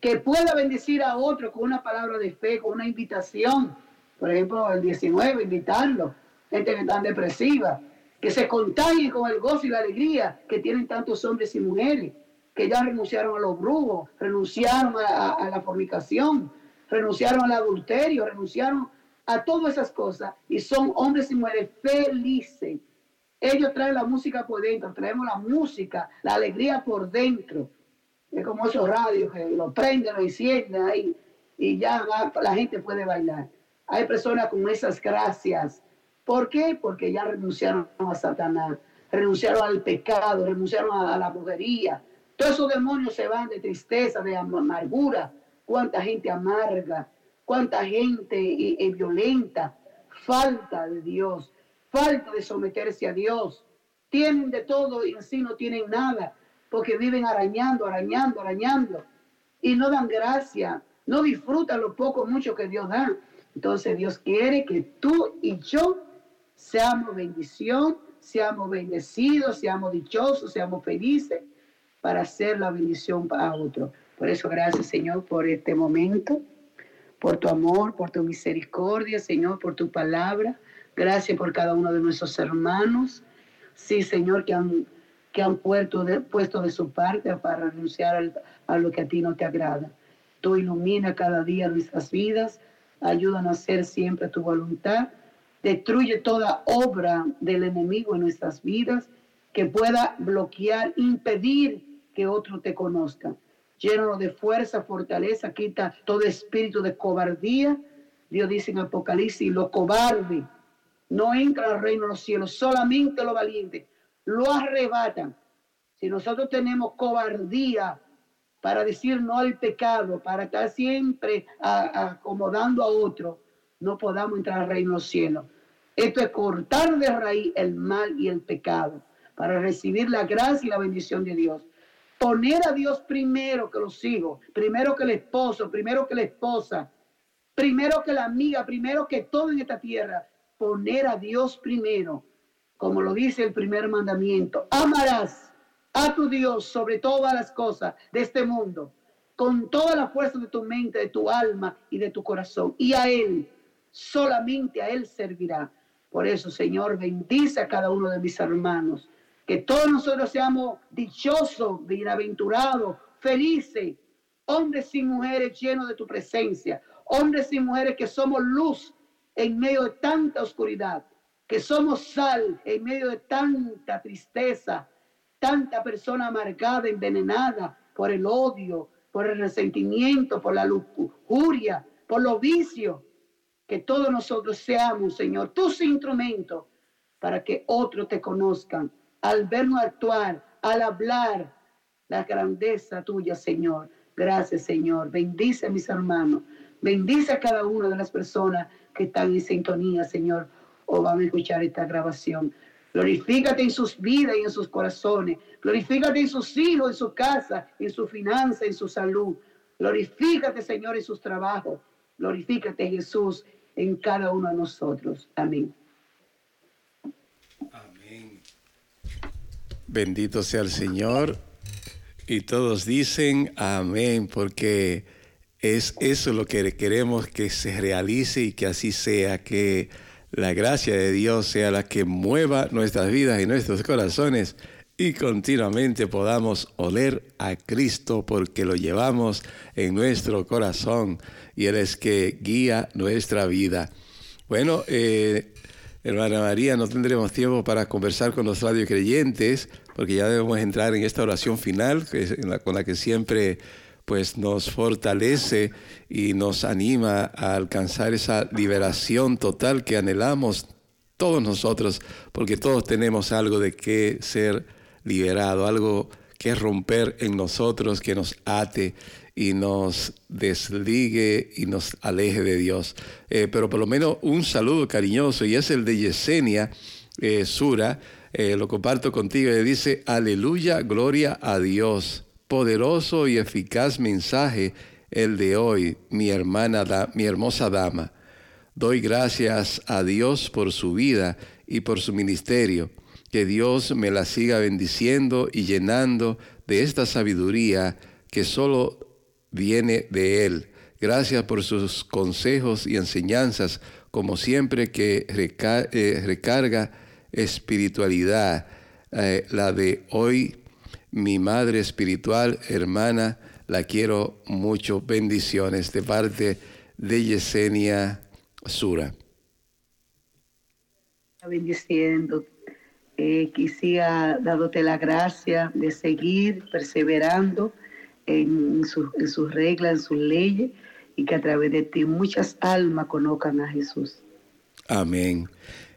Que pueda bendecir a otro con una palabra de fe, con una invitación por ejemplo, el 19, invitarlo, gente que está depresiva, que se contagien con el gozo y la alegría que tienen tantos hombres y mujeres, que ya renunciaron a los brujos, renunciaron a, la fornicación, renunciaron al adulterio, renunciaron a todas esas cosas y son hombres y mujeres felices. Ellos traen la música por dentro, traemos la música, la alegría por dentro. Es como esos radios que lo prenden, lo encienden ahí y ya la gente puede bailar. Hay personas con esas gracias. ¿Por qué? Porque ya renunciaron a Satanás, renunciaron al pecado, renunciaron a, la brujería. Todos esos demonios se van de tristeza, de amargura. Cuánta gente amarga, cuánta gente violenta. Falta de Dios, falta de someterse a Dios. Tienen de todo y así no tienen nada, porque viven arañando, arañando, arañando. Y no dan gracia, no disfrutan lo poco, mucho que Dios da. Entonces Dios quiere que tú y yo seamos bendición, seamos bendecidos, seamos dichosos, seamos felices para hacer la bendición para otro. Por eso gracias Señor por este momento, por tu amor, por tu misericordia, Señor, por tu palabra. Gracias por cada uno de nuestros hermanos. Sí, Señor, que han, que han puesto de, puesto de su parte para renunciar a lo que a ti no te agrada. Tú ilumina cada día nuestras vidas ayúdanos a hacer siempre tu voluntad. Destruye toda obra del enemigo en nuestras vidas que pueda bloquear, impedir que otro te conozca. Llénanos de fuerza, fortaleza, quita todo espíritu de cobardía. Dios dice en Apocalipsis, lo cobarde no entra al reino de los cielos, solamente lo valiente lo arrebatan. Si nosotros tenemos cobardía, para decir no al pecado, para estar siempre acomodando a otro, no podamos entrar al reino de los cielos. Esto es cortar de raíz el mal y el pecado para recibir la gracia y la bendición de Dios. Poner a Dios primero que los hijos, primero que el esposo, primero que la esposa, primero que la amiga, primero que todo en esta tierra. Poner a Dios primero, como lo dice el primer mandamiento. Amarás a tu Dios sobre todas las cosas de este mundo, con toda la fuerza de tu mente, de tu alma y de tu corazón. Y a Él, solamente a Él servirá. Por eso, Señor, bendice a cada uno de mis hermanos. Que todos nosotros seamos dichosos, bienaventurados, felices, hombres y mujeres llenos de tu presencia, hombres y mujeres que somos luz en medio de tanta oscuridad, que somos sal en medio de tanta tristeza, tanta persona amargada, envenenada por el odio, por el resentimiento, por la lujuria, por los vicios. Que todos nosotros seamos, Señor, tus instrumentos para que otros te conozcan. Al vernos actuar, al hablar, la grandeza tuya, Señor. Gracias, Señor. Bendice a mis hermanos. Bendice a cada una de las personas que están en sintonía, Señor, o van a escuchar esta grabación. Glorifícate en sus vidas y en sus corazones. Glorifícate en sus hijos, en su casa, en su finanza, en su salud. Glorifícate, Señor, en sus trabajos. Glorifícate, Jesús, en cada uno de nosotros. Amén. Amén. Bendito sea el Señor. Y todos dicen amén, porque es eso lo que queremos que se realice y que así sea, que la gracia de Dios sea la que mueva nuestras vidas y nuestros corazones y continuamente podamos oler a Cristo porque lo llevamos en nuestro corazón y Él es que guía nuestra vida. Bueno, eh, hermana María, no tendremos tiempo para conversar con los creyentes porque ya debemos entrar en esta oración final con la que siempre pues nos fortalece y nos anima a alcanzar esa liberación total que anhelamos todos nosotros, porque todos tenemos algo de que ser liberado, algo que romper en nosotros, que nos ate y nos desligue y nos aleje de Dios. Eh, pero por lo menos un saludo cariñoso y es el de Yesenia eh, Sura, eh, lo comparto contigo, y dice, aleluya, gloria a Dios poderoso y eficaz mensaje el de hoy, mi hermana, mi hermosa dama. Doy gracias a Dios por su vida y por su ministerio. Que Dios me la siga bendiciendo y llenando de esta sabiduría que solo viene de Él. Gracias por sus consejos y enseñanzas, como siempre que eh, recarga espiritualidad, eh, la de hoy mi madre espiritual, hermana, la quiero mucho. Bendiciones de parte de Yesenia Sura. Bendiciendo, eh, que siga dándote la gracia de seguir perseverando en, en sus reglas, en sus leyes, y que a través de ti muchas almas conozcan a Jesús. Amén.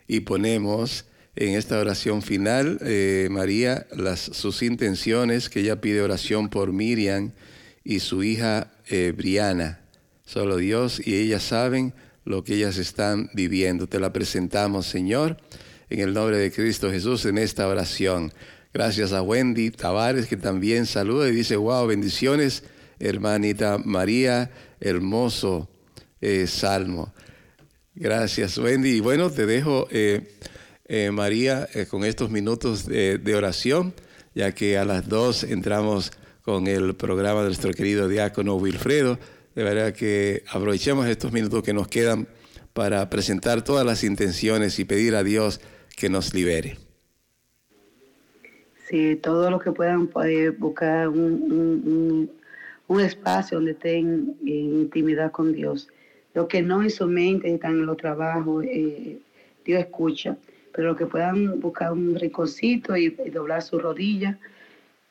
Y ponemos en esta oración final, eh, María, sus intenciones, que ella pide oración por Miriam y su hija eh, Briana. Solo Dios y ellas saben lo que ellas están viviendo. Te la presentamos, Señor, en el nombre de Cristo Jesús, en esta oración. Gracias a Wendy Tavares, que también saluda y dice, wow, bendiciones, hermanita María, hermoso eh, salmo. Gracias, Wendy. Y bueno, te dejo eh, María, eh, con estos minutos de, oración, ya que a las dos entramos con el programa de nuestro querido diácono Wilfredo. De verdad que aprovechemos estos minutos que nos quedan para presentar todas las intenciones y pedir a Dios que nos libere. Sí, todos los que puedan buscar un, espacio donde estén en intimidad con Dios. Los que no en su mente están en los trabajos, eh, Dios escucha pero que puedan buscar un ricocito y, doblar su rodilla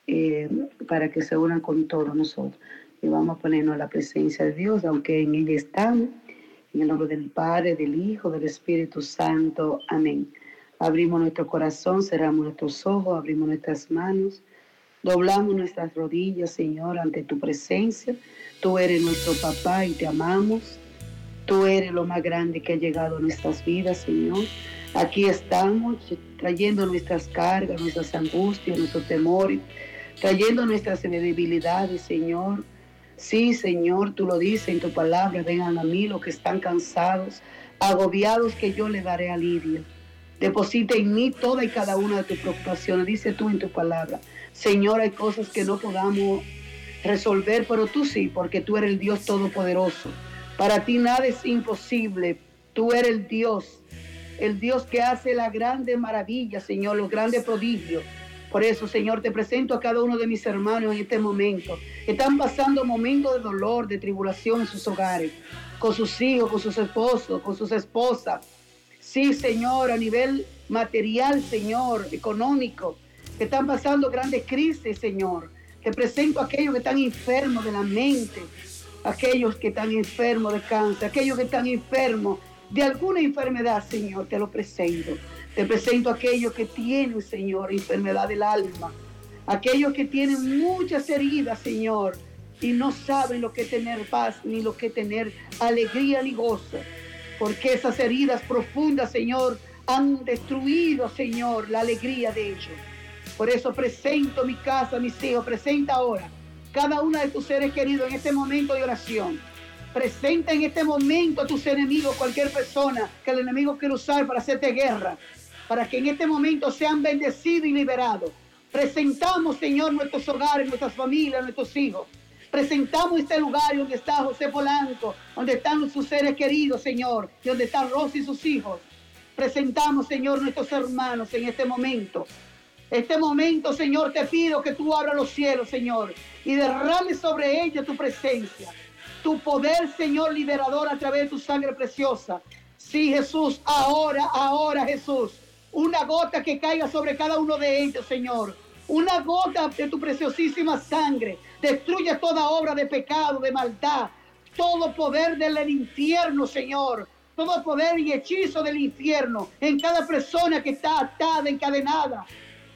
eh, para que se unan con todos nosotros. Y vamos a ponernos la presencia de Dios, aunque en Él estamos, en el nombre del Padre, del Hijo, del Espíritu Santo. Amén. Abrimos nuestro corazón, cerramos nuestros ojos, abrimos nuestras manos, doblamos nuestras rodillas, Señor, ante tu presencia. Tú eres nuestro papá y te amamos. Tú eres lo más grande que ha llegado a nuestras vidas, Señor. Aquí estamos trayendo nuestras cargas, nuestras angustias, nuestros temores, trayendo nuestras debilidades, Señor. Sí, Señor, tú lo dices en tu palabra, vengan a mí los que están cansados, agobiados, que yo les daré alivio. Deposita en mí toda y cada una de tus preocupaciones, dice tú en tu palabra. Señor, hay cosas que no podamos resolver, pero tú sí, porque tú eres el Dios Todopoderoso. Para ti nada es imposible. Tú eres el Dios el Dios que hace la grande maravilla, Señor, los grandes prodigios. Por eso, Señor, te presento a cada uno de mis hermanos en este momento. Están pasando momentos de dolor, de tribulación en sus hogares, con sus hijos, con sus esposos, con sus esposas. Sí, Señor, a nivel material, Señor, económico, están pasando grandes crisis, Señor. Te presento a aquellos que están enfermos de la mente, aquellos que están enfermos de cáncer, aquellos que están enfermos de alguna enfermedad, Señor, te lo presento. Te presento a aquellos que tienen, Señor, enfermedad del alma. Aquellos que tienen muchas heridas, Señor, y no saben lo que tener paz, ni lo que tener alegría, ni gozo. Porque esas heridas profundas, Señor, han destruido, Señor, la alegría de ellos. Por eso presento mi casa, mis hijos, presenta ahora cada uno de tus seres queridos en este momento de oración. Presenta en este momento a tus enemigos, cualquier persona que el enemigo quiera usar para hacerte guerra, para que en este momento sean bendecidos y liberados. Presentamos, Señor, nuestros hogares, nuestras familias, nuestros hijos. Presentamos este lugar donde está José Polanco, donde están sus seres queridos, Señor, y donde está Rosy y sus hijos. Presentamos, Señor, nuestros hermanos en este momento. Este momento, Señor, te pido que tú abras los cielos, Señor, y derrame sobre ellos tu presencia, tu poder, Señor, liberador a través de tu sangre preciosa. Sí, Jesús, ahora, ahora, Jesús, una gota que caiga sobre cada uno de ellos, Señor. Una gota de tu preciosísima sangre. Destruye toda obra de pecado, de maldad, todo poder del infierno, Señor. Todo poder y hechizo del infierno en cada persona que está atada, encadenada.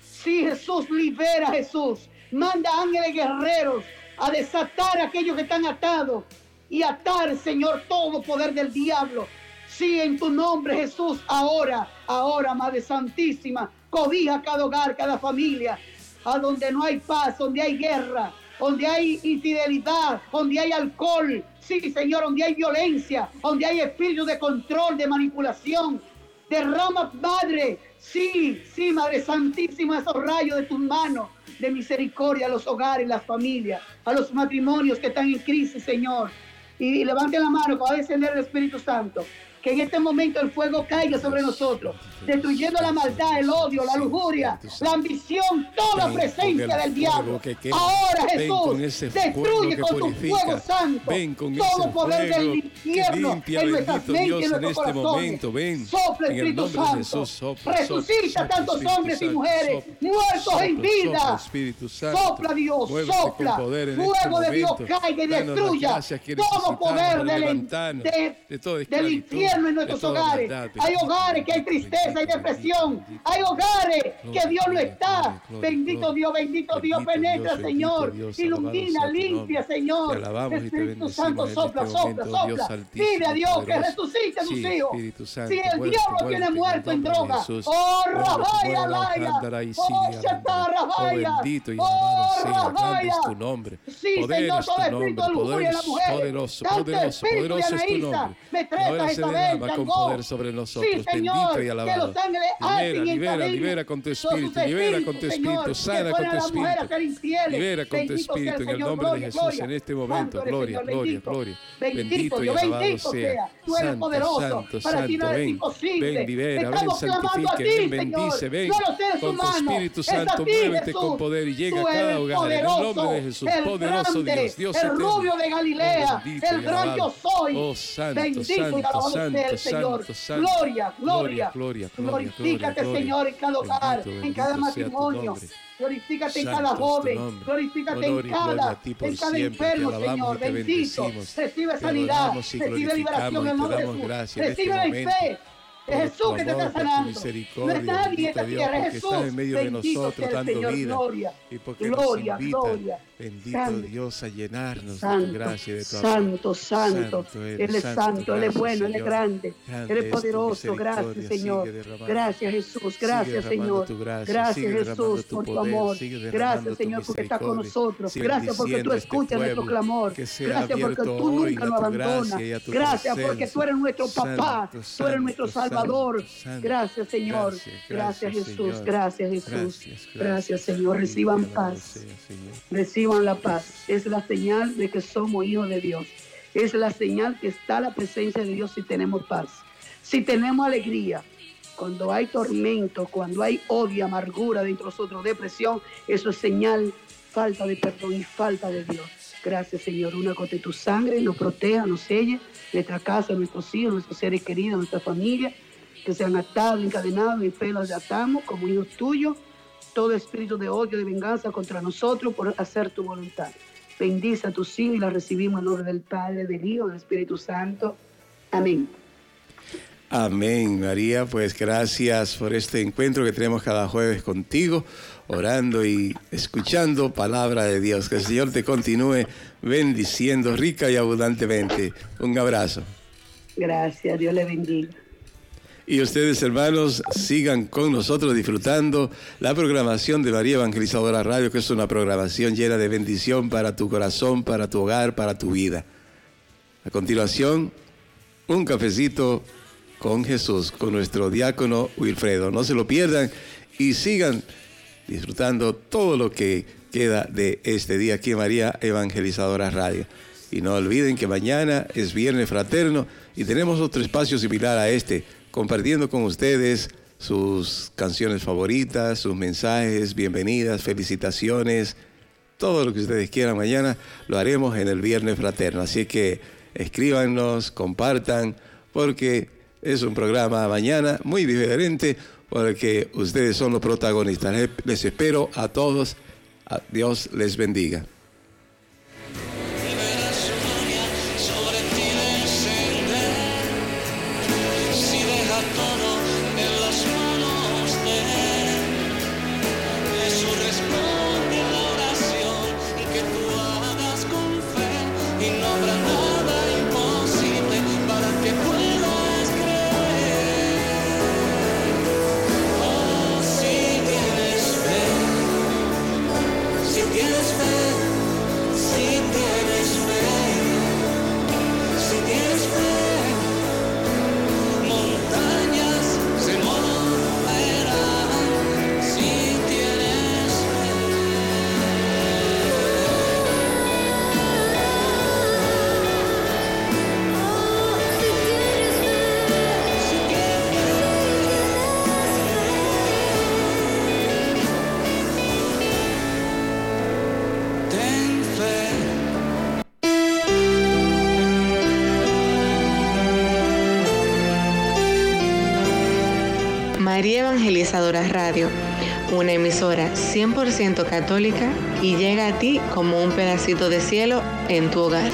Sí, Jesús, libera, Jesús. Manda ángeles guerreros a desatar a aquellos que están atados y atar, Señor, todo poder del diablo. Sí, en tu nombre, Jesús, ahora, ahora, Madre Santísima, cobija cada hogar, cada familia, a donde no hay paz, donde hay guerra, donde hay infidelidad, donde hay alcohol, sí, Señor, donde hay violencia, donde hay espíritu de control, de manipulación. Derrama, Padre, sí, sí, Madre Santísima, esos rayos de tus manos de misericordia a los hogares, las familias, a los matrimonios que están en crisis, Señor. Y levante la mano que va a descender el Espíritu Santo que en este momento el fuego caiga sobre nosotros, destruyendo la maldad, el odio, la lujuria, la ambición, toda presencia del diablo. Ahora Jesús, destruye con tu fuego santo todo poder del infierno en nuestras mentes, en nuestros este corazones. Sopla Espíritu Santo, resucita tantos hombres y mujeres muertos en vida. Sopla Dios, sopla. Fuego de Dios caiga y destruya todo poder del infierno en nuestros hogares. Hay hogares que hay tristeza y depresión. Hay hogares que Dios no está. Bendito Dios, bendito Dios, penetra, Señor. Ilumina, limpia, Señor. Espíritu Santo, sopla, este sopla, sopla. Pide a Dios que resucite a sus hijos. Si el diablo tiene muerto en droga. Oh, Rabaya, Laya. Oh, Shatarabaya. Oh, Rabaya. tu nombre. Sí, Señor, todo espíritu de lujuria en la mujer. Poderoso, poderoso, poderoso es tu nombre. Me trata esta vez con poder sobre nosotros. Bendito y alabado. Libera, libera, libera con tu espíritu, libera con tu espíritu, sana con tu espíritu. Libera con tu espíritu en el nombre de Jesús en este momento. Gloria, gloria, gloria. Bendito y alabado sea. Santo, santo, santo. Ven, ven, libera, ven, santifique, ven, bendice, ven. Con tu Espíritu Santo, muévete con poder y llega a cada hogar. En el nombre de Jesús, poderoso Dios, Dios el rubio de Galilea, el gran yo soy. Oh, santo, santo, santo del Señor. gloria, gloria, gloria, Glorifícate, Señor, en cada hogar, en cada matrimonio. Glorifícate en cada joven, glorifícate en cada, en cada enfermo, Señor. Bendito. Recibe sanidad, recibe liberación en el nombre de Jesús. Recibe este fe. Es Jesús que te está sanando. No es nadie en esta tierra, es Jesús. Está en medio de nosotros dando vida. Gloria, y porque gloria, nos invita, gloria. Bendito Santo, Dios a llenarnos santo, de tu gracia y de tu Santo, amor. santo, Santo Él es santo, Él es bueno, Él es grande, Él es poderoso. Gracias, Señor. Gracias, Jesús. Gracias, Señor. Gracias, Jesús, por tu amor. Gracias, Señor, porque estás con nosotros. Gracias porque tú este escuchas nuestro clamor. Gracias porque tú nunca nos abandonas. Gracias porque tú eres nuestro papá. Tú eres nuestro santo, Salvador. Gracias, Señor. Gracias, Jesús. Gracias, Jesús. Gracias, Señor. Reciban paz. Reciban la paz. Es la señal de que somos hijos de Dios. Es la señal que está la presencia de Dios si tenemos paz. Si tenemos alegría. Cuando hay tormento, cuando hay odio, amargura dentro de nosotros, depresión, eso es señal, falta de perdón y falta de Dios. Gracias, Señor. Una de tu sangre nos proteja, nos selle, nuestra casa, nuestros hijos, nuestros seres queridos, nuestra familia, que sean atados, encadenados, en fe los atamos como hijos tuyos todo espíritu de odio, de venganza contra nosotros por hacer tu voluntad. Bendice a tus hijos y la recibimos en nombre del Padre, del Hijo, del Espíritu Santo. Amén. Amén, María. Pues gracias por este encuentro que tenemos cada jueves contigo, orando y escuchando palabra de Dios. Que el Señor te continúe bendiciendo rica y abundantemente. Un abrazo. Gracias, Dios le bendiga. Y ustedes, hermanos, sigan con nosotros disfrutando la programación de María Evangelizadora Radio, que es una programación llena de bendición para tu corazón, para tu hogar, para tu vida. A continuación, un cafecito con Jesús, con nuestro diácono Wilfredo. No se lo pierdan y sigan disfrutando todo lo que queda de este día aquí en María Evangelizadora Radio. Y no olviden que mañana es Viernes Fraterno y tenemos otro espacio similar a este compartiendo con ustedes sus canciones favoritas, sus mensajes, bienvenidas, felicitaciones, todo lo que ustedes quieran mañana lo haremos en el Viernes Fraterno. Así que escríbanos, compartan, porque es un programa mañana muy diferente, porque ustedes son los protagonistas. Les espero a todos. Dios les bendiga. Emisora 100% católica y llega a ti como un pedacito de cielo en tu hogar.